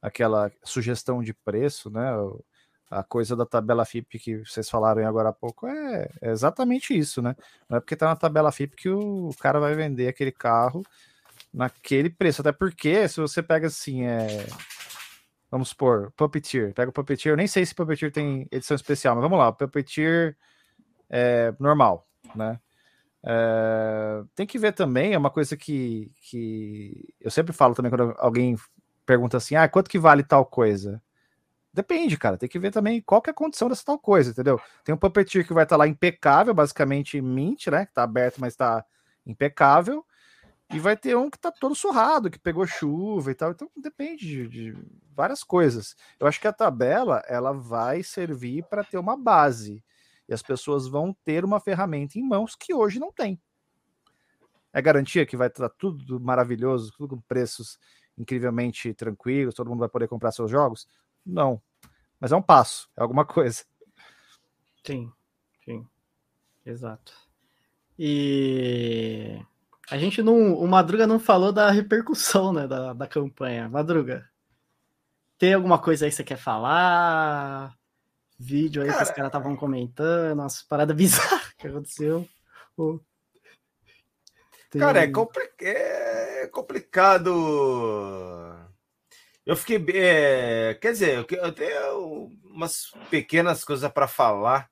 aquela sugestão de preço, né? A coisa da tabela FIP que vocês falaram agora há pouco é, é, exatamente isso, né? Não é porque tá na tabela FIP que o cara vai vender aquele carro naquele preço. Até porque, se você pega assim, é. Vamos supor, Puppeteer. Pega o Puppeteer. Eu nem sei se Puppeteer tem edição especial, mas vamos lá. O Puppeteer é normal, né? É, tem que ver também, é uma coisa que, que eu sempre falo também quando alguém pergunta assim: ah, quanto que vale tal coisa? Depende, cara. Tem que ver também qual que é a condição dessa tal coisa, entendeu? Tem um puppeteer que vai estar tá lá impecável, basicamente mint, né? Que tá aberto, mas tá impecável. E vai ter um que tá todo surrado, que pegou chuva e tal. Então depende de, de várias coisas. Eu acho que a tabela ela vai servir para ter uma base. E as pessoas vão ter uma ferramenta em mãos que hoje não tem. É garantia que vai estar tudo maravilhoso, tudo com preços incrivelmente tranquilos, todo mundo vai poder comprar seus jogos? Não. Mas é um passo, é alguma coisa. Sim, sim. Exato. E a gente não. O Madruga não falou da repercussão né, da, da campanha. Madruga, tem alguma coisa aí que você quer falar? Vídeo aí cara, que os caras estavam comentando, umas paradas bizarras que aconteceu. Tem... Cara, é, compli é complicado eu fiquei. É, quer dizer, eu tenho umas pequenas coisas para falar.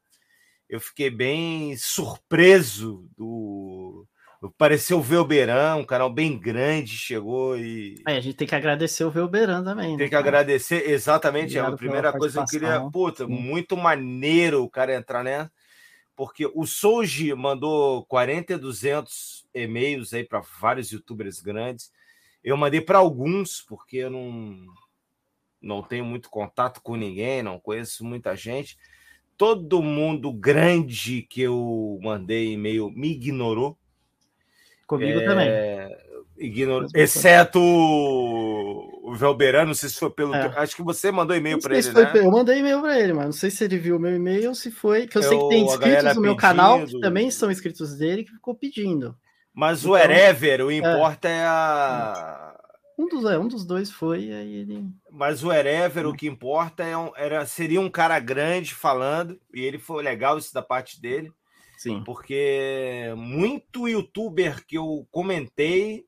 Eu fiquei bem surpreso do. Pareceu o Velberan, um canal bem grande, chegou e. É, a gente tem que agradecer o Velberan também. Né, tem que agradecer, exatamente. É a primeira coisa que eu queria. Puta, Sim. muito maneiro o cara entrar né? Porque o Souji mandou 40 e 200 e-mails aí para vários youtubers grandes eu mandei para alguns, porque eu não, não tenho muito contato com ninguém, não conheço muita gente. Todo mundo grande que eu mandei e-mail me ignorou. Comigo é, também. Exceto o Velberan, não sei se foi pelo. É. Acho que você mandou e-mail para ele, né? Eu mandei e-mail para ele, mas não sei se ele viu o meu e-mail ou se foi. Que eu, eu sei que tem inscritos no meu canal que também são inscritos dele que ficou pedindo. Mas então, o Erever, o importa é, é a. Um dos, é, um dos dois foi, aí ele. Mas o Erever, o que importa é um, era, seria um cara grande falando, e ele foi legal isso da parte dele. Sim. Porque muito youtuber que eu comentei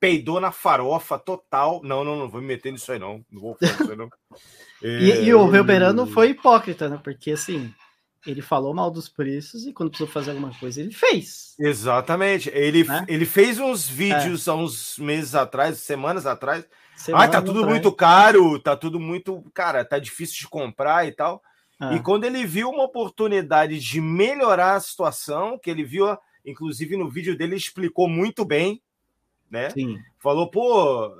peidou na farofa total. Não, não, não vou me meter nisso aí, não. Não vou fazer isso aí, não. e, é... e o Velberano foi hipócrita, né? Porque assim, ele falou mal dos preços e quando precisou fazer alguma coisa, ele fez. Exatamente. Ele, né? ele fez uns vídeos é. há uns meses atrás, semanas atrás. Semana ah, tá tudo atrás. muito caro, tá tudo muito. Cara, tá difícil de comprar e tal. É. E quando ele viu uma oportunidade de melhorar a situação, que ele viu, inclusive no vídeo dele, explicou muito bem, né? Sim. Falou, pô,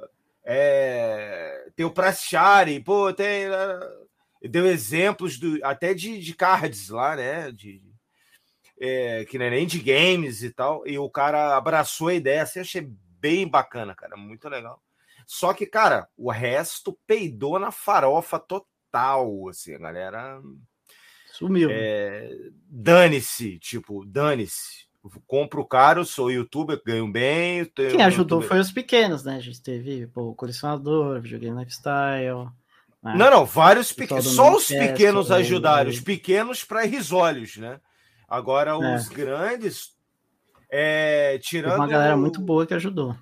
é... tem o Prachari, pô, tem deu exemplos do, até de, de cards lá, né? De, é, que não é nem de games e tal. E o cara abraçou a ideia, assim, achei bem bacana, cara, muito legal. Só que, cara, o resto peidou na farofa total, assim, a galera. Sumiu. É, dane-se, tipo, dane-se. Compro caro, sou youtuber, ganho bem. Quem ajudou YouTuber... foi os pequenos, né? A gente teve pô, o colecionador, videogame lifestyle. Né? Não, não, vários pequenos. Só os pequenos ajudaram, os pequenos para risolhos, né? Agora é. os grandes, é, tirando. uma galera muito boa que ajudou.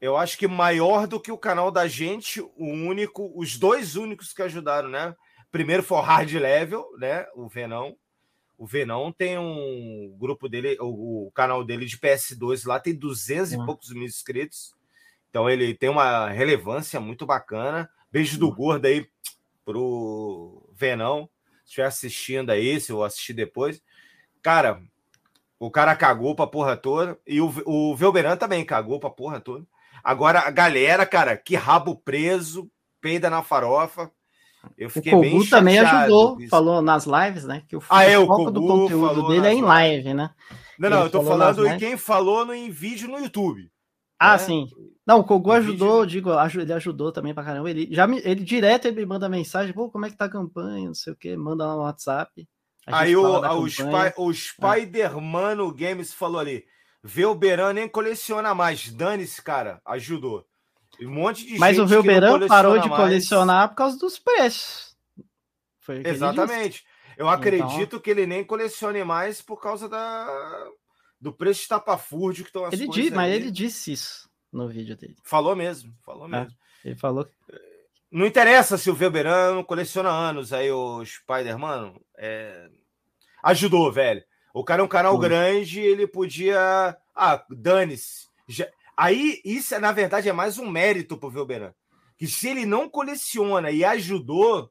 Eu acho que maior do que o canal da gente, o único, os dois únicos que ajudaram, né? Primeiro foi o Hard Level, né? O Venão. O Venão tem um grupo dele, o, o canal dele de PS2 lá tem 200 e poucos mil inscritos. Então ele tem uma relevância muito bacana. Beijo do gordo aí pro Venão. Se estiver assistindo aí, se eu assistir depois. Cara, o cara cagou pra porra toda. E o, o Velberan também cagou pra porra toda. Agora, a galera, cara, que rabo preso, peida na farofa. Eu fiquei o Kogu bem também ajudou, falou nas lives, né? Que o ah, é, o foco do conteúdo dele é em live, né? Não, não, Ele eu tô falando em quem falou no, em vídeo no YouTube. Ah, né? sim. Não, o Kogu ajudou, vídeo... digo, ele ajudou também pra caramba. Ele já me, ele direto ele me manda mensagem, pô, como é que tá a campanha, não sei o que, manda lá no WhatsApp. Aí o, o, Spy, o Spider-Man Games falou ali: Velberan nem coleciona mais. Dane-se, cara, ajudou. Um monte de Mas o Velberan parou de mais. colecionar por causa dos preços. Exatamente. Eu então acredito então... que ele nem colecione mais por causa da do preço de tapafúrdio que estão as ele coisas. Disse, mas ele disse isso no vídeo dele. Falou mesmo, falou é, mesmo. É, ele falou. Não interessa se o Velberano coleciona anos aí, o Spider-Man. É... Ajudou, velho. O cara é um canal grande, ele podia. Ah, dane-se. Já... Aí, isso, na verdade, é mais um mérito pro Velberan. Que se ele não coleciona e ajudou,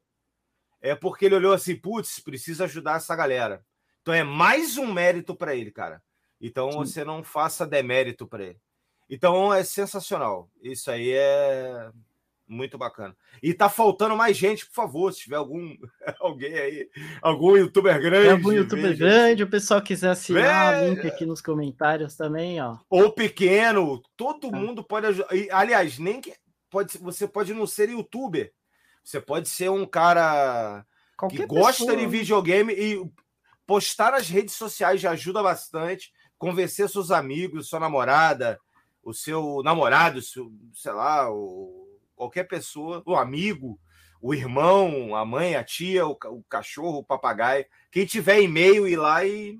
é porque ele olhou assim, putz, precisa ajudar essa galera. Então é mais um mérito para ele, cara. Então Sim. você não faça demérito para ele. Então é sensacional. Isso aí é muito bacana. E tá faltando mais gente, por favor, se tiver algum alguém aí, algum youtuber grande. É algum youtuber grande, o pessoal quiser assinar, o link aqui nos comentários também, ó. Ou pequeno, todo é. mundo pode ajudar. Aliás, nem que pode, você pode não ser youtuber. Você pode ser um cara Qualquer que gosta pessoa. de videogame e postar nas redes sociais já ajuda bastante convencer seus amigos, sua namorada, o seu namorado, seu, sei lá, o, qualquer pessoa, o amigo, o irmão, a mãe, a tia, o, o cachorro, o papagaio. Quem tiver e-mail, ir lá e,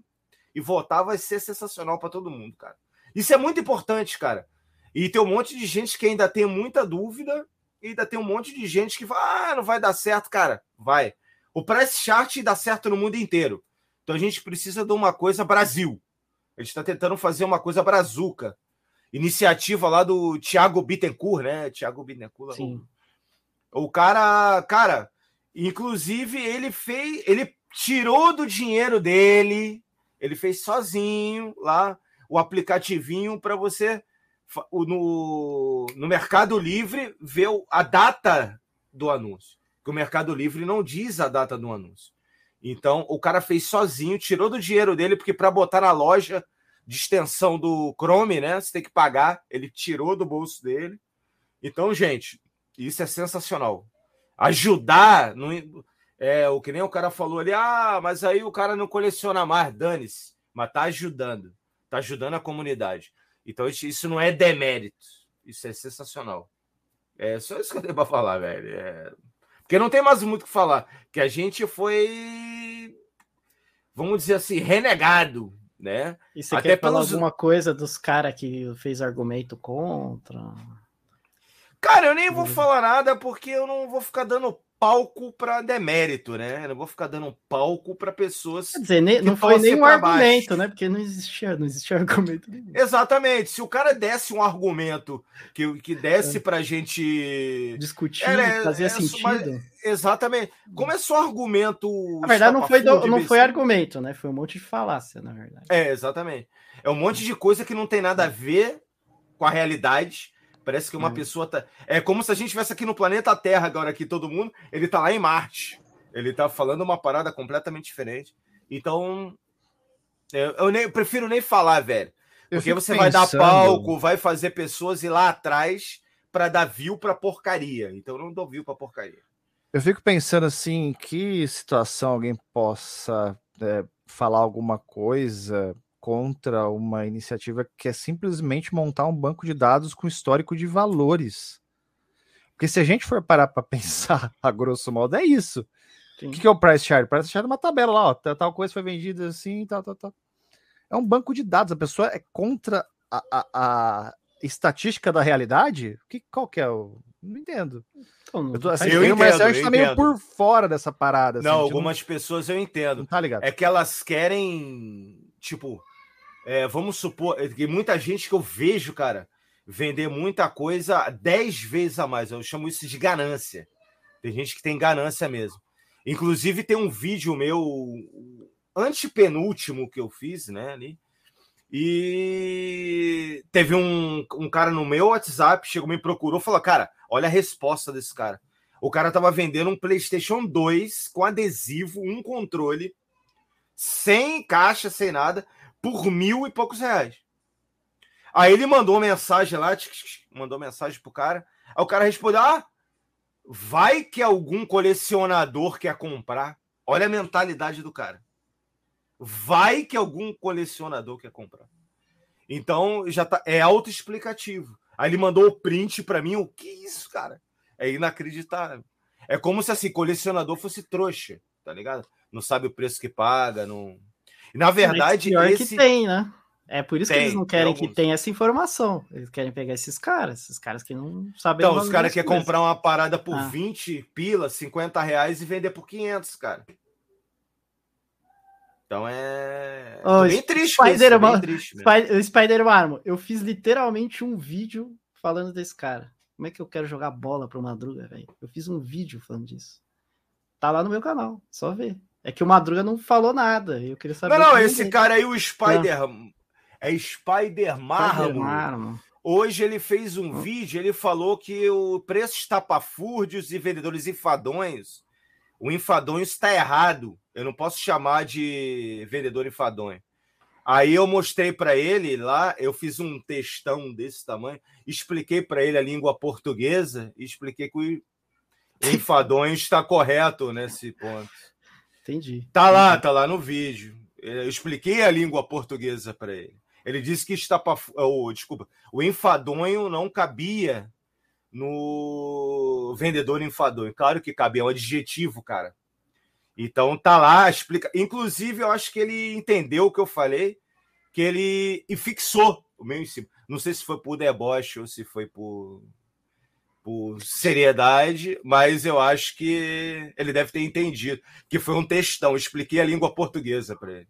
e votar vai ser sensacional para todo mundo, cara. Isso é muito importante, cara. E tem um monte de gente que ainda tem muita dúvida, e ainda tem um monte de gente que fala, ah, não vai dar certo, cara. Vai. O press chart dá certo no mundo inteiro. Então a gente precisa de uma coisa Brasil. A gente está tentando fazer uma coisa brazuca. Iniciativa lá do Thiago Bittencourt, né? Thiago Bittencourt. Sim. O, o cara, cara, inclusive ele fez, ele tirou do dinheiro dele, ele fez sozinho lá o aplicativinho para você no, no Mercado Livre ver a data do anúncio. Que o Mercado Livre não diz a data do anúncio. Então, o cara fez sozinho, tirou do dinheiro dele, porque para botar na loja de extensão do Chrome, né, você tem que pagar, ele tirou do bolso dele. Então, gente, Isso é sensacional. Ajudar, não, é o que nem o cara falou ali, ah, mas aí o cara não coleciona mais, dane-se, mas tá ajudando, tá ajudando a comunidade. Então isso não é demérito, isso é sensacional. É só isso que eu tenho para falar, velho. É... Porque não tem mais muito o que falar, que a gente foi, vamos dizer assim, renegado, né? E você Até quer falar pelos... alguma coisa dos caras que fez argumento contra? Cara, eu nem vou falar nada porque eu não vou ficar dando palco para demérito, né? Eu não vou ficar dando palco para pessoas. Quer dizer, nem, não foi nem um argumento, baixo. né? Porque não existia, não existia argumento nenhum. Exatamente. Se o cara desse um argumento que, que desse é. pra gente discutir, é, fazia é, sentido. Mas, exatamente. Como é só argumento. Na verdade, não foi, do, não foi argumento, né? Foi um monte de falácia, na verdade. É, exatamente. É um monte de coisa que não tem nada a ver com a realidade Parece que uma hum. pessoa tá. É como se a gente estivesse aqui no planeta Terra agora, aqui todo mundo. Ele tá lá em Marte. Ele tá falando uma parada completamente diferente. Então, eu, eu, nem, eu prefiro nem falar, velho. Porque você pensando... vai dar palco, vai fazer pessoas ir lá atrás para dar view pra porcaria. Então, eu não dou view pra porcaria. Eu fico pensando assim, que situação alguém possa é, falar alguma coisa contra uma iniciativa que é simplesmente montar um banco de dados com histórico de valores. Porque se a gente for parar para pensar, a grosso modo, é isso. Sim. O que, é o price chart? Price chart é uma tabela lá, ó, tal coisa foi vendida assim, tal, tal, tal. É um banco de dados. A pessoa é contra a, a, a estatística da realidade? Que, qual que é o. Não entendo. Então, eu, tô, assim, eu entendo, a gente tá meio por fora dessa parada. Assim, não, algumas não... pessoas eu entendo. Não tá ligado? É que elas querem, tipo, é, vamos supor, é, que muita gente que eu vejo, cara, vender muita coisa 10 vezes a mais. Eu chamo isso de ganância. Tem gente que tem ganância mesmo. Inclusive, tem um vídeo meu antepenúltimo que eu fiz, né? Ali, e teve um, um cara no meu WhatsApp, chegou, me procurou, falou: Cara, olha a resposta desse cara. O cara tava vendendo um PlayStation 2 com adesivo, um controle, sem caixa, sem nada por mil e poucos reais. Aí ele mandou mensagem lá, mandou mensagem pro cara. Aí o cara respondeu: Ah, vai que algum colecionador quer comprar. Olha a mentalidade do cara. Vai que algum colecionador quer comprar. Então já tá, é autoexplicativo. Aí ele mandou o print para mim. O que é isso, cara? É inacreditável. É como se assim, colecionador fosse trouxa, tá ligado? Não sabe o preço que paga, não na verdade, pior esse... que tem, né? É por isso tem, que eles não querem que tenha essa informação. Eles querem pegar esses caras, esses caras que não sabem. Então, os caras querem comprar uma parada por ah. 20 pila, 50 reais e vender por 500, cara. Então é. Oh, bem triste, Spider mesmo, bem triste mesmo. Spider-Man, eu fiz literalmente um vídeo falando desse cara. Como é que eu quero jogar bola pro Madruga, velho? Eu fiz um vídeo falando disso. Tá lá no meu canal, só ver. É que o Madruga não falou nada. Eu queria saber. Não, não, esse cara aí, o Spider. É, é Spider Marmo. Hoje ele fez um hum. vídeo, ele falou que o preço estapafúrdios e vendedores enfadonhos, o enfadonho está errado. Eu não posso chamar de vendedor enfadonho. Aí eu mostrei para ele lá, eu fiz um textão desse tamanho, expliquei para ele a língua portuguesa e expliquei que o enfadonho está correto nesse ponto. Entendi. Tá lá, tá lá no vídeo. Eu expliquei a língua portuguesa para ele. Ele disse que está para, oh, desculpa, o enfadonho não cabia no vendedor enfadonho. Claro que cabia, é um adjetivo, cara. Então tá lá, explica. Inclusive, eu acho que ele entendeu o que eu falei, que ele e fixou o meu em cima. Não sei se foi por deboche ou se foi por por seriedade, mas eu acho que ele deve ter entendido que foi um textão. Expliquei a língua portuguesa para ele.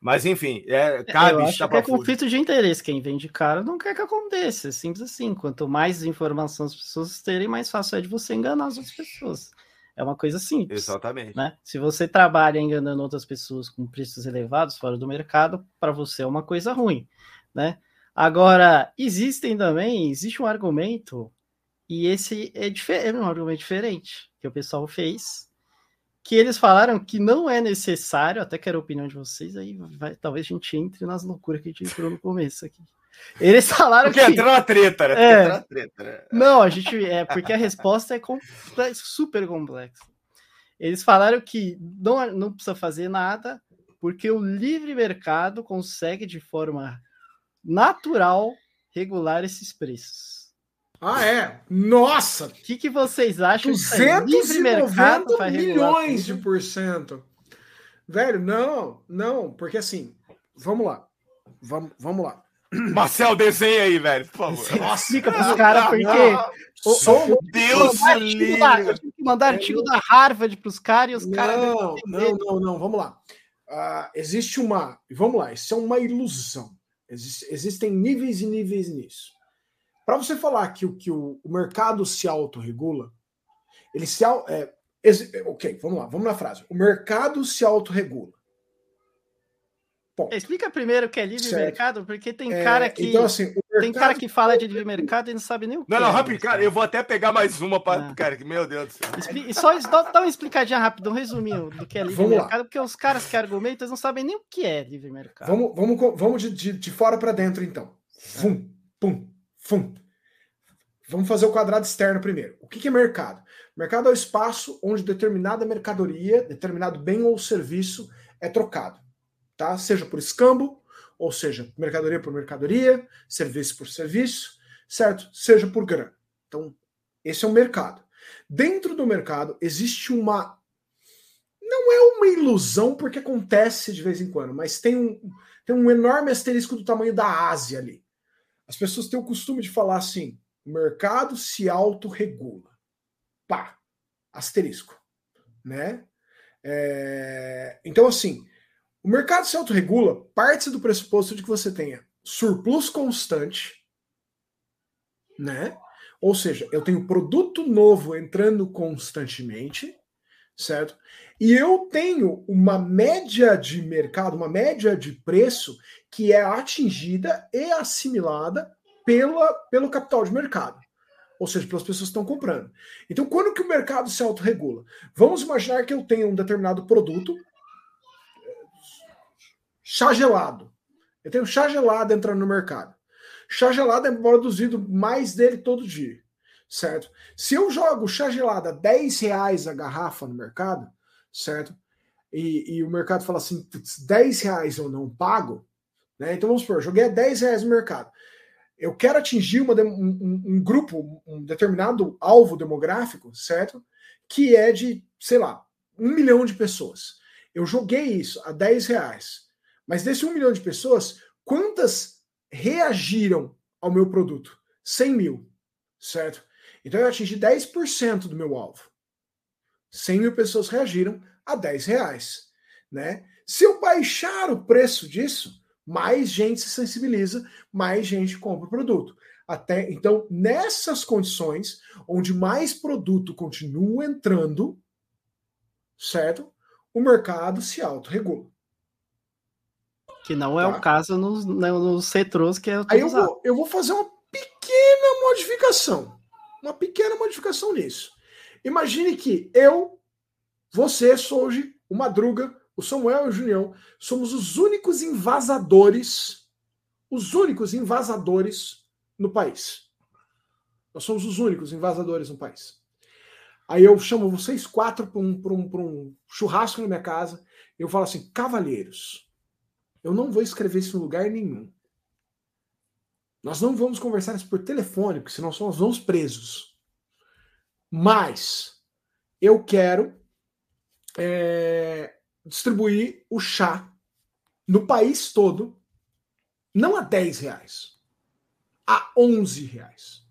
Mas enfim, é, cabe eu acho que é conflito de interesse. Quem vende cara não quer que aconteça. É simples assim. Quanto mais informação as pessoas terem, mais fácil é de você enganar as outras pessoas. É uma coisa simples. Exatamente. Né? Se você trabalha enganando outras pessoas com preços elevados fora do mercado, para você é uma coisa ruim. Né? Agora, existem também, existe um argumento e esse é, é um argumento diferente que o pessoal fez, que eles falaram que não é necessário, até quero a opinião de vocês, aí vai, talvez a gente entre nas loucuras que a gente entrou no começo aqui. Eles falaram porque que. entrou na treta, né? É. Na treta, né? Não, a gente. É porque a resposta é complexa, super complexa. Eles falaram que não, não precisa fazer nada, porque o livre mercado consegue de forma natural regular esses preços. Ah, é? Nossa! O que, que vocês acham? disso aí? Livre mercado 290 vai regular milhões de por cento. Velho, não, não, porque assim, vamos lá. Vamos, vamos lá. Marcel, desenha aí, velho, por favor. Nossa, explica pros caras porque. Só Deus Mandar artigo da- livre. eu tive que mandar artigo da Harvard pros caras e os caras. Não, não, não, não, vamos lá. Ah, existe uma. Vamos lá, isso é uma ilusão. Existe- existem níveis e níveis nisso. Para você falar que, o- que o, o mercado se autorregula, ele se. É, exi- ok, vamos lá, vamos na frase. O mercado se autorregula. Ponto. Explica primeiro o que é livre Certo. mercado, porque tem É, cara que. Então, assim, Tem cara que fala de livre mercado e não sabe nem o que Não, não, é, rápido, cara, eu vou até pegar mais uma para. Ah. Cara, que meu Deus do céu. Expli- E só dá, dá uma explicadinha rápida, um resuminho do que é livre Vamos lá. mercado, porque os caras que argumentam eles não sabem nem o que é livre mercado. Vamos, vamos, vamos de, de, de fora para dentro, então. Fum, pum, fum. Vamos fazer o quadrado externo primeiro. O que é mercado? Mercado é o espaço onde determinada mercadoria, determinado bem ou serviço é trocado, tá? Seja por escambo, ou seja, mercadoria por mercadoria, serviço por serviço, certo? Seja por grana. Então, esse é o mercado. Dentro do mercado existe uma não é uma ilusão porque acontece de vez em quando, mas tem um, tem um enorme asterisco do tamanho da Ásia ali. As pessoas têm o costume de falar assim: o mercado se autorregula. Pá, asterisco. Né? É, Então, assim, o mercado se autorregula, parte do pressuposto de que você tenha surplus constante, né? Ou seja, eu tenho produto novo entrando constantemente, certo? E eu tenho uma média de mercado, uma média de preço que é atingida e assimilada pela, pelo capital de mercado. Ou seja, pelas pessoas que estão comprando. Então, quando que o mercado se autorregula? Vamos imaginar que eu tenho um determinado produto, chá gelado. Eu tenho chá gelado entrando no mercado. Chá gelado é produzido mais dele todo dia, certo? Se eu jogo chá gelado a 10 reais a garrafa no mercado, certo? E, e o mercado fala assim, "Putz, 10 reais eu não pago, né? Então vamos supor, joguei a 10 reais no mercado. Eu quero atingir uma um, um- um grupo, um determinado alvo demográfico, certo? Que é de, sei lá, um milhão de pessoas. Eu joguei isso a 10 reais. Mas desse um milhão de pessoas, quantas reagiram ao meu produto? 100 mil, certo? Então eu atingi 10% do meu alvo. 100 mil pessoas reagiram a 10 reais, né? Se eu baixar o preço disso, mais gente se sensibiliza, mais gente compra o produto. Até então, nessas condições, onde mais produto continua entrando, certo? O mercado se autorregula. Que não é Tá. o caso nos, no- nos retrôs que é Aí eu vou, eu vou fazer uma pequena modificação. Uma pequena modificação nisso. Imagine que eu, você, Soji, o Madruga, o Samuel e o Junião somos os únicos invasadores, os únicos invasadores no país. Nós somos os únicos invasadores no país. Aí eu chamo vocês quatro para um, um, um churrasco na minha casa. Eu falo assim, cavalheiros, eu não vou escrever isso em lugar nenhum. Nós não vamos conversar isso por telefone, porque senão nós vamos presos. Mas eu quero é, distribuir o chá no país todo, não a 10 reais, a 11 reais.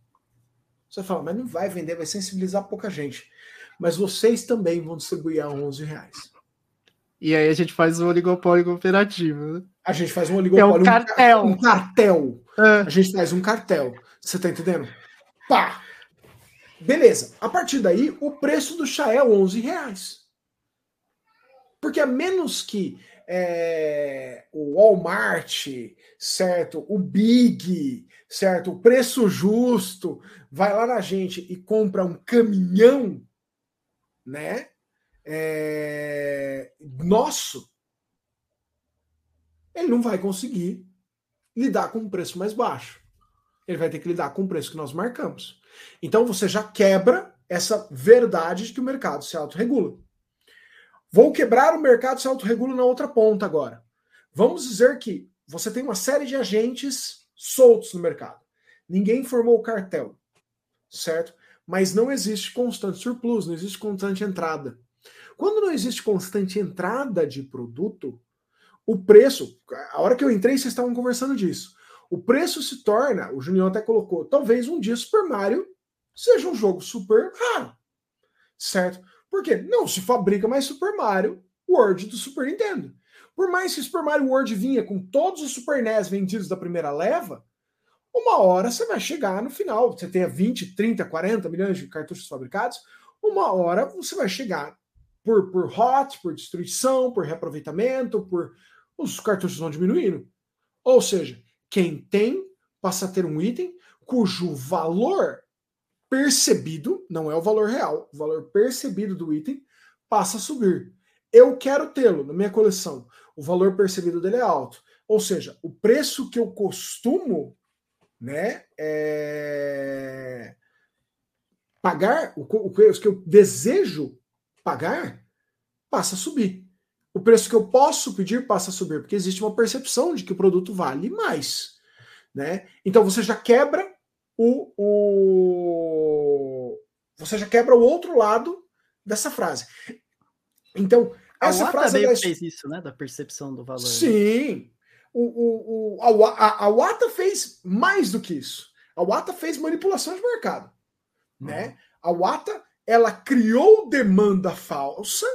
Você fala, mas não vai vender, vai sensibilizar pouca gente. Mas vocês também vão distribuir a 11 reais. E aí a gente faz um oligopólio cooperativo. Né? A gente faz um É oligopólio. um cartel. Um cartel. É. A gente faz um cartel. Você tá entendendo? Pá! Beleza. A partir daí, o preço do chá é 11 reais. Porque a menos que é, o Walmart, certo? O Big, certo? O preço justo vai lá na gente e compra um caminhão, né? É, nosso, ele não vai conseguir lidar com um preço mais baixo. Ele vai ter que lidar com o preço que nós marcamos. Então você já quebra essa verdade de que o mercado se autorregula. Vou quebrar o mercado se autorregula na outra ponta agora. Vamos dizer que você tem uma série de agentes soltos no mercado. Ninguém formou o cartel, certo? Mas não existe constante surplus, não existe constante entrada. Quando não existe constante entrada de produto, o preço, a hora que eu entrei, vocês estavam conversando disso. O preço se torna, o Junior até colocou, talvez um dia Super Mario seja um jogo super raro. Certo? Por quê? Não se fabrica mais Super Mario World do Super Nintendo. Por mais que Super Mario World vinha com todos os Super NES vendidos da primeira leva, uma hora você vai chegar no final, você tenha 20, 30, 40 milhões de cartuchos fabricados, uma hora você vai chegar por, por hot, por destruição, por reaproveitamento, por os cartuchos vão diminuindo. Ou seja, quem tem passa a ter um item cujo valor percebido, não é o valor real, o valor percebido do item passa a subir. Eu quero tê-lo na minha coleção. O valor percebido dele é alto. Ou seja, o preço que eu costumo né, é... pagar, o, o que eu desejo pagar, passa a subir. O preço que eu posso pedir passa a subir, porque existe uma percepção de que o produto vale mais. Né? Então você já quebra o, o, você já quebra o outro lado dessa frase. Então, essa a frase meio fez isso, né? Da percepção do valor. Né? Sim. O, o, o, a, a, a Wata fez mais do que isso. A Wata fez manipulação de mercado. Uhum. Né? A Wata ela criou demanda falsa,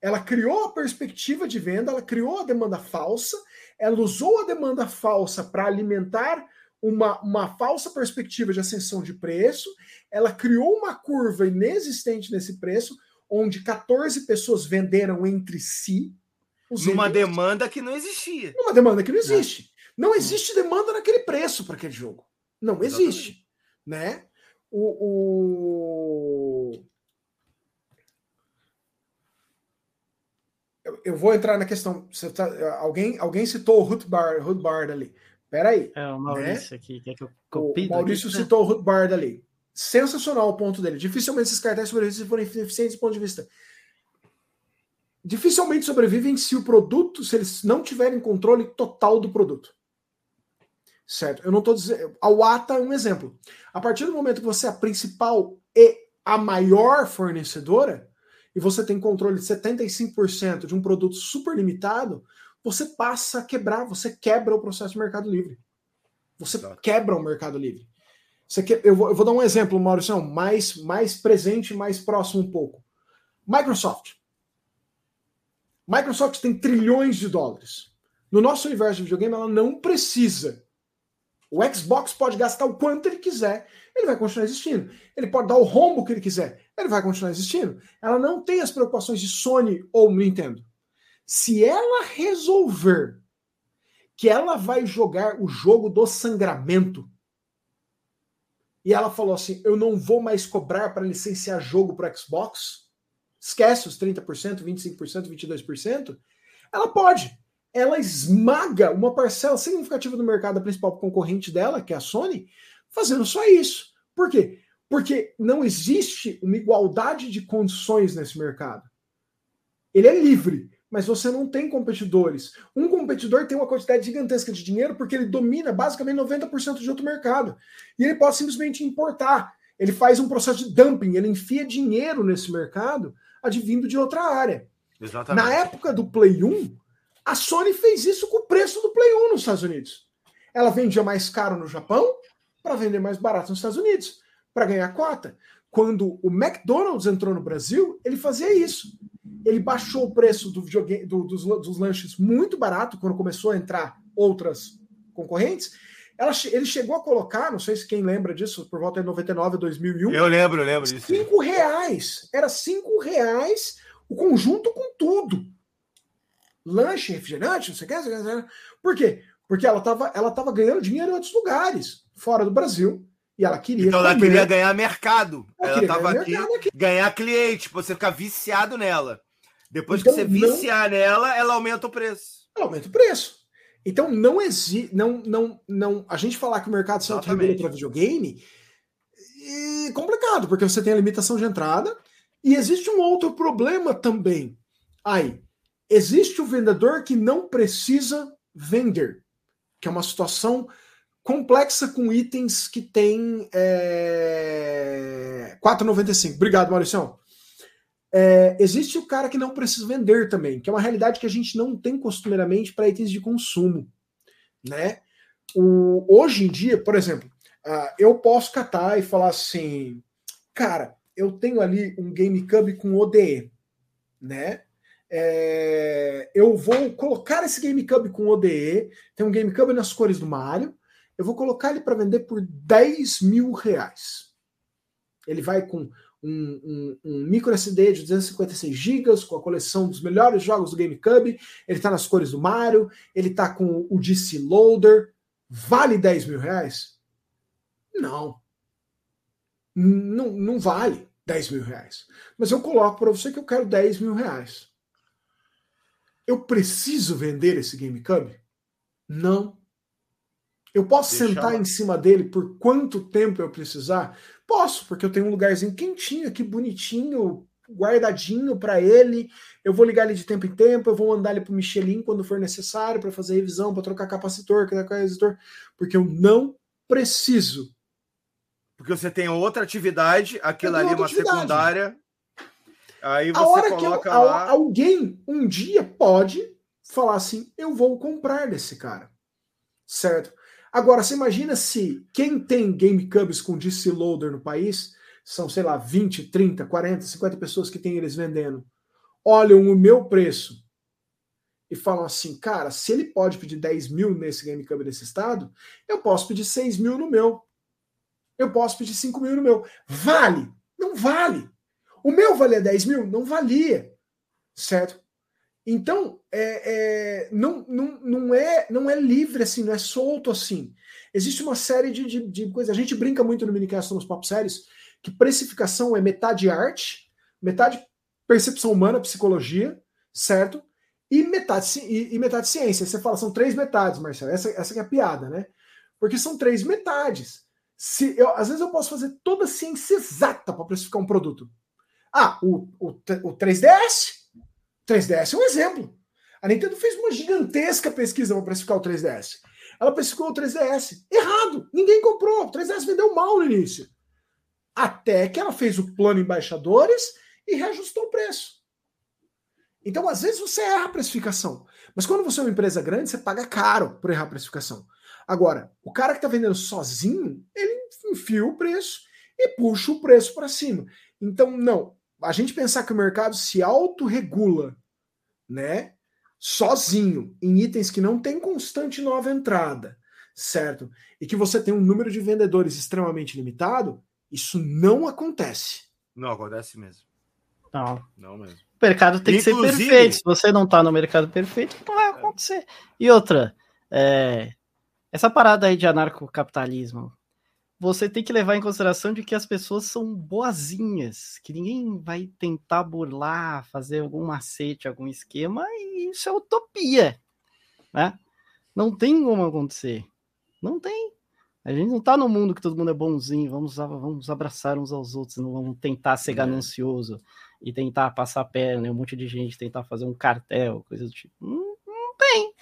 ela criou a perspectiva de venda, ela criou a demanda falsa, ela usou a demanda falsa para alimentar uma, uma falsa perspectiva de ascensão de preço, ela criou uma curva inexistente nesse preço, onde 14 pessoas venderam entre si. Numa demanda que não existia. Numa demanda que não existe. Não, não existe demanda naquele preço para aquele jogo. Não existe. Né? O, o... Eu, eu, vou entrar na questão. Tá, alguém, alguém citou o Ruth Bard ali. Peraí. É o Maurício né? aqui. Quer que eu copie o Maurício aqui? citou o Ruth Bard ali. Sensacional o ponto dele. Dificilmente esses cartéis sobrevivem se forem eficientes do ponto de vista. Dificilmente sobrevivem se o produto, se eles não tiverem controle total do produto. Certo? Eu não estou dizendo. A Wata é um exemplo. A partir do momento que você é a principal e a maior fornecedora, e você tem controle de 75% de um produto super limitado, você passa a quebrar, você quebra o processo de mercado livre. Você quebra o mercado livre. Você quer, eu, vou, eu vou dar um exemplo, Maurício, mais, mais presente, mais próximo um pouco. Microsoft. Microsoft tem trilhões de dólares. No nosso universo de videogame, ela não precisa. O Xbox pode gastar o quanto ele quiser, ele vai continuar existindo. Ele pode dar o rombo que ele quiser, ele vai continuar existindo. Ela não tem as preocupações de Sony ou Nintendo. Se ela resolver que ela vai jogar o jogo do sangramento, e ela falou assim: eu não vou mais cobrar para licenciar jogo para Xbox, esquece os 30%, 25%, 22%, ela pode. Ela esmaga uma parcela significativa do mercado da principal concorrente dela, que é a Sony, fazendo só isso. Por quê? Porque não existe uma igualdade de condições nesse mercado. Ele é livre mas você não tem competidores. Um competidor tem uma quantidade gigantesca de dinheiro porque ele domina basicamente 90% de outro mercado. E ele pode simplesmente importar. Ele faz um processo de dumping, ele enfia dinheiro nesse mercado advindo de outra área. Exatamente. Na época do Play 1, a Sony fez isso com o preço do Play 1 nos Estados Unidos. Ela vendia mais caro no Japão para vender mais barato nos Estados Unidos, para ganhar cota. Quando o McDonald's entrou no Brasil, ele fazia isso ele baixou o preço do do, dos, dos, lanches muito barato quando começou a entrar outras concorrentes. Ela, ele chegou a colocar, não sei se quem lembra disso, por volta de 99, 2001. Eu lembro, eu lembro disso. Cinco reais. Era cinco reais o conjunto com tudo. Lanche, refrigerante, não sei o que. Por quê? Porque ela estava ela tava ganhando dinheiro em outros lugares, fora do Brasil. E ela queria. Então ela queria ganhar mercado. Ela estava aqui, aqui, ganhar cliente, você ficar viciado nela. Depois então, que você viciar não... nela, ela aumenta o preço. Ela aumenta o preço. Então não existe, não, não, não. A gente falar que o mercado se autorregula para videogame é complicado, porque você tem a limitação de entrada e existe um outro problema também. Aí, existe o vendedor que não precisa vender, que é uma situação complexa com itens que tem é, 4,95. Obrigado, Maurício. É, existe o cara que não precisa vender também, que é uma realidade que a gente não tem costumeiramente para itens de consumo, né? O, hoje em dia, por exemplo, uh, eu posso catar e falar assim, cara, eu tenho ali um GameCube com ODE, né? É, eu vou colocar esse GameCube com ODE, tem um GameCube nas cores do Mario, eu vou colocar ele para vender por 10 mil reais. Ele vai com um, um, um, micro SD de 256 GB com a coleção dos melhores jogos do GameCube. Ele está nas cores do Mario, ele está com o DC Loader. Vale 10 mil reais? Não. Não, não vale 10 mil reais. Mas eu coloco para você que eu quero 10 mil reais. Eu preciso vender esse GameCube? Não. Eu posso Deixa sentar lá. em cima dele por quanto tempo eu precisar? Posso, porque eu tenho um lugarzinho quentinho aqui, bonitinho, guardadinho para ele. Eu vou ligar ele de tempo em tempo, eu vou mandar ele para o Michelin quando for necessário para fazer revisão, para trocar capacitor, resistor, porque eu não preciso. Porque você tem outra atividade, aquilo ali é uma atividade. secundária. Aí você a hora coloca que eu, lá... alguém um dia pode falar assim: eu vou comprar desse cara. Certo? Agora, você imagina se quem tem GameCubs com DC Loader no país, são, sei lá, 20, 30, 40, 50 pessoas que tem eles vendendo, olham o meu preço e falam assim, cara, se ele pode pedir 10 mil nesse GameCube nesse estado, eu posso pedir 6 mil no meu. Eu posso pedir 5 mil no meu. Vale? Não vale. O meu valia 10 mil? Não valia. Certo? Então, é, é, não, não, não, é, não é livre assim, não é solto assim. Existe uma série de, de, de coisas. A gente brinca muito no Minicast nos Pop Séries que precificação é metade arte, metade percepção humana, psicologia, certo? E metade, e, e metade ciência. Você fala, são três metades, Marcelo. Essa, essa é a piada, né? Porque são três metades. Se eu, às vezes eu posso fazer toda a ciência exata para precificar um produto. Ah, o, o, o 3DS 3DS é um exemplo. A Nintendo fez uma gigantesca pesquisa para precificar o 3DS. Ela precificou o 3DS. Errado. Ninguém comprou. O 3DS vendeu mal no início. Até que ela fez o plano embaixadores e reajustou o preço. Então, às vezes, você erra a precificação. Mas quando você é uma empresa grande, você paga caro por errar a precificação. Agora, o cara que está vendendo sozinho, ele enfia o preço e puxa o preço para cima. Então, não a gente pensar que o mercado se autorregula, né, sozinho, em itens que não tem constante nova entrada, certo? E que você tem um número de vendedores extremamente limitado, isso não acontece. Não acontece mesmo. Não. Não mesmo. O mercado tem Inclusive... que ser perfeito. Se você não está no mercado perfeito, não vai acontecer. E outra, é... essa parada aí de anarcocapitalismo, você tem que levar em consideração de que as pessoas são boazinhas, que ninguém vai tentar burlar, fazer algum macete, algum esquema, e isso é utopia, né? Não tem como acontecer. Não tem. A gente não tá no mundo que todo mundo é bonzinho, vamos, vamos abraçar uns aos outros, não vamos tentar ser é. ganancioso e tentar passar a perna, um monte de gente tentar fazer um cartel, coisa do tipo. Não, não tem.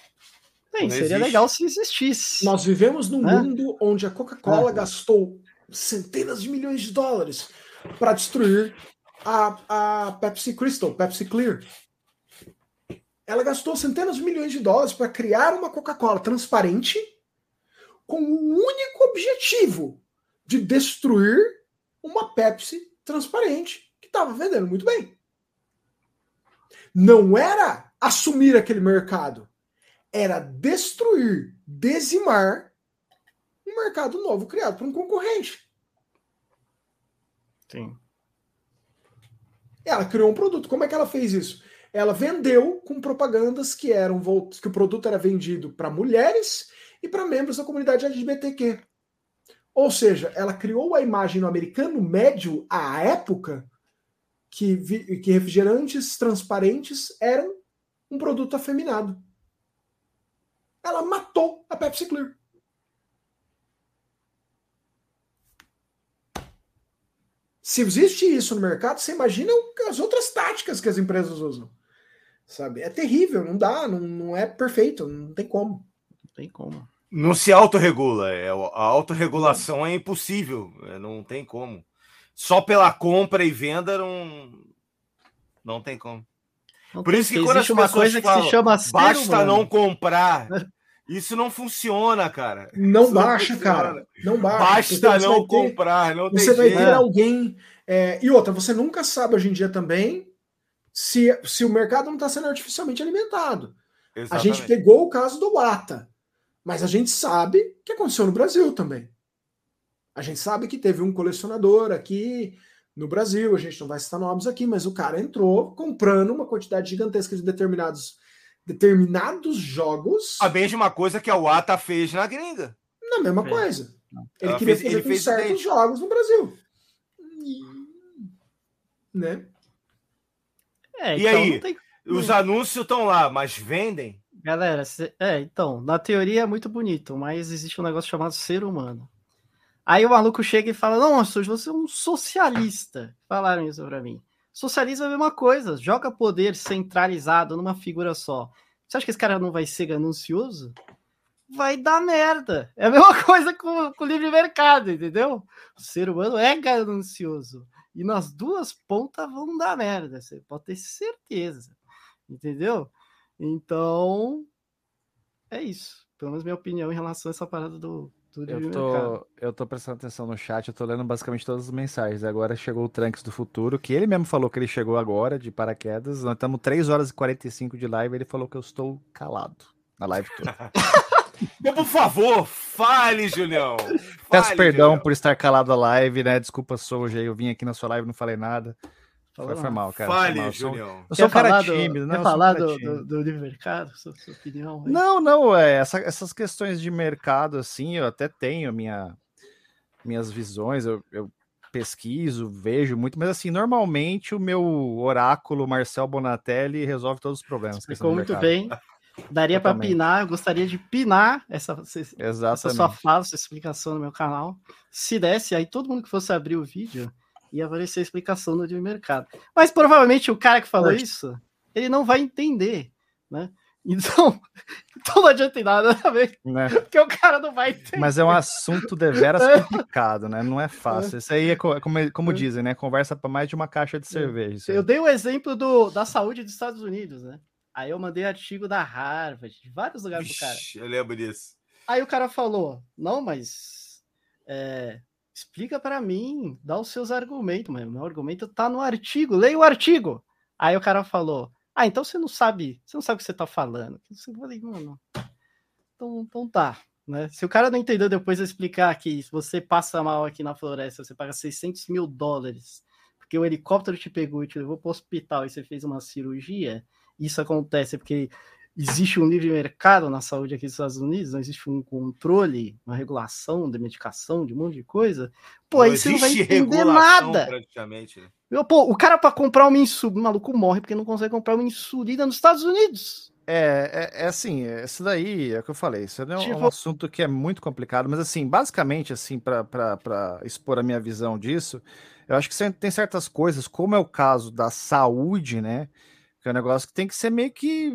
Bem, seria existe. legal se existisse. Nós vivemos num mundo onde a Coca-Cola gastou centenas de milhões de dólares para destruir a, a Pepsi Crystal, Pepsi Clear. Ela gastou centenas de milhões de dólares para criar uma Coca-Cola transparente com o único objetivo de destruir uma Pepsi transparente que estava vendendo muito bem. Não era assumir aquele mercado era destruir, dizimar um mercado novo criado por um concorrente. Sim. Ela criou um produto. Como é que ela fez isso? Ela vendeu com propagandas que eram que o produto era vendido para mulheres e para membros da comunidade LGBTQ. Ou seja, ela criou a imagem no americano médio à época que, que refrigerantes transparentes eram um produto afeminado. Ela matou a Pepsi Clear. Se existe isso no mercado, você imagina as outras táticas que as empresas usam. Sabe? É terrível, não dá, não, não é perfeito, não tem como. Não tem como. Não se autorregula. É, a autorregulação é impossível, é, não tem como. Só pela compra e venda não, não tem como. Não Por isso que quando existe uma coisa falam, que se chama basta não comprar, isso não funciona, cara. Não isso baixa, não cara. Não baixa. Basta não comprar, não Você vai ter alguém. É, e outra, você nunca sabe hoje em dia também se, se o mercado não está sendo artificialmente alimentado. Exatamente. A gente pegou o caso do Wata, mas a gente sabe que aconteceu no Brasil também. A gente sabe que teve um colecionador aqui no Brasil, a gente não vai citar nomes aqui, mas o cara entrou comprando uma quantidade gigantesca de determinados determinados jogos. A mesma coisa que a Wata fez na gringa. Na mesma é. coisa. Ele Ela queria fez, fazer ele fez certos jogos no Brasil. E... Né? É, e então aí? Tem... Os anúncios estão lá, mas vendem? Galera, é, então, na teoria é muito bonito, mas existe um negócio chamado ser humano. Aí o maluco chega e fala: Não, Assujo, você é um socialista. Falaram isso pra mim. Socialismo é a mesma coisa, joga poder centralizado numa figura só. Você acha que esse cara não vai ser ganancioso? Vai dar merda. É a mesma coisa com, com o livre mercado, entendeu? O ser humano é ganancioso. E nas duas pontas vão dar merda, você pode ter certeza. Entendeu? Então, é isso. Pelo menos minha opinião em relação a essa parada do, eu tô, eu tô prestando atenção no chat, eu tô lendo basicamente todas as mensagens. Agora chegou o Trunks do Futuro, que ele mesmo falou que ele chegou agora, de paraquedas. Nós estamos 3 horas e 45 de live, ele falou que eu estou calado na live toda. Por favor, fale, Julião. Fale, Peço perdão Julião. por estar calado a live, né? Desculpa, Souja. Eu vim aqui na sua live e não falei nada. Foi, foi mal, cara. Fale, mal. Julião. Eu sou um cara tímido, né? Quer falar do, do, do, livre mercado? Sua, sua opinião? Aí. Não, não. É, essa, essas questões de mercado, assim, eu até tenho minha, minhas visões. Eu, eu pesquiso, vejo muito, mas assim, normalmente o meu oráculo Marcel Bonatelli resolve todos os problemas. Ficou muito bem. Daria para pinar, eu gostaria de pinar essa, essa sua fala, essa explicação no meu canal. Se desse, aí todo mundo que fosse abrir o vídeo ia aparecer a explicação no de mercado. Mas provavelmente o cara que falou isso, ele não vai entender, né? Então, então não adianta nada ver, né? porque o cara não vai entender. Mas é um assunto deveras é. complicado, né? Não é fácil. É. Isso aí é como, como é. dizem, né? Conversa para mais de uma caixa de cerveja. Eu dei o um exemplo do, da saúde dos Estados Unidos, né? Aí eu mandei artigo da Harvard, de vários lugares pro cara. Eu lembro disso. Aí o cara falou: não, mas é, explica para mim, dá os seus argumentos, mas meu argumento tá no artigo, leia o artigo. Aí o cara falou: Ah, então você não sabe, você não sabe o que você tá falando. Eu falei, mano, então, então tá. Né? Se o cara não entendeu depois eu explicar que se você passa mal aqui na floresta, você paga 600 mil dólares, porque o helicóptero te pegou e te levou para o hospital e você fez uma cirurgia, isso acontece porque existe um livre mercado na saúde aqui dos Estados Unidos, não existe um controle, uma regulação de medicação, de um monte de coisa. Pô, não aí você não vai entender nada. Praticamente. Né? Pô, o cara para comprar uma insulina, o maluco morre porque não consegue comprar uma insulina nos Estados Unidos. É, é, é assim, isso daí é o que eu falei, isso é um, tipo... um assunto que é muito complicado, mas assim, basicamente, assim, para expor a minha visão disso, eu acho que tem certas coisas, como é o caso da saúde, né, que é um negócio que tem que ser meio que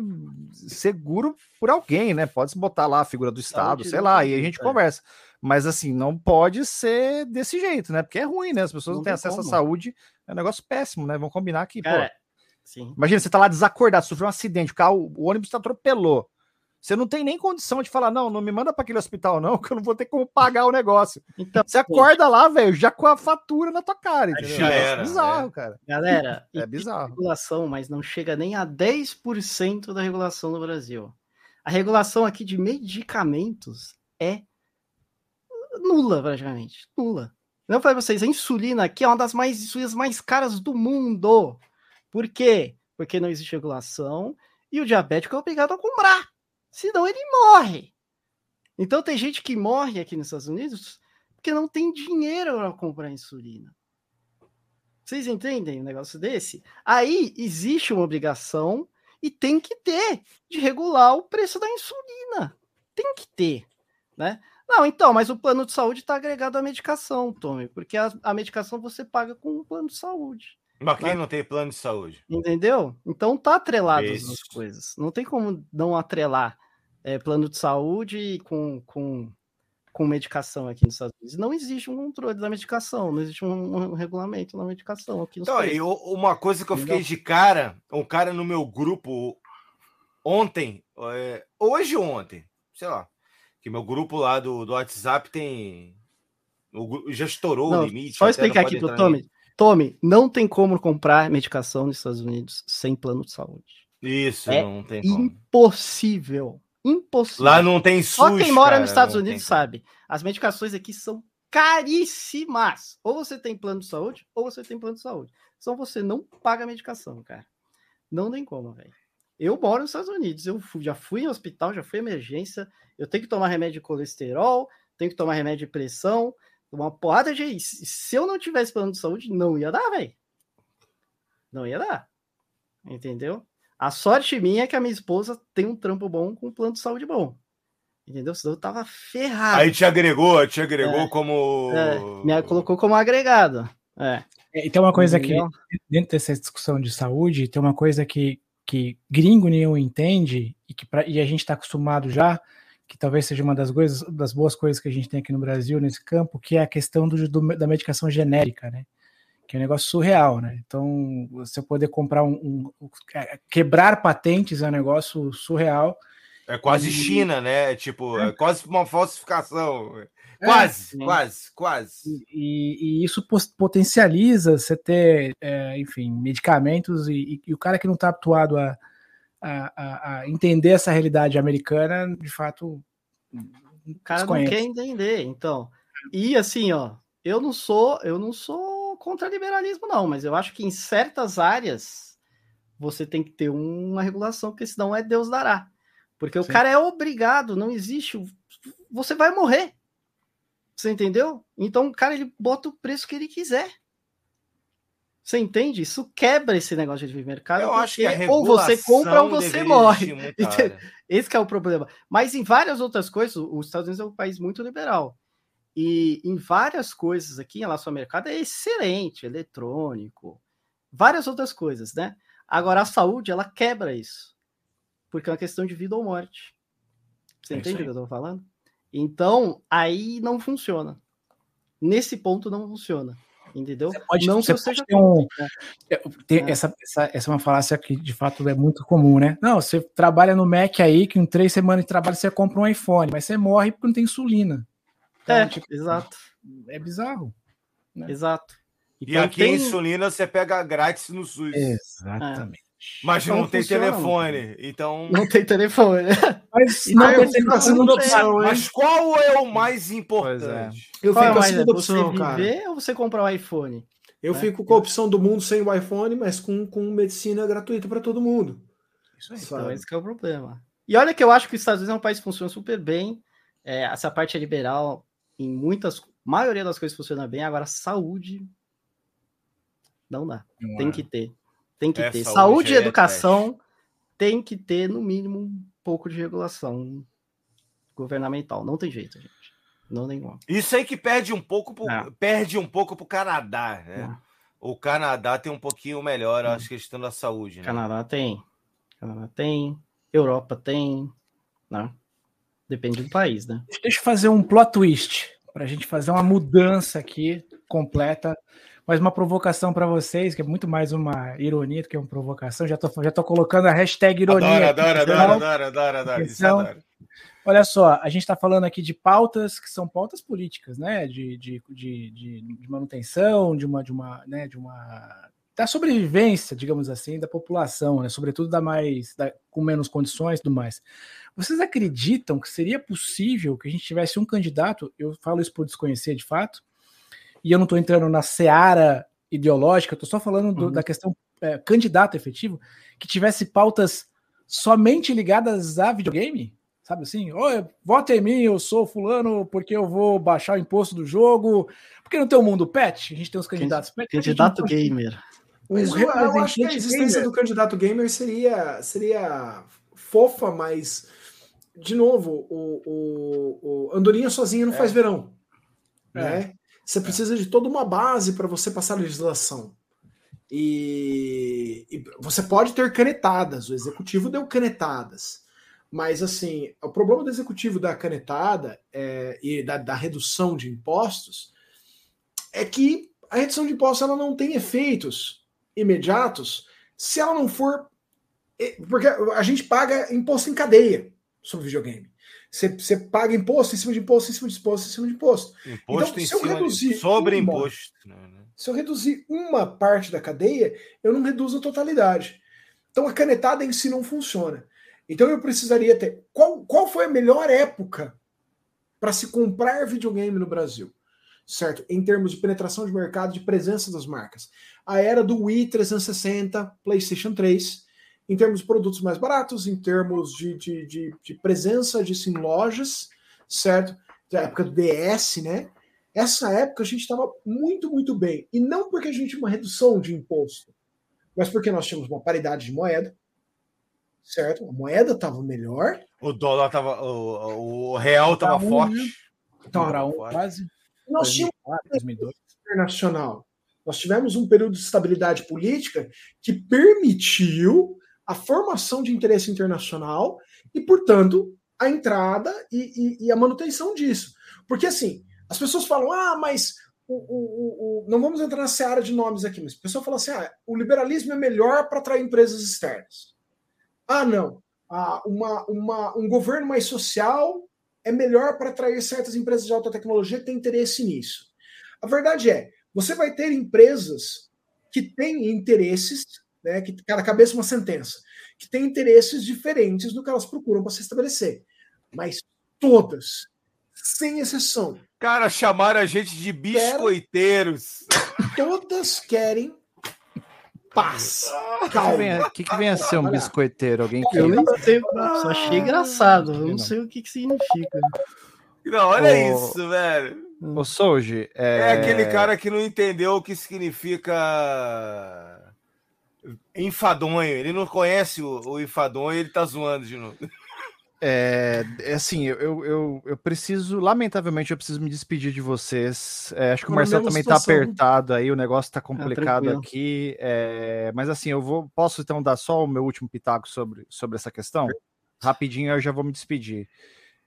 seguro por alguém, né? Pode se botar lá a figura do Estado, sei lá, e a gente é. conversa. Mas assim, não pode ser desse jeito, né? Porque é ruim, né? As pessoas não, não têm acesso como. à saúde, é um negócio péssimo, né? Vamos combinar Cara, pô. Sim. Imagina, você tá lá desacordado, sofreu um acidente, o carro, o ônibus te atropelou. Você não tem nem condição de falar, não, não me manda para aquele hospital, não, que eu não vou ter como pagar o negócio. Então, você acorda lá, velho, já com a fatura na tua cara. Entendeu? Já era, é bizarro, é. cara. Galera, é bizarro. regulação, mas não chega nem a 10% da regulação no Brasil. A regulação aqui de medicamentos é nula, praticamente. Nula. Eu falei pra vocês, a insulina aqui é uma das mais insulinas mais caras do mundo. Por quê? Porque não existe regulação e o diabético é obrigado a comprar senão ele morre. Então tem gente que morre aqui nos Estados Unidos porque não tem dinheiro para comprar insulina. Vocês entendem um negócio desse? Aí existe uma obrigação e tem que ter de regular o preço da insulina. tem que ter, né? Não, então, mas o plano de saúde está agregado à medicação, Tommy, porque a, a, medicação você paga com o plano de saúde. Mas quem né? não tem plano de saúde? Entendeu? Então tá atrelado Isso. as coisas. Não tem como não atrelar é, plano de saúde com, com, com medicação aqui nos Estados Unidos. Não existe um controle da medicação, não existe um, um regulamento da medicação aqui nos então, eu, Uma coisa que eu fiquei de cara, um cara no meu grupo ontem, é, hoje ou ontem, sei lá, que meu grupo lá do, do WhatsApp tem. Já estourou não, o limite. Só explicar aqui pro Tommy. Tommy, não tem como comprar medicação nos Estados Unidos sem plano de saúde. Isso, é não tem como. Impossível. Impossível. Lá não tem SUS. Só quem mora cara, nos Estados Unidos sabe. As medicações aqui são caríssimas. Ou você tem plano de saúde, ou você tem plano de saúde. Então você não paga medicação, cara. Não tem como, velho. Eu moro nos Estados Unidos, eu fui, já fui em hospital, já fui em emergência, eu tenho que tomar remédio de colesterol, tenho que tomar remédio de pressão, uma porrada de. Se eu não tivesse plano de saúde, não ia dar, velho. Não ia dar. Entendeu? A sorte minha é que a minha esposa tem um trampo bom com um plano de saúde bom. Entendeu? Senão eu tava ferrado. Aí te agregou, te agregou é, como. É, me colocou como agregado. É. E tem uma coisa que, dentro dessa discussão de saúde, tem uma coisa que, que gringo nenhum entende e que pra, e a gente está acostumado já, que talvez seja uma das coisas, das boas coisas que a gente tem aqui no Brasil nesse campo, que é a questão do, do da medicação genérica, né? Que é um negócio surreal, né? Então, você poder comprar um, um é, quebrar patentes é um negócio surreal. É quase e... China, né? É tipo, é. é quase uma falsificação. Quase, é, quase, quase. E, e, isso potencializa você ter, é, enfim, medicamentos e, e, e, o cara que não está habituado a, a, a, entender essa realidade americana, de fato. O cara desconhece. não quer entender, então. E assim, ó, eu não sou, eu não sou contra liberalismo, não, mas eu acho que em certas áreas você tem que ter uma regulação, porque senão é Deus dará. Porque Sim. o cara é obrigado, não existe. Você vai morrer. Você entendeu? Então o cara ele bota o preço que ele quiser. Você entende? Isso quebra esse negócio de mercado. Eu acho que ou você compra ou você morre. Esse é o problema. Mas em várias outras coisas, os Estados Unidos é um país muito liberal. E em várias coisas aqui em relação ao mercado é excelente, eletrônico, várias outras coisas, né? Agora a saúde ela quebra isso, porque é uma questão de vida ou morte. Você é entende o que eu estou falando? Então, aí não funciona. Nesse ponto não funciona. Entendeu? Você pode, não você seja um, é, tem, é. essa, essa, essa é uma falácia que de fato é muito comum, né? Não, você trabalha no Mac aí, que em três semanas de trabalho você compra um iPhone, mas você morre porque não tem insulina. Então, é, tipo, exato. É bizarro. Né? Exato. Então, e aqui tem... a insulina você pega grátis no SUS. Exatamente. Mas não, não tem funciona, telefone, então. Não tem telefone. Mas, não tem telefone. Segunda opção, mas qual é o mais importante? É. Eu qual fico é a segunda opção, você cara. viver ou você comprar um iPhone? Eu né? fico com a opção do mundo sem o iPhone, mas com, com medicina gratuita para todo mundo. Isso aí. Então, esse é o problema. E olha que eu acho que os Estados Unidos é um país que funciona super bem. É, essa parte é liberal em muitas. maioria das coisas funciona bem. Agora, saúde. Não dá. Não tem é. que ter. Tem que é, ter. Saúde, saúde e é educação tem que ter, no mínimo, um pouco de regulação governamental. Não tem jeito, gente. Não tem como. Isso aí que perde um pouco pro, é. perde um pouco pro Canadá, né? É. O Canadá tem um pouquinho melhor, acho, questão da saúde, né? Canadá tem. Canadá tem. Europa tem. Né? Depende do país, né? Deixa eu fazer um plot twist para a gente fazer uma mudança aqui completa mas uma provocação para vocês, que é muito mais uma ironia do que uma provocação. Já tô, já tô colocando a hashtag ironia. Adoro, adoro, adoro, adoro, adoro, adoro, então, adoro. Olha só, a gente está falando aqui de pautas que são pautas políticas, né? De, de, de, de, manutenção, de uma, de uma, né? De uma da sobrevivência, digamos assim, da população, né? Sobretudo da mais, da, com menos condições, e tudo mais. Vocês acreditam que seria possível que a gente tivesse um candidato? Eu falo isso por desconhecer de fato e eu não estou entrando na seara ideológica, estou só falando do, uhum. da questão é, candidato efetivo, que tivesse pautas somente ligadas a videogame, sabe assim? Oi, vota em mim, eu sou fulano porque eu vou baixar o imposto do jogo. Porque não tem o um mundo pet? A gente tem os candidatos pet. Candidato gamer. Um eu, eu acho que a existência gamer. do candidato gamer seria, seria fofa, mas de novo, o, o, o Andorinha sozinha não é. faz verão. É. Né? Você precisa de toda uma base para você passar a legislação. E, e, você pode ter canetadas, o executivo deu canetadas. Mas, assim, o problema do executivo da canetada é, e da, da, redução de impostos é que a redução de impostos ela não tem efeitos imediatos se ela não for. Porque a gente paga imposto em cadeia sobre videogame. Você, você paga imposto em cima de imposto, em cima de imposto, em cima de imposto. Imposto então, em se eu reduzir sobre uma, imposto. Né, né? Se eu reduzir uma parte da cadeia, eu não reduzo a totalidade. Então a canetada em si não funciona. Então eu precisaria ter. Qual, qual foi a melhor época para se comprar videogame no Brasil? Certo? Em termos de penetração de mercado, de presença das marcas. A era do Wii 360, PlayStation 3 em termos de produtos mais baratos, em termos de, de, de, de presença disso em lojas, certo? Da época do DS, né? Essa época a gente estava muito, muito bem. E não porque a gente tinha uma redução de imposto, mas porque nós tínhamos uma paridade de moeda, certo? A moeda estava melhor. O dólar estava. O, o real estava um, forte. Né? Então, um, quase. Nós tínhamos internacional. Nós tivemos um período de estabilidade política que permitiu a formação de interesse internacional e, portanto, a entrada e, e, e a manutenção disso. Porque, assim, as pessoas falam, ah, mas o, o, o, não vamos entrar na seara de nomes aqui, mas a pessoa fala assim: ah, o liberalismo é melhor para atrair empresas externas. Ah, não. Ah, uma, uma, um governo mais social é melhor para atrair certas empresas de alta tecnologia que têm interesse nisso. A verdade é, você vai ter empresas que têm interesses né, que cada cabeça uma sentença, que tem interesses diferentes do que elas procuram para se estabelecer. Mas todas, sem exceção. Cara, chamaram a gente de biscoiteiros. todas querem paz. Calma. O que, que, vem a ser um biscoiteiro? Alguém que... Eu nem sei, só achei engraçado. Eu não sei o que, que significa. Não, olha isso, velho. O Souji é... é aquele cara que não entendeu o que significa enfadonho. Ele não conhece o, o enfadonho ele tá zoando de novo. É, é assim, eu, eu, eu preciso, lamentavelmente, eu preciso me despedir de vocês. É, acho que o Marcelo também tá situação. tá apertado aí, o negócio tá complicado ah, aqui. É, mas assim, eu vou. Posso então dar só o meu último pitaco sobre, sobre essa questão? Rapidinho eu já vou me despedir.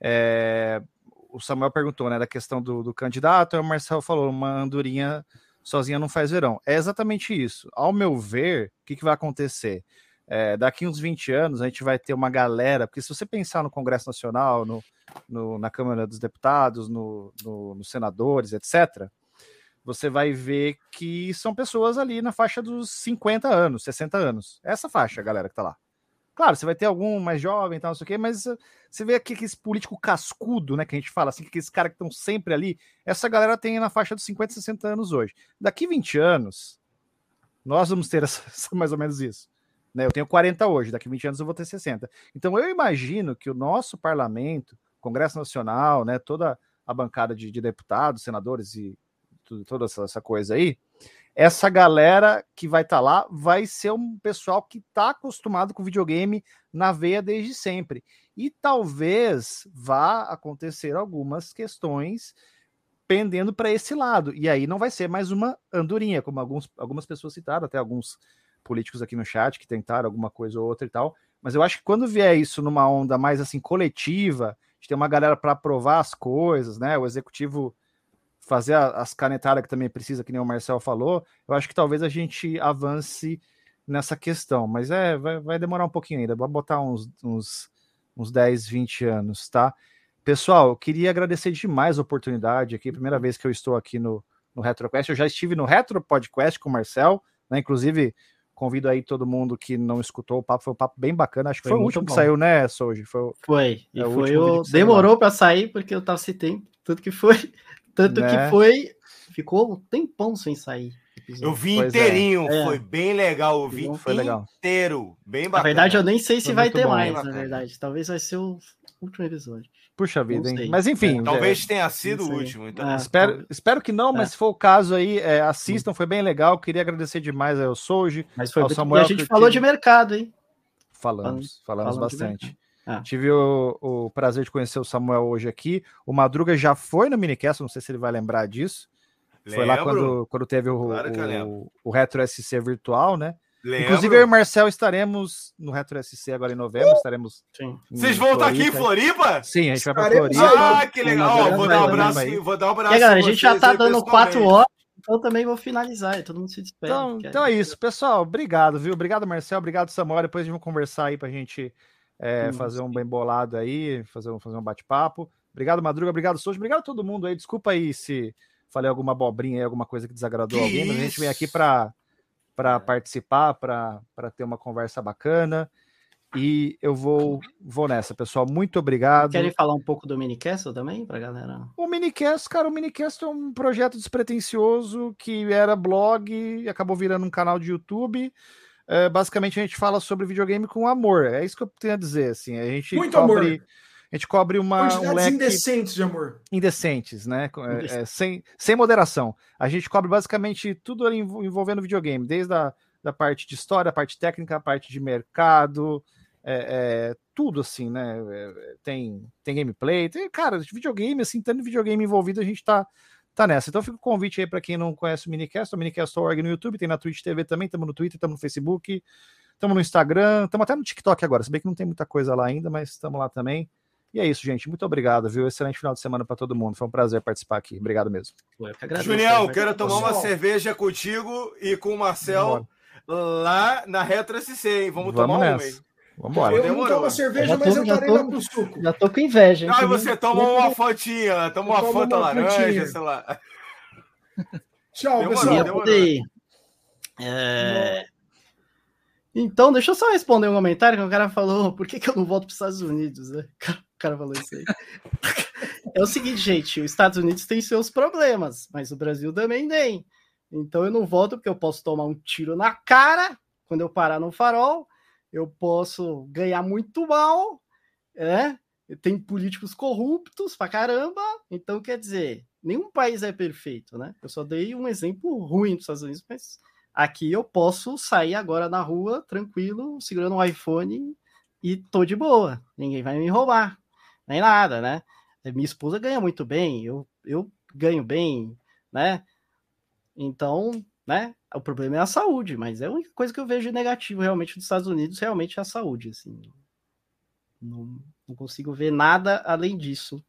É, o Samuel perguntou, né, da questão do, do candidato, e o Marcelo falou, uma andorinha sozinha não faz verão. É exatamente isso. Ao meu ver, o que, que vai acontecer? É, daqui uns 20 anos a gente vai ter uma galera, porque se você pensar no Congresso Nacional, no, no na Câmara dos Deputados, no, no, nos senadores, etc., você vai ver que são pessoas ali na faixa dos 50 anos, 60 anos. Essa faixa, galera, que tá lá. Claro, você vai ter algum mais jovem e tal, não sei o quê, mas uh, você vê aqui que esse político cascudo, né, que a gente fala assim, que esses caras que estão sempre ali, essa galera tem na faixa dos 50, 60 anos hoje. Daqui 20 anos, nós vamos ter essa, mais ou menos isso. Né? Eu tenho 40 hoje, daqui 20 anos eu vou ter 60. Então eu imagino que o nosso parlamento, Congresso Nacional, né, toda a bancada de, de deputados, senadores e tudo, toda essa, essa coisa aí, essa galera que vai estar tá lá vai ser um pessoal que está acostumado com videogame na veia desde sempre. E talvez vá acontecer algumas questões pendendo para esse lado. E aí não vai ser mais uma andorinha, como alguns, algumas pessoas citaram, até alguns políticos aqui no chat que tentaram alguma coisa ou outra e tal. Mas eu acho que quando vier isso numa onda mais assim coletiva, de ter uma galera para aprovar as coisas, né? O executivo fazer as canetadas que também precisa, que nem o Marcel falou, eu acho que talvez a gente avance nessa questão, mas é, vai, vai demorar um pouquinho ainda, vai botar uns, uns, uns 10, 20 anos, tá? Pessoal, eu queria agradecer demais a oportunidade aqui, primeira vez que eu estou aqui no, no RetroQuest, eu já estive no Retro Podcast com o Marcel, né, inclusive convido aí todo mundo que não escutou o papo, foi um papo bem bacana, acho que foi, foi o último bom. que saiu, né, Soji? Foi, foi, e é foi o... demorou para sair, porque eu tava sem tempo, tudo que foi tanto né? que foi. Ficou um tempão sem sair. Eu vi pois é. inteirinho, é. foi bem legal. Eu vi foi inteiro, bem bacana. Na verdade, eu nem sei se foi vai ter bom, mais, na verdade. Talvez vai ser o último episódio. Puxa vida, hein? Mas enfim. É, talvez tenha sido o último. Então. É, espero, espero que não, mas é. se for o caso aí, é, assistam, foi bem legal. Queria agradecer demais ao Soji, mas foi ao Samuel. E a gente falou de mercado, hein? Falamos, falamos, falamos bastante. Ah. Tive o, o, prazer de conhecer o Samuel hoje aqui. O Madruga já foi no Minicast, não sei se ele vai lembrar disso. Lembro. Foi lá quando, quando teve o, claro o, o, Retro SC virtual, né? Lembro. Inclusive, eu e o Marcel estaremos no Retro SC agora em novembro. Uh! Estaremos. Sim. Vocês vão estar aqui em Floripa? Sim, a gente vai para Floripa. Ah, que legal! vou, dar um abraço, vou dar um abraço. E, galera, a gente já tá dando quatro horas. Então também vou finalizar, todo mundo se despede. Então, então é isso, pessoal. Obrigado, viu? Obrigado, Marcel. Obrigado, Samuel. Depois a gente vai conversar aí pra gente é, fazer um bem bolado aí, fazer, um, fazer um bate-papo. Obrigado, Madruga. Obrigado, Souza. Obrigado a todo mundo aí. Desculpa aí se falei alguma abobrinha aí, alguma coisa que desagradou que alguém, mas a gente vem aqui para para participar, para ter uma conversa bacana. E eu vou, vou nessa, pessoal. Muito obrigado. Querem falar um pouco do Minicast também, para galera? O Minicast, cara, o Minicast é um projeto despretensioso que era blog e acabou virando um canal de YouTube. É, basicamente, a gente fala sobre videogame com amor. É isso que eu tenho a dizer. Assim, a gente Muito cobre, amor. A gente cobre uma. um leque... indecentes de amor. Indecentes, né? É, é, sem, sem moderação. A gente cobre basicamente tudo envolvendo videogame, desde a da parte de história, a parte técnica, a parte de mercado, é, é, tudo assim, né? É, tem, tem gameplay, tem, cara, videogame, assim, tendo videogame envolvido, a gente tá, tá nessa. Então fica o convite aí para quem não conhece o Minicast, o Minicast.org no YouTube, tem na Twitch TV também, estamos no Twitter, estamos no Facebook, estamos no Instagram, estamos até no TikTok agora, se bem que não tem muita coisa lá ainda, mas estamos lá também. E é isso, gente. Muito obrigado, viu? Excelente final de semana para todo mundo. Foi um prazer participar aqui. Obrigado mesmo. Junião, quero tomar uma cerveja contigo e com o Marcel lá na Retro SC, hein? Vamos, Vamos tomar nessa. uma, hein? Vambora. Eu não tomo cerveja, tô, mas eu parei lá pro suco. Já tô com inveja. Ah, você toma uma fotinha, toma uma fanta laranja, sei lá. Tchau, demorou, pessoal. Demorou. É... Então, deixa eu só responder um comentário que o cara falou, por que, que eu não volto para os Estados Unidos, né? O cara falou isso aí. é o seguinte, gente, os Estados Unidos têm seus problemas, mas o Brasil também tem. Então eu não volto porque eu posso tomar um tiro na cara quando eu parar no farol, eu posso ganhar muito mal, né? Tem políticos corruptos pra caramba, então quer dizer, nenhum país é perfeito, né? Eu só dei um exemplo ruim dos Estados Unidos, mas aqui eu posso sair agora na rua tranquilo, segurando um iPhone e tô de boa, ninguém vai me roubar nem nada, né? Minha esposa ganha muito bem, eu, eu ganho bem, né? Então, né? O problema é a saúde, mas é a única coisa que eu vejo negativo realmente dos Estados Unidos, realmente é a saúde, assim. Não, não consigo ver nada além disso,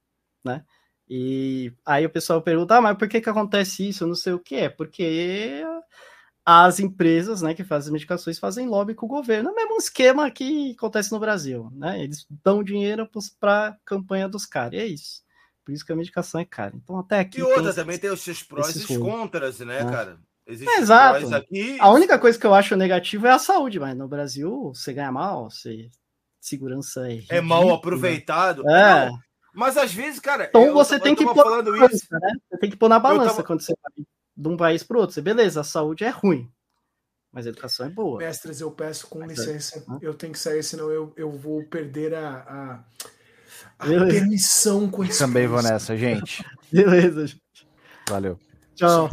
né? E aí o pessoal pergunta, ah, mas por que que acontece isso? Eu não sei o que é, porque as empresas né, que fazem medicações fazem lobby com o governo. É o mesmo esquema que acontece no Brasil. Né? Eles dão dinheiro para a campanha dos caras. E é isso. Por isso que a medicação é cara. Então, até aqui. E outra, também tem os seus prós e os contras, né, é. cara? É, exato. Aqui... A única coisa que eu acho negativa é a saúde, mas no Brasil você ganha mal, você... segurança é. É mal aproveitado. É. Não, mas às vezes, cara. Então você tem que pôr na balança, né? Você tem que pôr na balança tava... quando você vai de um país para outro. Você, beleza, a saúde é ruim, mas a educação é boa. Mestres, eu peço com mas é- licença, é... eu tenho que sair, senão eu, eu vou perder a, a, a permissão com esse Também vou nessa, gente. Beleza, gente. Valeu. Tchau.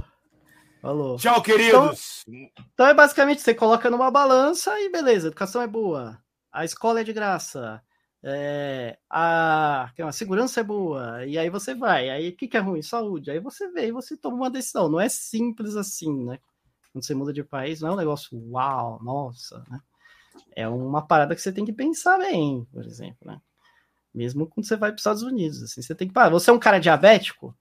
Falou. Tchau, queridos. Então, então, é basicamente você coloca numa balança e beleza, a educação é boa, a escola é de graça, é, a, a segurança é boa, e aí você vai, aí o que, que é ruim? Saúde, aí você vê e você toma uma decisão, não é simples assim, né? Quando você muda de país, não é um negócio, uau, nossa, né? É uma parada que você tem que pensar bem, por exemplo, né? Mesmo quando você vai para os Estados Unidos, assim, você tem que parar. Você é um cara diabético?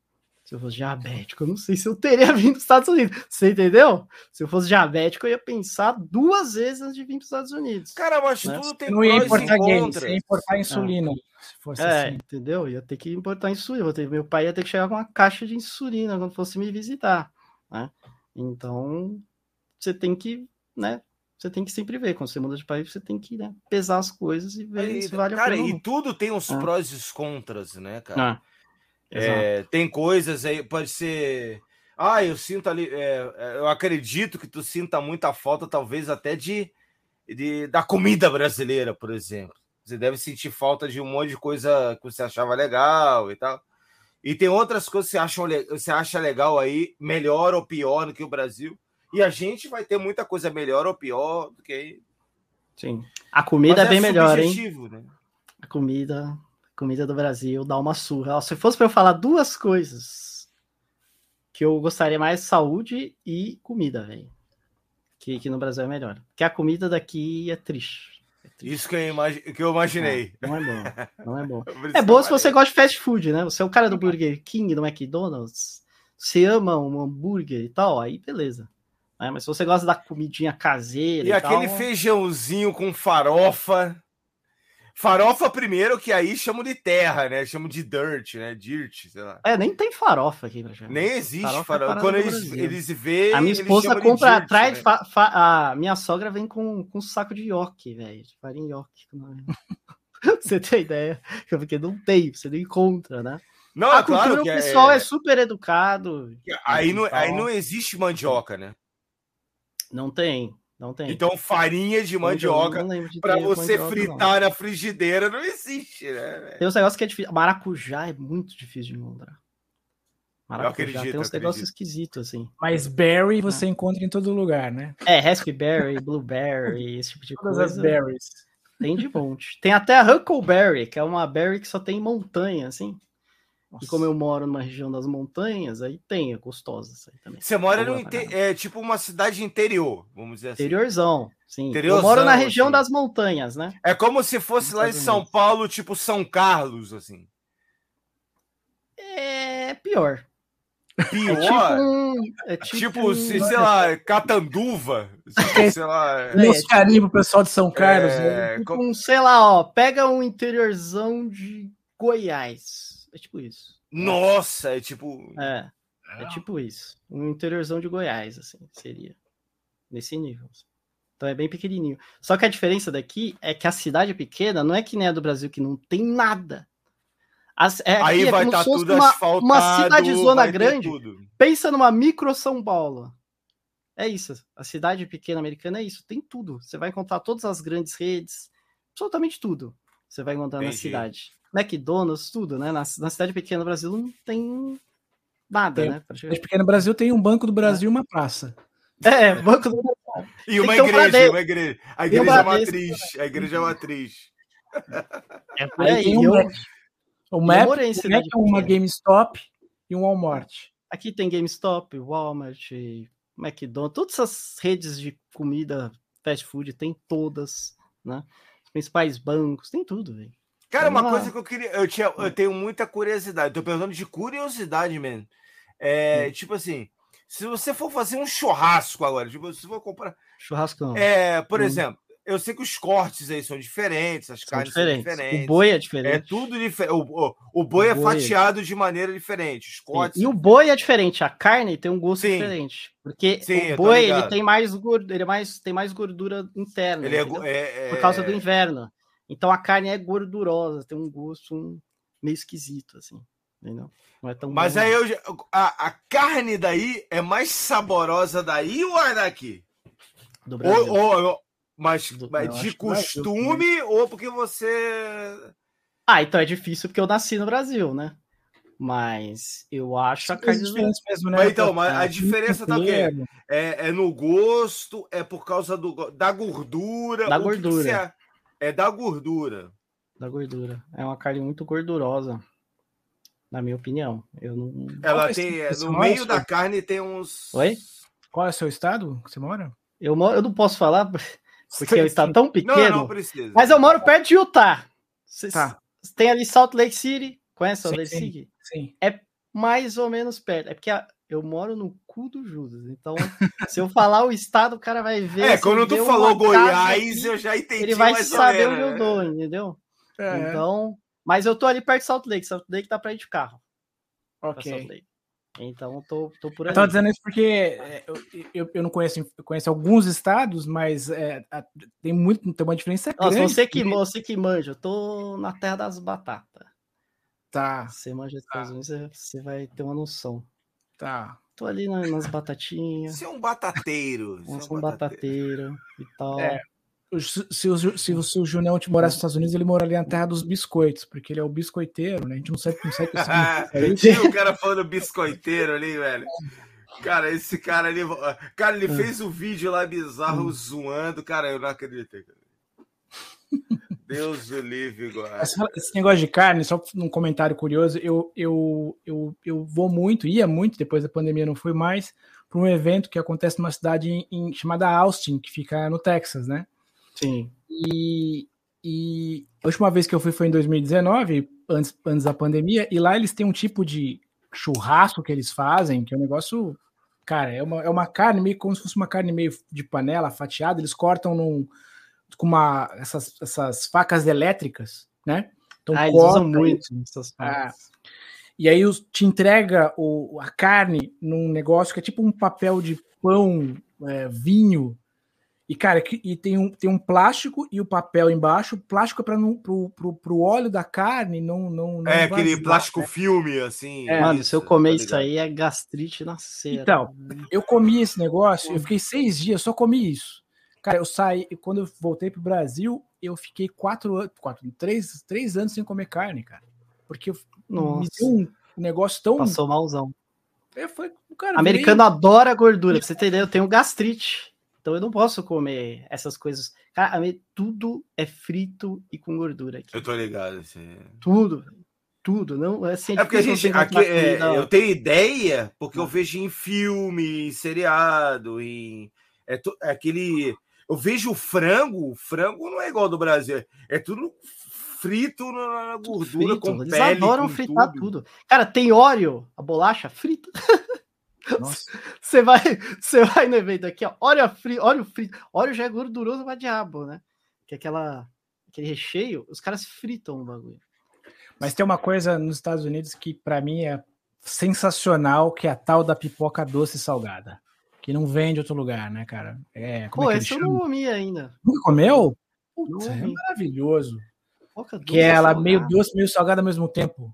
Se eu fosse diabético, eu não sei se eu teria vindo para os Estados Unidos. Você entendeu? Se eu fosse diabético, eu ia pensar duas vezes antes de vir para os Estados Unidos. Cara, mas né? tudo tem Não ia importar games, ia importar insulina. Ah. é, assim. entendeu? Ia ter que importar insulina. Ter, meu pai ia ter que chegar com uma caixa de insulina quando fosse me visitar. Né? Então, você tem que, né? Você tem que sempre ver. Quando você muda de país, você tem que né, pesar as coisas e ver aí, se vale cara, a pena. Cara, e tudo tem os ah. prós e os contras, né, cara? Ah. É, tem coisas aí, pode ser. Ah, eu sinto ali. É, é, eu acredito que tu sinta muita falta, talvez até de, de da comida brasileira, por exemplo. Você deve sentir falta de um monte de coisa que você achava legal e tal. E tem outras coisas que você acha, você acha legal aí, melhor ou pior do que o Brasil. E a gente vai ter muita coisa melhor ou pior do que. Sim. A comida Mas é bem melhor, hein? Né? A comida, comida do Brasil dá uma surra. Se fosse para eu falar duas coisas que eu gostaria mais, saúde e comida, velho. Que, que no Brasil é melhor. Porque a comida daqui é triste. É triste. Isso que eu, imagi que eu imaginei. Não, não é bom. Não é bom. É bom se você gosta de fast food, né? Você é o cara do Burger King, do McDonald's. Você ama um hambúrguer e tal, aí beleza. É, mas se você gosta da comidinha caseira. E, e aquele tal, feijãozinho com farofa. Farofa primeiro, que aí chamam de terra, né? Chamam de dirt, né? Dirt, sei lá. É, nem tem farofa aqui pra chamar. Nem existe farofa. farofa. É Quando eles, eles veem. A minha esposa compra atrás. Né? a minha sogra vem com, com um saco de yoke, velho. De farinha yoke. você tem ideia? Porque não tem, você não encontra, né? Não, a é claro que o pessoal é... é super educado. Aí não, aí não existe mandioca, né? Não tem. Não tem. Então, farinha de mandioca para você mandioca, fritar não. na frigideira não existe, né? Tem uns negócios que é difícil. Maracujá é muito difícil de encontrar. Maracujá acredito, tem uns negócios esquisitos, assim. Mas berry você é. encontra em todo lugar, né? É, raspberry, blueberry, esse tipo de Todas coisa. as berries. Tem de monte. Tem até a Huckleberry, que é uma berry que só tem montanha, assim. Nossa. E como eu moro numa região das montanhas, aí tem, é gostosa isso aí também. Você mora no é tipo uma cidade interior, vamos dizer assim. Interiorzão, sim. Interiorzão, eu moro na região assim. das montanhas, né? É como se fosse lá em São Paulo, tipo São Carlos, assim. É pior. Pior? É tipo, um, é tipo, tipo um... sei lá, Catanduva. sei lá. É, carinho pro pessoal de São Carlos. É, né? tipo um, sei lá, ó, pega um interiorzão de Goiás. É tipo isso. Nossa, é tipo. É. É tipo isso. Um interiorzão de Goiás, assim, seria. Nesse nível. Assim. Então é bem pequenininho. Só que a diferença daqui é que a cidade é pequena, não é que nem a do Brasil, que não tem nada. As, é, Aí é vai estar tá tudo uma, asfaltado. Uma cidade zona grande. Pensa numa micro São Paulo. É isso. A cidade pequena americana é isso. Tem tudo. Você vai encontrar todas as grandes redes. Absolutamente tudo. Você vai encontrar Entendi. na cidade. McDonald's, tudo, né? Na, na cidade pequena do Brasil não tem nada, tem, né? Na cidade pequena do Brasil tem um Banco do Brasil e uma praça. É, Banco do Brasil. E uma igreja, uma igreja. A igreja é matriz. A igreja é matriz. É por aí. Tem um, eu, o Map, o Map é uma GameStop e um Walmart. Aqui tem GameStop, Walmart, McDonald's, todas essas redes de comida, fast food, tem todas, né? Os principais bancos, tem tudo, velho. Cara, uma coisa que eu queria. Eu, tinha, eu tenho muita curiosidade. Tô perguntando de curiosidade, man. É, hum. Tipo assim, se você for fazer um churrasco agora, tipo, se for comprar. Churrasco não. É, por hum. exemplo, eu sei que os cortes aí são diferentes, as são carnes diferentes. são diferentes. O boi é diferente. É tudo diferente. O, o, o, boi o é boi é fatiado de maneira diferente. Os cortes. E o boi é diferente. A carne tem um gosto Sim. diferente. Porque Sim, o boi ele tem mais gordura, ele é mais, tem mais gordura interna. Ele é, é, por causa do é inverno. Então a carne é gordurosa, tem um gosto um, meio esquisito, assim. Entendeu? Não é tão Mas bom, aí eu, a, a, carne daí é mais saborosa daí ou é daqui? Do Brasil. Ou, ou mas, Do, mas de costume ou porque você. Ah, então é difícil porque eu nasci no Brasil, né? Mas eu acho a carne diferente mesmo, né? Mas, então, mas a diferença tá o quê? É, é no gosto, é por causa do, da gordura. Da gordura. É da gordura. Da gordura. É uma carne muito gordurosa, na minha opinião. Eu não. Ela tem. É, no meio da carne tem uns. Oi? Qual é o seu estado que você mora? Eu, moro, eu não posso falar, porque é um estado tão pequeno. Não, não precisa. Mas eu moro perto de Utah. Cês, tá. Tem ali Salt Lake City. Conhece Salt Lake City? Sim. É mais ou menos perto. É porque a, eu moro no cu do Judas. Então, se eu falar o estado, o cara vai ver. É, quando tu falou Goiás, aqui, eu já entendi. Ele vai saber onde eu né? dou, entendeu? É. Então, mas eu tô ali perto de Salt Lake. Salt Lake tá pra ir de carro. Ok. Então, eu tô, tô por aí. Eu tô dizendo isso porque é, eu, eu, eu não conheço, eu conheço alguns estados, mas é, tem muito, tem uma diferença Nossa, grande. Você que, você que manja, eu tô na terra das batatas. Tá. Você manja dos Estados Unidos, você vai ter uma noção. Tá. Tô ali nas batatinhas. Você é um batateiro. Eu sou um batateiro e tal. É. Se, se, se o seu Junião morasse nos Estados Unidos, ele moraria na terra dos biscoitos, porque ele é o biscoiteiro, né? A gente não sabe, não sabe o Tinha o cara falando biscoiteiro ali, velho. Cara, esse cara ali. Cara, ele é. fez um vídeo lá bizarro hum. zoando. Cara, eu não acreditei. Deus o livre, Esse negócio de carne, só um comentário curioso, eu, eu, eu, eu vou muito, ia muito, depois da pandemia não fui mais, para um evento que acontece numa cidade em, em, chamada Austin, que fica no Texas, né? Sim. E, e a última vez que eu fui foi em 2019, antes, antes da pandemia, e lá eles têm um tipo de churrasco que eles fazem, que é um negócio. Cara, é uma, é uma carne meio como se fosse uma carne meio de panela, fatiada, eles cortam num, com uma, essas, essas facas elétricas, né? Então, ah, eles usam muito essas facas. Ah, e aí te entrega o, a carne num negócio que é tipo um papel de pão, é, vinho, e, cara, e tem um, tem um plástico e o papel embaixo. O plástico é para pro, pro, pro óleo da carne não. não, não é aquele plástico né? filme, assim. É, Mano, isso, se eu comer tá isso aí é gastrite na cera. Então, eu comi esse negócio, eu fiquei seis dias, só comi isso. Cara, eu saí, quando eu voltei pro Brasil, eu fiquei quatro anos, quatro, três, três anos sem comer carne, cara. Porque eu, me deu um negócio tão. Passou malzão. Eu falei, cara, Americano veio... adora gordura, pra você entender, eu tenho gastrite. Então eu não posso comer essas coisas. Cara, tudo é frito e com gordura aqui. Eu tô ligado. Assim. Tudo. Tudo. Não, assim, é, é porque a gente. Aqui, é, eu tenho ideia, porque eu vejo em filme, em seriado, em. É, to, é aquele. Eu vejo o frango, o frango não é igual ao do Brasil. É tudo frito na gordura, frito. com Eles pele. Eles adoram fritar tudo. tudo. Cara, tem óleo, a bolacha frita. Você vai, você vai no evento aqui, ó, óleo frito, óleo frito, óleo já é gorduroso pra diabo, né? Que é aquela, aquele recheio, os caras fritam o bagulho. Mas tem uma coisa nos Estados Unidos que para mim é sensacional, que é a tal da pipoca doce salgada, que não vende outro lugar, né, cara? É, como Pô, é que esse eu não comi ainda. Nunca comeu? Putz, é maravilhoso. que é ela salgada. meio doce, meio salgada ao mesmo tempo.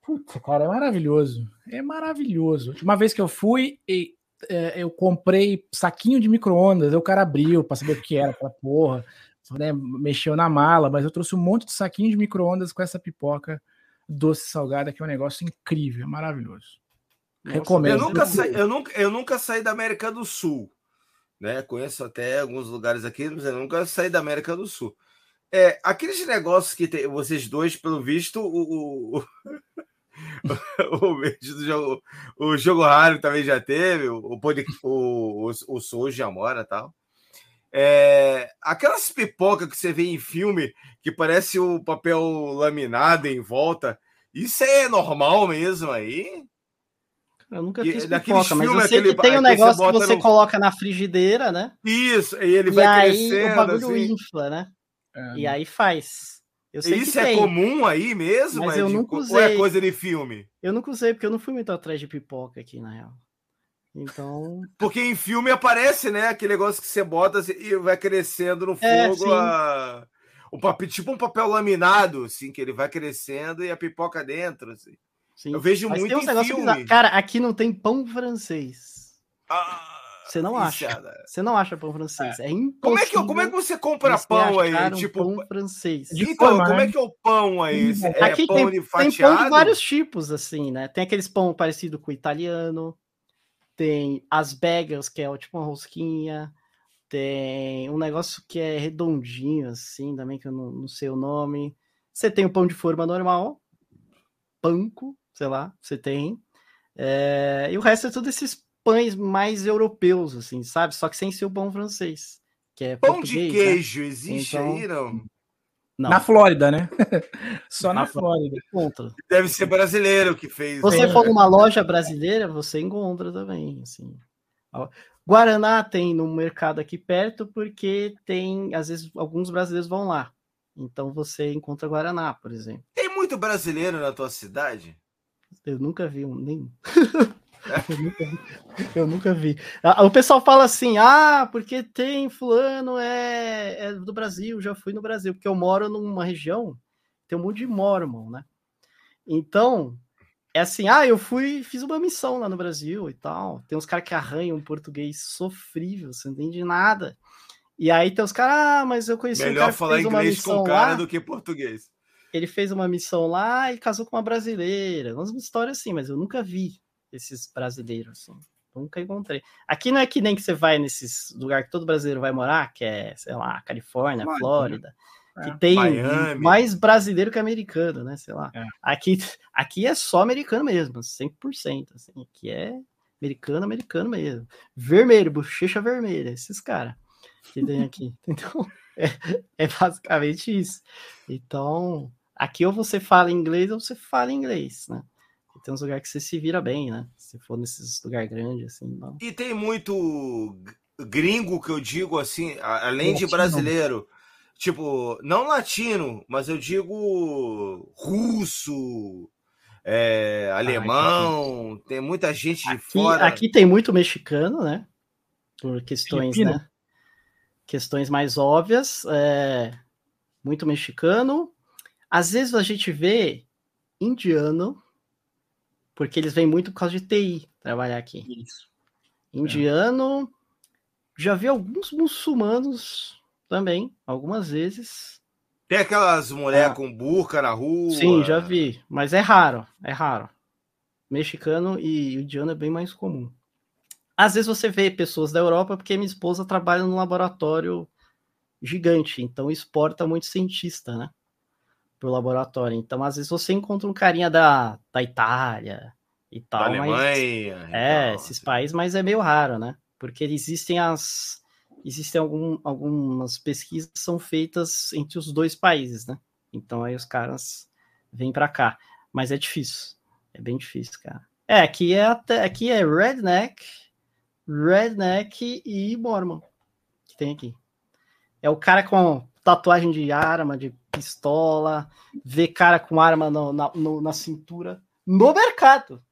Puta, cara, é maravilhoso. É maravilhoso. Uma vez que eu fui, e, é, eu comprei saquinho de micro-ondas, o cara abriu para saber o que era aquela porra, né, mexeu na mala, mas eu trouxe um monte de saquinho de micro-ondas com essa pipoca doce salgada, que é um negócio incrível, maravilhoso. Recomendo. Eu nunca, saí, eu, nunca, eu nunca saí da América do Sul. Né? Conheço até alguns lugares aqui, mas eu nunca saí da América do Sul. É, aqueles negócios que tem, vocês dois, pelo visto, o, o, o vídeo do jogo, o jogo raro também já teve, o, o, o, o Souza já mora tal. É, aquelas pipoca que você vê em filme que parece o papel laminado em volta, isso é normal mesmo aí? Eu nunca fiz pipoca, mas eu sei aquele, que tem um negócio que você, que você no... coloca na frigideira, né? Isso, e ele e vai aí crescendo. O bagulho assim. infla, né? É. E aí faz. Eu sei Isso é tem, comum aí mesmo? Mas eu de, nunca usei. Ou é coisa de filme? Eu nunca usei, porque eu não fui muito atrás de pipoca aqui, na real. Então. Porque em filme aparece, né? Aquele negócio que você bota assim, e vai crescendo no é, fogo. É, a... o papel, tipo um papel laminado, assim, que ele vai crescendo e a pipoca dentro. Assim. Sim. Eu vejo Mas muito em filme. Cara, aqui não tem pão francês. Ah. Você não acha. Você não acha pão francês. É, é impossível. Como é que, como é que você compra você pão aí? Um tipo, pão francês. Então, como né? é que é o pão aí? É Aqui pão tem, tem pão de vários tipos, assim, né? Tem aqueles pão parecido com o italiano, tem as begas, que é tipo uma rosquinha, tem um negócio que é redondinho, assim, também, que eu não, não sei o nome. Você tem o pão de forma normal, panko, sei lá, você tem. É... e o resto é tudo esses pães mais europeus, assim, sabe? Só que sem ser o pão francês. Que é pão de né? queijo né? existe então... aí, não? Não. Na Flórida, né? Só na, na Flórida. Flórida. Deve ser brasileiro que fez. Você né? for numa loja brasileira, você encontra também, assim. Guaraná tem no mercado aqui perto porque tem, às vezes, alguns brasileiros vão lá. Então você encontra Guaraná, por exemplo. Tem muito brasileiro na tua cidade? Eu nunca vi um nem. Eu nunca, vi, eu nunca vi. O pessoal fala assim: ah, porque tem fulano é, é, do Brasil, já fui no Brasil, porque eu moro numa região, tem um monte de mormon, né? Então, é assim: ah, eu fui, fiz uma missão lá no Brasil e tal. Tem uns caras que arranham português sofrível, você não entende nada. E aí tem os caras, ah, mas eu conheci Melhor um cara falar inglês com cara lá, do que português. Ele fez uma missão lá e casou com uma brasileira. Umas histórias assim, mas eu nunca vi esses brasileiros, assim. Nunca encontrei. Aqui não é que nem que você vai nesses lugares que todo brasileiro vai morar, que é, sei lá, Califórnia, Flórida. que é. tem Miami. mais brasileiro que americano, né? Sei lá. É. Aqui, aqui é só americano mesmo, 100%. Assim, aqui é americano, americano mesmo. Vermelho, bochecha vermelha, esses caras que tem aqui. Então, é, é, basicamente isso. Então, aqui ou você fala inglês ou você fala inglês, né? E tem uns lugares que você se vira bem, né? Se for nesses lugares grandes, assim. Não. E tem muito gringo que eu digo assim, além de brasileiro. Tipo, não latino, mas eu digo russo, é, ah, alemão, ah, tem muita gente de aqui, fora. Aqui tem muito mexicano, né? Por questões, Filipino. né? Questões mais óbvias. É, muito mexicano. Às vezes a gente vê indiano, porque eles vêm muito por causa de TI trabalhar aqui. Isso. Indiano. É. Já vi alguns muçulmanos também, algumas vezes. Tem aquelas mulheres é. com burca na rua. Sim, já vi, mas é raro, é raro. Mexicano e indiano é bem mais comum. Às vezes você vê pessoas da Europa, porque minha esposa trabalha num laboratório gigante, então exporta muito cientista, né? Pro laboratório. Então, às vezes você encontra um carinha da, da Itália e tal. Da Alemanha. Mas, é, esses países, mas é meio raro, né? Porque existem as existem algum, algumas pesquisas que são feitas entre os dois países, né? Então aí os caras vêm para cá, mas é difícil, é bem difícil, cara. É, aqui é até, aqui é redneck, redneck e mormon que tem aqui. É o cara com tatuagem de arma, de pistola, vê cara com arma no, na, no, na cintura no mercado.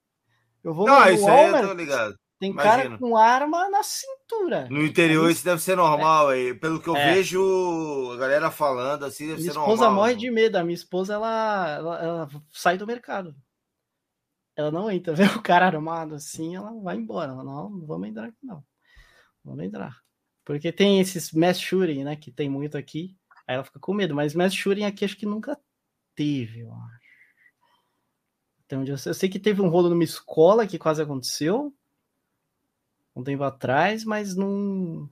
Eu vou Não, no isso Walmart, aí eu tô ligado. Tem Imagina. cara com arma na cintura. No interior é isso deve ser normal, é. aí. Pelo que eu é. vejo a galera falando, assim, deve minha ser normal. Minha esposa morre de medo. A minha esposa, ela, ela, ela, sai do mercado. Ela não entra. Vê o cara armado assim, ela vai embora. Ela, não, não vamos entrar aqui, não. Vamos entrar. Porque tem esses mass shooting, né, que tem muito aqui. Aí ela fica com medo. Mas mass shooting aqui acho que nunca teve, eu acho. Então, eu sei que teve um rolo numa escola que quase aconteceu um tempo atrás, mas não.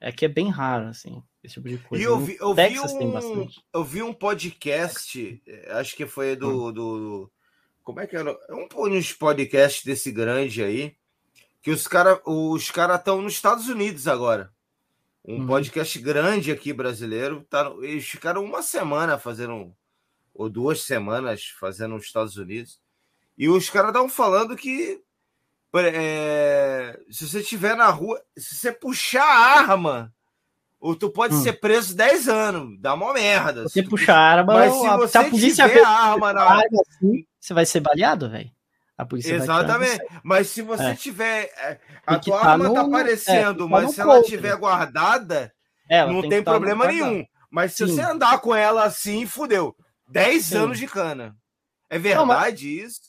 É que é bem raro, assim, esse tipo de coisa. E eu vi, eu vi um, eu vi um podcast, eh, acho que foi do. Hum. do como é que era? É um podcast desse grande aí, que os caras os cara estão nos Estados Unidos agora. Um uhum. podcast grande aqui brasileiro. Tá, eles ficaram uma semana fazendo, ou duas semanas fazendo nos Estados Unidos. E os caras estão falando que é, se você estiver na rua, se você puxar a arma, ou tu pode hum. ser preso 10 anos, dá uma merda. Você puxar a arma, mas se você a polícia tiver a arma na arma assim, você vai ser baleado, velho. A polícia Exatamente. Mas se você é. tiver. É, a tua tá arma tá no, tá aparecendo, é, mas se ela estiver guardada, ela não tem, tem tá problema nenhum. Mas se Sim. você andar com ela assim, fudeu. 10 Sim. anos de cana. É verdade não, mas... isso?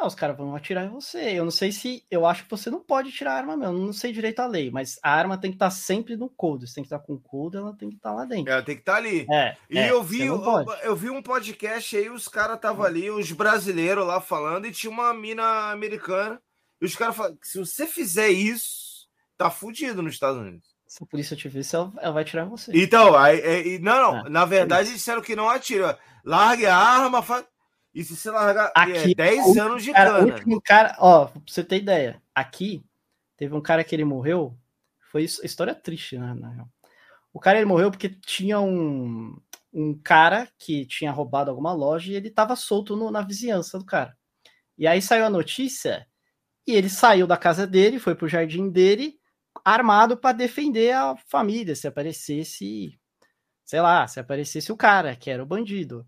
Ah, os caras vão atirar em você. Eu não sei se. Eu acho que você não pode tirar a arma mesmo. Não sei direito a lei, mas a arma tem que estar tá sempre no couro. Você tem que estar tá com o ela tem que estar tá lá dentro. Ela tem que estar ali. É, e é, eu vi, eu, eu, vi um podcast aí, os caras estavam ali, os brasileiros lá falando, e tinha uma mina americana. E os caras falaram: se você fizer isso, tá fudido nos Estados Unidos. Se a polícia te ver, ela, ela vai tirar você. Então, aí, aí não, não. É, na verdade, é disseram que não atira. Largue a arma, faz e se você largar aqui, é, 10 anos de cara, cana. último cara, ó, pra você ter ideia, aqui teve um cara que ele morreu. Foi história triste, né? Na real. O cara ele morreu porque tinha um, um cara que tinha roubado alguma loja e ele tava solto no, na vizinhança do cara. E aí saiu a notícia e ele saiu da casa dele, foi pro jardim dele, armado para defender a família, se aparecesse, sei lá, se aparecesse o cara, que era o bandido.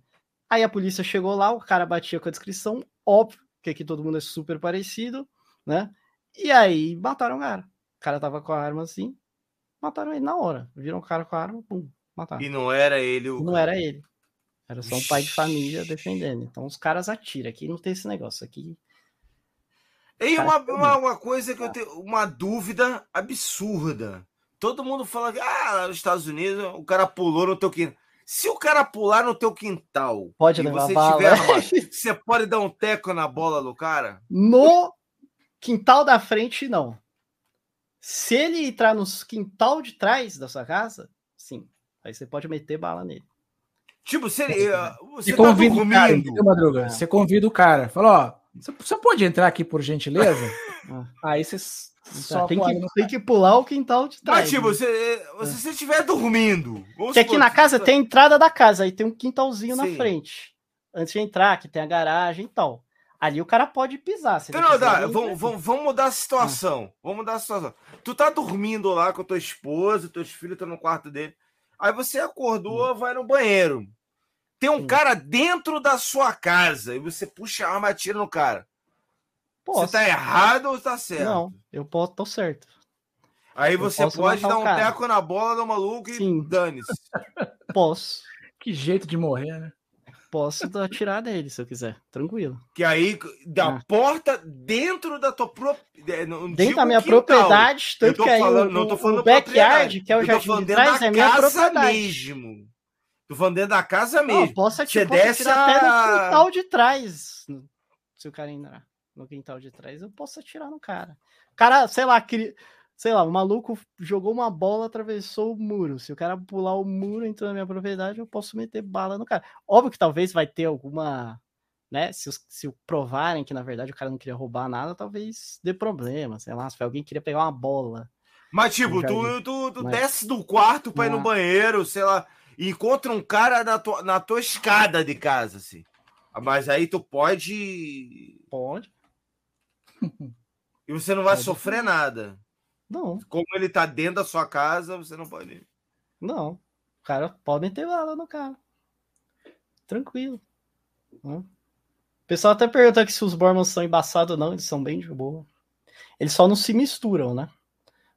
Aí a polícia chegou lá, o cara batia com a descrição, óbvio, que aqui todo mundo é super parecido, né? E aí mataram o cara. O cara tava com a arma assim, mataram ele na hora. Viram o cara com a arma, pum, mataram. E não era ele o. Não era ele. Era só um pai de família defendendo. Então os caras atiram. Aqui não tem esse negócio. Aqui. E uma, uma, uma, coisa que eu tenho. Uma dúvida absurda. Todo mundo fala que ah, nos Estados Unidos o cara pulou no teu quintal. Se o cara pular no teu quintal pode e você bala. tiver armado, você pode dar um teco na bola do cara? No quintal da frente, não. Se ele entrar no quintal de trás da sua casa, sim. Aí você pode meter bala nele. Tipo, seria. Você, você tá convida dormindo. Cara, entendeu, Madruga? Você convida o cara. Fala, ó, você pode entrar aqui por gentileza? Aí você só tem, que, tem que pular o quintal de trás. Mas, tipo, né? você, você, se estiver dormindo. Porque aqui na casa tem a entrada da casa, aí tem um quintalzinho Sim. na frente. Antes de entrar, que tem a garagem e tal. Ali o cara pode pisar. Se não, dá, vamos, vamos, vamos mudar a situação. Ah. Vamos mudar a situação. Tu tá dormindo lá com a tua esposa, teus filhos estão no quarto dele. Aí você acordou, hum. vai no banheiro. Tem um Sim. cara dentro da sua casa e você puxa a arma e atira no cara. Posso. Você tá errado ou tá certo? Não, eu posso, tô certo. Aí você pode dar um teco na bola do maluco e dane-se. Posso. Que jeito de morrer, né? Posso atirar nele se eu quiser, tranquilo. Que aí, da ah. porta dentro da tua propriedade. Dentro da minha quintal. propriedade, tanto que aí falando, o, não tô falando o backyard, que é o jardim de trás, é minha propriedade. mesmo. Tô falando dentro da casa mesmo. Não, posso atirar, posso atirar até no quintal de trás, se o cara entrar no quintal de trás, eu posso atirar no cara. O cara, sei lá, cri... sei lá, o maluco jogou uma bola, atravessou o muro. Se o cara pular o muro, entrou na minha propriedade, eu posso meter bala no cara. Óbvio que talvez vai ter alguma. Né? Se, se provarem que na verdade o cara não queria roubar nada, talvez dê problema. Sei lá, se alguém queria pegar uma bola. Mas, tipo, tu, tu, tu Mas... desce do quarto pra ir no banheiro, sei lá, e encontra um cara na tua, na tua escada de casa, assim. Mas aí tu pode. Pode. E você não vai pode. sofrer nada. Não. Como ele tá dentro da sua casa, você não pode. Não. O cara pode meter bala no cara. Tranquilo. O pessoal até pergunta aqui se os Bormans são embaçados ou não. Eles são bem de boa. Eles só não se misturam, né?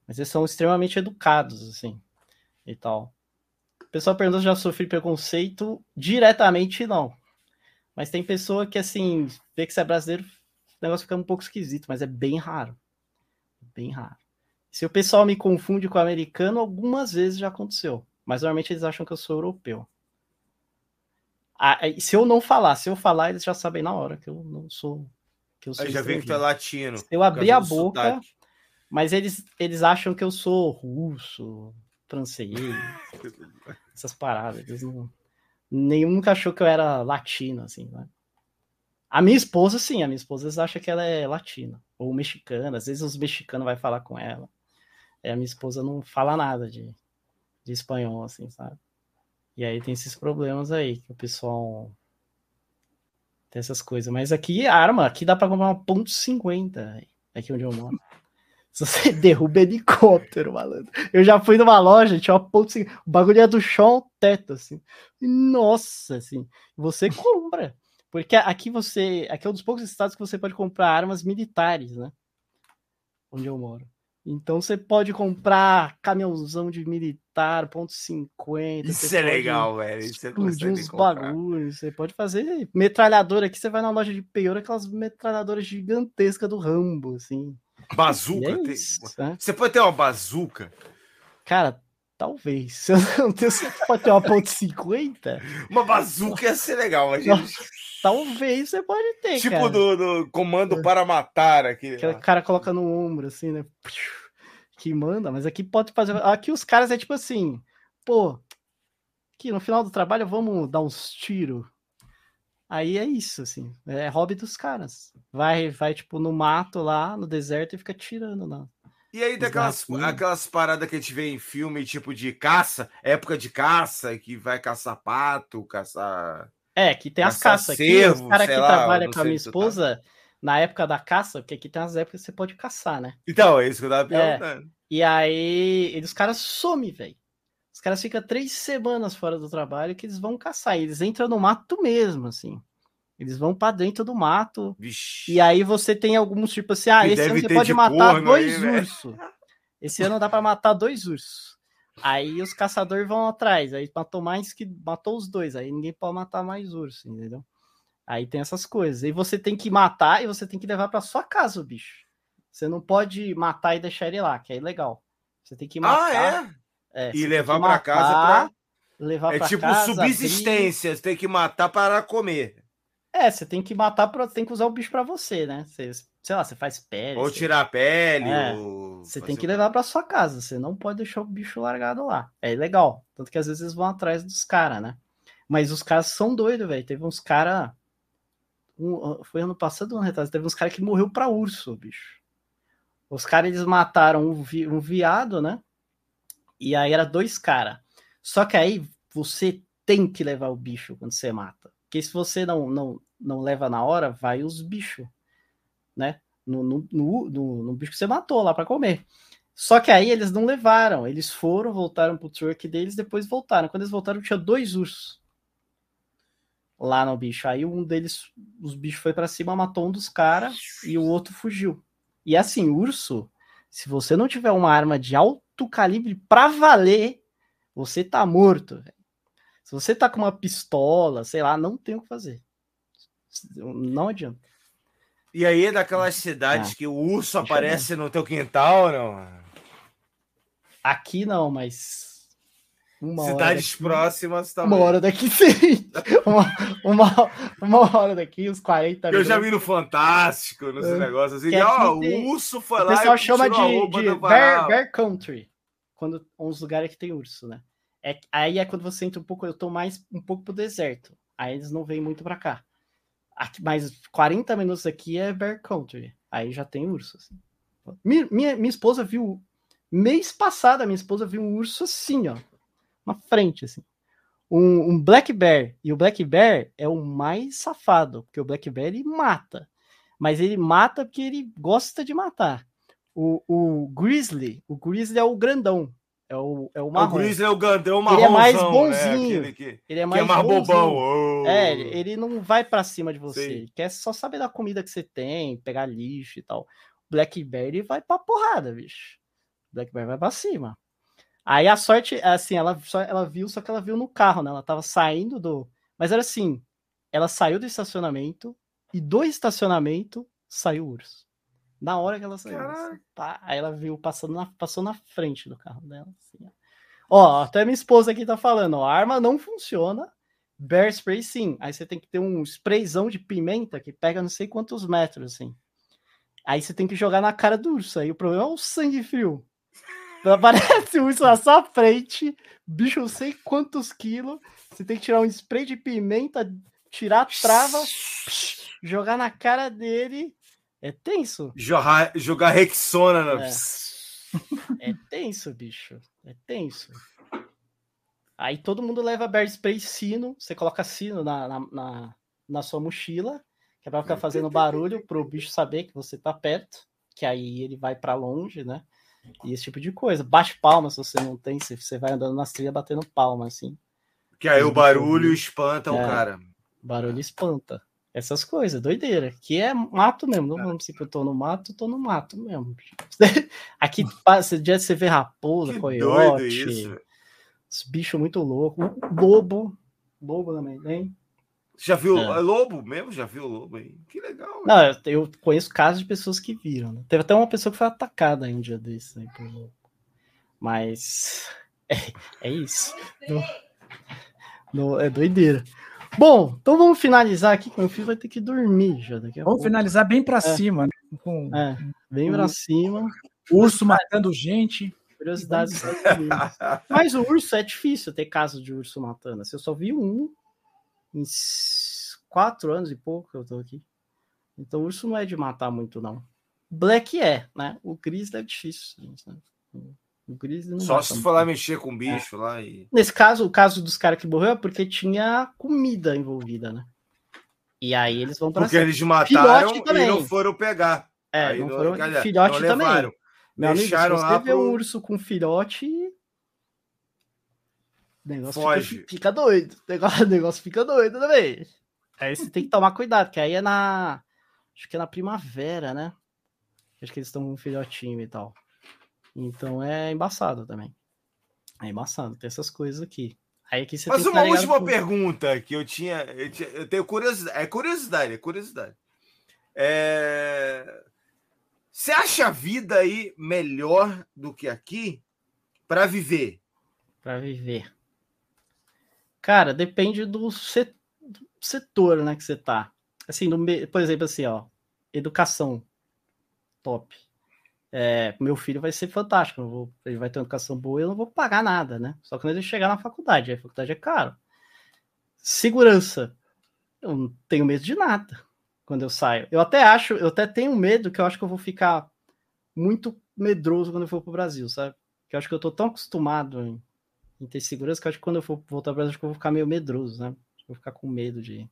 Mas eles são extremamente educados, assim. E tal. O pessoal pergunta se já sofri preconceito. Diretamente, não. Mas tem pessoa que, assim, vê que você é brasileiro, o negócio fica um pouco esquisito, mas é bem raro. Bem raro. Se o pessoal me confunde com o americano, algumas vezes já aconteceu. Mas normalmente eles acham que eu sou europeu. Ah, se eu não falar, se eu falar, eles já sabem na hora que eu não sou. Que eu sou já vem que tu é latino. Se eu abrir a boca, sotaque. mas eles, eles acham que eu sou russo, francês, essas paradas. Eles não, nenhum nunca achou que eu era latino, assim, né? A minha esposa, sim, a minha esposa acha que ela é latina ou mexicana. Às vezes os mexicanos vai falar com ela. É, a minha esposa não fala nada de, de espanhol, assim, sabe? E aí tem esses problemas aí, que o pessoal tem essas coisas. Mas aqui, arma, aqui dá pra comprar uma ponto .50, aqui onde eu moro. Se você derruba helicóptero, malandro. Eu já fui numa loja, tinha uma ponto .50. O bagulho é do chão ao teto, assim. Nossa, assim. Você compra. Porque aqui você. Aqui é um dos poucos estados que você pode comprar armas militares, né? Onde eu moro. Então você pode comprar caminhãozão de militar, ponto .50. Isso é legal, velho. Isso é uns bagulhos. Você pode fazer metralhadora aqui. Você vai na loja de peioura, aquelas metralhadoras gigantescas do Rambo, assim. Bazuca? É isso, tem... né? Você pode ter uma bazuca? Cara, talvez. Eu não tenho certeza. Pode ter uma ponto .50? Uma bazuca ia ser legal, mas. Talvez você pode ter, tipo cara. do, do comando para matar aqui. Que o cara coloca no ombro, assim, né? Que manda, mas aqui pode fazer. Aqui os caras é tipo assim, pô, aqui no final do trabalho vamos dar uns tiros. Aí é isso, assim. É hobby dos caras. Vai, vai tipo, no mato lá, no deserto, e fica tirando lá. E aí tem aquelas, aquelas paradas que a gente vê em filme, tipo de caça, época de caça, que vai caçar pato, caçar. É, que tem as caças aqui. Os caras que trabalham com a minha tá. esposa, tá. na época da caça, porque aqui tem as épocas que você pode caçar, né? Então, é isso que eu tava é, perguntando. É. E aí, eles, os caras somem, velho. Os caras ficam três semanas fora do trabalho que eles vão caçar. Eles entram no mato mesmo, assim. Eles vão para dentro do mato. Vixe. E aí você tem alguns, tipo assim, ah, esse ano você pode matar dois ursos. Esse ano dá para matar dois ursos. Aí os caçadores vão atrás, aí matou mais que matou os dois, aí ninguém pode matar mais urso, entendeu? Aí tem essas coisas. E você tem que matar e você tem que levar para sua casa o bicho. Você não pode matar e deixar ele lá, que é ilegal. Você tem que matar. Ah, é? é e levar para casa para levar É tipo casa, subsistência, abrir... você tem que matar para comer. É, você tem que matar, pra, tem que usar o bicho para você, né? Você, sei lá, você faz pele. Ou você... tirar a pele. É, ou... Você tem que levar para sua casa, você não pode deixar o bicho largado lá. É legal. Tanto que às vezes vão atrás dos caras, né? Mas os caras são doidos, velho. Teve uns caras. Um, foi ano passado, ano retrasado, teve uns caras que morreu pra urso, bicho. Os caras eles mataram um, vi, um viado, né? E aí era dois caras. Só que aí você tem que levar o bicho quando você mata. Porque se você não, não, não leva na hora, vai os bichos, né? No, no, no, no, bicho que você matou lá para comer. Só que aí eles não levaram, eles foram, voltaram pro truck deles, depois voltaram. Quando eles voltaram, tinha dois ursos lá no bicho. Aí um deles, os bichos foi para cima, matou um dos caras e o outro fugiu. E assim, urso, se você não tiver uma arma de alto calibre para valer, você tá morto. Véio. Se você tá com uma pistola, sei lá, não tem o que fazer. Não adianta. E aí é daquelas cidades ah, que o urso aparece no teu quintal, não? Aqui não, mas. Uma Cidades daqui, próximas também. Uma hora daqui sim. uma, uma, uma hora daqui, uns 40 minutos. Eu já vi no Fantástico, nos é. negócios assim. Ó, o urso foi o lá. O pessoal chama de, de bear, bear, Country. Quando uns lugares que tem urso, né? É, aí é quando você entra um pouco, eu tô mais um pouco pro deserto. Aí eles não vêm muito para cá. Aqui, mas 40 minutos aqui é Bear Country. Aí já tem urso. Assim. Minha, minha, minha esposa viu Mês passado, a minha esposa viu um urso assim, ó. Na frente, assim. Um, um, Black Bear. E o Black Bear é o mais safado, porque o Black Bear ele mata. Mas ele mata porque ele gosta de matar. O, o Grizzly, o Grizzly é o grandão. É o, é o marrom. O Grizzly é o grandão, o Ele é mais né? bonzinho. Né? Que, ele é mais, que é mais bobão. Oh. É, ele não vai para cima de você. Sim. Ele quer só saber da comida que você tem, pegar lixo e tal. Black Bear ele vai pra porrada, bicho. Black Bear vai pra cima. Aí a sorte, assim, ela, só, ela viu, só que ela viu no carro, né? Ela tava saindo do. Mas era assim: ela saiu do estacionamento e do estacionamento saiu o urso. Na hora que ela saiu. Assim, pá, aí ela viu passando na, passou na frente do carro dela. Assim, ó. ó, até minha esposa aqui tá falando: ó, a arma não funciona. Bear spray sim. Aí você tem que ter um sprayzão de pimenta que pega não sei quantos metros, assim. Aí você tem que jogar na cara do urso. Aí o problema é o sangue frio. Aparece o urso na sua frente, bicho, não sei quantos quilos. Você tem que tirar um spray de pimenta, tirar a trava, jogar na cara dele. É tenso. Jogar, jogar Rexona. É. é tenso, bicho. É tenso. Aí todo mundo leva bear spray sino. Você coloca sino na, na, na, na sua mochila, que é pra ficar fazendo barulho pro bicho saber que você tá perto. Que aí ele vai para longe, né? E esse tipo de coisa. Bate palma se você não tem, se você vai andando nas trilhas batendo palma, assim. Que aí o barulho espanta o é, cara. Barulho espanta. Essas coisas, doideira. Que é mato mesmo. Não vamos se eu tô no mato, tô no mato mesmo. Aqui passa dia você vê raposa, que coiote. Os bichos muito loucos. Lobo. Lobo também, hein? Já viu é. lobo mesmo? Já viu lobo aí? Que legal. Não, eu, eu, conheço casos de pessoas que viram. Né? Teve até uma pessoa que foi atacada aí um dia desses aí por lobo. Mas é, é isso. No, no, é doideira. Bom, então vamos finalizar aqui, que meu filho vai ter que dormir já daqui a Vamos pouco. finalizar bem para é. cima, né? Com, é, bem para cima. Urso matando gente. Curiosidades. Mas o urso é difícil ter caso de urso matando. Assim, eu só vi um em quatro anos e pouco que eu tô aqui. Então o urso não é de matar muito, não. Black é, né? O Grizzly é difícil. Né? O Grizzly Só se for lá mexer com o bicho é. lá e. Nesse caso, o caso dos caras que morreu é porque tinha comida envolvida, né? E aí eles vão para Porque eles mataram e não foram pegar. É, aí não foram. filhote não também. Meu amigo, se você vê pro... um urso com filhote, o negócio Foge. Fica, fica doido. O negócio, o negócio fica doido também. Aí você tem que tomar cuidado, que aí é na. Acho que é na primavera, né? Acho que eles estão com um filhotinho e tal. Então é embaçado também. É embaçado, tem essas coisas aqui. Aí aqui você Mas uma última com... pergunta que eu tinha, eu tinha. Eu tenho curiosidade. É curiosidade, é curiosidade. É... Você acha a vida aí melhor do que aqui para viver? Para viver. Cara, depende do setor, né, que você tá. Assim, por exemplo, assim, ó, educação top. É, meu filho vai ser fantástico, vou, ele vai ter uma educação boa e eu não vou pagar nada, né? Só quando ele chegar na faculdade, a faculdade é caro. segurança. Eu não tenho medo de nada quando eu saio. Eu até acho, eu até tenho medo que eu acho que eu vou ficar muito medroso quando eu for pro Brasil, sabe? Que eu acho que eu tô tão acostumado em, em ter segurança que eu acho que quando eu for voltar pro Brasil, acho que eu vou ficar meio medroso, né? Vou ficar com medo de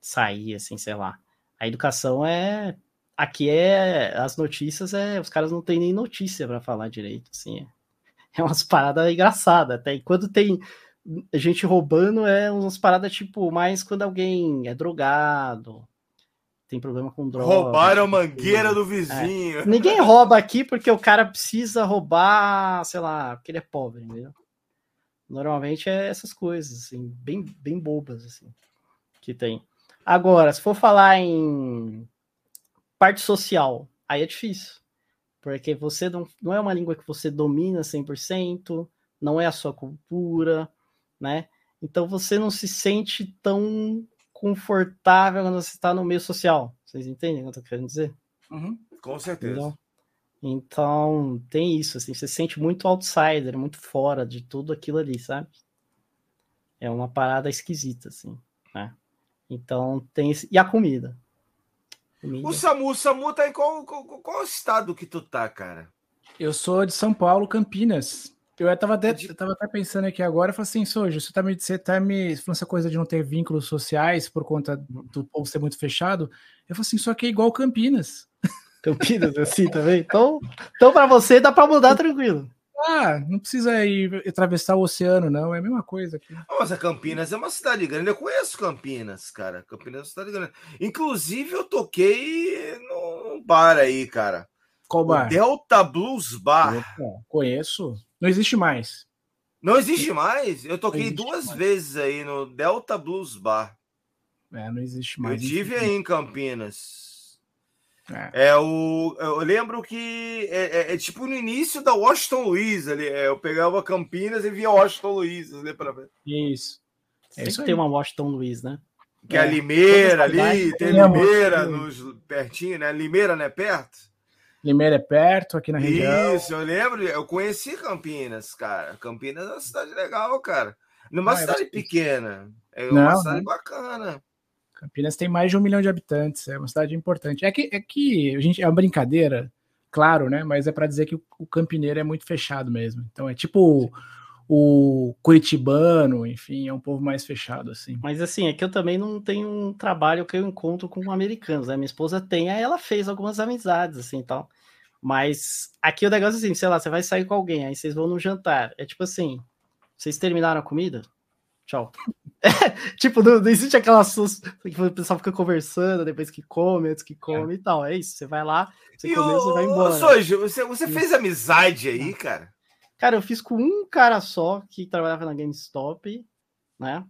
sair, assim, sei lá. A educação é. Aqui é. As notícias é. Os caras não têm nem notícia para falar direito, assim. É, é umas paradas engraçadas. Até e quando tem gente roubando, é umas paradas tipo mais quando alguém é drogado, tem problema com droga. Roubaram a mangueira do vizinho. É. Ninguém rouba aqui porque o cara precisa roubar, sei lá, porque ele é pobre, entendeu? Normalmente é essas coisas, assim, bem, bem bobas, assim, que tem. Agora, se for falar em parte social, aí é difícil. Porque você não, não é uma língua que você domina 100%, não é a sua cultura, né? Então você não se sente tão confortável quando você está no meio social. Vocês entendem o que eu tô querendo dizer? Uhum, com certeza. Então, então, tem isso, assim, você se sente muito outsider, muito fora de tudo aquilo ali, sabe? É uma parada esquisita, assim, né? Então, tem esse... E a comida? O Samu, o Samu tá em qual, qual, qual estado que tu tá, cara? Eu sou de São Paulo, Campinas. Eu estava até, eu tava até pensando aqui agora, eu falei assim, Sojo, você tá me, você tá me falando essa coisa de não ter vínculos sociais por conta do povo ser muito fechado. Eu falei assim, só que é igual Campinas. Campinas, assim também. Então, então para você dá para mudar tranquilo. Ah, não precisa ir atravessar o oceano, não. É a mesma coisa aqui. Mas a Campinas é uma cidade grande. Eu conheço Campinas, cara. Campinas é uma cidade grande. Inclusive, eu toquei num bar aí, cara. Qual bar? O Delta Blues Bar. Opa, conheço. Não existe mais. Não existe mais? Eu toquei duas mais. vezes aí no Delta Blues Bar. É, não existe mais. Eu tive aí em Campinas. É. é. o, eu lembro que é, é, é, tipo no início da Washington Luiz ali. É, eu pegava Campinas e via Washington Luiz ali para ver. Isso. É isso tem uma Washington Luiz, né? Que é a Limeira ali, tem Limeira nos, pertinho, né? Limeira, né? Perto. Limeira é perto, aqui na região. Isso, eu lembro, eu conheci Campinas, cara. Campinas é uma cidade legal, cara. Numa ah, cidade pequena. É uma não, cidade não. bacana. Campinas tem mais de um milhão de habitantes, é uma cidade importante. É que, é que a gente é uma brincadeira, claro, né? Mas é para dizer que o, campineiro é muito fechado mesmo. Então é tipo o curitibano, enfim, é um povo mais fechado, assim. Mas assim, é que eu também não tenho um trabalho que eu encontro com americanos, né? Minha esposa tem, aí ela fez algumas amizades, assim, tal. Mas aqui o negócio é assim, sei lá, você vai sair com alguém, aí vocês vão no jantar. É tipo assim, vocês terminaram a comida? Tchau. tipo, não, não, existe aquela que o pessoal fica conversando depois que come, antes que come é. e tal. É isso, você vai lá, você comeu, você vai embora. Soji, você, você fez amizade aí, cara? Cara, eu fiz com um cara só que trabalhava na GameStop, né?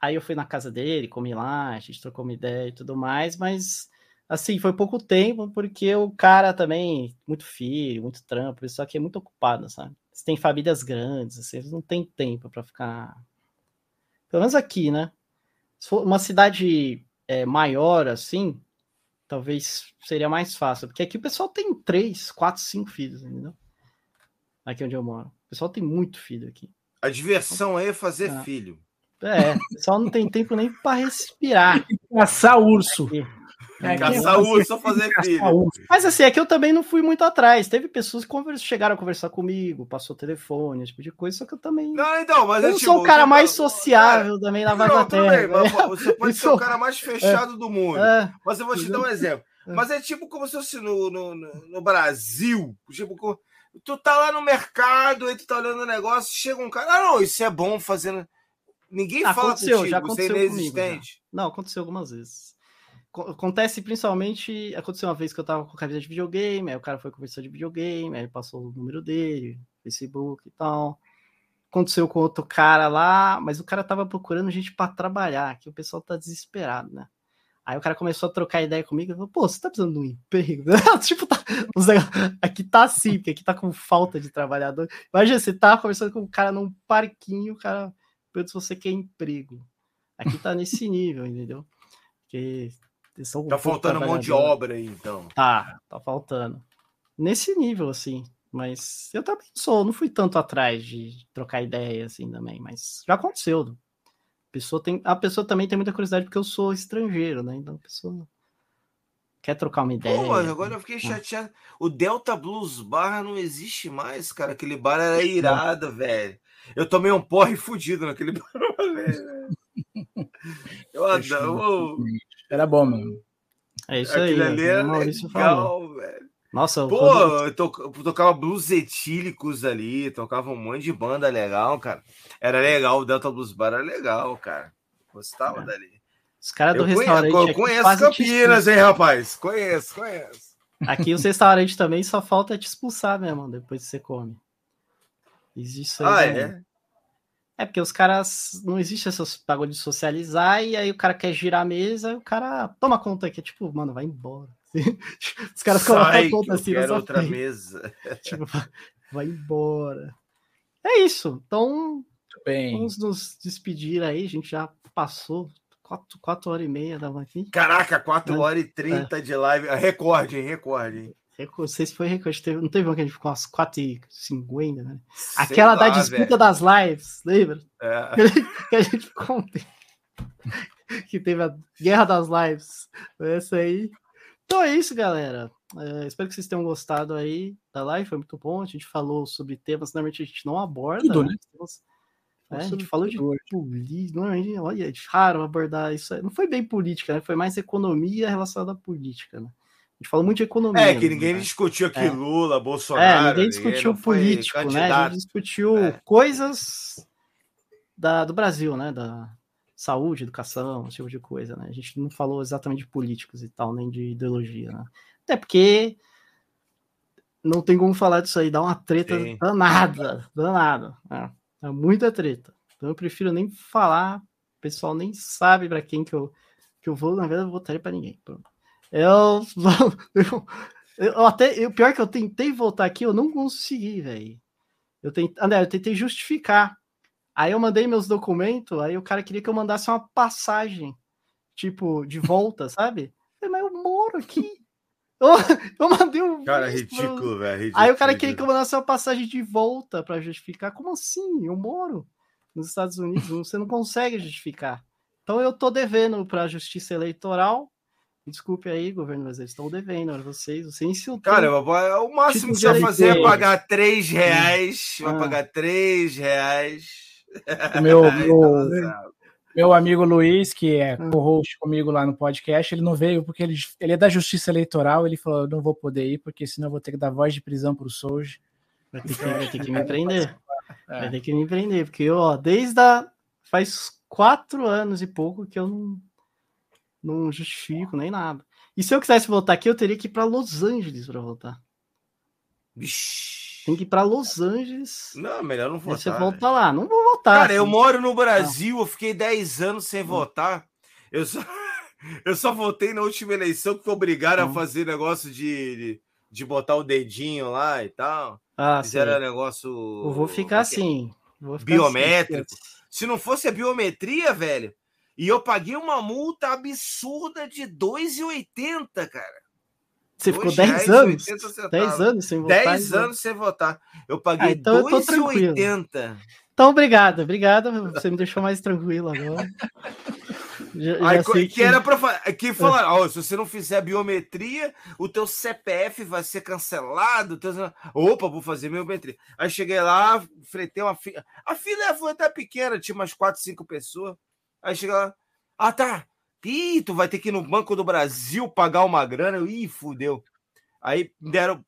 Aí eu fui na casa dele, comi lá, a gente trocou uma ideia e tudo mais, mas assim, foi pouco tempo, porque o cara também, muito filho, muito trampo, só que é muito ocupado, sabe? Você tem famílias grandes, assim, eles não tem tempo para ficar. Pelo menos aqui, né? Se for uma cidade é, maior, assim, talvez seria mais fácil, porque aqui o pessoal tem três, quatro, cinco filhos, entendeu? aqui onde eu moro. O pessoal tem muito filho aqui. A diversão é fazer é. filho. É, o pessoal não tem tempo nem para respirar. Caçar urso. É, caçar urso, só fazer filho. Mas assim, é que eu também não fui muito atrás. Teve pessoas que chegaram a conversar comigo, passou telefone, esse tipo de coisa, só que eu também. Não, então, mas eu é, não tipo, sou o cara mais sociável cara, também na Vaga Terra. Bem, você pode ser o cara mais fechado é, do mundo. É, mas eu vou te dar um exemplo. É. Mas é tipo como se fosse no, no, no Brasil. Tipo, Tu tá lá no mercado, aí tu tá olhando o negócio, chega um cara, ah, não, isso é bom fazendo. Ninguém ah, fala contigo, já aconteceu isso é inexistente. Comigo, Não, aconteceu algumas vezes. Acontece principalmente. Aconteceu uma vez que eu tava com camisa de videogame, aí o cara foi conversar de videogame, aí passou o número dele, Facebook e tal. Aconteceu com outro cara lá, mas o cara tava procurando gente para trabalhar, que o pessoal tá desesperado, né? Aí o cara começou a trocar ideia comigo falou, pô, você tá precisando de um emprego? tipo, tá, aqui tá assim, porque aqui tá com falta de trabalhador. Imagina, você tá conversando com um cara num parquinho, o cara pergunta se você quer emprego. Aqui tá nesse nível, entendeu? Porque um tá faltando um monte de obra aí, então. Tá, tá faltando. Nesse nível, assim. Mas eu também sou, não fui tanto atrás de trocar ideia, assim, também. Mas já aconteceu pessoa tem, a pessoa também tem muita curiosidade porque eu sou estrangeiro, né? Então a pessoa quer trocar uma ideia. Pô, agora eu fiquei chateado. O Delta Blues Bar não existe mais, cara. Aquele bar era irado, velho. Eu tomei um porre fudido naquele bar, velho. Eu adoro. Era bom, mano. É isso Aquele aí. Ali era legal, falou. velho. Nossa, Pô, quando... eu, to, eu tocava blues etílicos ali, tocava um monte de banda legal, cara. Era legal, o Delta Blues Bar era legal, cara. Gostava é. dali. Os caras do eu restaurante. Conheço, eu conheço Campinas, hein, rapaz? Conheço, conheço. Aqui os restaurantes também só falta te expulsar mesmo, depois que você come. Existe Ah, é? É porque os caras. Não existe esse bagulho de socializar, e aí o cara quer girar a mesa, e o cara toma conta aqui, tipo, mano, vai embora. Os caras colocam a conta assim. Quero outra frente. mesa. tipo, vai embora. É isso. Então, bem. vamos nos despedir aí. A gente já passou quatro, quatro horas e meia da aqui. Caraca, 4 horas e 30 é. de live. Recorde, hein? Recorde, hein? Não sei se foi recorde. Teve, não teve uma que a gente ficou umas 4h50, né? Sei Aquela lá, da disputa velho. das lives, lembra? É. que a gente ficou que teve a guerra das lives. Essa aí. Então é isso, galera. É, espero que vocês tenham gostado aí da live. Foi muito bom. A gente falou sobre temas normalmente a gente não aborda. Tudo, né? É, a gente falou de política. Normalmente, olha, é raro abordar isso. Não foi bem política, né? Foi mais economia relacionada à política, né? Gente falou muito de economia. É, que ninguém né? discutiu aqui é. Lula, Bolsonaro. É, ninguém discutiu político, né? A gente discutiu é. coisas da, do Brasil, né? Da saúde, educação, esse tipo de coisa, né? A gente não falou exatamente de políticos e tal, nem de ideologia, né? Até porque não tem como falar disso aí, dá uma treta Sim. danada, danada. Né? É muita treta. Então eu prefiro nem falar, o pessoal nem sabe para quem que eu, que eu vou, na verdade eu votaria para ninguém. Pronto. Eu, eu, eu até, o pior que eu tentei voltar aqui, eu não consegui, velho. Eu tentei, André, eu tentei justificar. Aí eu mandei meus documentos, aí o cara queria que eu mandasse uma passagem, tipo, de volta, sabe? Mas eu moro aqui. Eu, eu mandei um. Cara, ridículo, velho. Aí o cara queria que eu mandasse uma passagem de volta para justificar. Como assim? Eu moro nos Estados Unidos, você não consegue justificar. Então eu tô devendo para a Justiça Eleitoral Desculpe aí, governo, mas eles estão devendo para vocês. Você insultou. Cara, o máximo que você vai fazer é pagar 3 reais. Ah. Vai pagar 3 reais. O meu, meu, meu amigo Luiz, que é ah. co-host comigo lá no podcast, ele não veio porque ele, ele é da Justiça Eleitoral. Ele falou: não vou poder ir, porque senão eu vou ter que dar voz de prisão para o Souji. Vai ter que, vai ter que me prender. É. Vai ter que me prender, porque eu, ó, desde a, faz quatro anos e pouco que eu não não justifico nem nada. E se eu quisesse voltar aqui, eu teria que ir para Los Angeles para voltar. Tem que ir para Los Angeles. Não, melhor não votar. Você volta né? lá. Não vou voltar. Cara, assim. eu moro no Brasil, eu fiquei 10 anos sem hum. votar. Eu só, eu só votei na última eleição que obrigaram hum. a fazer negócio de, de, de, botar o dedinho lá e tal. Ah, Fizeram sim. negócio. Eu vou ficar assim. Vou ficar biométrico. Assim. Se não fosse a biometria, velho, e eu paguei uma multa absurda de 2,80, cara. Você ficou 10 anos? 10 anos sem votar? 10 então. anos sem votar. Eu paguei ah, então 2,80. Então, obrigado, obrigado. Você me deixou mais tranquilo agora. Já, Aí, que, que, era para que falar, oh, se você não fizer biometria, o teu CPF vai ser cancelado. Teu... Opa, vou fazer biometria. Aí cheguei lá, fretei uma fila. A fila foi até pequena, tinha umas 4, 5 pessoas. Aí chega lá, ah tá, Ih, tu vai ter que ir no Banco do Brasil pagar uma grana. Eu, Ih, fudeu. Aí deram.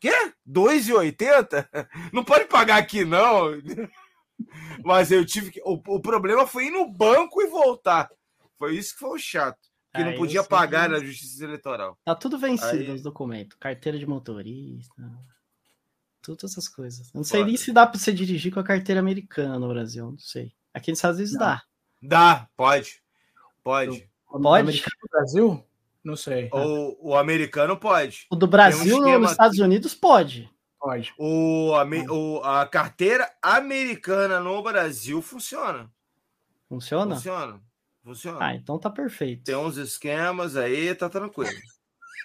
Quê? 2,80? Não pode pagar aqui, não. Mas eu tive que. O, o, problema foi ir no banco e voltar. Foi isso que foi o chato. Que não podia pagar na justiça eleitoral. Tá tudo vencido Aí... os documentos. Carteira de motorista. Todas essas coisas. Eu não sei Pode. nem se dá para você dirigir com a carteira americana no Brasil. Não sei. Aqui nos Estados Unidos não. dá. Dá, pode. Pode. O pode? do Brasil? Não sei. O, o americano pode. O do Brasil um nos Estados Unidos pode. Pode. O, a, o, a carteira americana no Brasil funciona. Funciona? Funciona. Funciona. Ah, então tá perfeito. Tem uns esquemas aí, tá tranquilo.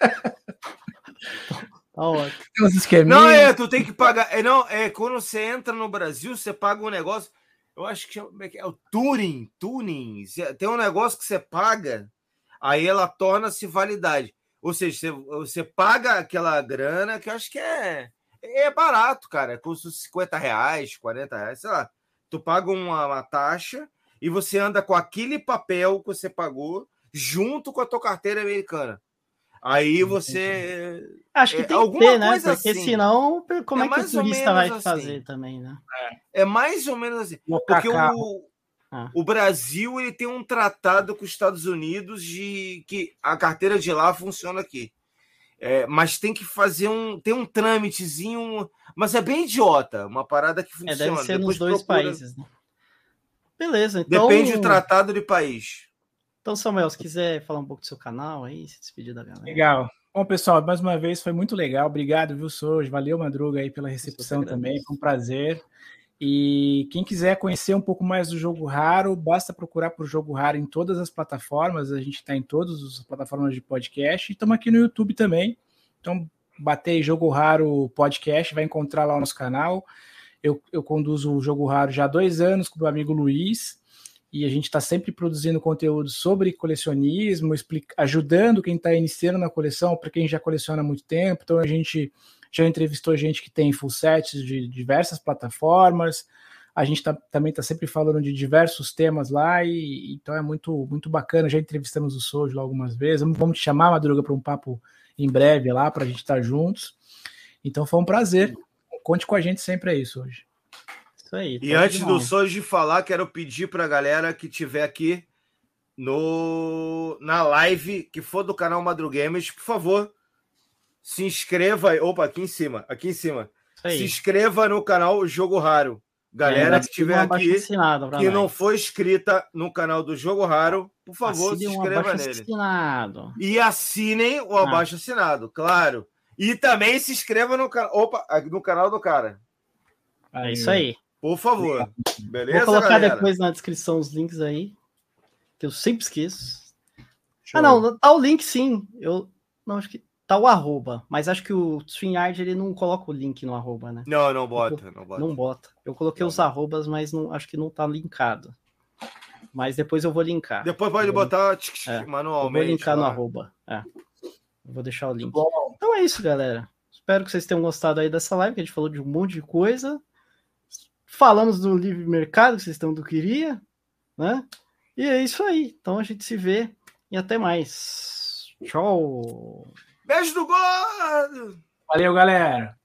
tá ótimo. Tem uns esquemas. Não, é, tu tem que pagar. É, não, é quando você entra no Brasil, você paga um negócio Eu acho que é, é o Turing, Turing. Tem um negócio que você paga, aí ela torna-se validade. Ou seja, você, você paga aquela grana que eu acho que é, é barato, cara. Custa 50 reais, 40 reais, sei lá. Tu paga uma, uma taxa e você anda com aquele papel que você pagou junto com a tua carteira americana. Aí você. Acho que é, tem que ter, né? Porque assim. senão, como é, é que o turista vai assim. fazer também, né? É, é mais ou menos assim. Porque o, ah. o Brasil ele tem um tratado com os Estados Unidos de que a carteira de lá funciona aqui. É, mas tem que fazer um. Tem um trâmitezinho. Mas é bem idiota. Uma parada que funciona. É, deve ser Depois nos dois procura... países, né? Beleza, então. Depende do tratado de país. Então, Samuel, se quiser falar um pouco do seu canal aí, se despedir da galera. Legal. Bom, pessoal, mais uma vez foi muito legal. Obrigado, viu, Sojo? Valeu, Madruga, aí pela recepção também. Foi um prazer. E quem quiser conhecer um pouco mais do jogo raro, basta procurar por jogo raro em todas as plataformas. A gente está em todas as plataformas de podcast e estamos aqui no YouTube também. Então, bater jogo raro podcast, vai encontrar lá o nosso canal. Eu, eu conduzo o jogo raro já há dois anos com o meu amigo Luiz e a gente está sempre produzindo conteúdo sobre colecionismo, explica, ajudando quem está iniciando na coleção, para quem já coleciona há muito tempo. Então a gente já entrevistou gente que tem full sets de diversas plataformas. A gente tá, também está sempre falando de diversos temas lá, e então é muito, muito bacana. Já entrevistamos o Sojo lá algumas vezes. Vamos, te chamar, Madruga, para um papo em breve lá, para a gente estar tá juntos. Então foi um prazer. Conte com a gente sempre aí, Sojo. Isso aí. E antes do Soji falar, quero pedir para a galera que tiver aqui no na live que for do canal Madrugames, por favor, se inscreva. Opa, aqui em cima, aqui em cima. Se inscreva no canal Jogo Raro. Galera é, que estiver aqui que nós. não foi inscrita no canal do Jogo Raro, por favor, Assine se inscreva nele. Assinado. E assinem o ah. abaixo assinado, claro. E também se inscreva no, Opa, no canal do cara. É isso aí. Por favor. Beleza, Vou colocar galera? depois na descrição os links aí, que eu sempre esqueço. Show. Ah, não, tá o link sim. Eu não acho que tá o arroba, mas acho que o StreamYard ele não coloca o link no arroba, né? Não, não bota, não bota. Não bota. Eu coloquei não. os arrobas, mas não, acho que não tá linkado. Mas depois eu vou linkar. Depois pode vou botar tch, é, manualmente. Eu vou linkar lá. no arroba. É. Eu vou deixar o link. Então é isso, galera. Espero que vocês tenham gostado aí dessa live, que a gente falou de um monte de coisa. Falamos do livre mercado, que vocês estão do queria, né? E é isso aí. Então a gente se vê e até mais. Tchau. Beijo do gordo! Valeu, galera.